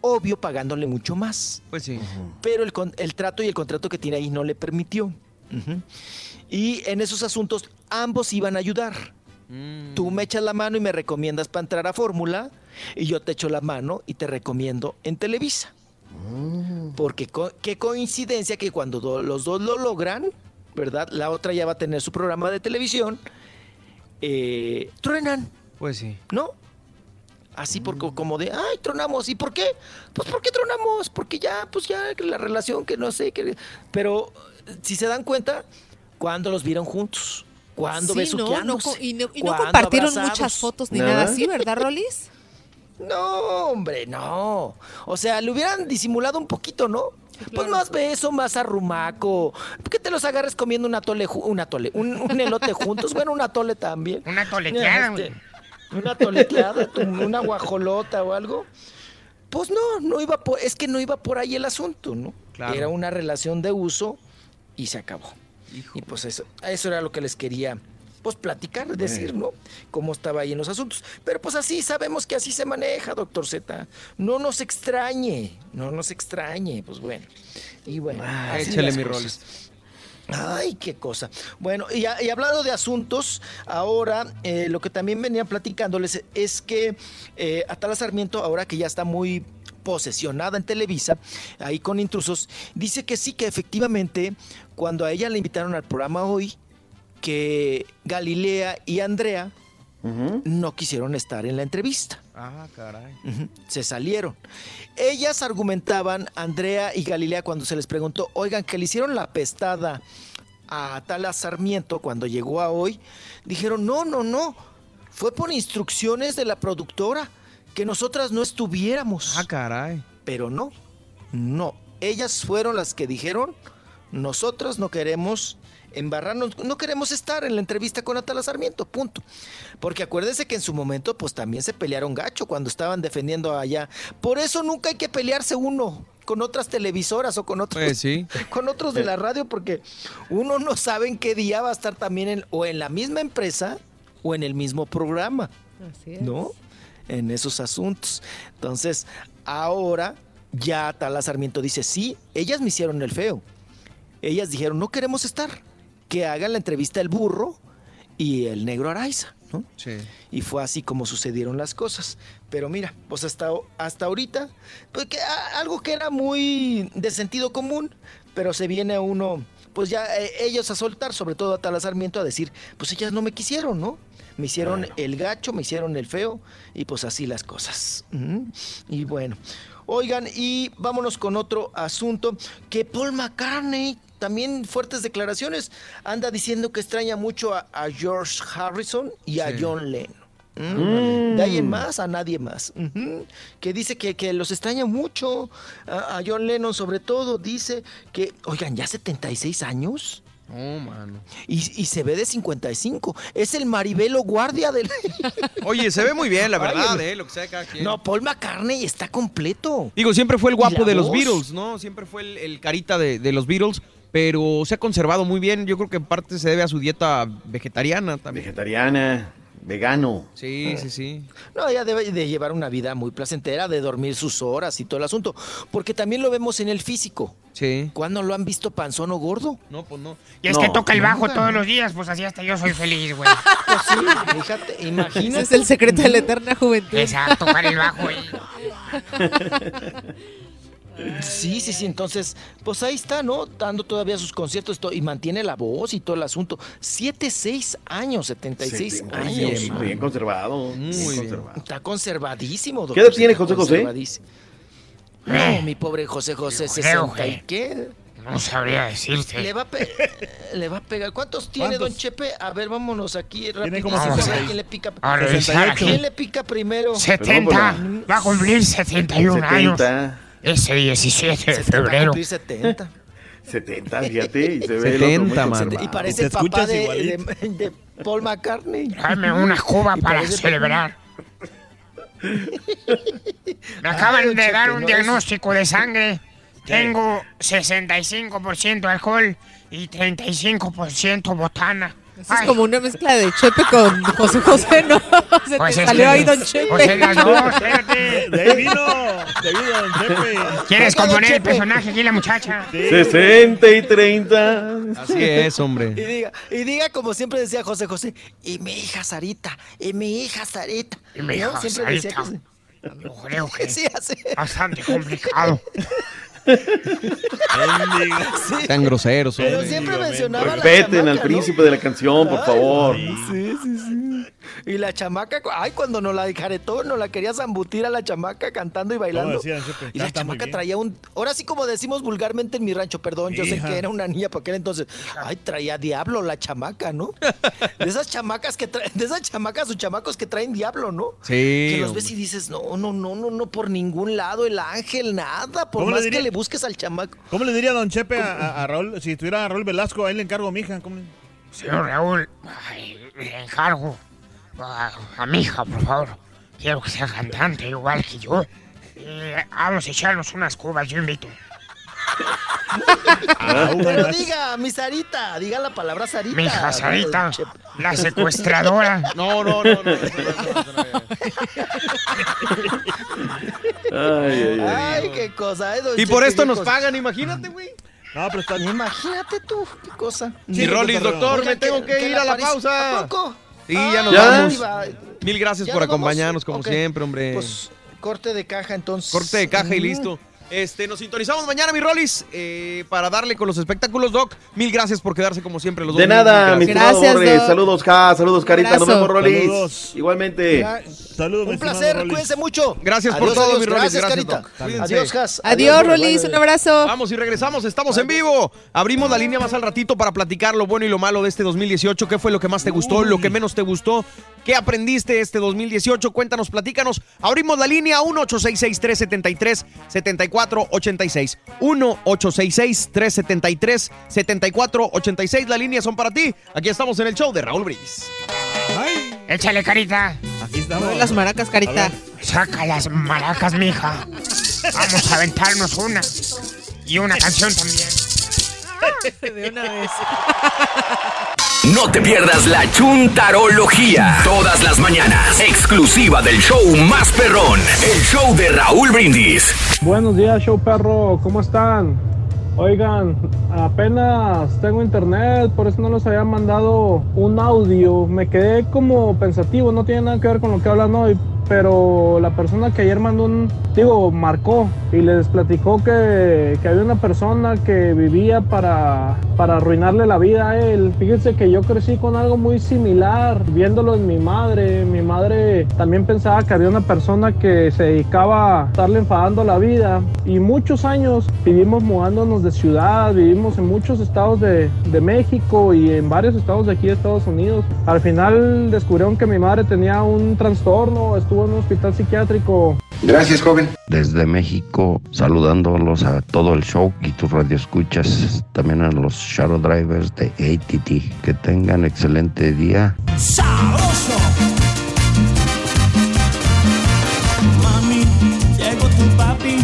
Obvio, pagándole mucho más. Pues sí. Pero el, con- el trato y el contrato que tiene ahí no le permitió. Y en esos asuntos ambos iban a ayudar. Tú me echas la mano y me recomiendas para entrar a Fórmula y yo te echo la mano y te recomiendo en Televisa. Porque co- qué coincidencia que cuando do- los dos lo logran, ¿verdad? La otra ya va a tener su programa de televisión. eh, truenan, Pues sí. ¿no? Así porque como de, ay, tronamos. ¿Y por qué? Pues porque tronamos, porque ya, pues ya que la relación que no sé, que... Pero si se dan cuenta, ¿cuándo los vieron juntos? ¿Cuándo Sí, no, no y no, y no ¿Cuándo compartieron abrazados? muchas fotos ni nada así, ¿verdad, Rolis? (laughs) No, hombre, no. O sea, le hubieran disimulado un poquito, ¿no? Pues más beso, más arrumaco. ¿Por qué te los agarres comiendo un atole, un atole, un, un elote juntos? Bueno, un atole también. (laughs) Una toleteada, Este, Una toleteada, una guajolota o algo. Pues no, no iba por, es que no iba por ahí el asunto, ¿no? Claro. Era una relación de uso y se acabó. Y pues eso, eso era lo que les quería pues platicar, decir, ¿no? Cómo estaba ahí en los asuntos. Pero pues así, sabemos que así se maneja, doctor Z. No nos extrañe, no nos extrañe, pues bueno. Y bueno, así Échale mi cosas. Ay, qué cosa. Bueno, y hablando de asuntos, ahora eh, lo que también venía platicándoles es que eh, Atala Sarmiento, ahora que ya está muy posesionada en Televisa, ahí con intrusos, dice que sí, que efectivamente, cuando a ella le invitaron al programa hoy, que Galilea y Andrea no quisieron estar en la entrevista. Ah, caray. Se salieron. Ellas argumentaban, Andrea y Galilea, cuando se les preguntó, oigan, que le hicieron la pestada a Tala Sarmiento cuando llegó a hoy, dijeron, no, no, no, fue por instrucciones de la productora que nosotras no estuviéramos. Ah, caray. Pero no, no, ellas fueron las que dijeron, nosotras no queremos embarrarnos, no queremos estar en la entrevista con Atala Sarmiento, punto. Porque acuérdese que en su momento pues también se pelearon gacho cuando estaban defendiendo allá. Por eso nunca hay que pelearse uno con otras televisoras o con otros, Pues sí. (laughs) con otros de la radio porque uno no sabe en qué día va a estar también en- o en la misma empresa o en el mismo programa. Así es. ¿no? En esos asuntos. Entonces, ahora ya Tala Sarmiento dice, sí, ellas me hicieron el feo. Ellas dijeron, no queremos estar. Que hagan la entrevista el burro y el negro Araiza, ¿no? Sí. Y fue así como sucedieron las cosas. Pero mira, pues hasta, hasta ahorita, pues que, a- algo que era muy de sentido común, pero se viene uno, pues ya eh, ellos a soltar, sobre todo a Tala Sarmiento, a decir, pues ellas no me quisieron, ¿no? Me hicieron el gacho, me hicieron el feo, y pues así las cosas. Y bueno, oigan, y vámonos con otro asunto, que Paul McCartney, también fuertes declaraciones, anda diciendo que extraña mucho a, a George Harrison y a Sí. John Lennon. Mm. Mm. De ahí en más a nadie más. Que dice que, que los extraña mucho. A, a John Lennon, sobre todo, dice que, oigan, ya 76 años. Oh, mano. Y, y se ve de 55. Es el Maribelo Guardia del. (laughs) Oye, se ve muy bien, la verdad, eh, lo que sea cada quien. No, Paul McCartney está completo. Digo, siempre fue el ¿Y guapo de los? Beatles, ¿no? Siempre fue el, el carita de, de los Beatles, pero se ha conservado muy bien. Yo creo que en parte se debe a su dieta vegetariana también. Vegetariana, vegano. Sí, sí, sí. No, ella debe de llevar una vida muy placentera, de dormir sus horas y todo el asunto. Porque también lo vemos en el físico. Sí. ¿Cuándo lo han visto panzón o gordo? No, pues no. Y es No, que toca el bajo nunca. todos los días, pues así hasta yo soy feliz, güey. (laughs) Pues sí, fíjate, imagínate. Ese es el secreto de la eterna juventud. Exacto, tocar el bajo (laughs) ahí. Sí, sí, sí, entonces, pues ahí está, ¿no? Dando todavía sus conciertos to- y mantiene la voz y todo el asunto. Siete, seis años, 76 Sí, años. bien, bien conservado. Muy bien. conservado. Está conservadísimo, doctor. ¿Qué edad tiene José José? No, mi pobre José José, Yo creo 60 y qué. No sabría decirte. Le va, a pe- le va a pegar. ¿Cuántos tiene, ¿Cuántos? don Chepe? A ver, vámonos aquí rápido. como Vamos a ver 60. quién le pica. A. ¿Quién le pica primero? 70. Va a cumplir 71 años. 70. Ese 17 de 70, va a febrero. cumplir 70. 70, fíjate. Y se ve el 70, otro muy. Y parece te el papá de, de- de Paul McCartney. Dame una cuba para celebrar. Me acaban don de dar un no, diagnóstico de sangre. Tengo 65% alcohol y 35% botana. Eso es Ay, como una mezcla de Chepe con José José, ¿no? Se Pues te salió ahí Don pues Chepe. es las dos, espérate. De ahí vino, de ahí vino Don Chepe. ¿Quieres componer el personaje aquí, la muchacha? 60 y 30. Así es, Y hombre. diga, y diga como siempre decía José José, y mi hija Sarita, y mi hija Sarita. Y mi ¿No? hija decía Sarita. Yo creo que sí, (laughs) así. bastante complicado. Sí. Tan groseros. Pero siempre mencionaba Respeten al ¿no? príncipe de la canción, por favor. Sí, sí, sí. Y la chamaca, ay, cuando nos la caretó, nos la quería zambutir a la chamaca cantando y bailando. y la chamaca traía un. Ahora sí, como decimos vulgarmente en mi rancho, perdón, yo sé que era una niña para aquel entonces. Ay, traía diablo la chamaca, ¿no? (laughs) De esas chamacas que traen, de esas chamacas o chamacos que traen diablo, ¿no? Sí. Que los hombre. ves y dices, no, no, no, no, no, por ningún lado, el ángel, nada, por ¿Cómo le más que le busques al chamaco. ¿Cómo le diría Don Chepe a, a- a Raúl? Si estuviera Raúl Velasco, ahí le encargo a mi hija. ¿Cómo le- Señor Raúl, ay, le encargo a, a mi hija, por favor. Quiero que sea cantante igual que yo. Eh, vamos a echarnos unas cubas, yo invito. Ah, Pero diga, mi Sarita, diga la palabra Sarita. Mi hija Sarita, la secuestradora. No, no, no. no. Ay, ay, ay. Ay, qué cosa, ¿eh, don Y por esto nos cosa. pagan, imagínate, güey. No, pero está... Imagínate tú, qué cosa. Y Rolis, doctor, me tengo que ir a la pausa. ¿A poco? Ah, ya nos ¿Ya? vamos. Mil gracias ¿Ya por vamos? acompañarnos, como siempre, hombre. Pues corte de caja entonces. Corte de caja y listo. Este, nos sintonizamos mañana, mi Rolis, eh, para darle con los espectáculos, Doc. Mil gracias por quedarse como siempre los dos. De nada, mi Mil estimado. Saludos, Ja. Saludos, Carita. Nos vemos, Rolis. Saludos. Igualmente. Saludos, Un placer, Rolis. cuídense mucho. Gracias por Adiós, todo, adiós. mi Rolis. Gracias, Gracias, Carita. Adiós, Has. Adiós, Borre. Rolis, un abrazo. Vamos y regresamos, estamos en vivo. Abrimos la línea más al ratito para platicar lo bueno y lo malo de este 2018. ¿Qué fue lo que más te gustó? ¿Lo que menos te gustó? ¿Qué aprendiste este 2018? Cuéntanos, platícanos. Abrimos la línea 1-866-373-7486. 1-866-373-7486. Las líneas son para ti. Aquí estamos en el show de Raúl Brindis. Échale, carita. Aquí estamos. Las maracas, carita. Saca las maracas, mija. Vamos a aventarnos una. Y una canción también. (laughs) De una vez. (laughs) No te pierdas la chuntarología. Todas las mañanas. Exclusiva del show más perrón. El show de Raúl Brindis. Buenos días, show perro, ¿cómo están? Oigan, apenas tengo internet, por eso no les había mandado un audio. Me quedé como pensativo, no tiene nada que ver con lo que hablan hoy, pero la persona que ayer mandó un, digo, marcó y les platicó que, que había una persona que vivía para, para arruinarle la vida a él. Fíjense que yo crecí con algo muy similar, viéndolo en mi madre. Mi madre también pensaba que había una persona que se dedicaba a estarle enfadando la vida y muchos años vivimos mudándonos de ciudad, vivimos en muchos estados de, de México y en varios estados de aquí de Estados Unidos. Al final descubrieron que mi madre tenía un trastorno, estuvo en un hospital psiquiátrico. Gracias, joven. Desde México, saludándolos a todo el show y tus radioescuchas, también a los Shadow Drivers de ATT. Que tengan excelente día. ¡Sabroso! Mami, llegó tu papi.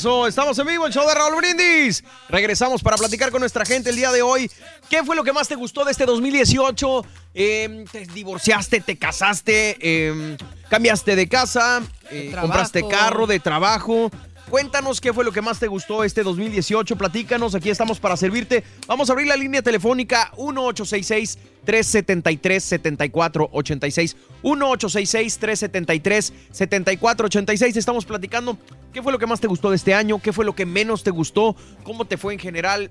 Eso, estamos en vivo, el show de Raúl Brindis. Regresamos para platicar con nuestra gente el día de hoy. ¿Qué fue lo que más te gustó de este 2018? Eh, ¿Te divorciaste, te casaste, eh, cambiaste de casa, eh, compraste carro, de trabajo? Cuéntanos qué fue lo que más te gustó este 2018. Platícanos, aquí estamos para servirte. Vamos a abrir la línea telefónica 1-866-373-7486. 1-866-373-7486. Estamos platicando qué fue lo que más te gustó de este año, qué fue lo que menos te gustó, cómo te fue en general,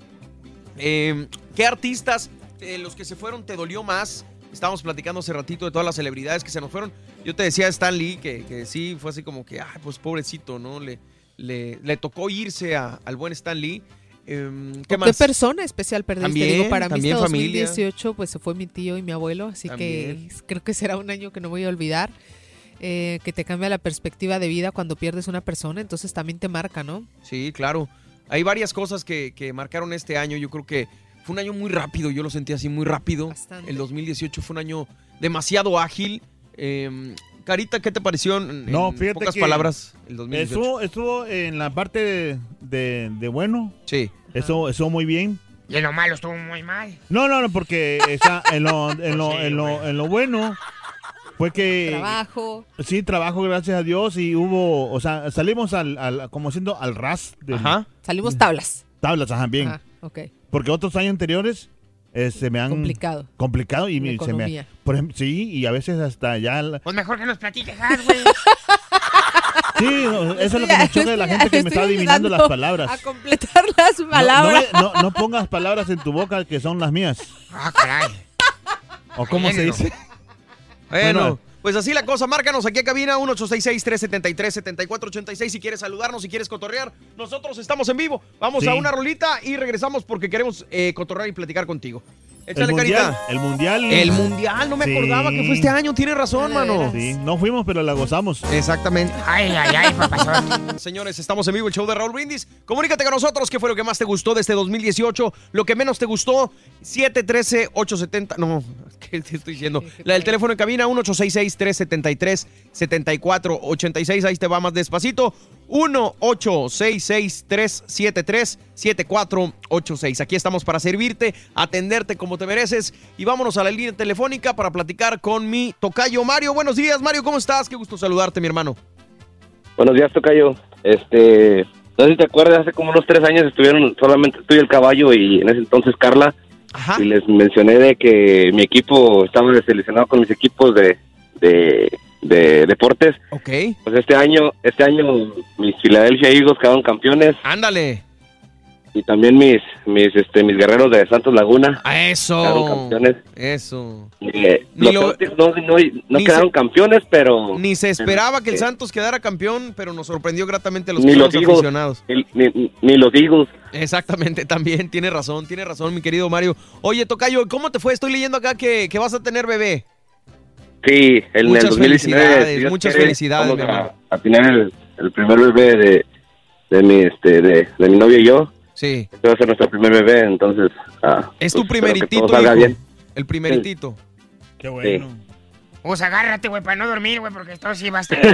eh, qué artistas, eh, los que se fueron, te dolió más. Estábamos platicando hace ratito de todas las celebridades que se nos fueron. Yo te decía Stan Lee que, que sí, fue así como que, ay, pues pobrecito, ¿no? Le, le, le tocó irse a- al buen Stan Lee. Em, ¿Qué ¿Qué más? persona especial perdiste? También, Digo, para mí también este familia. 2018 pues se fue mi tío y mi abuelo, así También. que creo que será un año que no voy a olvidar. eh, que te cambia la perspectiva de vida cuando pierdes una persona, entonces también te marca, ¿no? Sí, claro. Hay varias cosas que, que marcaron este año. Yo creo que fue un año muy rápido. Yo lo sentí así muy rápido. El 2018 fue un año demasiado ágil. Em, Carita, ¿qué te pareció en, No, en fíjate pocas que palabras el 2018? Estuvo, estuvo en la parte de, de- de bueno. Sí. Eso, eso muy bien. Y en lo malo estuvo muy mal. No, no, no, porque en, lo, en, lo, (laughs) en, lo, en lo bueno fue que... Trabajo. Sí, trabajo, gracias a Dios, y hubo, o sea, salimos al, al- como siendo al ras. del- Ajá. Salimos tablas. Tablas, ajá, bien. Ajá, ok. Porque otros años anteriores eh, se me han... Complicado. Complicado y me- se me... economía. Por ejemplo, sí, y a veces hasta ya... la- Pues mejor que nos platiques, güey. (laughs) Sí, no, eso es lo que me choca de la gente que me está adivinando las palabras. A completar las No- no palabras. No, no pongas palabras en tu boca que son las mías. Ah, caray. ¿O cómo se dice? Bueno, Bueno. Pues así la cosa. Márcanos aquí a cabina 1-866-373-7486 si quieres saludarnos, si quieres cotorrear. Nosotros estamos en vivo. Vamos Sí. a una rolita y regresamos porque queremos eh, cotorrear y platicar contigo. Échale, el mundial, carita. el mundial. El mundial, no me Sí. acordaba que fue este año. Tienes razón, mano. Sí, no fuimos, pero la gozamos. Exactamente. Ay, ay, ay, papazón. (laughs) Señores, estamos en vivo el show de Raúl Brindis. Comunícate con nosotros. ¿Qué fue lo que más te gustó de este 2018? Lo que menos te gustó. 713-870. No, (laughs) ¿qué te estoy diciendo? La del teléfono en cabina, 1866-373-7486. Ahí te va más despacito. 1-866-373-7486. Aquí estamos para servirte, atenderte como te mereces. Y vámonos a la línea telefónica para platicar con mi tocayo Mario. Buenos días, Mario. ¿Cómo estás? Qué gusto saludarte, mi hermano. Buenos días, Tocayo. Este, no sé si te acuerdas, hace como unos tres años estuvieron solamente tú y el caballo y en ese entonces Carla. Y les mencioné de que mi equipo estaba seleccionado con mis equipos de, de, de deportes. Ok. Pues este año, este año mis Philadelphia Eagles quedaron campeones Ándale. Y también mis, mis, este, mis guerreros de Santos Laguna A quedaron eso. campeones. Eso. Eh, los lo- no, no, no quedaron se- campeones, pero Ni se esperaba que el Eh, Santos quedara campeón, pero nos sorprendió gratamente a los ni los Eagles, aficionados. ni, ni- ni los Eagles. Exactamente, (laughs) también, tiene razón, tiene razón, mi querido Mario. Oye, Tocayo, ¿cómo te fue? Estoy leyendo acá que, que vas a tener bebé. Sí, en Muchas el 2019. felicidades, si muchas quiere, felicidades, vamos mi hermano. a, a tener el, el primer bebé de, de mi este de, de mi novio y yo. Sí. Este va a ser nuestro primer bebé, entonces. ah, Es tu pues, primeritito, todo salga hijo. bien. El primeritito. Qué bueno. Pues agárrate, güey, para no dormir, güey, porque esto sí va a estar (laughs) güey.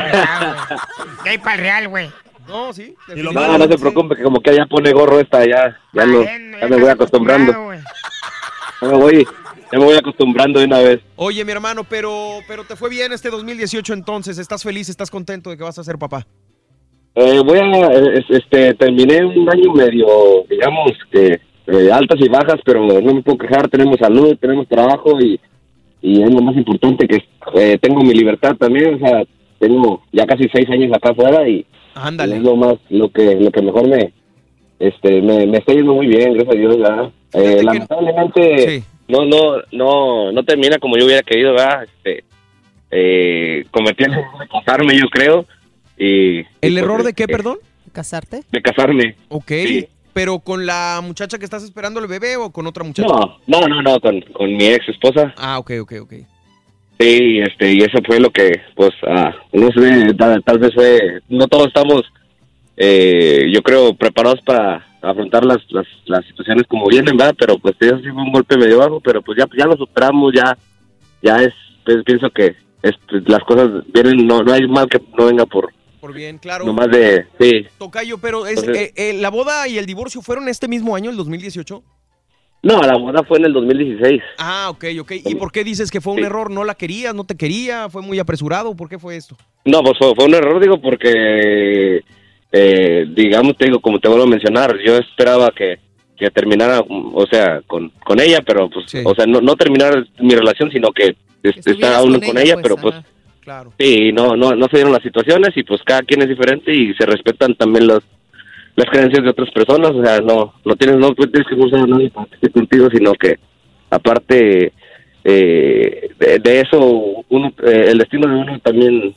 De ahí para el real, güey. No, sí. No, no se preocupe, que como que ya pone gorro esta, ya, ya, lo- ya me voy acostumbrando. Ya me voy, ya me voy acostumbrando de una vez. Oye, mi hermano, pero, pero te fue bien este 2018 entonces. ¿Estás feliz? ¿Estás contento de que vas a ser papá? Eh, voy a, eh, es- este, terminé un año medio, digamos, que eh, altas y bajas, pero no me puedo quejar, tenemos salud, tenemos trabajo y, y es lo más importante que eh, tengo mi libertad también, o sea, tengo ya casi seis años acá afuera y Ándale. es lo más, lo que, lo que mejor me, este, me, me está yendo muy bien, gracias a Dios, ¿verdad? Eh, lamentablemente no, no, no, no termina como yo hubiera querido, ¿verdad? Este, eh, cometí el error de casarme, yo creo, y... ¿El y, error pues, de qué, este, perdón? ¿Casarte? De casarme. Ok. Sí. ¿Pero con la muchacha que estás esperando el bebé o con otra muchacha? No, no, no, no, con, con mi ex esposa. Ah, ok, ok, ok. Sí, este, y eso fue lo que, pues, ah, no sé, tal, tal vez fue, no todos estamos, eh, yo creo, preparados para afrontar las, las, las situaciones como vienen, ¿verdad? Pero pues eso sí fue un golpe medio bajo, pero pues ya, ya lo superamos, ya, ya es, pues, pienso que es, pues, las cosas vienen, no, no hay mal que no venga por, Por bien, claro. nomás de, sí. Tocayo, pero es, Entonces- eh, eh, ¿la boda y el divorcio fueron este mismo año, el 2018? No, la boda fue en el 2016. Ah, ok, ok. ¿Y por qué dices que fue un Sí. error? ¿No la querías? ¿No te quería? ¿Fue muy apresurado? ¿Por qué fue esto? No, pues fue, fue un error, digo, porque, eh, digamos, te digo, como te vuelvo a mencionar, yo esperaba que, que terminara, o sea, con, con ella, pero pues, o sea, no, no terminar mi relación, sino que, este, estar aún con con, ella, ella, pues, pero pues. Claro. sí, no, no, no se dieron las situaciones y pues cada quien es diferente y se respetan también los, las creencias de otras personas, o sea, no, no tienes, no tienes que forzar a nadie para que esté contigo, sino que aparte eh, de, de eso, uno, eh, el destino de uno también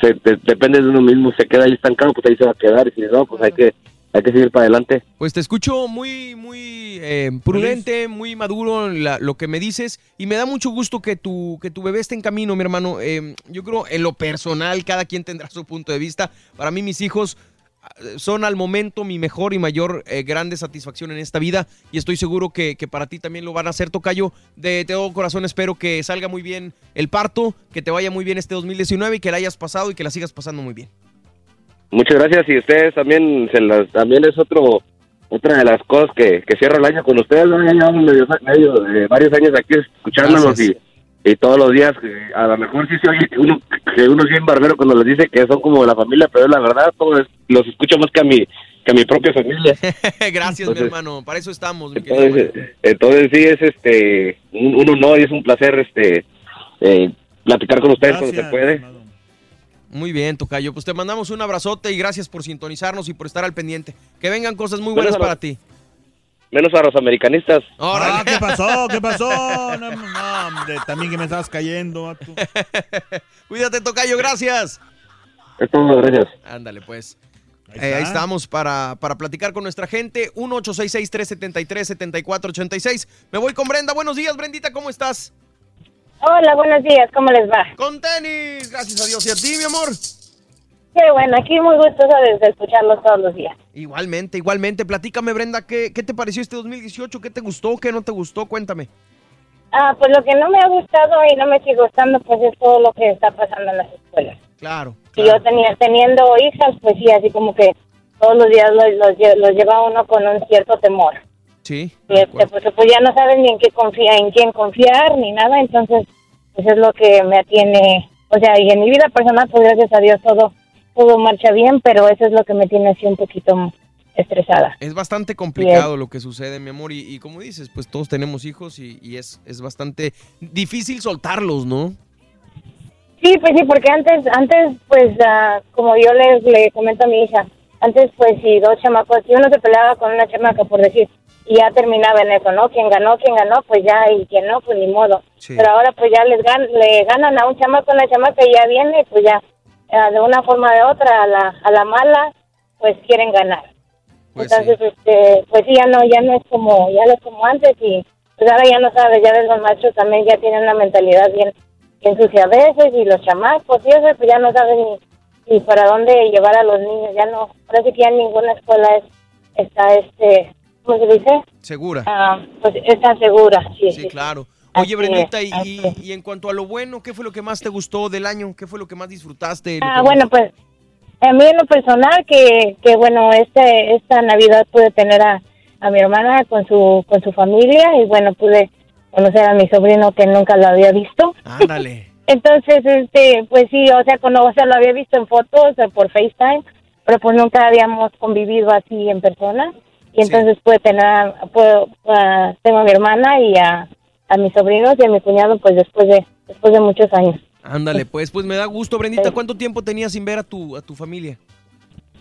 se, de- depende de uno mismo, se queda ahí estancado, pues ahí se va a quedar, y si no, pues hay que, hay que seguir para adelante. Pues te escucho muy, muy eh, prudente, muy maduro en la- lo que me dices y me da mucho gusto que tu, que tu bebé esté en camino, mi hermano. Eh, yo creo en lo personal, cada quien tendrá su punto de vista. Para mí mis hijos ah, son al momento mi mejor y mayor eh, grande satisfacción en esta vida y estoy seguro que, que para ti también lo van a hacer, Tocayo. De todo corazón espero que salga muy bien el parto, que te vaya muy bien este 2019 y que la hayas pasado y que la sigas pasando muy bien. Muchas gracias y ustedes también, se las, también es otro otra de las cosas que, que cierro el año con ustedes, ¿no? ya llevamos medio, medio, de varios años aquí escuchándonos y, y todos los días, que a lo mejor sí se oye que uno, que uno es bien barbero cuando les dice que son como de la familia, pero la verdad todo es- los escucho más que a mi, que a mi propia familia. (laughs) Gracias, mi Entonces- hermano. Para eso estamos, mi Entonces, entonces sí es este un, un honor y es un placer este eh, platicar con ustedes cuando se puede. Muy bien, Tocayo. Pues te mandamos un abrazote y gracias por sintonizarnos y por estar al pendiente. Que vengan cosas muy buenas para ti. Menos a los americanistas. Ah, ¿qué pasó? ¿Qué pasó? (laughs) No, no, hombre, también que me estabas cayendo. (laughs) Cuídate, Tocayo, gracias. Es todo, gracias. Ándale, pues. Ahí Eh, Ahí, estamos para, para platicar con nuestra gente. 1-866-373-7486. Me voy con Brenda. Buenos días, Brendita, ¿cómo estás? Hola, buenos días, ¿cómo les va? Con tenis, gracias a Dios. ¿Y a ti, mi amor? Qué bueno, aquí muy gustosa de escucharlos todos los días. Igualmente, igualmente. Platícame, Brenda, ¿qué, qué te pareció este 2018? ¿Qué te gustó? ¿Qué no te gustó? Cuéntame. Ah, pues lo que no me ha gustado y no me sigue gustando, pues es todo lo que está pasando en las escuelas. Claro. Y yo tenía, teniendo hijas, pues sí, así como que todos los días los, los, los lleva uno con un cierto temor. Sí. Y este, pues, pues ya no sabes ni en qué confía, en quién confiar, ni nada, entonces, pues es lo que me atiene, o sea, y en mi vida personal, pues gracias a Dios todo, todo marcha bien, pero eso es lo que me tiene así un poquito estresada. Es bastante complicado lo que sucede, mi amor. Y, y como dices, pues todos tenemos hijos y, y es, es bastante difícil soltarlos, ¿no? Sí, pues sí, porque antes, antes, pues, ah, como yo le, le comento a mi hija, antes, pues, si dos chamacos, si uno se peleaba con una chamaca, por decir, y ya terminaba en eso, ¿no? Quien ganó, quien ganó, pues ya, y quien no, pues ni modo. Sí. Pero ahora, pues ya les gan le ganan a un chamaco, una chamaca, y ya viene, pues ya, ah, de una forma o de otra, a la, a la mala, pues quieren ganar. Pues Entonces, este, pues sí, ya no, ya no es como, ya no es como antes, y pues ahora ya no sabes, ya ves, los machos también ya tienen una mentalidad bien, bien sucia a veces, y los chamacos, y eso, pues ya no saben ni, ni para dónde llevar a los niños, ya no, parece que ya en ninguna escuela es, está, este, ¿cómo se dice? Segura. Ah, pues está segura, sí, sí. Sí, claro. Oye, Brendita, y, y- y en cuanto a lo bueno, ¿qué fue lo que más te gustó del año? ¿Qué fue lo que más disfrutaste? Ah, bueno, pues a mí en lo personal que, que bueno, este esta Navidad pude tener a, a mi hermana con su con su familia y bueno, pude conocer a mi sobrino que nunca lo había visto. Ándale. (laughs) Entonces, este, pues sí, o sea, cuando o sea, lo había visto en fotos o por FaceTime, pero pues nunca habíamos convivido así en persona. Y entonces pude tener, a- puedo, tengo a mi hermana y a, a mis sobrinos y a mi cuñado pues después de después de muchos años. Ándale, pues, pues me da gusto, Brendita. ¿Cuánto tiempo tenías sin ver a tu, a tu familia?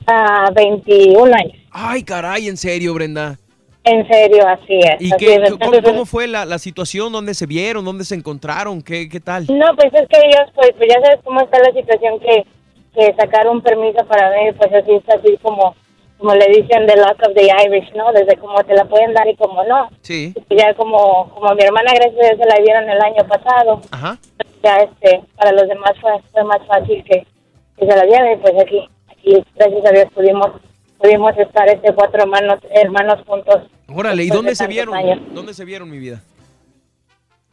A 21 años. Ay, caray, en serio, Brenda. En serio, así es. ¿Y así qué, es. cómo, Entonces, cómo fue la, la situación? ¿Dónde se vieron? ¿Dónde se encontraron? ¿Qué, qué tal? No, pues es que ellos, pues, pues ya sabes cómo está la situación que, que sacar un permiso para ver, pues así es así como, como le dicen the luck of the Irish, ¿no? Desde como te la pueden dar y como no. Sí. Y ya como, como mi hermana, gracias a Dios, se la dieron el año pasado, Ajá. ya este, para los demás fue, fue más fácil que, que se la dieran y pues aquí, aquí, gracias a Dios, pudimos, pudimos estar este cuatro hermanos, hermanos juntos. Órale, ¿y dónde de se vieron? años. ¿Dónde se vieron, mi vida?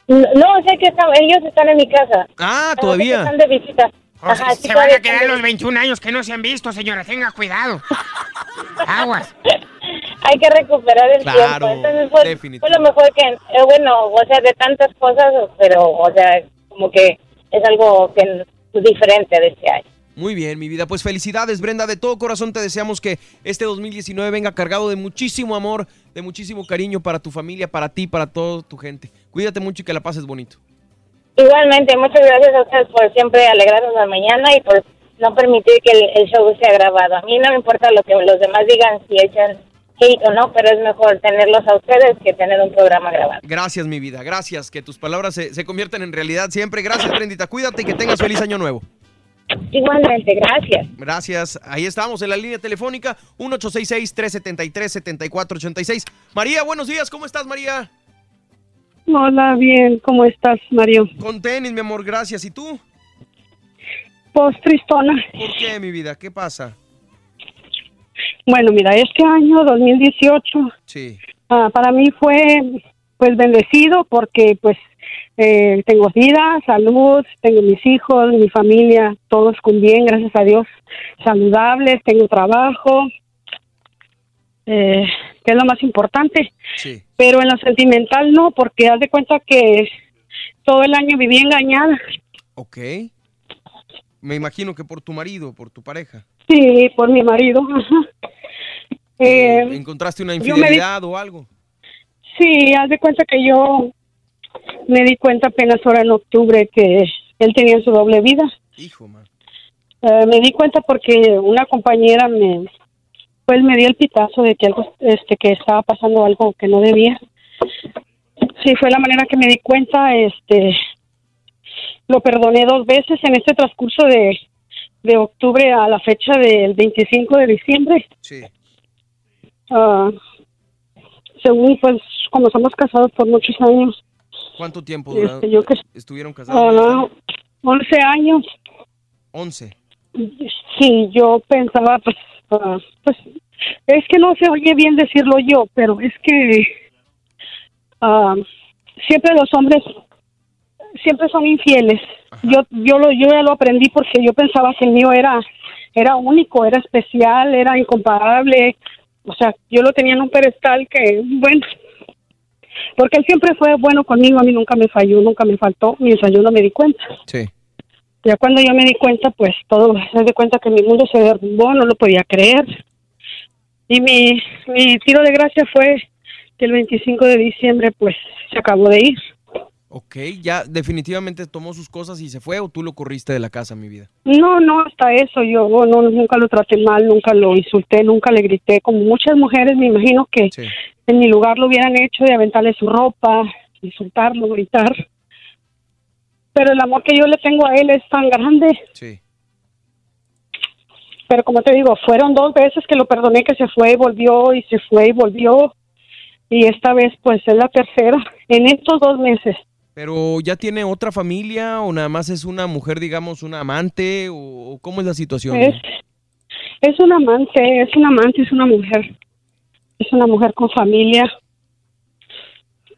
No, no, sé que están, ellos están en mi casa. Ah, todavía. Están de visita. Ajá, se van a quedar los 21 años que no se han visto, señora. Tenga cuidado. Aguas. (laughs) Hay que recuperar el Claro, tiempo. Entonces fue, definitivo. fue lo mejor que, eh, bueno, o sea, de tantas cosas, pero, o sea, como que es algo que diferente de este año. Muy bien, mi vida. Pues felicidades, Brenda. De todo corazón te deseamos que este 2019 venga cargado de muchísimo amor, de muchísimo cariño para tu familia, para ti, para toda tu gente. Cuídate mucho y que la pases bonito. Igualmente, muchas gracias a ustedes por siempre alegrarnos la mañana y por no permitir que el, el show sea grabado. A mí no me importa lo que los demás digan, si echan hate o no, pero es mejor tenerlos a ustedes que tener un programa grabado. Gracias, mi vida. Gracias. Que tus palabras se, se conviertan en realidad siempre. Gracias, Brendita. Cuídate y que tengas feliz año nuevo. Igualmente, gracias. Gracias. Ahí estamos en la línea telefónica 1866-373-7486. María, buenos días. ¿Cómo estás, María? Hola, bien, ¿cómo estás, Mario? Con tenis, mi amor. Gracias. ¿Y tú? Pues tristona. ¿Por qué, mi vida? ¿Qué pasa? Bueno, mira, este año 2018 Sí. ah, para mí fue pues bendecido porque pues eh, tengo vida, salud, tengo mis hijos, mi familia, todos con bien, gracias a Dios, saludables, tengo trabajo, eh, que es lo más importante. Sí. Pero en lo sentimental no, porque haz de cuenta que todo el año viví engañada. Ok. Me imagino que por tu marido, por tu pareja. Sí, por mi marido. ajá. Eh, ¿Encontraste una di- infidelidad o algo? sí, haz de cuenta que yo me di cuenta apenas ahora en octubre que él tenía su doble vida. Hijo, man. Eh, me di cuenta porque una compañera me pues me dio el pitazo de que algo este que estaba pasando algo que no debía. Sí, fue la manera que me di cuenta, este lo perdoné dos veces en este transcurso de de octubre a la fecha del 25 de diciembre. Sí. Ah, según pues como somos casados por muchos años, ¿Cuánto tiempo Este, duraron- yo que- estuvieron casados? ah, 11 años. 11. Sí, yo pensaba, pues, ah, pues, es que no se oye bien decirlo yo, pero es que ah, siempre los hombres siempre son infieles. Yo, yo lo, yo ya lo aprendí porque yo pensaba que el mío era, era único, era especial, era incomparable. O sea, yo lo tenía en un pedestal que, bueno, porque él siempre fue bueno conmigo, a mí nunca me falló, nunca me faltó, mientras yo no me di cuenta. Sí. Ya cuando yo me di cuenta, pues todo, me di cuenta que mi mundo se derrumbó, no lo podía creer. Y mi, mi tiro de gracia fue que el 25 de diciembre, pues se acabó de ir. Ok, ya definitivamente tomó sus cosas y se fue o tú lo corriste de la casa, mi vida. No, no, hasta eso. Yo no, nunca lo traté mal, nunca lo insulté, nunca le grité. Como muchas mujeres, me imagino que en mi lugar lo hubieran hecho de aventarle su ropa, insultarlo, gritar. Pero el amor que yo le tengo a él es tan grande. Sí. Pero como te digo, fueron dos veces que lo perdoné, que se fue y volvió, y se fue y volvió. Y esta vez, pues, es la tercera (laughs) en estos dos meses. Pero ya tiene otra familia o nada más es una mujer, digamos, una amante o cómo es la situación. Es, es un amante, es un amante, es una mujer. Es una mujer con familia.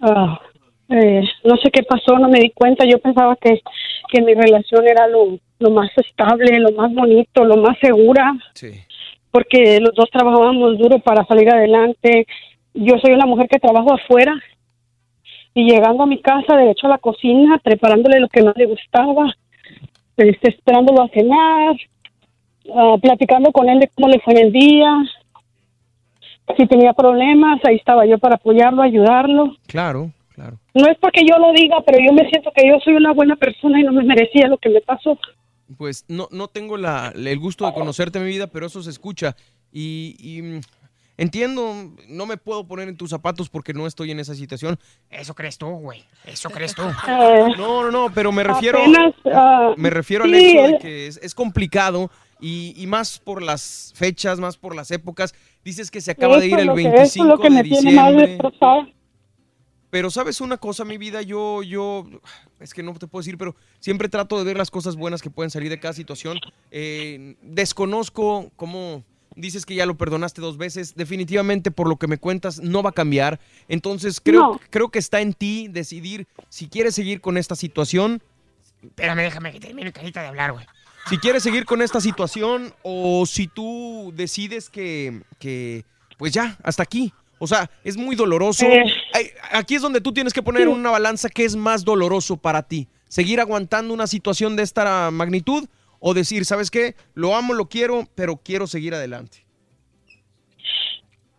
Ah, eh, no sé qué pasó, no me di cuenta. Yo pensaba que, que mi relación era lo, lo más estable, lo más bonito, lo más segura. Porque los dos trabajábamos duro para salir adelante. Yo soy una mujer que trabajo afuera y llegando a mi casa, derecho a la cocina, preparándole lo que más le gustaba, este, esperándolo a cenar, ah, platicando con él de cómo le fue en el día. Si tenía problemas, ahí estaba yo para apoyarlo, ayudarlo. Claro, claro. No es porque yo lo diga, pero yo me siento que yo soy una buena persona y no me merecía lo que me pasó. Pues no, no tengo la, el gusto de conocerte, mi vida, pero eso se escucha. Y, y mm, entiendo, no me puedo poner en tus zapatos porque no estoy en esa situación. Eso crees tú, güey. Eso crees tú. (laughs) No, no, no, pero me refiero, Apenas, ah, me refiero al hecho de él- que es, es complicado y, y más por las fechas, más por las épocas. Dices que se acaba de ir el lo que- 25 eso es lo que de me tiene más diciembre. Pero sabes una cosa, mi vida, yo, yo, es que no te puedo decir, pero siempre trato de ver las cosas buenas que pueden salir de cada situación. Eh, desconozco cómo dices que ya lo perdonaste dos veces. Definitivamente, por lo que me cuentas, no va a cambiar. Entonces, creo, No. creo que está en ti decidir si quieres seguir con esta situación. Espérame, déjame que termine carita de hablar, güey. Si quieres seguir con esta situación o si tú decides que, que pues ya, hasta aquí. O sea, es muy doloroso. Eh. Aquí es donde tú tienes que poner una balanza que es más doloroso para ti. Seguir aguantando una situación de esta magnitud o decir, ¿sabes qué? Lo amo, lo quiero, pero quiero seguir adelante.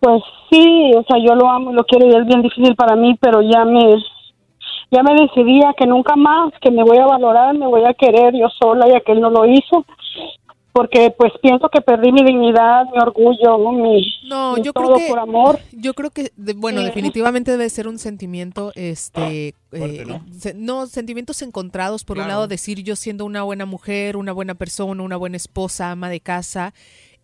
Pues sí, o sea, yo lo amo y lo quiero y es bien difícil para mí, pero ya me, ya me decidí a que nunca más, que me voy a valorar, me voy a querer yo sola ya que él no lo hizo, porque pues pienso que perdí mi dignidad, mi orgullo, mi, No, mi yo todo creo que por amor. Yo creo que de- bueno, Eh. definitivamente debe ser un sentimiento este eh, se- ¿no? sentimientos encontrados por un lado decir yo siendo una buena mujer, una buena persona, una buena esposa, ama de casa,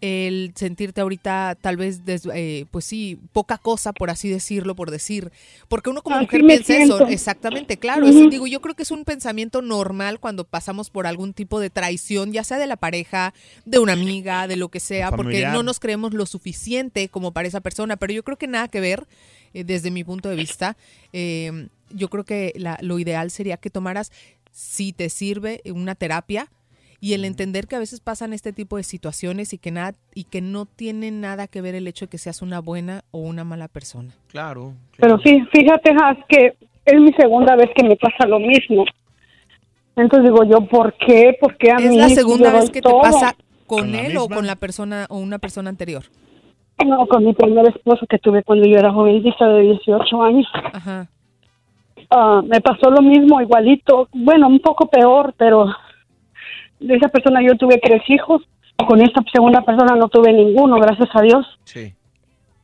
el sentirte ahorita tal vez des- eh, pues sí, poca cosa por así decirlo, por decir, porque uno como Así mujer piensa eso, exactamente, claro, digo, yo creo que es un pensamiento normal cuando pasamos por algún tipo de traición, ya sea de la pareja, de una amiga, de lo que sea, porque no nos creemos lo suficiente como para esa persona, pero yo creo que nada que ver eh, desde mi punto de vista. Eh, yo creo que la- lo ideal sería que tomaras, si te sirve, una terapia y el entender que a veces pasan este tipo de situaciones y que nada y que no tiene nada que ver el hecho de que seas una buena o una mala persona. Claro. Pero sí, fíjate, Has, que es mi segunda vez que me pasa lo mismo. Entonces digo yo, ¿por qué? ¿Por qué a ¿Es mí? la Si segunda vez que te pasa con ¿Con la él o con la persona o una persona anterior? No, con mi primer esposo que tuve cuando yo era jovencita de 18 años. Ajá. Ah, me pasó lo mismo, igualito. Bueno, un poco peor, pero de esa persona yo tuve tres hijos. Con esta segunda persona no tuve ninguno, gracias a Dios. Sí.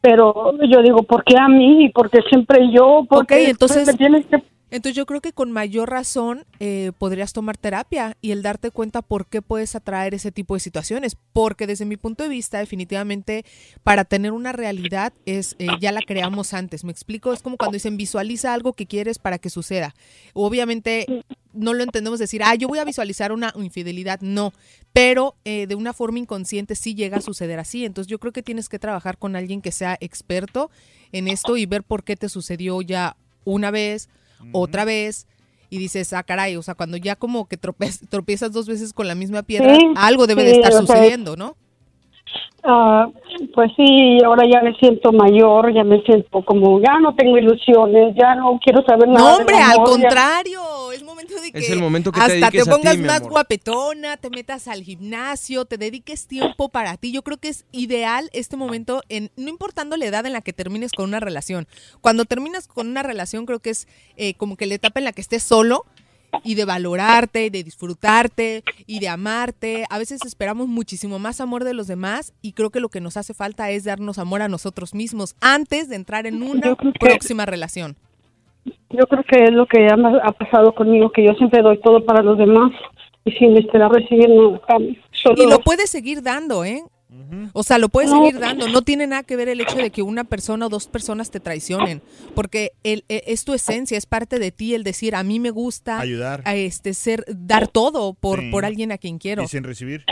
Pero yo digo, ¿por qué a mí? Porque siempre yo, porque Ok, entonces- me tienes que Entonces yo creo que con mayor razón eh, podrías tomar terapia y el darte cuenta por qué puedes atraer ese tipo de situaciones. Porque desde mi punto de vista, definitivamente, para tener una realidad es eh, ya la creamos antes. ¿Me explico? Es como cuando dicen visualiza algo que quieres para que suceda. Obviamente no lo entendemos decir, ah, yo voy a visualizar una infidelidad. No, pero eh, de una forma inconsciente sí llega a suceder así. Entonces yo creo que tienes que trabajar con alguien que sea experto en esto y ver por qué te sucedió ya una vez, otra vez. Y dices, ah, caray, o sea, cuando ya como que trope- (laughs) tropiezas dos veces con la misma piedra, Sí, algo debe de estar sea, sucediendo, ¿no? Ah, pues sí, ahora ya me siento mayor, ya me siento como, ya no tengo ilusiones, ya no quiero saber nada. No, hombre, al amor, ya- contrario, es momento momento de que Es el momento que te hasta te, dediques a ti, pongas más guapetona, te metas al gimnasio, te dediques tiempo para ti. Yo creo que es ideal este momento, en no importando la edad en la que termines con una relación. Cuando terminas con una relación, creo que es eh, como que la etapa en la que estés solo y de valorarte, y de disfrutarte y de amarte. A veces esperamos muchísimo más amor de los demás y creo que lo que nos hace falta es darnos amor a nosotros mismos antes de entrar en una que- próxima relación. Yo creo que es lo que ha, ha pasado conmigo, que yo siempre doy todo para los demás y sin esperar recibir nada. Solo- Y lo puedes seguir dando, ¿eh? O sea, lo puedes seguir dando. No tiene nada que ver el hecho de que una persona o dos personas te traicionen, porque el, e- es tu esencia, es parte de ti el decir, a mí me gusta Ayudar. a este ser dar todo por, Sí. por alguien a quien quiero. Y sin recibir.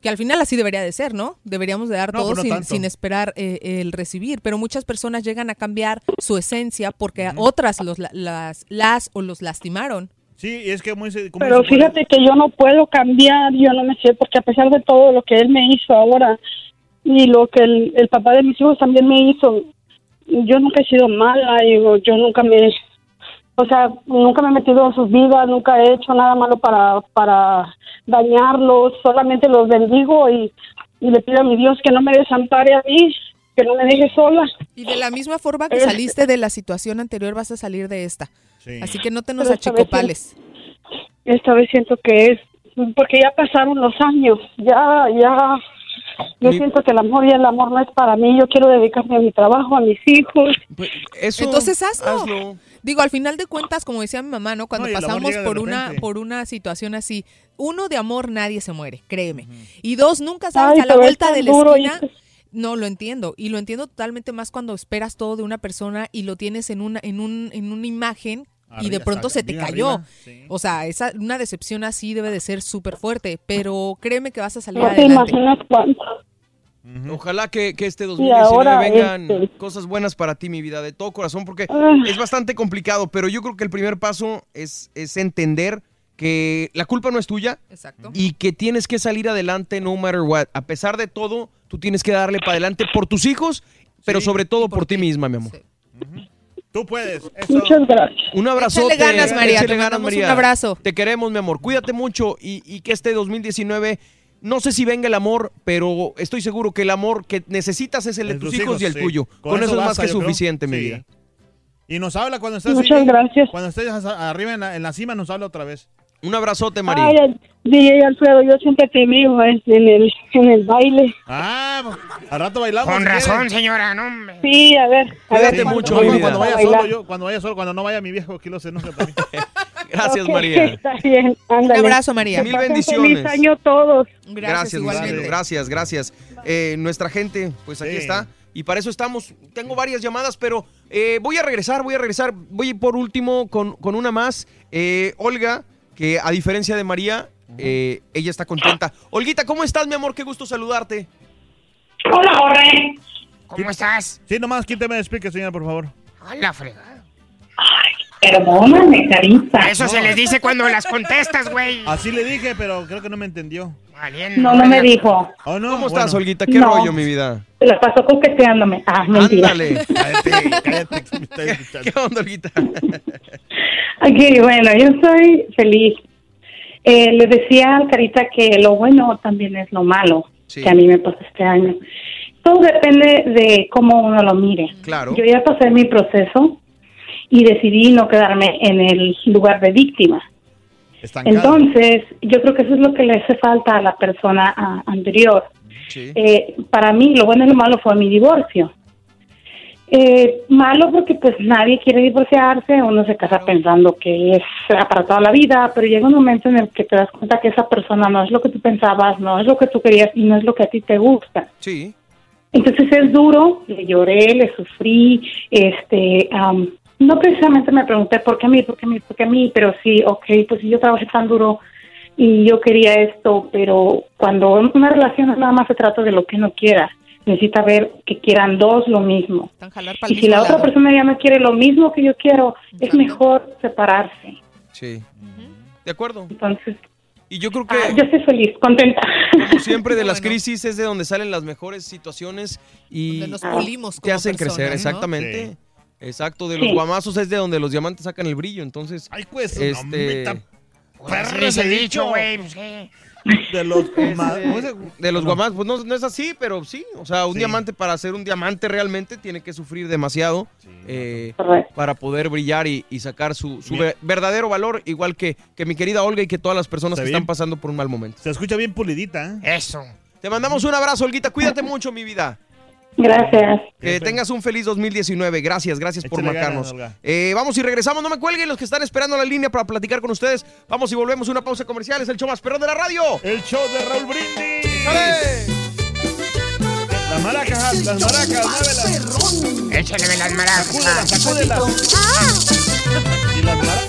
Que al final así debería de ser, ¿no? Deberíamos de dar No, todo no sin, sin esperar eh, el recibir. Pero muchas personas llegan a cambiar su esencia porque otras los, la- las, las o los lastimaron. Sí, es que muy, Pero fíjate que yo no puedo cambiar, yo no me sé, porque a pesar de todo lo que él me hizo ahora y lo que el, el papá de mis hijos también me hizo, yo nunca he sido mala, digo, yo nunca me, o sea, nunca me he metido en sus vidas, nunca he hecho nada malo para, para dañarlos, solamente los bendigo y, y le pido a mi Dios que no me desampare a mí, que no me deje sola. Y de la misma forma que saliste de la situación anterior, vas a salir de esta. Así que no te nos esta achicopales. Esta vez siento que es, porque ya pasaron los años, ya, ya, yo Mi- siento que el amor y el amor no es para mí, yo quiero dedicarme a mi trabajo, a mis hijos. Eso, Entonces hazlo. hazlo. Digo, al final de cuentas, como decía mi mamá, ¿no? Cuando No, pasamos por una, por una situación así, uno de amor nadie se muere, créeme. Y dos, nunca sabes Ay, a la vuelta de la duro y esquina. No, lo entiendo. Y lo entiendo totalmente más cuando esperas todo de una persona y lo tienes en una, en un, en una imagen y de pronto se te cayó. sí. O sea, esa, una decepción así debe de ser súper fuerte, pero créeme que vas a salir No te adelante. imaginas cuánto. Ojalá que, que este 2019 ahora, vengan este- cosas buenas para ti, mi vida, de todo corazón, porque Ah. es bastante complicado, pero yo creo que el primer paso es, es entender que la culpa no es tuya Exacto. y que tienes que salir adelante no matter what. A pesar de todo, tú tienes que darle para adelante por tus hijos, pero sobre todo por, ti misma, mi amor. Tú puedes. Eso. Muchas gracias. Un abrazote. Échale ganas, María, Échale ganas, María. un abrazo. Te queremos, mi amor. Cuídate mucho y, y que este 2019, no sé si venga el amor, pero estoy seguro que el amor que necesitas es el de De tus hijos y el sí. tuyo. Con, eso, es más basta, que creo. suficiente, mi Sí. vida. Y nos habla cuando estés Muchas así, gracias. Cuando estés arriba en la, en la cima, nos habla otra vez. Un abrazote, María. Ay, DJ Alfredo, yo siempre te eh, en el, en el baile. Ah, al rato bailamos. Con razón, señora, no hombre. Sí, a ver. a Cuídate ver, mucho, cuando- Cuando, vaya bailar. solo, yo, cuando vaya solo, cuando no vaya mi viejo, aquí lo se enoja también. (laughs) Gracias, María. (laughs) Está bien, ándale. Un abrazo, María. Mil bendiciones. Feliz año todos. Gracias, cielo. Gracias, gracias. Eh, nuestra gente, pues aquí Sí. está. Y para eso estamos. Tengo varias llamadas, pero eh, voy a regresar, voy a regresar. Voy por último con, con una más. Eh, Olga, que a diferencia de María, eh, ella está contenta. Olguita, ¿cómo estás, mi amor? Qué gusto saludarte. Hola, Jorge. ¿Cómo estás? Sí, nomás quíteme el speaker, señora, por favor. A la fregada. Perdóname, carita. Eso se les dice cuando las contestas, güey. Así le dije, pero creo que no me entendió. Valiendo, No, no me dijo. ¿Oh, no? ¿Cómo estás, Bueno. Olguita? ¿Qué No. rollo, mi vida? Se la pasó coqueteándome. Ah, mentira. Ándale. Cállate, cállate. que me está (laughs) escuchando. ¿Qué onda, Olguita? Aquí, bueno, yo estoy feliz. Eh, le decía al Carita que lo bueno también es lo malo Sí. que a mí me pasó este año. Todo depende de cómo uno lo mire. Claro. Yo ya pasé mi proceso y decidí no quedarme en el lugar de víctima. Estancado. Entonces, yo creo que eso es lo que le hace falta a la persona anterior. Sí. Eh, para mí, lo bueno y lo malo fue mi divorcio. Eh, malo porque pues nadie quiere divorciarse, uno se casa pensando que es para toda la vida, pero llega un momento en el que te das cuenta que esa persona no es lo que tú pensabas, no es lo que tú querías y no es lo que a ti te gusta. Sí. Entonces es duro, le lloré, le sufrí, este, no precisamente me pregunté por qué a mí, por qué a mí, por qué a mí, pero sí, ok, pues si yo trabajé tan duro y yo quería esto, pero cuando una relación nada más se trata de lo que uno quiera, necesita ver que quieran dos lo mismo. Y si la otra persona ya no quiere lo mismo que yo quiero, es mejor separarse. Sí. De acuerdo. Entonces, Y yo creo que... ah, yo estoy feliz, contenta. Como siempre, de las bueno. crisis es de donde salen las mejores situaciones y Donde nos pulimos te como hacen crecer, ¿no? exactamente. Exacto, de los Sí. guamazos es de donde los diamantes sacan el brillo, entonces. Ay, pues, este, hombre, tan Pues perro ese dicho, güey. pues. De los (laughs) Este, ma- ¿cómo se- de los no. guamazos, pues no, no es así, pero sí. O sea, un Sí. diamante para ser un diamante realmente tiene que sufrir demasiado eh, para poder brillar y, y sacar su, verdadero valor, igual que, que mi querida Olga y que todas las personas que bien. están pasando por un mal momento. Se escucha bien pulidita, ¿eh? Eso. Te mandamos un abrazo, Olguita. Cuídate (laughs) mucho, mi vida. Gracias. Que tengas un feliz 2019. Gracias, gracias por Échale marcarnos. Eh, vamos y regresamos. No me cuelguen los que están esperando la línea para platicar con ustedes. Vamos y volvemos una pausa comercial. Es el show más perrón de la radio. El show de Raúl Brindis. ¡Ale! Las maracas, las maracas, muévelas. Échale las maracas. Sacúdelas, sacúdelas. Y las maracas.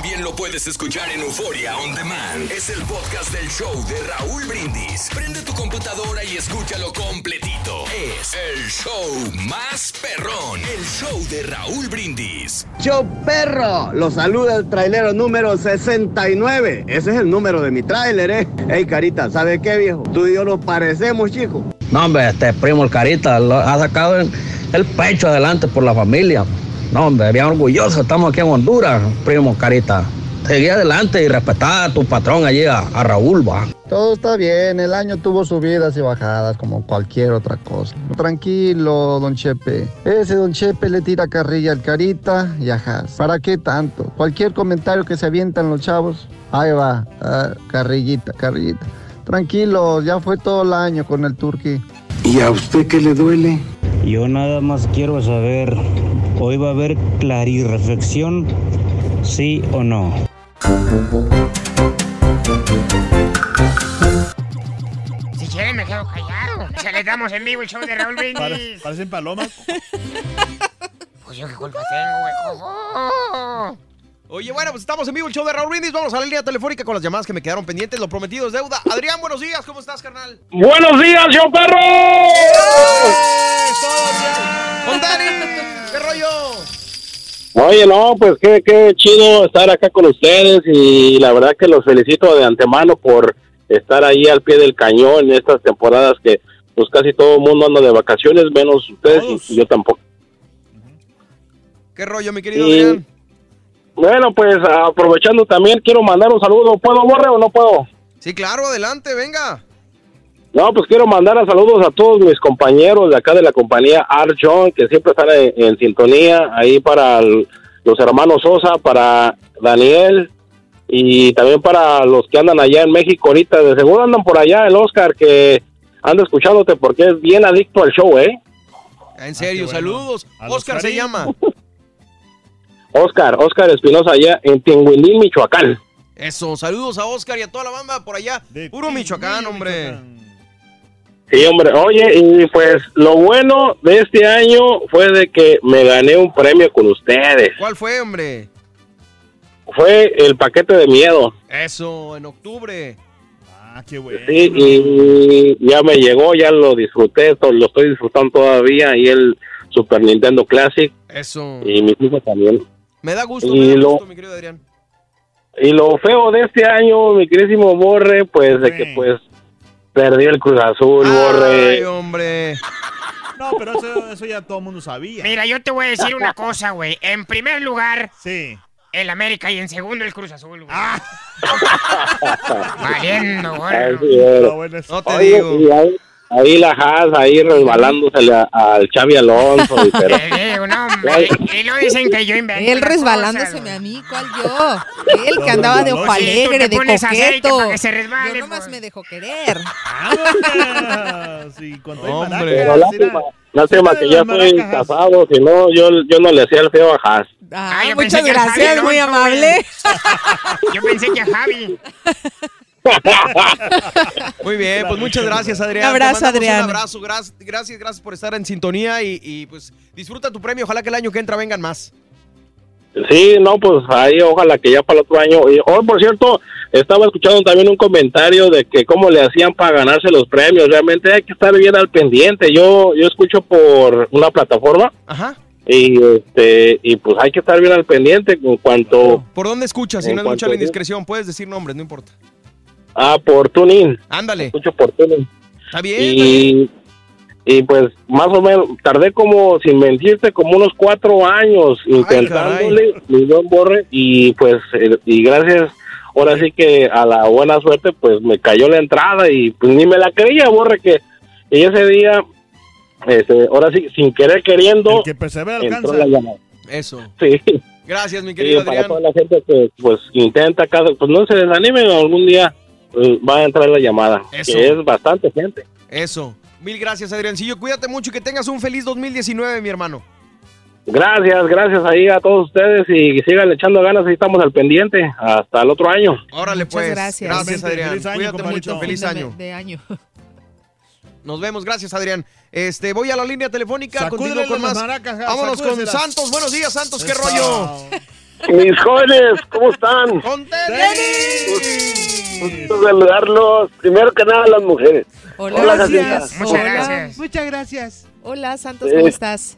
También lo puedes escuchar en Euforia On Demand. Es el podcast del show de Raúl Brindis. Prende tu computadora y escúchalo completito. Es el show más perrón. El show de Raúl Brindis. Show perro, los saluda el trailero número 69. Ese es el número de mi trailer, ¿eh? Ey, Carita, ¿sabe qué, viejo? Tú y yo nos parecemos, chico. No, hombre, este primo el Carita lo ha sacado el, el pecho adelante por la familia. No, hombre, bien orgulloso. Estamos aquí en Honduras, primo Carita. Seguí adelante y respetá a tu patrón allí, a, a Raúl, va. Todo está bien, el año tuvo subidas y bajadas como cualquier otra cosa. Tranquilo, don Chepe. Ese don Chepe le tira carrilla al Carita y a Haas. ¿Para qué tanto? Cualquier comentario que se avientan los chavos, ahí va, ah, carrillita, carrillita. Tranquilo, ya fue todo el año con el Turqui. ¿Y a usted qué le duele? Yo nada más quiero saber, ¿hoy va a haber clarirreflexión? ¿Sí o no? Si quieren me quedo callado. Se les damos en vivo el show de Raúl Brindis. Parecen palomas. Pues yo qué culpa tengo, güey. Oye, bueno, pues estamos en vivo el show de Raúl Brindis. Vamos a la línea telefónica con las llamadas que me quedaron pendientes. Lo prometido es deuda. Adrián, buenos días. ¿Cómo estás, carnal? Buenos días, yo perro. Con Dani. ¿Qué rollo? Oye, no, pues qué, qué chido estar acá con ustedes y la verdad que los felicito de antemano por estar ahí al pie del cañón en estas temporadas que pues casi todo el mundo anda de vacaciones, menos ustedes y yo tampoco. ¿Qué rollo, mi querido Y, Adrián? bueno, pues aprovechando también quiero mandar un saludo. ¿Puedo, Borre, o no puedo? Sí, claro, adelante, venga. No, pues quiero mandar a saludos a todos mis compañeros de acá de la compañía Art John, que siempre están en, en sintonía, ahí para el- los hermanos Sosa, para Daniel y también para los que andan allá en México ahorita. De seguro andan por allá, el Oscar, que anda escuchándote porque es bien adicto al show, ¿eh? En serio, bueno. saludos. Oscar se llama. (laughs) Oscar, Oscar Espinosa allá en Tinguindín, Michoacán. Eso, saludos a Oscar y a toda la banda por allá. Puro Michoacán, hombre. Sí, hombre, oye, y pues lo bueno de este año fue de que me gané un premio con ustedes. ¿Cuál fue, hombre? Fue el paquete de miedo. Eso, en octubre. Ah, qué bueno. Sí, y ya me llegó, ya lo disfruté, lo estoy disfrutando todavía, y el Super Nintendo Classic, Eso. y mis hijos también. Me da gusto, Y me da lo- gusto, mi querido Adrián. Y lo feo de este año, mi querísimo Borre, pues de que pues perdí el Cruz Azul, Ay, Borre. hombre. No, pero eso, eso ya todo el mundo sabía. Mira, yo te voy a decir una cosa, güey. En primer lugar, sí. el América y en segundo el Cruz Azul, güey. Ah. Valiendo, Ay, Borre. No te Oye, digo. y ahí, ahí la Haas, ahí resbalándosele a- al Xavi Alonso, y pero... (laughs) No, hombre. Y luego dicen que yo inventé. Él resbalándose cosas, a mí, ¿cuál yo? Él que andaba de ojo alegre, de coqueto. para que se resbale, Yo nomás me dejó querer. (laughs) Sí, Hombre. Pero lástima, lástima que ya estoy casado, si no, yo, yo no le hacía el feo a Haas. Ah, yo muchas gracias, muy amable. Yo pensé que a Javi. (laughs) Muy bien, pues muchas gracias, Adrián. Un abrazo, Adrián. Un abrazo, gracias, gracias, gracias por estar en sintonía y, y, pues disfruta tu premio. Ojalá que el año que entra vengan más. Sí, no, pues ahí ojalá que ya para el otro año. Y hoy, por cierto, estaba escuchando también un comentario de que cómo le hacían para ganarse los premios. Realmente hay que estar bien al pendiente. Yo yo escucho por una plataforma Ajá. y este y pues hay que estar bien al pendiente en cuanto ¿Por dónde escuchas? Si no es mucha la indiscreción, puedes decir nombres, no importa. Ah por tuning. Ándale. Escucho por tuning. Está bien, está bien. Y y pues más o menos tardé como, sin mentirte, como unos cuatro años intentándole, mi buen Borre, y pues, eh, y gracias, ahora sí que a la buena suerte, pues me cayó la entrada y pues ni me la creía, Borre, que y ese día, este, ahora sí, sin querer queriendo, El que persevera entró alcanza. la llamada. Eso. Sí. Gracias, mi Sí, querido para Adrián. toda la gente que pues intenta cada, pues no se desanimen algún día va a entrar la llamada, Eso. que es bastante gente. Eso. Mil gracias, Adriancillo. Cuídate mucho y que tengas un feliz 2019, mi hermano. Gracias, gracias ahí a todos ustedes y sigan echando ganas, ahí estamos al pendiente hasta el otro año. Órale, Muchas pues. gracias. Gracias, Adrián. Feliz año, Cuídate mucho. Feliz de año. De año. (laughs) Nos vemos. Gracias, Adrián. Este, voy a la línea telefónica. Sacúdele con más. maracas, Vámonos con. Santos. Buenos días, Santos. ¿Qué Eso. rollo? (laughs) Mis jóvenes, ¿cómo están? Con Gusto saludarlos. Primero que nada, las mujeres. Hola, Hola, gracias. Muchas Hola. gracias. Muchas gracias. Hola, Santos. ¿cómo estás?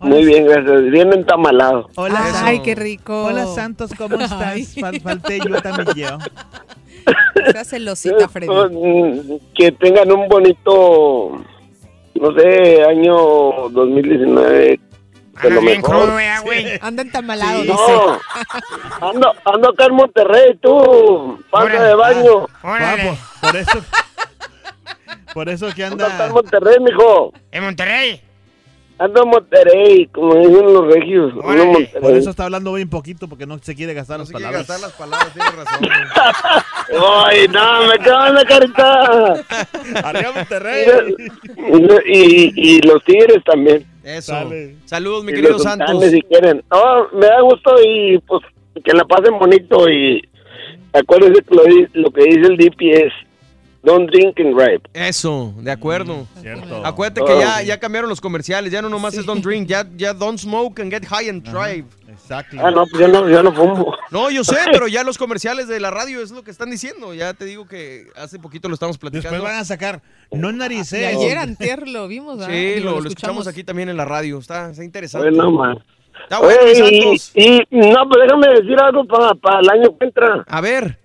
Muy bien, gracias. Bien entamalado. Hola, Ay, qué rico. Hola Santos, ¿cómo estás? Fal- falté yo también yo. (laughs) Está celosita, Freddy. Mm, Que tengan un bonito, no sé, año 2019. De lo Anda bien mejor. güey. Anda entamalado, No, dice. ando, ando acá en Monterrey, tú, Órale. de baño. Órale. por, por eso. Por eso que Ando acá en anda. Monterrey, mijo. En Monterrey. Ando en Monterrey, como dicen los regios. Ando en Órale. Monterrey. Por eso está hablando bien poquito, porque no se quiere gastar No las se quiere palabras. gastar las palabras, tienes razón. Ay, no, me cago en la carita. Arriba Monterrey. Y, y, y los tigres también. Eso. Saludos, mi Y querido Santos. si quieren. No, me da gusto y pues que la pasen bonito y acuérdense que lo, di- lo que dice el DP es don't drink and drive. Eso, de acuerdo. Cierto. Acuérdate que ya, ya cambiaron los comerciales, ya no nomás es don't drink, ya, ya don't smoke and get high and drive. Exacto. Ah, no, pues yo no, yo no fumo. No, yo sé, pero ya los (laughs) comerciales de la radio es lo que están diciendo. Ya te digo que hace poquito lo estamos platicando. Después van a sacar. No Y nariceo. ayer, antier, lo vimos, ¿verdad? Sí, lo, lo escuchamos aquí también en la radio. Está, está interesante. Bueno, man. Está bueno, Oye, y, no, pues déjame decir algo para el año que entra. A ver.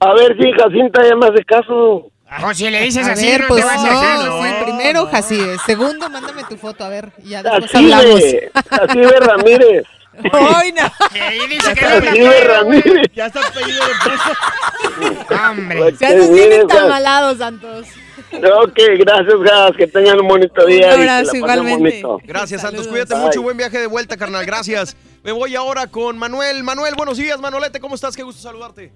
A ver si Jacinta ya me hace caso. O si le dices A así, ver, no pues te vas a hacer. no, sí, primero Jacibe, segundo mándame tu foto, a ver, y ya después hablamos. Jacibe Ramírez. Ay, no. Ahí dice que no. Ramírez. Ya está pedido de preso. (laughs) Hombre. Se andas bien entamalados, Santos. Ok, gracias, Gas. Que tengan un bonito día. Un abrazo, igualmente. bonito. Gracias, Santos. Cuídate Bye. mucho. Buen viaje de vuelta, carnal. Gracias. Me voy ahora con Manuel. Manuel, buenos días, Manolete. ¿Cómo estás? Qué gusto saludarte.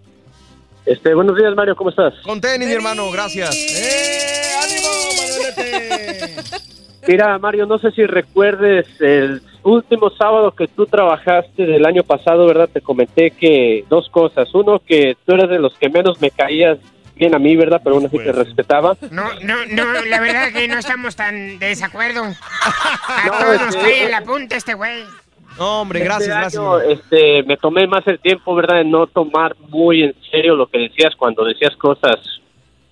Este, buenos días, Mario. ¿Cómo estás? Con tenis, mi hermano. Gracias. ¡Eh! ¡Ánimo, Manuelete! Mira, Mario, no sé si recuerdes el último sábado que tú trabajaste del año pasado, ¿verdad? Te comenté que dos cosas. Uno, que tú eres de los que menos me caías bien a mí, ¿verdad? Pero aún así te respetaba. No, no, no, la verdad que no estamos tan de desacuerdo. (laughs) A todos nos este, trae en la punta este güey. No, hombre, gracias, Este gracias. año, este, me tomé más el tiempo, ¿verdad? De no tomar muy en serio lo que decías cuando decías cosas.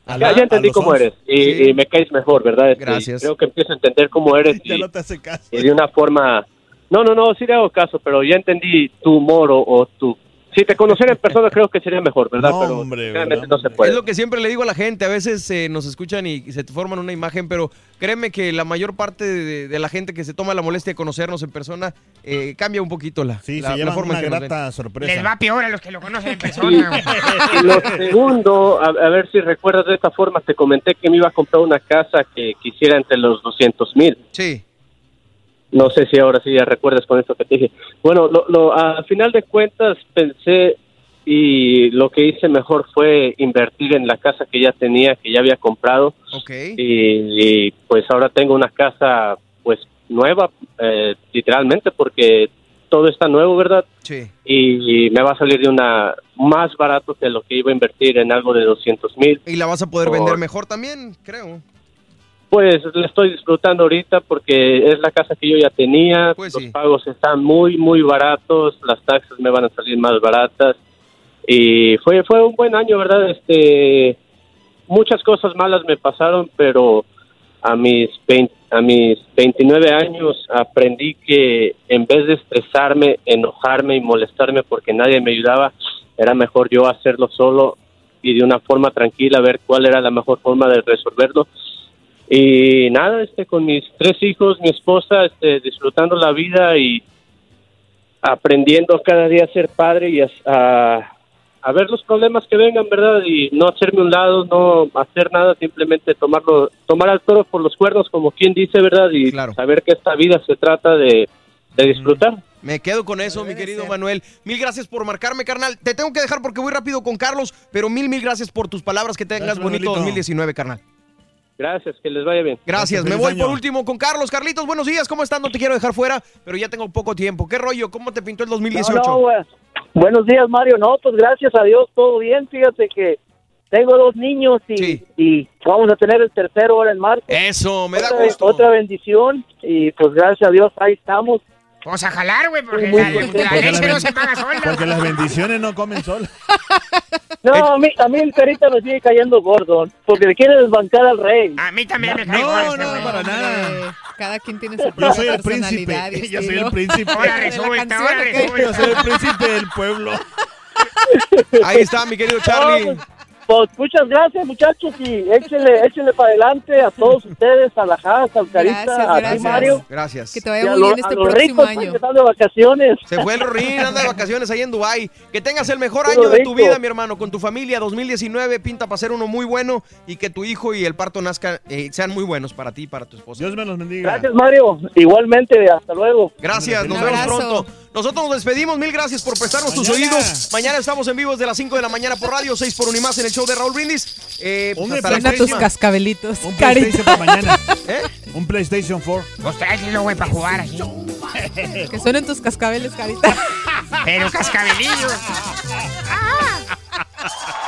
Ya, la- ya entendí cómo eres y, Sí. y me caes mejor, ¿verdad? Este, Gracias. Creo que empiezo a entender cómo eres (laughs) Ya y, no te hace caso. y de una forma... No, no, no, sí le hago caso, pero ya entendí tu humor o, o tu... Si te conociera en persona creo que sería mejor, ¿verdad? No, pero hombre, no se puede. Es lo que siempre le digo a la gente. A veces eh, nos escuchan y, y se te forman una imagen, pero créeme que la mayor parte de, de la gente que se toma la molestia de conocernos en persona eh, cambia un poquito la, Sí, la, se la llevan forma una en que nos grata sorpresa. Les va peor a los que lo conocen en Y, (laughs) persona. y lo segundo, a, a ver si recuerdas de esta forma, te comenté que me iba a comprar una casa que quisiera entre los 200 mil. Sí. No sé si ahora sí ya recuerdas con esto que te dije. Bueno, lo, lo, a final de cuentas pensé y lo que hice mejor fue invertir en la casa que ya tenía, que ya había comprado. Ok. Y, y, pues ahora tengo una casa pues nueva, eh, literalmente, porque todo está nuevo, ¿verdad? Sí. Y, y me va a salir de una más barato que lo que iba a invertir en algo de 200 mil. Y la vas a poder Por- vender mejor también, creo. Pues la estoy disfrutando ahorita porque es la casa que yo ya tenía. Pues los sí. pagos están muy, muy baratos. Las taxas me van a salir más baratas. Y fue, fue un buen año, ¿verdad? Este, muchas cosas malas me pasaron, pero a mis, 20 a mis 29 años aprendí que en vez de estresarme, enojarme y molestarme porque nadie me ayudaba, era mejor yo hacerlo solo y de una forma tranquila, ver cuál era la mejor forma de resolverlo Y nada, este, con mis tres hijos, mi esposa, este, disfrutando la vida y aprendiendo cada día a ser padre y a, a, a ver los problemas que vengan, ¿verdad? Y no hacerme un lado, no hacer nada, simplemente tomarlo, tomar al toro por los cuernos, como quien dice, ¿verdad? Y saber que esta vida se trata de, de disfrutar. Me quedo con eso, mi querido Manuel. Mil gracias por marcarme, carnal. Te tengo que dejar porque voy rápido con Carlos, pero mil, mil gracias por tus palabras. Que tengas Gracias, bonito Manuelito. 2019, carnal. Gracias, que les vaya bien. Gracias. Me voy por último con Carlos. Carlitos, buenos días. ¿Cómo estás? No te quiero dejar fuera, pero ya tengo poco tiempo. ¿Qué rollo? ¿Cómo te pintó el 2018? No, no, güey. Buenos días, Mario. No, pues gracias a Dios, todo bien. Fíjate que tengo dos niños y, y vamos a tener el tercero ahora en marzo. Eso, me da otra, gusto. Otra bendición y pues gracias a Dios ahí estamos. Vamos a jalar, güey, porque la, leche no se paga sola. Porque las bendiciones no comen solas. (laughs) No, a mí, a mí el carita me sigue cayendo gordo porque le quiere desbancar al rey. A mí también me cae No, no, para nada. Cada quien tiene su Yo soy el príncipe. Yo soy el príncipe. Ahora ¿De la resulta, ahora resulta. Yo soy el príncipe del pueblo. Ahí está, mi querido Charlie. No, pues, pues, muchas gracias, muchachos, y échenle, (laughs) échenle para adelante a todos ustedes, a la Haas, al Carita, Gracias, a ti. Mario. Gracias. Que te vaya muy bien a este los próximo ricos, año. pues, que están de vacaciones. Se fue el Rorín, anda de vacaciones ahí en Dubai. Que tengas el mejor año de tu vida, mi hermano, con tu familia. 2019 pinta para ser uno muy bueno y que tu hijo y el parto nazcan eh, sean muy buenos para ti y para tu esposa. Dios me los bendiga. Gracias, Mario. Igualmente, hasta luego. Gracias, nos Un vemos pronto. Nosotros nos despedimos, mil gracias por prestarnos tus oídos. Mañana estamos en vivo desde las 5 de la mañana por radio, 6 por un y más en el show de Raúl Brindis. Eh, pues Un hasta la Suena tus cascabelitos, Un PlayStation para mañana. (laughs) ¿Eh? Un PlayStation 4. Pues tráeselo, güey, para jugar así. Que suenen tus cascabeles, carita. Pero cascabelillos. (laughs)